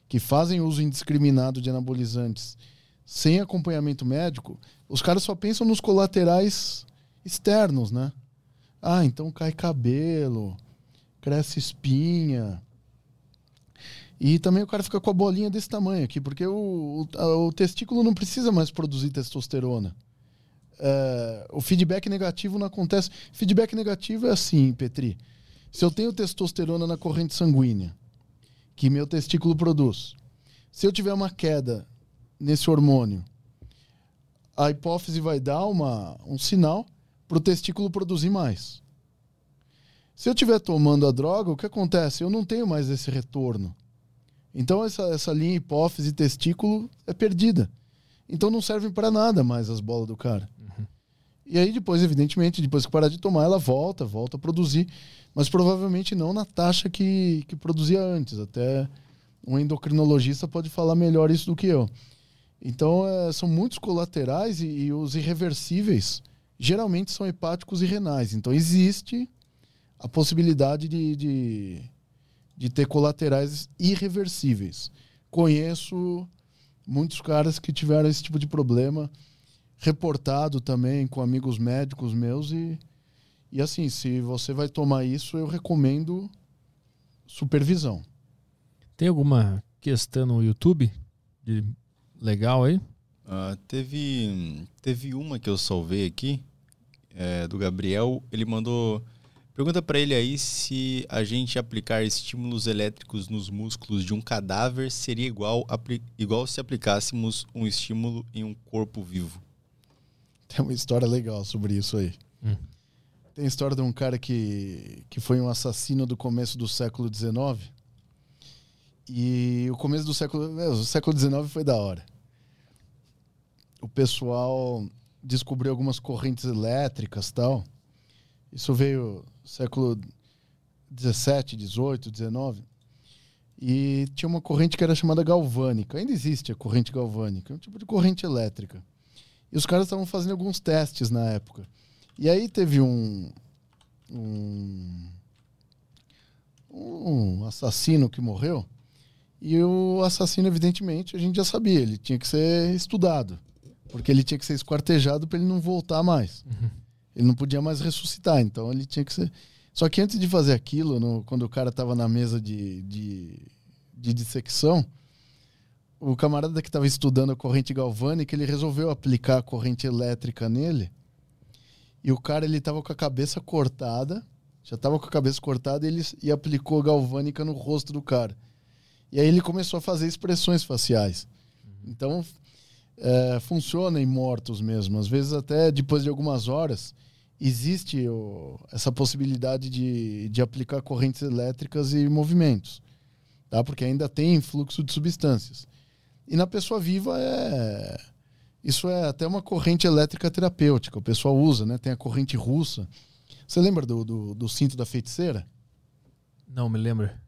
que fazem uso indiscriminado de anabolizantes sem acompanhamento médico, os caras só pensam nos colaterais externos, né? Ah, então cai cabelo, cresce espinha. E também o cara fica com a bolinha desse tamanho aqui, porque o, o, o testículo não precisa mais produzir testosterona. É, o feedback negativo não acontece. Feedback negativo é assim, Petri. Se eu tenho testosterona na corrente sanguínea, que meu testículo produz, se eu tiver uma queda nesse hormônio, a hipófise vai dar uma, um sinal para o testículo produzir mais. Se eu estiver tomando a droga, o que acontece? Eu não tenho mais esse retorno. Então essa, essa linha hipófise testículo é perdida. Então não servem para nada mais as bolas do cara. E aí depois, evidentemente, depois que parar de tomar, ela volta, volta a produzir, mas provavelmente não na taxa que, que produzia antes. Até um endocrinologista pode falar melhor isso do que eu. Então, é, são muitos colaterais e, e os irreversíveis geralmente são hepáticos e renais. Então, existe a possibilidade de, de, de ter colaterais irreversíveis. Conheço muitos caras que tiveram esse tipo de problema, reportado também com amigos médicos meus. E, e assim, se você vai tomar isso, eu recomendo supervisão. Tem alguma questão no YouTube de legal aí? Ah, teve, teve uma que eu salvei aqui, é, do Gabriel. Ele mandou. Pergunta pra ele aí se a gente aplicar estímulos elétricos nos músculos de um cadáver seria igual, igual se aplicássemos um estímulo em um corpo vivo. Tem uma história legal sobre isso aí. Hum. Tem a história de um cara que, que foi um assassino do começo do século XIX. E o começo do século. O século XIX foi da hora. O pessoal descobriu algumas correntes elétricas tal. Isso veio século XVII, XVIII, XIX. E tinha uma corrente que era chamada galvânica. Ainda existe a corrente galvânica. É um tipo de corrente elétrica. E os caras estavam fazendo alguns testes na época. E aí teve um, um. Um assassino que morreu. E o assassino, evidentemente, a gente já sabia, ele tinha que ser estudado. Porque ele tinha que ser esquartejado para ele não voltar mais. Ele não podia mais ressuscitar, então ele tinha que ser. Só que antes de fazer aquilo, no- quando o cara estava na mesa de, de, de dissecção, o camarada que estava estudando a corrente galvânica, ele resolveu aplicar a corrente elétrica nele. E o cara, ele tava com a cabeça cortada, já estava com a cabeça cortada e ele e aplicou a galvânica no rosto do cara. E aí ele começou a fazer expressões faciais. Então, é, funciona em mortos mesmo. Às vezes, até depois de algumas horas, existe o- essa possibilidade de, de aplicar correntes elétricas e movimentos. Tá? Porque ainda tem fluxo de substâncias. E na pessoa viva é. Isso é até uma corrente elétrica terapêutica. O pessoal usa, né? Tem a corrente russa. Você lembra do, do, do cinto da feiticeira? Não, me lembra.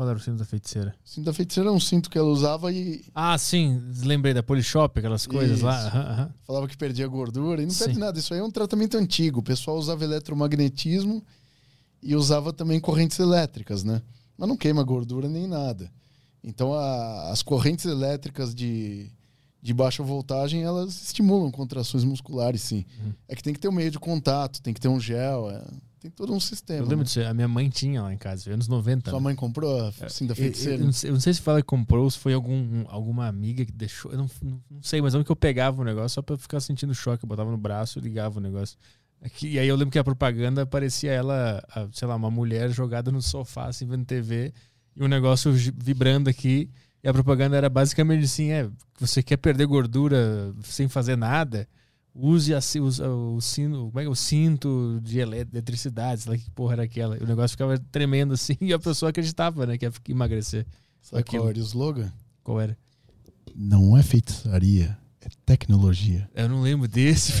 Qual era o cinto da feiticeira? O cinto da feiticeira é um cinto que ela usava e Ah, sim, lembrei da Polishop, aquelas coisas lá. Isso. Aham, aham. falava que perdia gordura. E não Sim. perde nada. Isso aí é um tratamento antigo. O pessoal usava eletromagnetismo e usava também correntes elétricas, né? Mas não queima gordura nem nada. Então, a- as correntes elétricas de, de baixa voltagem, elas estimulam contrações musculares, sim. Uhum. É que tem que ter um meio de contato, tem que ter um gel. é- Tem todo um sistema. Eu lembro né? disso. A minha mãe tinha lá em casa, anos 90. Sua né? mãe comprou a cinta Eu, feiticeira? eu não sei, eu não sei se fala que comprou ou se foi algum, alguma amiga que deixou. Eu não, não, sei, mas é que eu pegava o negócio só pra ficar sentindo choque. Eu botava no braço e ligava o negócio. Aqui, e aí eu lembro que a propaganda parecia ela, a, sei lá, uma mulher jogada no sofá, assim, vendo TV, e o negócio vibrando aqui. E a propaganda era basicamente assim: é, você quer perder gordura sem fazer nada? Use a, usa o, sino, como é que é? o cinto de ele- eletricidade, sei lá que porra era aquela. O negócio ficava tremendo assim e a pessoa acreditava, né, que ia emagrecer. Sabe aquilo. qual era o slogan? Qual era? Não é feitiçaria, é tecnologia. Eu não lembro desse.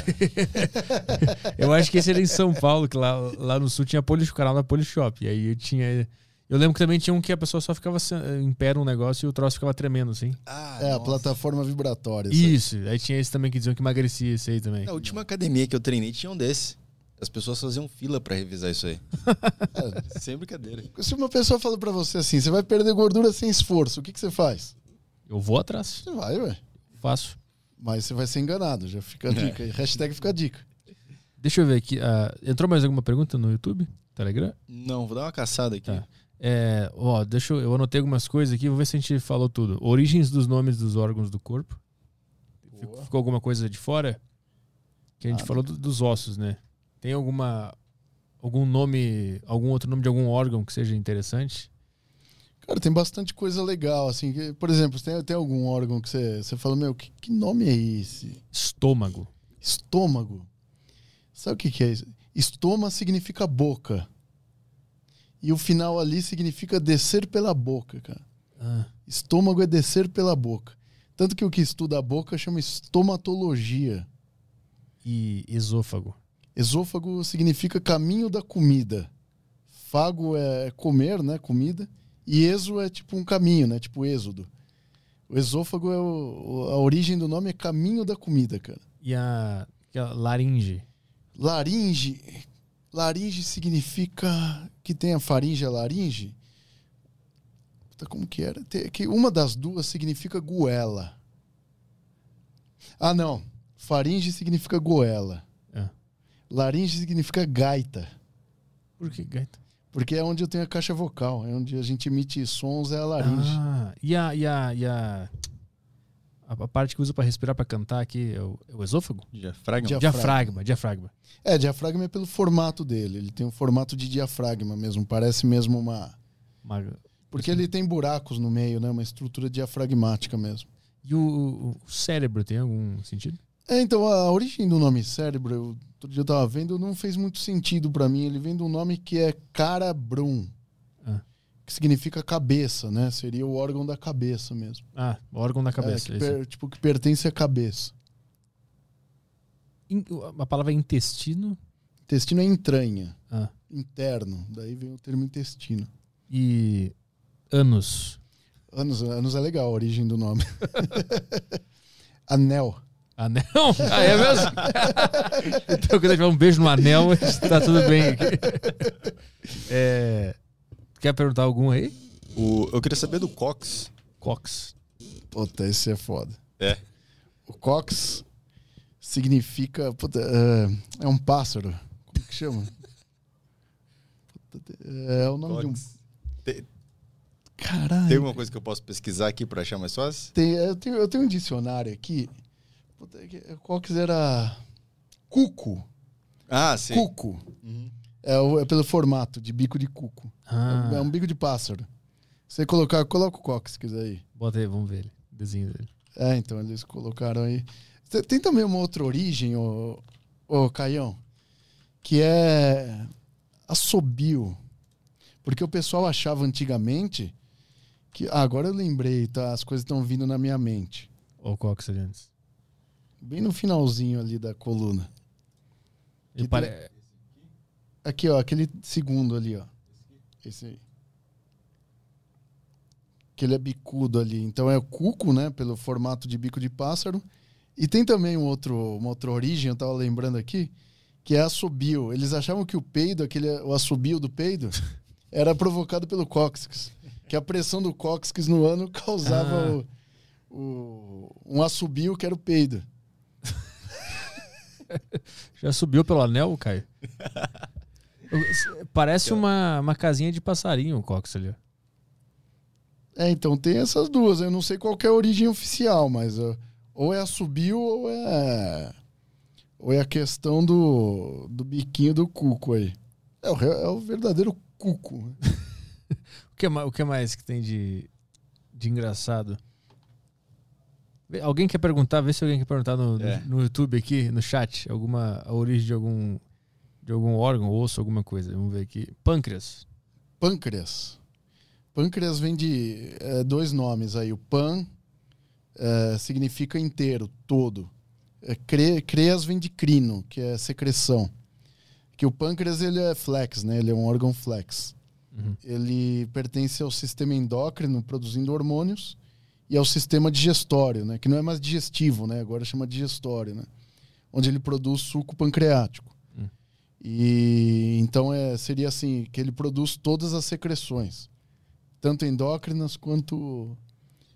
eu acho que esse era em São Paulo, que lá, lá no sul tinha Poli, o canal da Polishop. E aí eu tinha. Eu lembro que também tinha um que a pessoa só ficava se- em pé num negócio e o troço ficava tremendo, assim. Ah, É, a nossa. plataforma vibratória. sabe? Isso. Aí tinha esse também que diziam que emagrecia esse aí também. Na última academia que eu treinei tinha um desse. As pessoas faziam fila pra revisar isso aí. Sem brincadeira. Se uma pessoa fala pra você assim, você vai perder gordura sem esforço, o que, que você faz? Eu vou atrás. Você vai, ué. Faço. Mas você vai ser enganado, já fica a dica. aí. Hashtag fica a dica. Deixa eu ver aqui. ah, entrou mais alguma pergunta no YouTube? Telegram? Não, vou dar uma caçada aqui. Tá. É, ó, deixa eu, eu anotei algumas coisas aqui, vou ver se a gente falou tudo. Origens dos nomes dos órgãos do corpo. Ficou, ficou alguma coisa de fora? Que a gente Ah, falou do- dos ossos, né? Tem alguma algum nome, algum outro nome de algum órgão que seja interessante? Cara, tem bastante coisa legal, assim. que- por exemplo, tem, tem algum órgão que você, você fala, meu, que, que nome é esse? Estômago. Estômago. Sabe o que, que é isso? Estoma significa boca. E o final ali significa descer pela boca, cara. Ah, Estômago é descer pela boca. Tanto que o que estuda a boca chama estomatologia. e esôfago. Esôfago significa caminho da comida. Fago é comer, né? Comida. E exo é tipo um caminho, né? Tipo êxodo. O esôfago é o, a origem do nome é caminho da comida, cara. E a, e a laringe. Laringe. Laringe significa que tem a faringe e a laringe. Puta, como que era? Que uma das duas significa goela. Ah, não. Faringe significa goela. É. Laringe significa gaita. Por que gaita? Porque é onde eu tenho a caixa vocal. É onde a gente emite sons, é a laringe. Ah, e a, e a, e a, a, a parte que usa pra respirar, pra cantar aqui, é o, é o esôfago? Diafragma. Dia- Diafragma, diafragma. É, diafragma é pelo formato dele. Ele tem o formato de diafragma mesmo. Parece mesmo uma. Uma- Porque ele tem buracos no meio, né? Uma estrutura diafragmática mesmo. E o, o cérebro tem algum sentido? É, então a origem do nome cérebro, eu, outro dia eu tava vendo, não fez muito sentido pra mim. Ele vem de um nome que é carabrum, Ah. Que significa cabeça, né? Seria o órgão da cabeça mesmo. Ah, órgão da É, cabeça. que esse. per- tipo, que pertence à cabeça. In- a palavra intestino Intestino é entranha, ah, interno. Daí vem o termo intestino. e ânus. Anos, anos é legal a origem do nome. Anel. Anel? Ah, é mesmo? então, quando eu tiver um beijo no anel, tá tudo bem aqui. É, quer perguntar algum aí? O, eu queria saber do Cox. Cox. Puta, esse é foda. É. O cox significa. Puta, é, é um pássaro. Como que chama? Puta, é o nome Cox. de um. Tem, Caralho. tem alguma coisa que eu posso pesquisar aqui pra achar mais fácil? Tem- eu, tenho, eu tenho um dicionário aqui. Puta, que- Cox era. Cuco. Ah, sim. Cuco. Uhum. É, o- é pelo formato de bico de cuco. Ah, É um bico de pássaro. Você colocar, coloca o cox, se quiser aí. bota aí, vamos ver ele. Desenho dele. É, então eles colocaram aí. Tem- também uma outra origem, ô, ô Caião, que é assobio. Porque o pessoal achava antigamente que. Ah, agora eu lembrei, tá? As coisas estão vindo na minha mente. Ou Cox ali antes. Bem no finalzinho ali da coluna. Ele pare... Aqui, ó, aquele segundo ali, ó. Esse aí. Que ele é bicudo ali. Então é o cuco, né? Pelo formato de bico de pássaro. E tem também um outro, uma outra origem, eu tava lembrando aqui, que é assobio. Eles achavam que o peido, aquele, o assobio do peido, era provocado pelo cóccix. Que a pressão do cóccix no ano causava Ah. o, o- um assobio que era o peido. Já subiu pelo anel, Caio? Parece uma, uma casinha de passarinho o Cox ali. É, então tem essas duas. Eu não sei qual é a origem oficial, mas ó, ou é assobio ou é. Ou é a questão do, do biquinho do cuco aí. É o, é o verdadeiro cuco. O que, ma- o que mais que tem de, de engraçado? Alguém quer perguntar? Vê se alguém quer perguntar no, no- É. no YouTube aqui, no chat, alguma a origem de algum de algum órgão, osso, alguma coisa. Vamos ver aqui. Pâncreas. Pâncreas. Pâncreas vem de é, dois nomes aí. O pan é, significa inteiro, todo. É, cre, creas vem de crino, que é secreção. Que o pâncreas ele é flex, né? Ele é um órgão flex. Uhum. Ele pertence ao sistema endócrino, produzindo hormônios, e ao sistema digestório, né? Que não é mais digestivo, né? Agora chama digestório, né? Onde ele produz suco pancreático. E então é, seria assim, que ele produz todas as secreções, tanto endócrinas quanto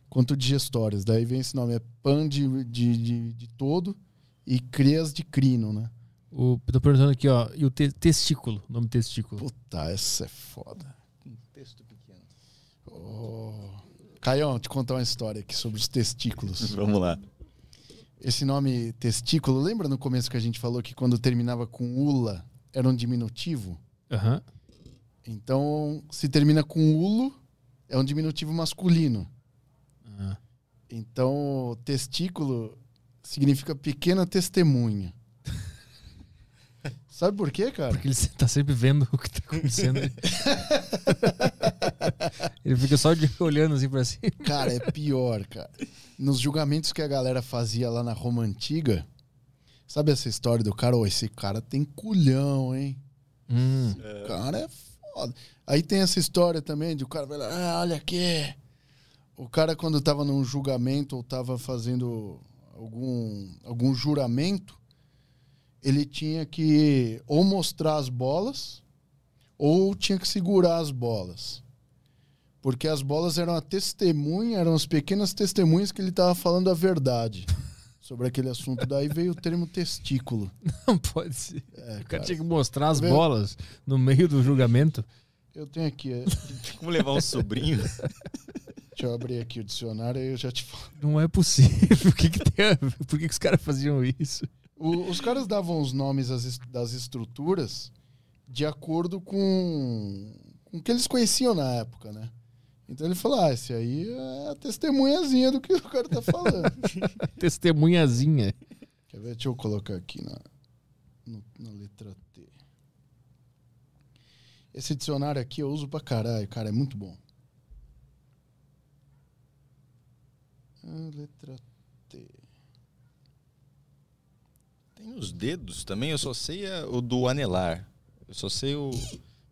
quanto digestórias. Daí vem esse nome, é pan de, de, de, de todo e crias de crino, né? O, tô perguntando aqui, ó. E o te- testículo? Nome testículo. Puta, essa é foda. Texto pequeno. Oh. Caião, te contar uma história aqui sobre os testículos. Vamos lá. Esse nome testículo, lembra no começo que a gente falou que quando terminava com ula era um diminutivo? Aham. Então, se termina com ulo, é um diminutivo masculino. Ah. Então, testículo significa pequena testemunha. Sabe por quê, cara? Porque ele tá sempre vendo o que tá acontecendo. ele fica só de- olhando assim pra cima. Cara, é pior, cara. Nos julgamentos que a galera fazia lá na Roma Antiga, sabe essa história do cara? Ô, esse cara tem culhão, hein? Hum. O cara é foda. Aí tem essa história também de o cara vai lá, ah, olha aqui. O cara, quando tava num julgamento ou tava fazendo algum, algum juramento, ele tinha que ou mostrar as bolas ou tinha que segurar as bolas. Porque as bolas eram a testemunha, eram as pequenas testemunhas que ele tava falando a verdade sobre aquele assunto. Daí veio o termo testículo. Não pode ser. É, O cara tinha que mostrar as Tá bolas no meio do julgamento. Eu tenho aqui, é, Como levar um sobrinho? deixa eu abrir aqui o dicionário e eu já te falo. Não é possível. Por que, que, tem a- Por que, que os caras faziam isso? O- os caras davam os nomes das, es- das estruturas de acordo com, com o que eles conheciam na época, né? Então ele falou: ah, esse aí é a testemunhazinha do que o cara tá falando. Testemunhazinha. Quer ver? Deixa eu colocar aqui na, no- na letra T. Esse dicionário aqui eu uso pra caralho, cara, é muito bom. Ah, letra T. Tem os dedos também, eu só sei a- o do anelar. Eu só sei o.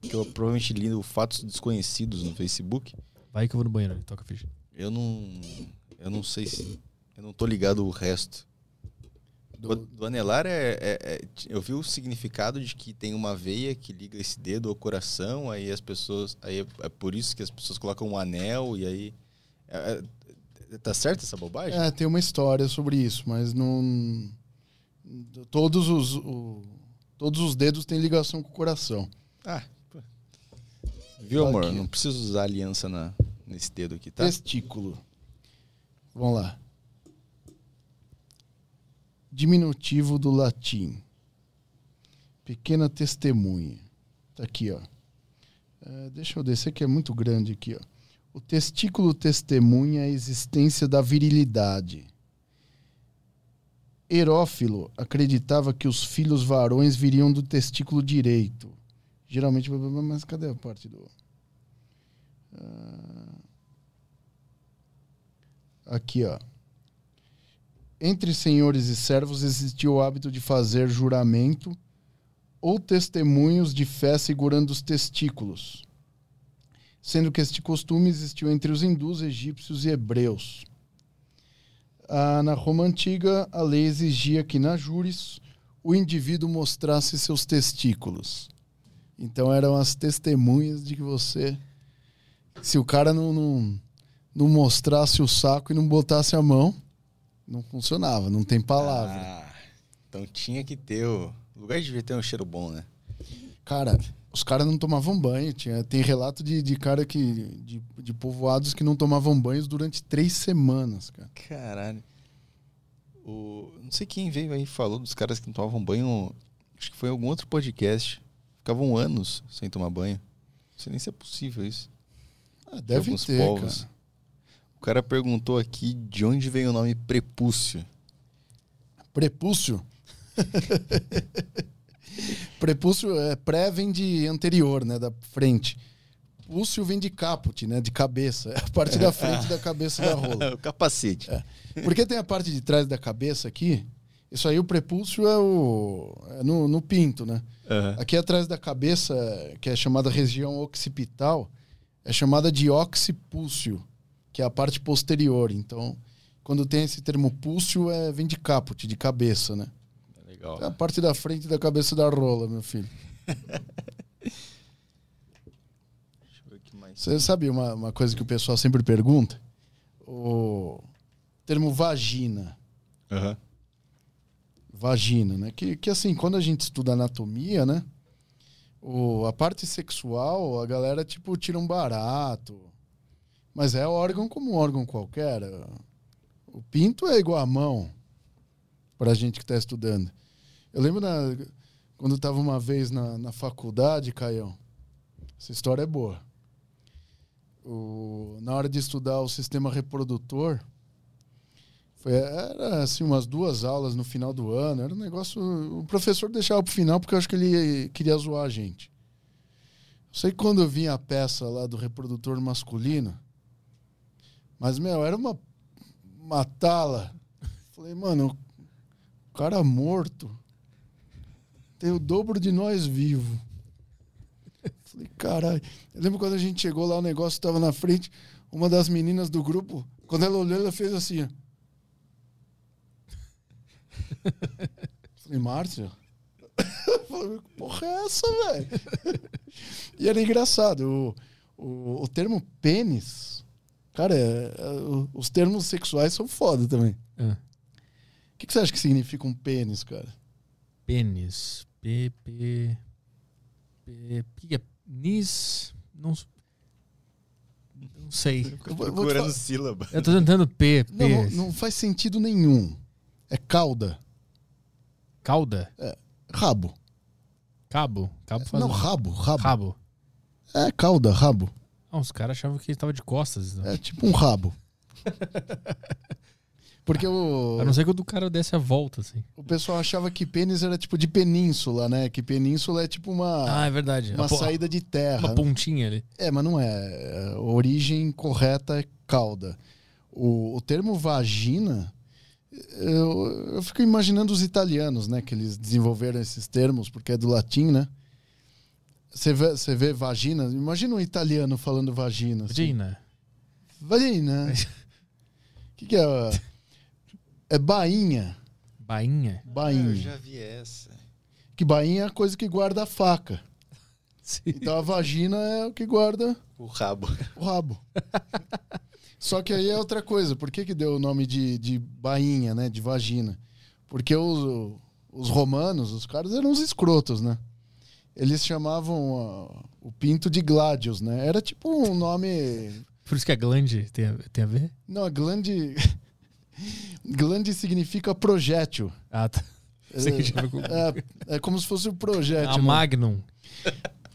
Que eu provavelmente li o Fatos Desconhecidos no Facebook. Vai que eu vou no banheiro ali, toca a ficha. Eu não. Eu não sei se. Eu não tô ligado o resto. Do, do anelar é, é- é- Eu vi o significado de que tem uma veia que liga esse dedo ao coração, aí as pessoas. Aí é, é por isso que as pessoas colocam um anel e aí. é- é- tá certo essa bobagem? É, tem uma história sobre isso, mas não. Todos os, o- todos os dedos têm ligação com o coração. Ah. Viu, amor? Aqui. Não preciso usar aliança na, nesse dedo aqui, tá? Testículo. Vamos lá. Diminutivo do latim. Pequena testemunha. Tá aqui, ó. É, deixa eu descer que é muito grande aqui, ó. O testículo testemunha a existência da virilidade. Herófilo acreditava que os filhos varões viriam do testículo direito. Geralmente, mas cadê a parte do. Ah, Aqui, ó. Entre senhores e servos existia o hábito de fazer juramento ou testemunhos de fé segurando os testículos, sendo que este costume existiu entre os hindus, egípcios e hebreus. Na Roma antiga, a lei exigia que na júris o indivíduo mostrasse seus testículos. Então eram as testemunhas de que você. Se o cara não, não, não mostrasse o saco e não botasse a mão, não funcionava, não tem palavra. Ah, então tinha que ter o. Lugar devia ter um cheiro bom, né? Cara, Os caras não tomavam banho. Tinha, tem relato de, de cara que. De, de povoados que não tomavam banhos durante três semanas, cara. Caralho. O... Não sei quem veio aí e falou dos caras que não tomavam banho. Acho que foi em algum outro podcast. Ficavam anos sem tomar banho. Não sei nem se é possível isso. Ah, deve ter, povos. cara. O cara perguntou aqui de onde veio o nome prepúcio. Prepúcio. Prepúcio é pré vem de anterior, né, da frente. Púcio vem de caput, né, de cabeça, é a parte da frente da cabeça da rola. o capacete. Porque tem a parte de trás da cabeça aqui. Isso aí o prepúcio é o é no, no pinto, né? Aham. Aqui atrás da cabeça, que é chamada região occipital, é chamada de occipúcio, que é a parte posterior. Então, quando tem esse termo púcio, é, vem de caput, de cabeça, né? Legal. É a parte da frente da cabeça da rola, meu filho. Você sabe uma, uma coisa que o pessoal sempre pergunta? O termo vagina. Aham. Vagina, né? Que, que assim, quando a gente estuda anatomia, né? O, a parte sexual, a galera, tipo, tira um barato. Mas é órgão como órgão qualquer. O pinto é igual a mão pra gente que tá estudando. Eu lembro na, quando eu tava uma vez na, na faculdade, Caião. Essa história é boa. O, na hora de estudar o sistema reprodutor, foi, era assim, umas duas aulas no final do ano. Era um negócio. O professor deixava pro final porque eu acho que ele queria zoar a gente. Eu sei quando eu vinha a peça lá do reprodutor masculino, mas, meu, era uma, uma tala. Falei, mano, o cara morto tem o dobro de nós vivos. Falei, caralho. Eu lembro quando a gente chegou lá, o negócio estava na frente. Uma das meninas do grupo, quando ela olhou, ela fez assim. Falei, Márcia? Falei, que porra é essa, velho? e era engraçado. O, o, o termo pênis, cara, é- é- os termos sexuais são foda também. Ah. O que, que você acha que significa um pênis, cara? Pênis. P, P. P. O que é? Nis. Não, não sei. Eu Procurando sílaba. Eu tô tentando P. P. Não, não faz sentido nenhum. É cauda. Cauda? Rabo. Cabo? Cabo faz Não, um- rabo, rabo. Rabo. É cauda, rabo. Ah, os caras achavam que ele tava de costas. né? É tipo um rabo. Porque o, A não ser que o do cara desse a volta, assim. o pessoal achava que pênis era tipo de península, né? Que península é tipo uma, Ah, é verdade. uma A po- saída de terra. Uma pontinha ali. É, mas não é. A origem correta é cauda. O, o termo vagina, eu, eu fico imaginando os italianos, né? Que eles desenvolveram esses termos, porque é do latim, né? Você vê, você vê vagina, imagina um italiano falando vagina. assim. Imagina. Vagina. O que, que é? É bainha. Bainha. Bainha. Eu já vi essa. Que bainha é a coisa que guarda a faca. Sim. Então a vagina é o que guarda O rabo. o rabo. Só que aí é outra coisa. Por que, que deu o nome de, de bainha, né? De vagina? Porque os, os romanos, os caras eram uns escrotos, né? Eles chamavam ah, o pinto de gladius, né? Era tipo um nome. Por isso que a glande tem a, tem a ver? Não, a glande. glande significa projétil. Ah, tá. Com- É, é como se fosse o projétil. A né? Magnum.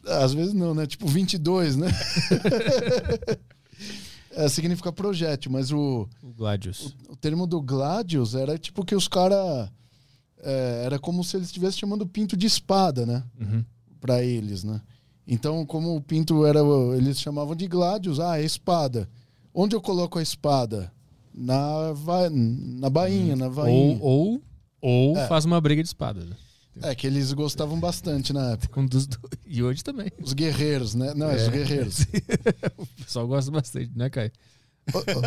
Às vezes não, né? Tipo 22, né? é, significa projétil, mas o, O Gladius. o termo do gladius era tipo que os caras. era como se eles estivessem chamando pinto de espada, né? Uhum. Pra eles, né? Então, como o pinto era. Eles chamavam de gladius, ah, é espada. Onde eu coloco a espada? Na, va- na bainha, na vainha. Ou, ou, ou É. faz uma briga de espada. né? É, que eles gostavam bastante na época. Um dos dois. E hoje também. Os guerreiros, né? Não, os É. guerreiros. O pessoal gosta bastante, né, Caio?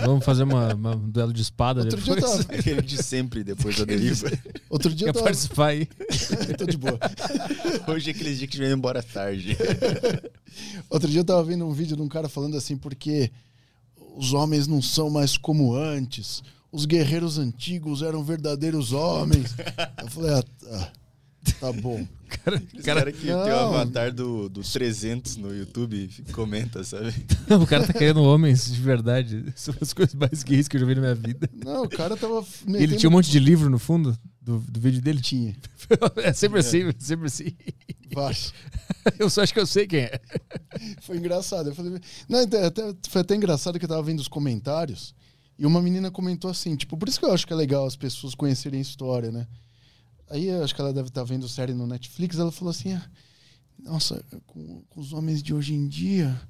Vamos fazer uma, uma- um duelo de espada Outro dia eu depois. tava, Aquele de sempre depois da deriva. outro dia Quer eu tava, participar aí? tô de boa. Hoje é aqueles dias que vem embora tarde. Outro dia eu tava vendo um vídeo de um cara falando assim, porque os homens não são mais como antes. Os guerreiros antigos eram verdadeiros homens. Eu falei, ah, tá. Bom. Cara, cara, cara que tem o Não. avatar do, do 300 no YouTube comenta, sabe? o cara tá querendo homens de verdade. São as coisas mais gays que eu já vi na minha vida. Não, o cara tava. Metendo- ele tinha um monte de livro no fundo do, do vídeo dele. Tinha. É sempre assim, sempre assim. Vários. Eu só acho que eu sei quem é. Foi engraçado. Eu falei, não, até, até- foi até engraçado que eu tava vendo os comentários e uma menina comentou assim, tipo, por isso que eu acho que é legal as pessoas conhecerem a história, né? Aí acho que ela deve estar vendo série no Netflix, ela falou assim, ah, nossa, com, com os homens de hoje em dia,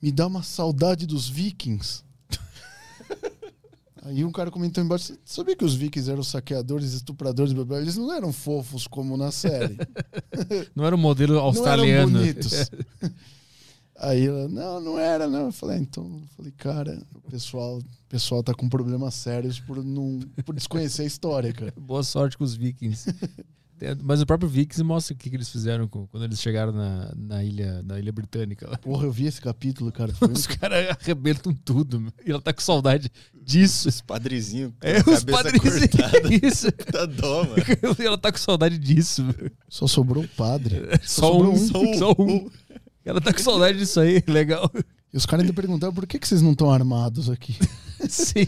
me dá uma saudade dos vikings. Aí um cara comentou embaixo, "Você sabia que os vikings eram saqueadores, estupradores, blá, blá? eles não eram fofos como na série. Não era um modelo Não eram australiano. bonitos. Aí ela, não, não era, não. Eu falei, ah, então, eu falei, cara, o pessoal, o pessoal tá com problemas sérios por, não, por desconhecer a história, cara. Boa sorte com os vikings. Mas o próprio Vikings mostra o que, que eles fizeram com- quando eles chegaram na, na, ilha, na ilha britânica. lá. Porra, eu vi esse capítulo, cara. Foi Os caras arrebentam tudo. meu. E ela tá com saudade disso. Os padrezinhos É, os cortada. Isso. Tá dó, mano. E ela tá com saudade disso. meu. Só sobrou o padre. Só sobrou um. um. Só um. Só um. Ela tá com saudade disso aí. Legal. E os caras ainda perguntaram por que, que vocês não estão armados aqui. Sim.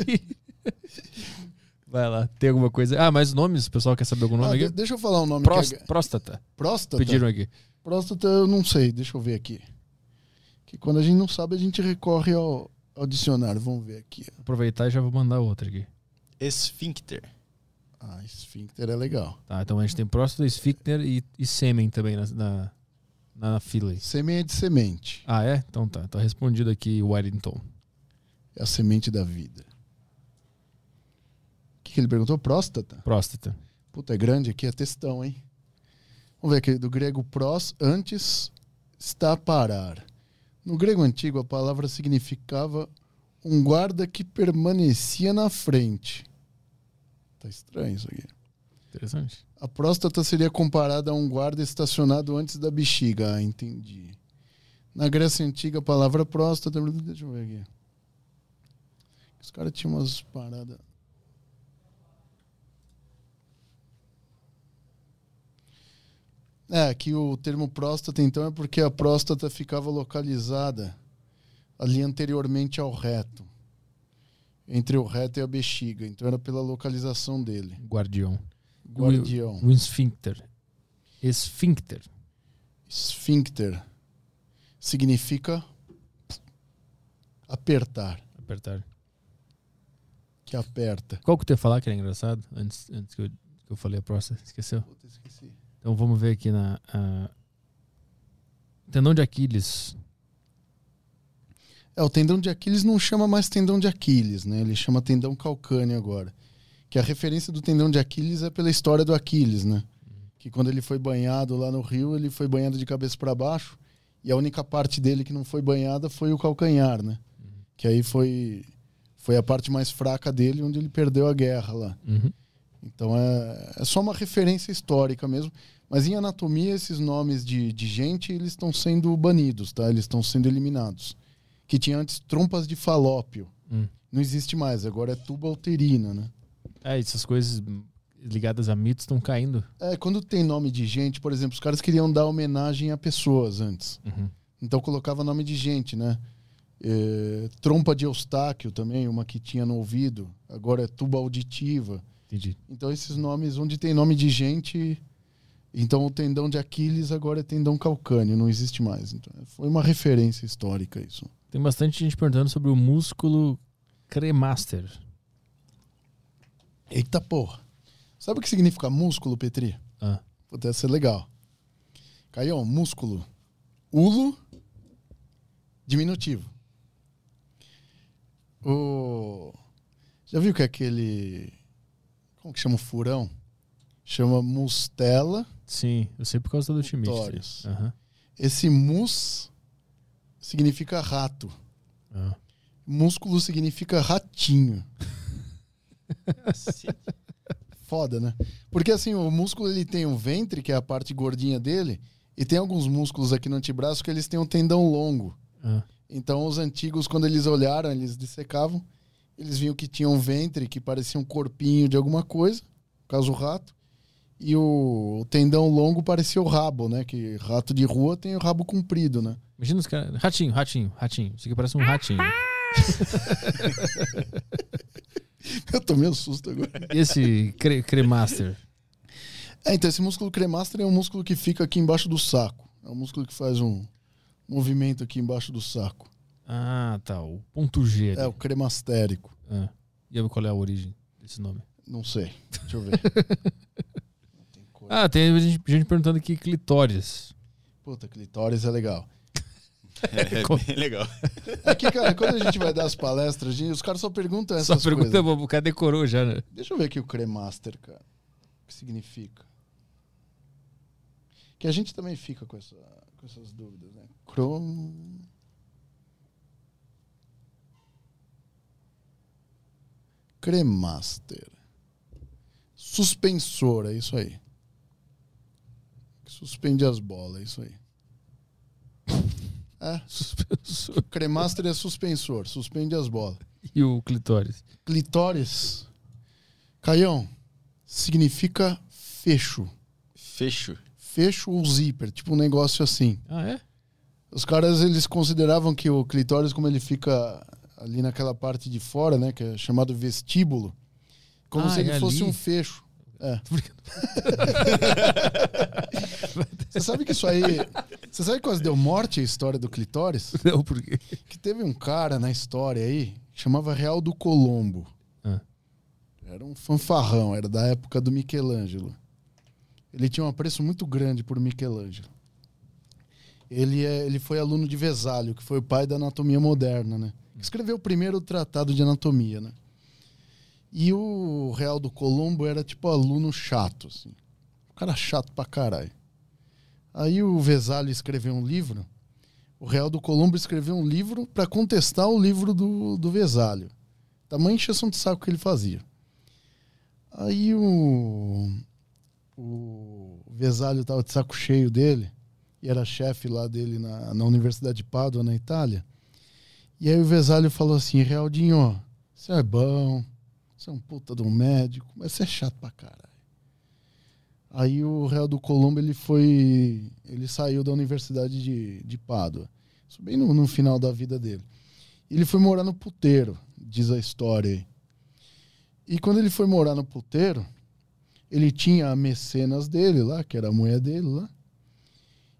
Vai lá. Tem alguma coisa? Ah, mais nomes? O pessoal quer saber algum Ah, nome de- aqui? deixa eu falar o nome. Prós- que é- Próstata. Próstata? Pediram aqui. Próstata eu não sei, deixa eu ver aqui. Que quando a gente não sabe, a gente recorre ao, ao dicionário. Vamos ver aqui. Aproveitar e já vou mandar outra aqui. Esfíncter. Ah, esfíncter é legal. Tá, então a gente tem próstata, esfíncter e, e sêmen também na, na, na fila. Sêmen é de semente. Ah, é? Então tá. Tá respondido aqui, Wellington. É a semente da vida. O que, que ele perguntou? Próstata? Próstata. Puta, é grande aqui, é textão, hein? Vamos ver aqui, do grego prós, antes, está a parar. No grego antigo, a palavra significava um guarda que permanecia na frente. Tá estranho isso aqui. Interessante. A próstata seria comparada a um guarda estacionado antes da bexiga. Ah, entendi. Na Grécia Antiga, a palavra próstata. Deixa eu ver aqui. Os caras tinham umas paradas. É, que o termo próstata, então, é porque a próstata ficava localizada ali anteriormente ao reto. Entre o reto e a bexiga. Então era pela localização dele. Guardião. Guardião. O esfíncter. Esfíncter. Esfíncter significa apertar, Apertar. que aperta. Qual que tu ia falar que era engraçado? Antes, antes que, eu, que eu falei a próstata. Esqueceu? Puta, esqueci. Então vamos ver aqui na. a- Tendão de Aquiles. É, o tendão de Aquiles não chama mais tendão de Aquiles, né? Ele chama tendão calcâneo agora. Que a referência do tendão de Aquiles é pela história do Aquiles, né? Que quando ele foi banhado lá no rio, ele foi banhado de cabeça para baixo. E a única parte dele que não foi banhada foi o calcanhar, né? Que aí foi, foi a parte mais fraca dele, onde ele perdeu a guerra lá. Uhum. Então é, é só uma referência histórica mesmo. Mas em anatomia, esses nomes de, de gente, eles estão sendo banidos, tá? Eles estão sendo eliminados. Que tinha antes trompas de falópio. Hum. Não existe mais, agora é tuba uterina, né? É, essas coisas ligadas a mitos estão caindo. É, quando tem nome de gente, por exemplo, os caras queriam dar homenagem a pessoas antes. Uhum. Então colocava nome de gente, né? É, trompa de Eustáquio também, uma que tinha no ouvido. Agora é tuba auditiva. Entendi. Então esses nomes, onde tem nome de gente, então o tendão de Aquiles agora é tendão calcâneo, não existe mais. Então, foi uma referência histórica isso. Tem bastante gente perguntando sobre o músculo cremaster. Eita porra. Sabe o que significa músculo, Petri? Ah. Puta, deve ser legal. Caião, músculo. Ulo, diminutivo. O... Já viu que é aquele... Como que chama o furão? Chama mustela. Sim, eu sei por causa do. Utórios. Aham. Esse mus significa rato. Ah. Músculo significa ratinho. Foda, né? Porque assim, o músculo ele tem um ventre, que é a parte gordinha dele, e tem alguns músculos aqui no antebraço que eles têm um tendão longo. Ah. Então os antigos, quando eles olharam, eles dissecavam, eles viam que tinha um ventre que parecia um corpinho de alguma coisa, no caso o rato, E o, o tendão longo parecia o rabo, né? Que rato de rua tem o rabo comprido, né? Imagina os caras. Ratinho, ratinho, ratinho. Isso aqui parece um ratinho. Eu tomei um susto agora. E esse cre cremaster? É, então esse músculo cremaster é um músculo que fica aqui embaixo do saco. É um músculo que faz um movimento aqui embaixo do saco. Ah, tá. O ponto G. ali. É o cremastérico. Ah. E qual é a origem desse nome? Não sei. Deixa eu ver. Ah, tem gente, gente perguntando aqui clitóris. Puta, clitóris é legal. É bem legal. Aqui, cara, quando a gente vai dar as palestras, os caras só perguntam Só essas pergunta, coisas. o cara decorou já, né? Deixa eu ver aqui o cremaster, cara. O que significa? Que a gente também fica com, essa, com essas dúvidas, né? Crom... Cremaster. Suspensor, é isso aí. Suspende as bolas, é isso aí. É, Suspensor. cremaster é suspensor, suspende as bolas. E o clitóris? Clitóris. Caião, significa fecho. Fecho. Fecho ou zíper, tipo um negócio assim. Ah, é? Os caras, eles consideravam que o clitóris, como ele fica ali naquela parte de fora, né, que é chamado vestíbulo, como Ah, se ele é fosse ali? um fecho. É. Você sabe que isso aí... Você sabe que quase deu morte a história do clitóris? Não, por quê? Que teve um cara na história aí, chamava Real do Colombo. Ah. Era um fanfarrão, era da época do Michelangelo. Ele tinha um apreço muito grande por Michelangelo. Ele, é, ele foi aluno de Vesálio, que foi o pai da anatomia moderna, né? Escreveu o primeiro tratado de anatomia, né? E o Real do Colombo era tipo aluno chato, assim. O cara chato pra caralho. Aí o Vesálio escreveu um livro. O Real do Colombo escreveu um livro para contestar o livro do, do Vesálio. Tamanha encheção de saco que ele fazia. Aí o, o Vesálio tava de saco cheio dele, e era chefe lá dele na, na Universidade de Pádua, na Itália. E aí o Vesálio falou assim: Realdinho, você é bom, você é um puta de um médico, mas você é chato pra caralho. Aí o Real do Colombo ele foi. Ele saiu da Universidade de, de Pádua. Isso bem no, no final da vida dele. Ele foi morar no puteiro, diz a história aí. E quando ele foi morar no puteiro, ele tinha a mecenas dele lá, que era a mulher dele lá.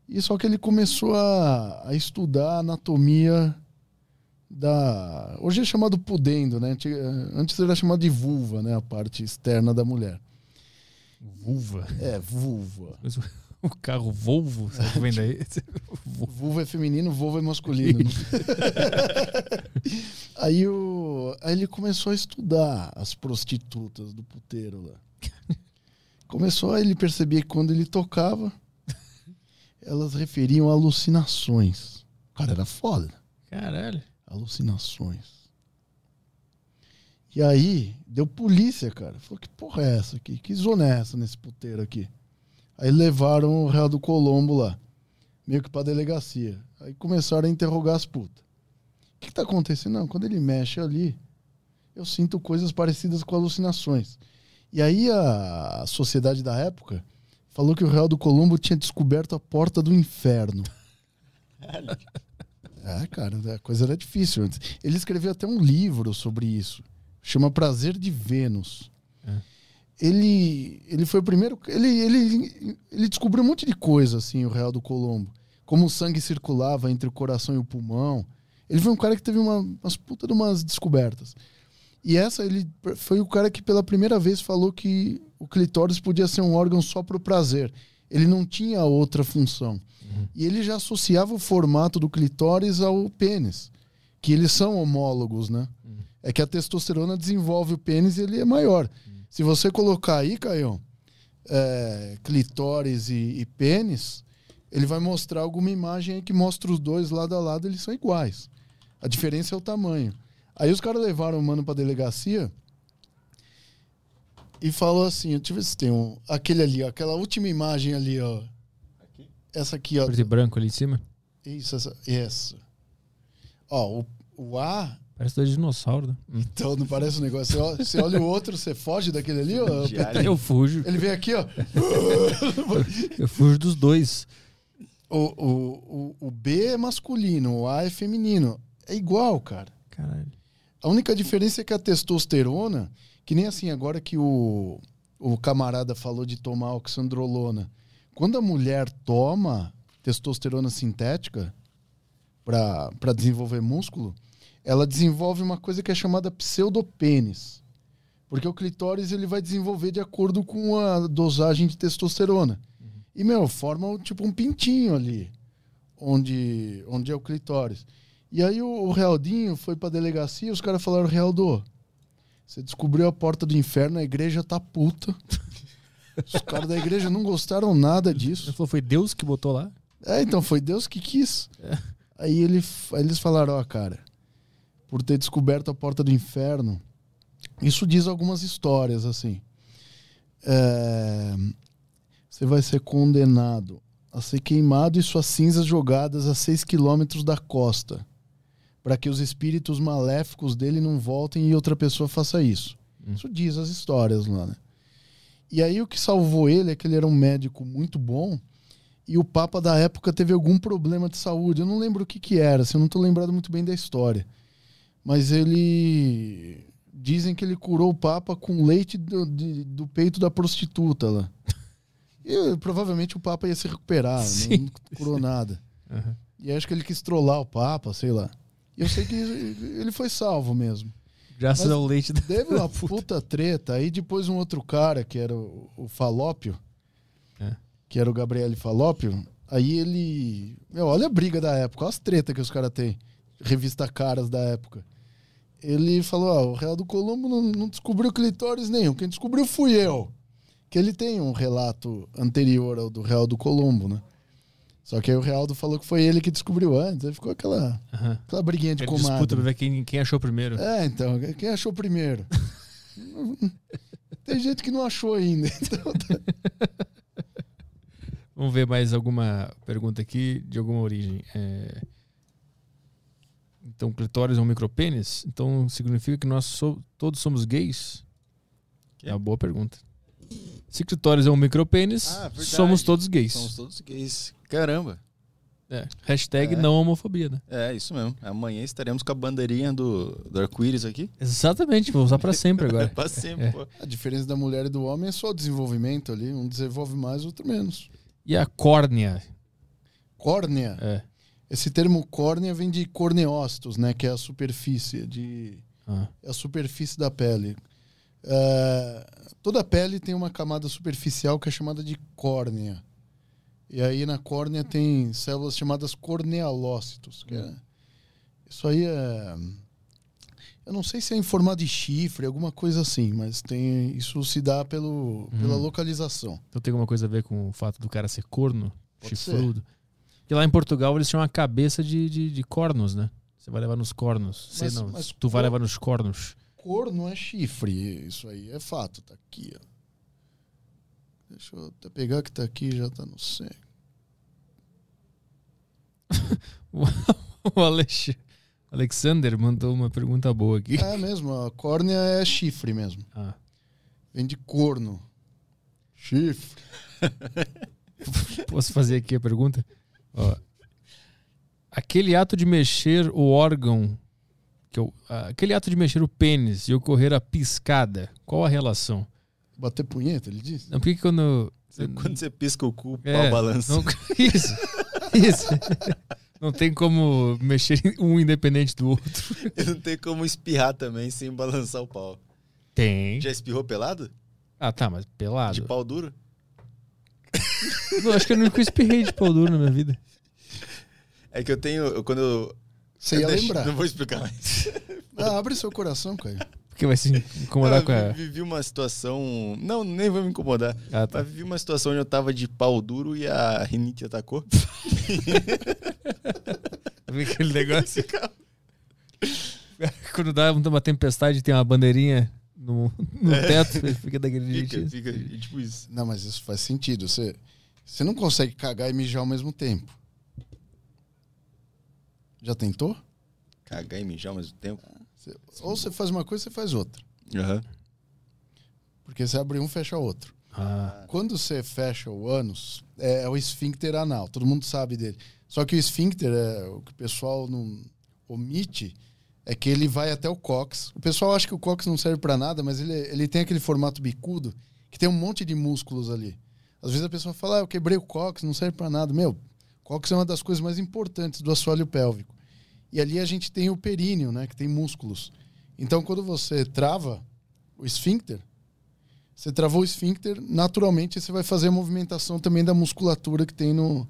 E só que ele começou a, a estudar anatomia da. Hoje é chamado pudendo, né? Antiga- Antes era chamado de vulva, né? A parte externa da mulher. Vulva. É, vulva. O- carro Volvo, que vem daí? Volvo. Vulva é feminino, vulva é masculino. aí, o, aí ele começou a estudar as prostitutas do puteiro lá. Começou a ele perceber que quando ele tocava, elas referiam a alucinações. O cara era foda. Caralho. Alucinações. E aí, deu polícia, cara. Falou, que porra é essa aqui? Que zona é essa nesse puteiro aqui? Aí levaram o Real do Colombo lá. Meio que pra delegacia. Aí começaram a interrogar as putas. O que, que tá acontecendo? Não, quando ele mexe ali, eu sinto coisas parecidas com alucinações. E aí a sociedade da época falou que o Real do Colombo tinha descoberto a porta do inferno. É, cara, a coisa era difícil antes. Ele escreveu até um livro sobre isso. Chama Prazer de Vênus. É. Ele, ele foi o primeiro. Ele, ele, ele descobriu um monte de coisa, assim, o Real do Colombo. Como o sangue circulava entre o coração e o pulmão. Ele foi um cara que teve uma, umas puta de umas descobertas. E essa, ele foi o cara que pela primeira vez falou que o clitóris podia ser um órgão só para o prazer. Ele não tinha outra função. E ele já associava o formato do clitóris ao pênis, que eles são homólogos, né? É que a testosterona desenvolve o pênis e ele é maior. Se você colocar aí, Caião, é, clitóris e, e pênis, ele vai mostrar alguma imagem aí que mostra os dois lado a lado, eles são iguais. A diferença é o tamanho. Aí os caras levaram o mano pra delegacia e falou assim: deixa eu ver se tem um. Aquele ali, ó, aquela última imagem ali, ó. Essa aqui, ó. Preto e branco ali em cima. Isso, essa. essa. Ó, o, o A Parece dois dinossauros, né? Então não parece um negócio. Você olha, você olha o outro, você foge daquele ali, ó. Eu fujo. Ele vem aqui, ó. Eu fujo dos dois. O, o, o, o B é masculino, o A é feminino. É igual, cara. Caralho. A única diferença é que a testosterona, que nem assim, agora que o, o camarada falou de tomar oxandrolona. Quando a mulher toma testosterona sintética para desenvolver músculo, ela desenvolve uma coisa que é chamada pseudopênis. Porque o clitóris ele vai desenvolver de acordo com a dosagem de testosterona. E, meu, forma tipo um pintinho ali, onde, onde é o clitóris. E aí o, o Realdinho foi pra delegacia e os caras falaram, Realdo, você descobriu a porta do inferno, a igreja tá puta. Os caras da igreja não gostaram nada Ele disso. falou, foi Deus que botou lá? É, então foi Deus que quis. Aí, ele, aí eles falaram, ó, cara, por ter descoberto a porta do inferno, isso diz algumas histórias, assim. É, você vai ser condenado a ser queimado e suas cinzas jogadas a 6 quilômetros da costa, para que os espíritos maléficos dele não voltem e outra pessoa faça isso. Hum. Isso diz as histórias lá, né? E aí o que salvou ele é que ele era um médico muito bom e o Papa da época teve algum problema de saúde. Eu não lembro o que que era, assim, eu não tô lembrado muito bem da história. Mas ele... Dizem que ele curou o Papa com leite do, de- do peito da prostituta lá. E provavelmente o Papa ia se recuperar, Sim. não curou nada. Aham. E acho que ele quis trollar o Papa, sei lá. Eu sei que ele foi salvo mesmo. Graças Mas ao leite da... Teve uma puta treta. Aí depois um outro cara, que era o, o Falópio, É. que era o Gabriele Falópio, aí ele. Meu, olha a briga da época, olha as tretas que os caras têm. Revista Caras da época. Ele falou: ó, o Real do Colombo não, não descobriu clitóris nenhum. Quem descobriu fui eu. Que ele tem um relato anterior ao do Real do Colombo, né? Só que aí o Realdo falou que foi ele que descobriu antes. Aí ficou aquela, Aham. aquela briguinha de Ele comadre. disputa pra ver quem, quem achou primeiro. É, então, quem achou primeiro? Tem gente que não achou ainda. Então, tá. Vamos ver mais alguma pergunta aqui de alguma origem. É, Então, clitóris é um micropênis? Então, significa que nós so- todos somos gays? Quê? É uma boa pergunta. Se clitóris é um micropênis, Ah, verdade. somos todos gays. Somos todos gays. Caramba. É. Hashtag É. não homofobia, né? É, isso mesmo. Amanhã estaremos com a bandeirinha do, do arco-íris aqui. Exatamente, vou usar pra sempre agora. Pra sempre, É. pô. A diferença da mulher e do homem é só o desenvolvimento ali. Um desenvolve mais, outro menos. E a córnea? Córnea. É. Esse termo córnea vem de corneócitos, né? Que é a superfície, de, Ah, é a superfície da pele. É, toda a pele tem uma camada superficial que é chamada de córnea. E aí na córnea tem células chamadas cornealócitos. Que é, isso aí é. Eu não sei se é em formato de chifre, alguma coisa assim, mas tem isso se dá pelo, pela Hum. localização. então tem alguma coisa a ver com o fato do cara ser corno? Pode chifrudo? Porque lá em Portugal eles chamam a cabeça de, de, de cornos, né? Você vai levar nos cornos. Mas- não, mas tu vai levar nos cornos. Corno é chifre, isso aí é fato, tá aqui, ó. Deixa eu até pegar que tá aqui já tá no sangue. O Alex- Alexander mandou uma pergunta boa aqui. É mesmo, a córnea é chifre mesmo. Ah, Vem de corno. Chifre. posso fazer aqui a pergunta? Ó, aquele ato de mexer o órgão, que eu- aquele ato de mexer o pênis e ocorrer a piscada, qual a relação? Bater punheta, ele disse? Não, por que que quando... Você- Quando você pisca o cu, o É, pau balança. não- isso, isso. Não tem como mexer um independente do outro. Não tem como espirrar também sem balançar o pau. Tem. Já espirrou pelado? Ah, tá, mas pelado. De pau duro? Não, acho que eu nunca espirrei de pau duro na minha vida. É que eu tenho. eu- quando eu. Você ia deixo- lembrar. Não vou explicar mais. Ah, abre seu coração, Caio. Porque vai se incomodar eu com a. vi- vivi uma situação. Não, nem vou me incomodar. Ah, tá. Mas vivi uma situação onde eu tava de pau duro e a rinite atacou. Vi aquele negócio. Quando dá uma tempestade tem uma bandeirinha no, no teto, fica daquele Fica, jeitinho. fica tipo isso. Não, mas isso faz sentido. Você, você não consegue cagar e mijar ao mesmo tempo. Já tentou? Cagar e mijar ao mesmo tempo. Você- ou você faz uma coisa, você faz outra. Aham. Porque você abre um, fecha outro. Ah, Quando você fecha o ânus, é, é o esfíncter anal. Todo mundo sabe dele. Só que o esfíncter, é, o que o pessoal não omite, é que ele vai até o cox. O pessoal acha que o cox não serve pra nada, mas ele, ele tem aquele formato bicudo que tem um monte de músculos ali. Às vezes a pessoa fala, ah, eu quebrei o cox, não serve pra nada. Meu, cox é uma das coisas mais importantes do assoalho pélvico. E ali a gente tem o períneo, né, que tem músculos. Então, quando você trava o esfíncter, você travou o esfíncter, naturalmente você vai fazer a movimentação também da musculatura que tem no,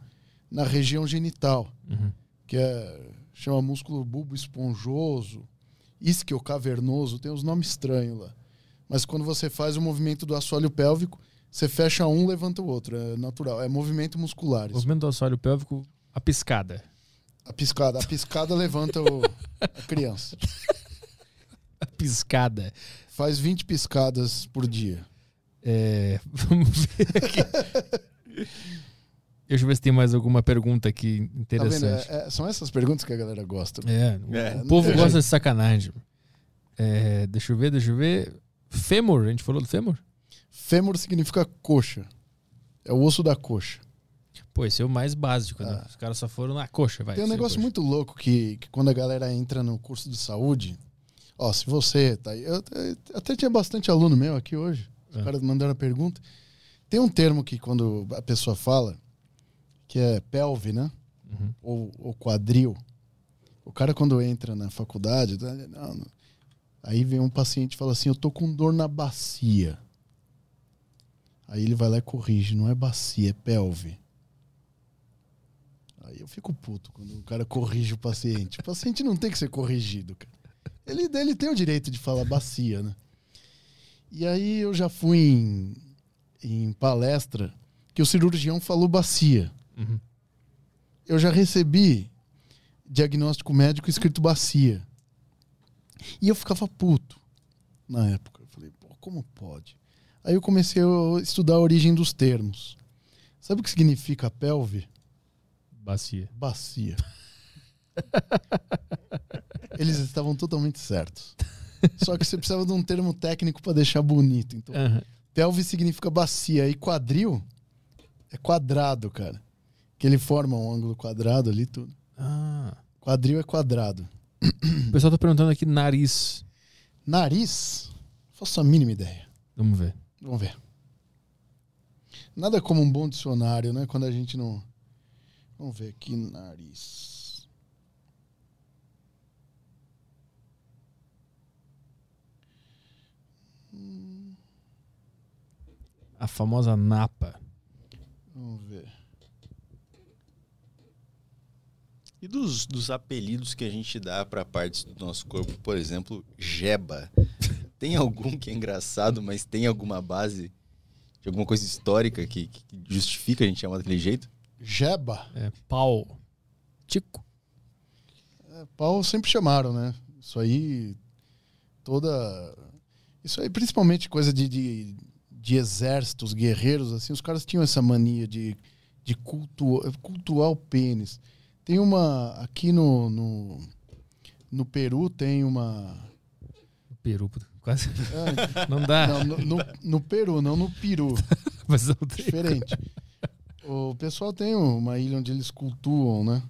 na região genital, Uhum. que é, chama músculo bulbo esponjoso, isquio cavernoso, tem uns nomes estranhos lá. Mas quando você faz o movimento do assoalho pélvico, você fecha um, levanta o outro, é natural, é movimento muscular. isso. movimento do assoalho pélvico, a piscada. A piscada, a piscada levanta o- a criança. A piscada. Faz 20 piscadas por dia. É, vamos ver aqui. Deixa eu ver se tem mais alguma pergunta aqui Tá vendo? interessante. É- é- são essas perguntas que a galera gosta. É, o, É, o não povo tem gosta jeito. de sacanagem. É, deixa eu ver, deixa eu ver. Fêmur, a gente falou do fêmur? Fêmur significa coxa. É o osso da coxa. Pô, esse é o mais básico, né? Ah. Os caras só foram na coxa, vai. Tem um ser negócio coxa. muito louco que, que quando a galera entra no curso de saúde, ó, se você tá aí, eu, eu até tinha bastante aluno meu aqui hoje, os É. caras mandaram a pergunta. Tem um termo que quando a pessoa fala, que é pelve, né? Uhum. Ou, ou quadril. O cara quando entra na faculdade, não, não. aí vem um paciente e fala assim, eu tô com dor na bacia. Aí ele vai lá e corrige, não é bacia, é pelve. Aí eu fico puto quando o cara corrige o paciente. O paciente não tem que ser corrigido, cara. Ele, ele tem o direito de falar bacia, né? E aí eu já fui em, em palestra que o cirurgião falou bacia. Uhum. Eu já recebi diagnóstico médico escrito bacia. E eu ficava puto na época. Eu falei, pô, como pode? Aí eu comecei a estudar a origem dos termos. Sabe o que significa pelve? Bacia. Bacia. Eles estavam totalmente certos. Só que você precisava de um termo técnico para deixar bonito. Então, Aham. pelve significa bacia e quadril é quadrado, cara. Que ele forma um ângulo quadrado ali tudo. Ah. Quadril é quadrado. O pessoal tá perguntando aqui nariz. Nariz, faço a mínima ideia. Vamos ver. Vamos ver. Nada como um bom dicionário, né? Quando a gente não. Vamos ver aqui, nariz. A famosa napa. Vamos ver. E dos, dos apelidos que a gente dá para partes do nosso corpo, por exemplo, jeba. Tem algum que é engraçado, mas tem alguma base de alguma coisa histórica que, que justifica a gente chamar daquele jeito? Jeba. É, pau. Tico. É, pau sempre chamaram, né? Isso aí. Toda. Isso aí, principalmente coisa de, de, de exércitos, guerreiros, assim, os caras tinham essa mania de, de cultuar, cultuar o pênis. Tem uma. Aqui no, no, no Peru tem uma. Peru. Quase. Ah, Não dá. não, no, no, no Peru, não no Peru. Mas eu tenho. Diferente. O pessoal tem uma ilha onde eles cultuam, né?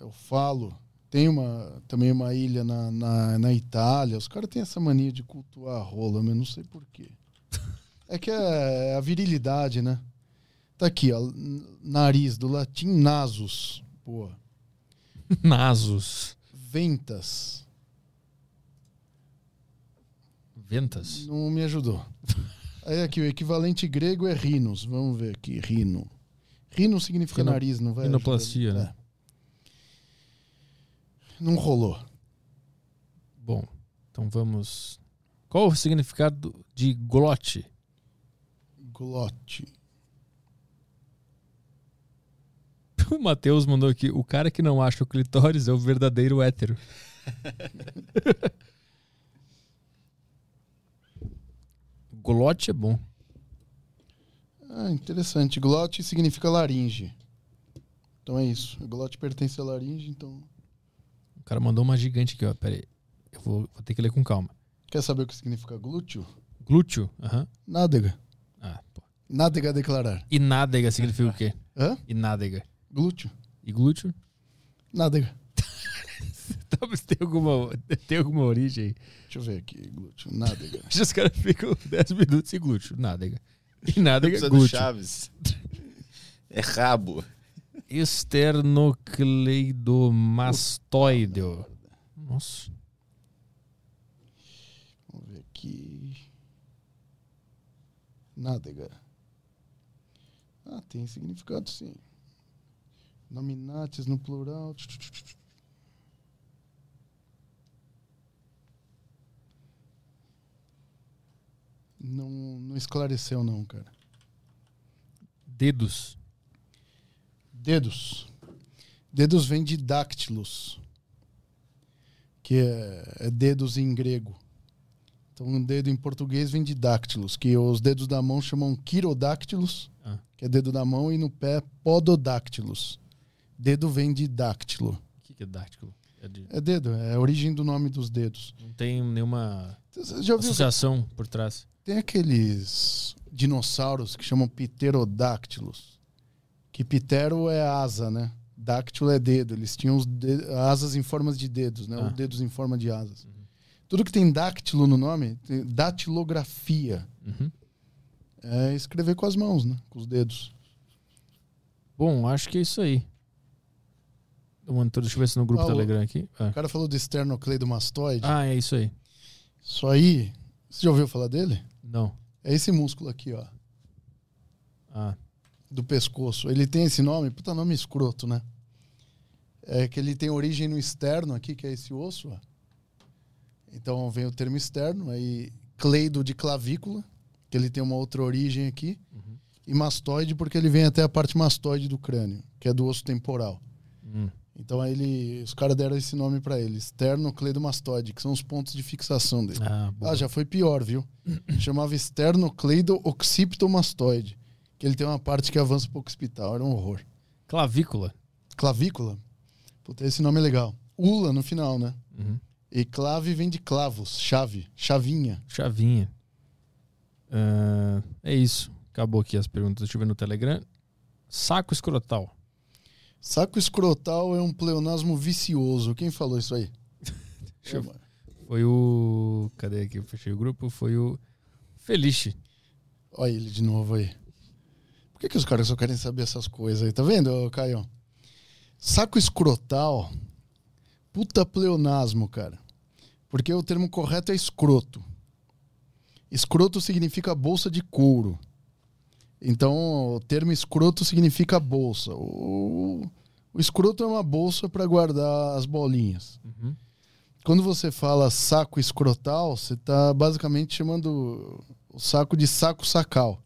Eu falo. Tem uma, também uma ilha na, na, na Itália. Os caras têm essa mania de cultuar a rola, mas não sei porquê. É que é a virilidade, né? Tá aqui, ó. Nariz, do latim nasus. Boa. Nasos. Ventas. Ventas. Não me ajudou. Aí aqui, o equivalente grego é rinos. Vamos ver aqui, rino. Rino significa Rino- nariz, não vai? rinoplastia, ajudar? né? É. Não rolou. Bom, então vamos. Qual o significado de glote? Glote. O Matheus mandou aqui: o cara que não acha o clitóris é o verdadeiro hétero. Glote é bom. Ah, interessante. Glote significa laringe. Então é isso. Glote pertence à laringe, então. O cara mandou uma gigante aqui, ó. Pera aí. Eu vou, vou ter que ler com calma. Quer saber o que significa glúteo? Glúteo. Aham. Nádega. Ah, pô. Nádega a declarar. E nádega significa o quê? Hã? E nádega. Glúteo. E glúteo? Nádega. Talvez tenha alguma, tem alguma origem. Deixa eu ver aqui. Glúteo. Nádega. Os caras ficam 10 minutos sem glúteo. Nádega. E nádega, do glúteo. Chaves. É rabo. Esternocleidomastoideo. Nossa. Vamos ver aqui. Nádega. Ah, tem significado sim. Nominatis no plural. Não, não esclareceu não, cara. Dedos. Dedos. Dedos vem de dáctilos, que é, é dedos em grego. Então, um dedo em português vem de dáctilos, que os dedos da mão chamam quirodáctilos, Ah. que é dedo da mão, e no pé pododáctilos. Dedo vem de dáctilo. O que, que é dáctilo? É de- É dedo, é a origem do nome dos dedos. Não tem nenhuma associação por trás. Tem aqueles dinossauros que chamam pterodáctilos. Que ptero é asa, né? Dáctilo é dedo. Eles tinham asas em formas de dedos, né? Ah. Ou dedos em forma de asas. Tudo que tem dáctilo no nome, tem datilografia. Uhum. É escrever com as mãos, né? Com os dedos. Bom, acho que é isso aí. Monitor, deixa eu ver se no grupo Ah, o- Telegram aqui. Ah. O cara falou do esternocleidomastoide. Ah, é isso aí. Isso aí, você já ouviu falar dele? Não. É esse músculo aqui, ó. Ah, do pescoço. Ele tem esse nome, puta nome escroto, né? É que ele tem origem no externo aqui, que é esse osso, ó. Então vem o termo externo, aí cleido de clavícula, que ele tem uma outra origem aqui, e mastoide porque ele vem até a parte mastoide do crânio, que é do osso temporal. hum. Então aí ele, os caras deram esse nome pra ele, esternocleidomastoide, que são os pontos de fixação dele. ah. Ah, já foi pior, viu? Chamava esternocleido-occipitomastoide. Que ele tem uma parte que avança pro occipital. Era um horror. Clavícula. Clavícula? Puta, esse nome é legal. Ula no final, né? Uhum. E clave vem de clavos, chave, chavinha. Chavinha. Ah, é isso. Acabou aqui as perguntas. Deixa eu ver no Telegram. Saco escrotal. Saco escrotal é um pleonasmo vicioso. Quem falou isso aí? Eu- Foi o. Cadê aqui? Eu fechei o grupo. Foi o Felice. Olha ele de novo aí. Por que, que os caras só querem saber essas coisas aí? Tá vendo, Caio? Saco escrotal. Puta pleonasmo, cara. Porque o termo correto é escroto. Escroto significa bolsa de couro. Então, o termo escroto significa bolsa. O, o escroto é uma bolsa para guardar as bolinhas. Uhum. Quando você fala saco escrotal, você está basicamente chamando o saco de saco sacal.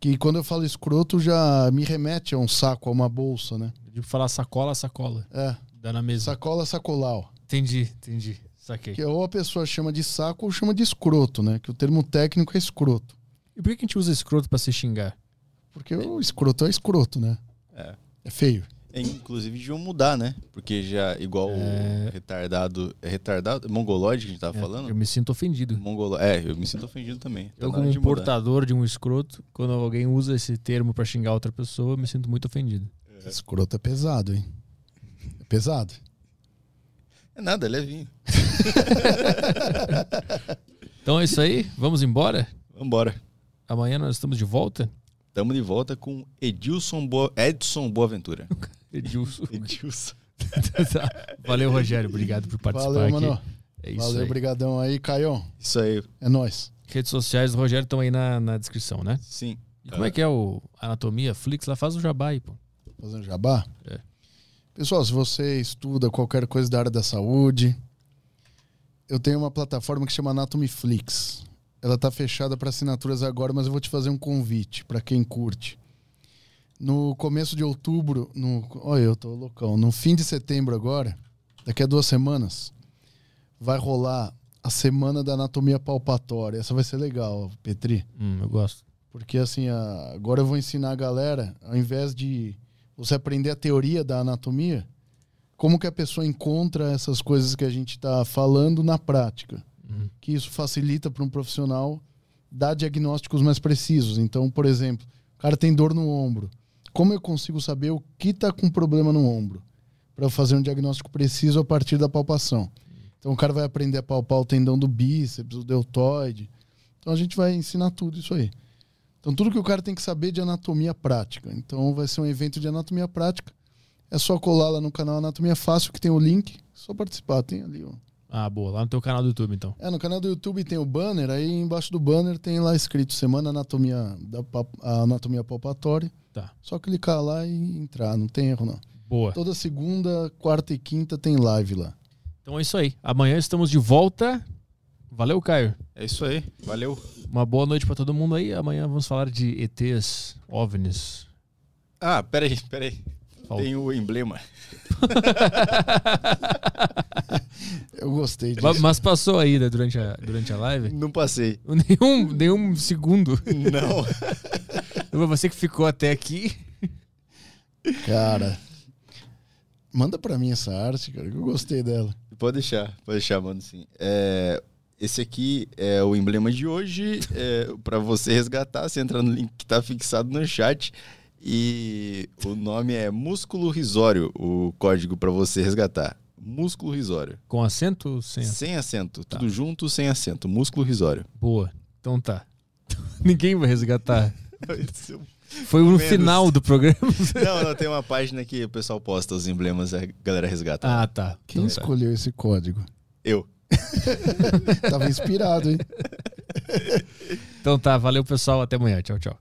Que quando eu falo escroto já me remete a um saco, a uma bolsa, né? De falar sacola, sacola. É, Dá na mesa. sacola sacolau. Entendi, entendi. Saquei. Que ou a pessoa chama de saco ou chama de escroto, né? Que o termo técnico é escroto. E por que a gente usa escroto pra se xingar? Porque o escroto é escroto, né? É. É feio. É, Inclusive deviam mudar, né? Porque já, igual É. o retardado. É retardado? Mongoloide que a gente tava É, falando? Eu me sinto ofendido. Mongolo... É, eu me sinto ofendido também. Tá Eu, como de um mudar. portador de um escroto, quando alguém usa esse termo pra xingar outra pessoa, eu me sinto muito ofendido. Escroto é pesado, hein? É pesado. É nada, é levinho. Então é isso aí, vamos embora? Vambora. Amanhã nós estamos de volta. Tamo de volta com Edilson Boa... Edson Boaventura. Edilson. Edilson. Valeu, Rogério. Obrigado por participar Valeu, aqui. mano. É isso Valeu, aí. brigadão aí, Caio. Isso aí, É nóis. Redes sociais do Rogério estão aí na, na descrição, né? sim. E como é que é o Anatomia Flix? Lá faz o jabá aí, pô. Fazendo jabá? É. Pessoal, se você estuda qualquer coisa da área da saúde, eu tenho uma plataforma que chama Anatomy Flix. Ela tá fechada para assinaturas agora, mas eu vou te fazer um convite para quem curte. No começo de outubro, no, olha, eu tô loucão. No fim de setembro agora, daqui a duas semanas, vai rolar a semana da anatomia palpatória. Essa vai ser legal, Petri. Hum, eu gosto. Porque assim, a- agora eu vou ensinar a galera, ao invés de você aprender a teoria da anatomia, como que a pessoa encontra essas coisas que a gente está falando na prática. Que isso facilita para um profissional dar diagnósticos mais precisos. Então, por exemplo, o cara tem dor no ombro. Como eu consigo saber o que está com problema no ombro? Para fazer um diagnóstico preciso a partir da palpação. Então, o cara vai aprender a palpar o tendão do bíceps, o deltoide. Então, a gente vai ensinar tudo isso aí. Então, tudo que o cara tem que saber de anatomia prática. Então, vai ser um evento de anatomia prática. É só colar lá no canal Anatomia Fácil, que tem o link. Só participar. Tem ali, ó. Ah, boa. Lá no teu canal do YouTube, então. É, no canal do YouTube tem o banner, aí embaixo do banner tem lá escrito Semana Anatomia da Anatomia Palpatória. Tá. Só clicar lá e entrar, não tem erro não. Boa. Toda segunda, quarta e quinta tem live lá. Então é isso aí. Amanhã estamos de volta. Valeu, Caio. É isso aí. Valeu. Uma boa noite pra todo mundo aí. Amanhã vamos falar de ETs, OVNIs. Ah, peraí, peraí. Tem o emblema. Eu gostei disso. Ma- Mas passou aí né, durante, a, durante a live? Não passei. Nenhum, nenhum segundo. Não. Você que ficou até aqui. Cara, manda pra mim essa arte, cara, que eu gostei dela. Pode deixar, pode deixar, mano, sim. É, esse aqui é o emblema de hoje. É, para você resgatar, você entra no link que tá fixado no chat. E o nome é Músculo Risório, o código para você resgatar. Músculo Risório. Com acento ou sem acento? Sem acento. Tá. Tudo junto, sem acento. Músculo Risório. Boa. Então tá. Ninguém vai resgatar. Foi no Menos. final do programa. não, não, tem uma página que o pessoal posta os emblemas e a galera resgata. Ah, tá. Quem Então tá. escolheu esse código? Eu. Tava inspirado, hein? Então tá, valeu pessoal, até amanhã. Tchau, tchau.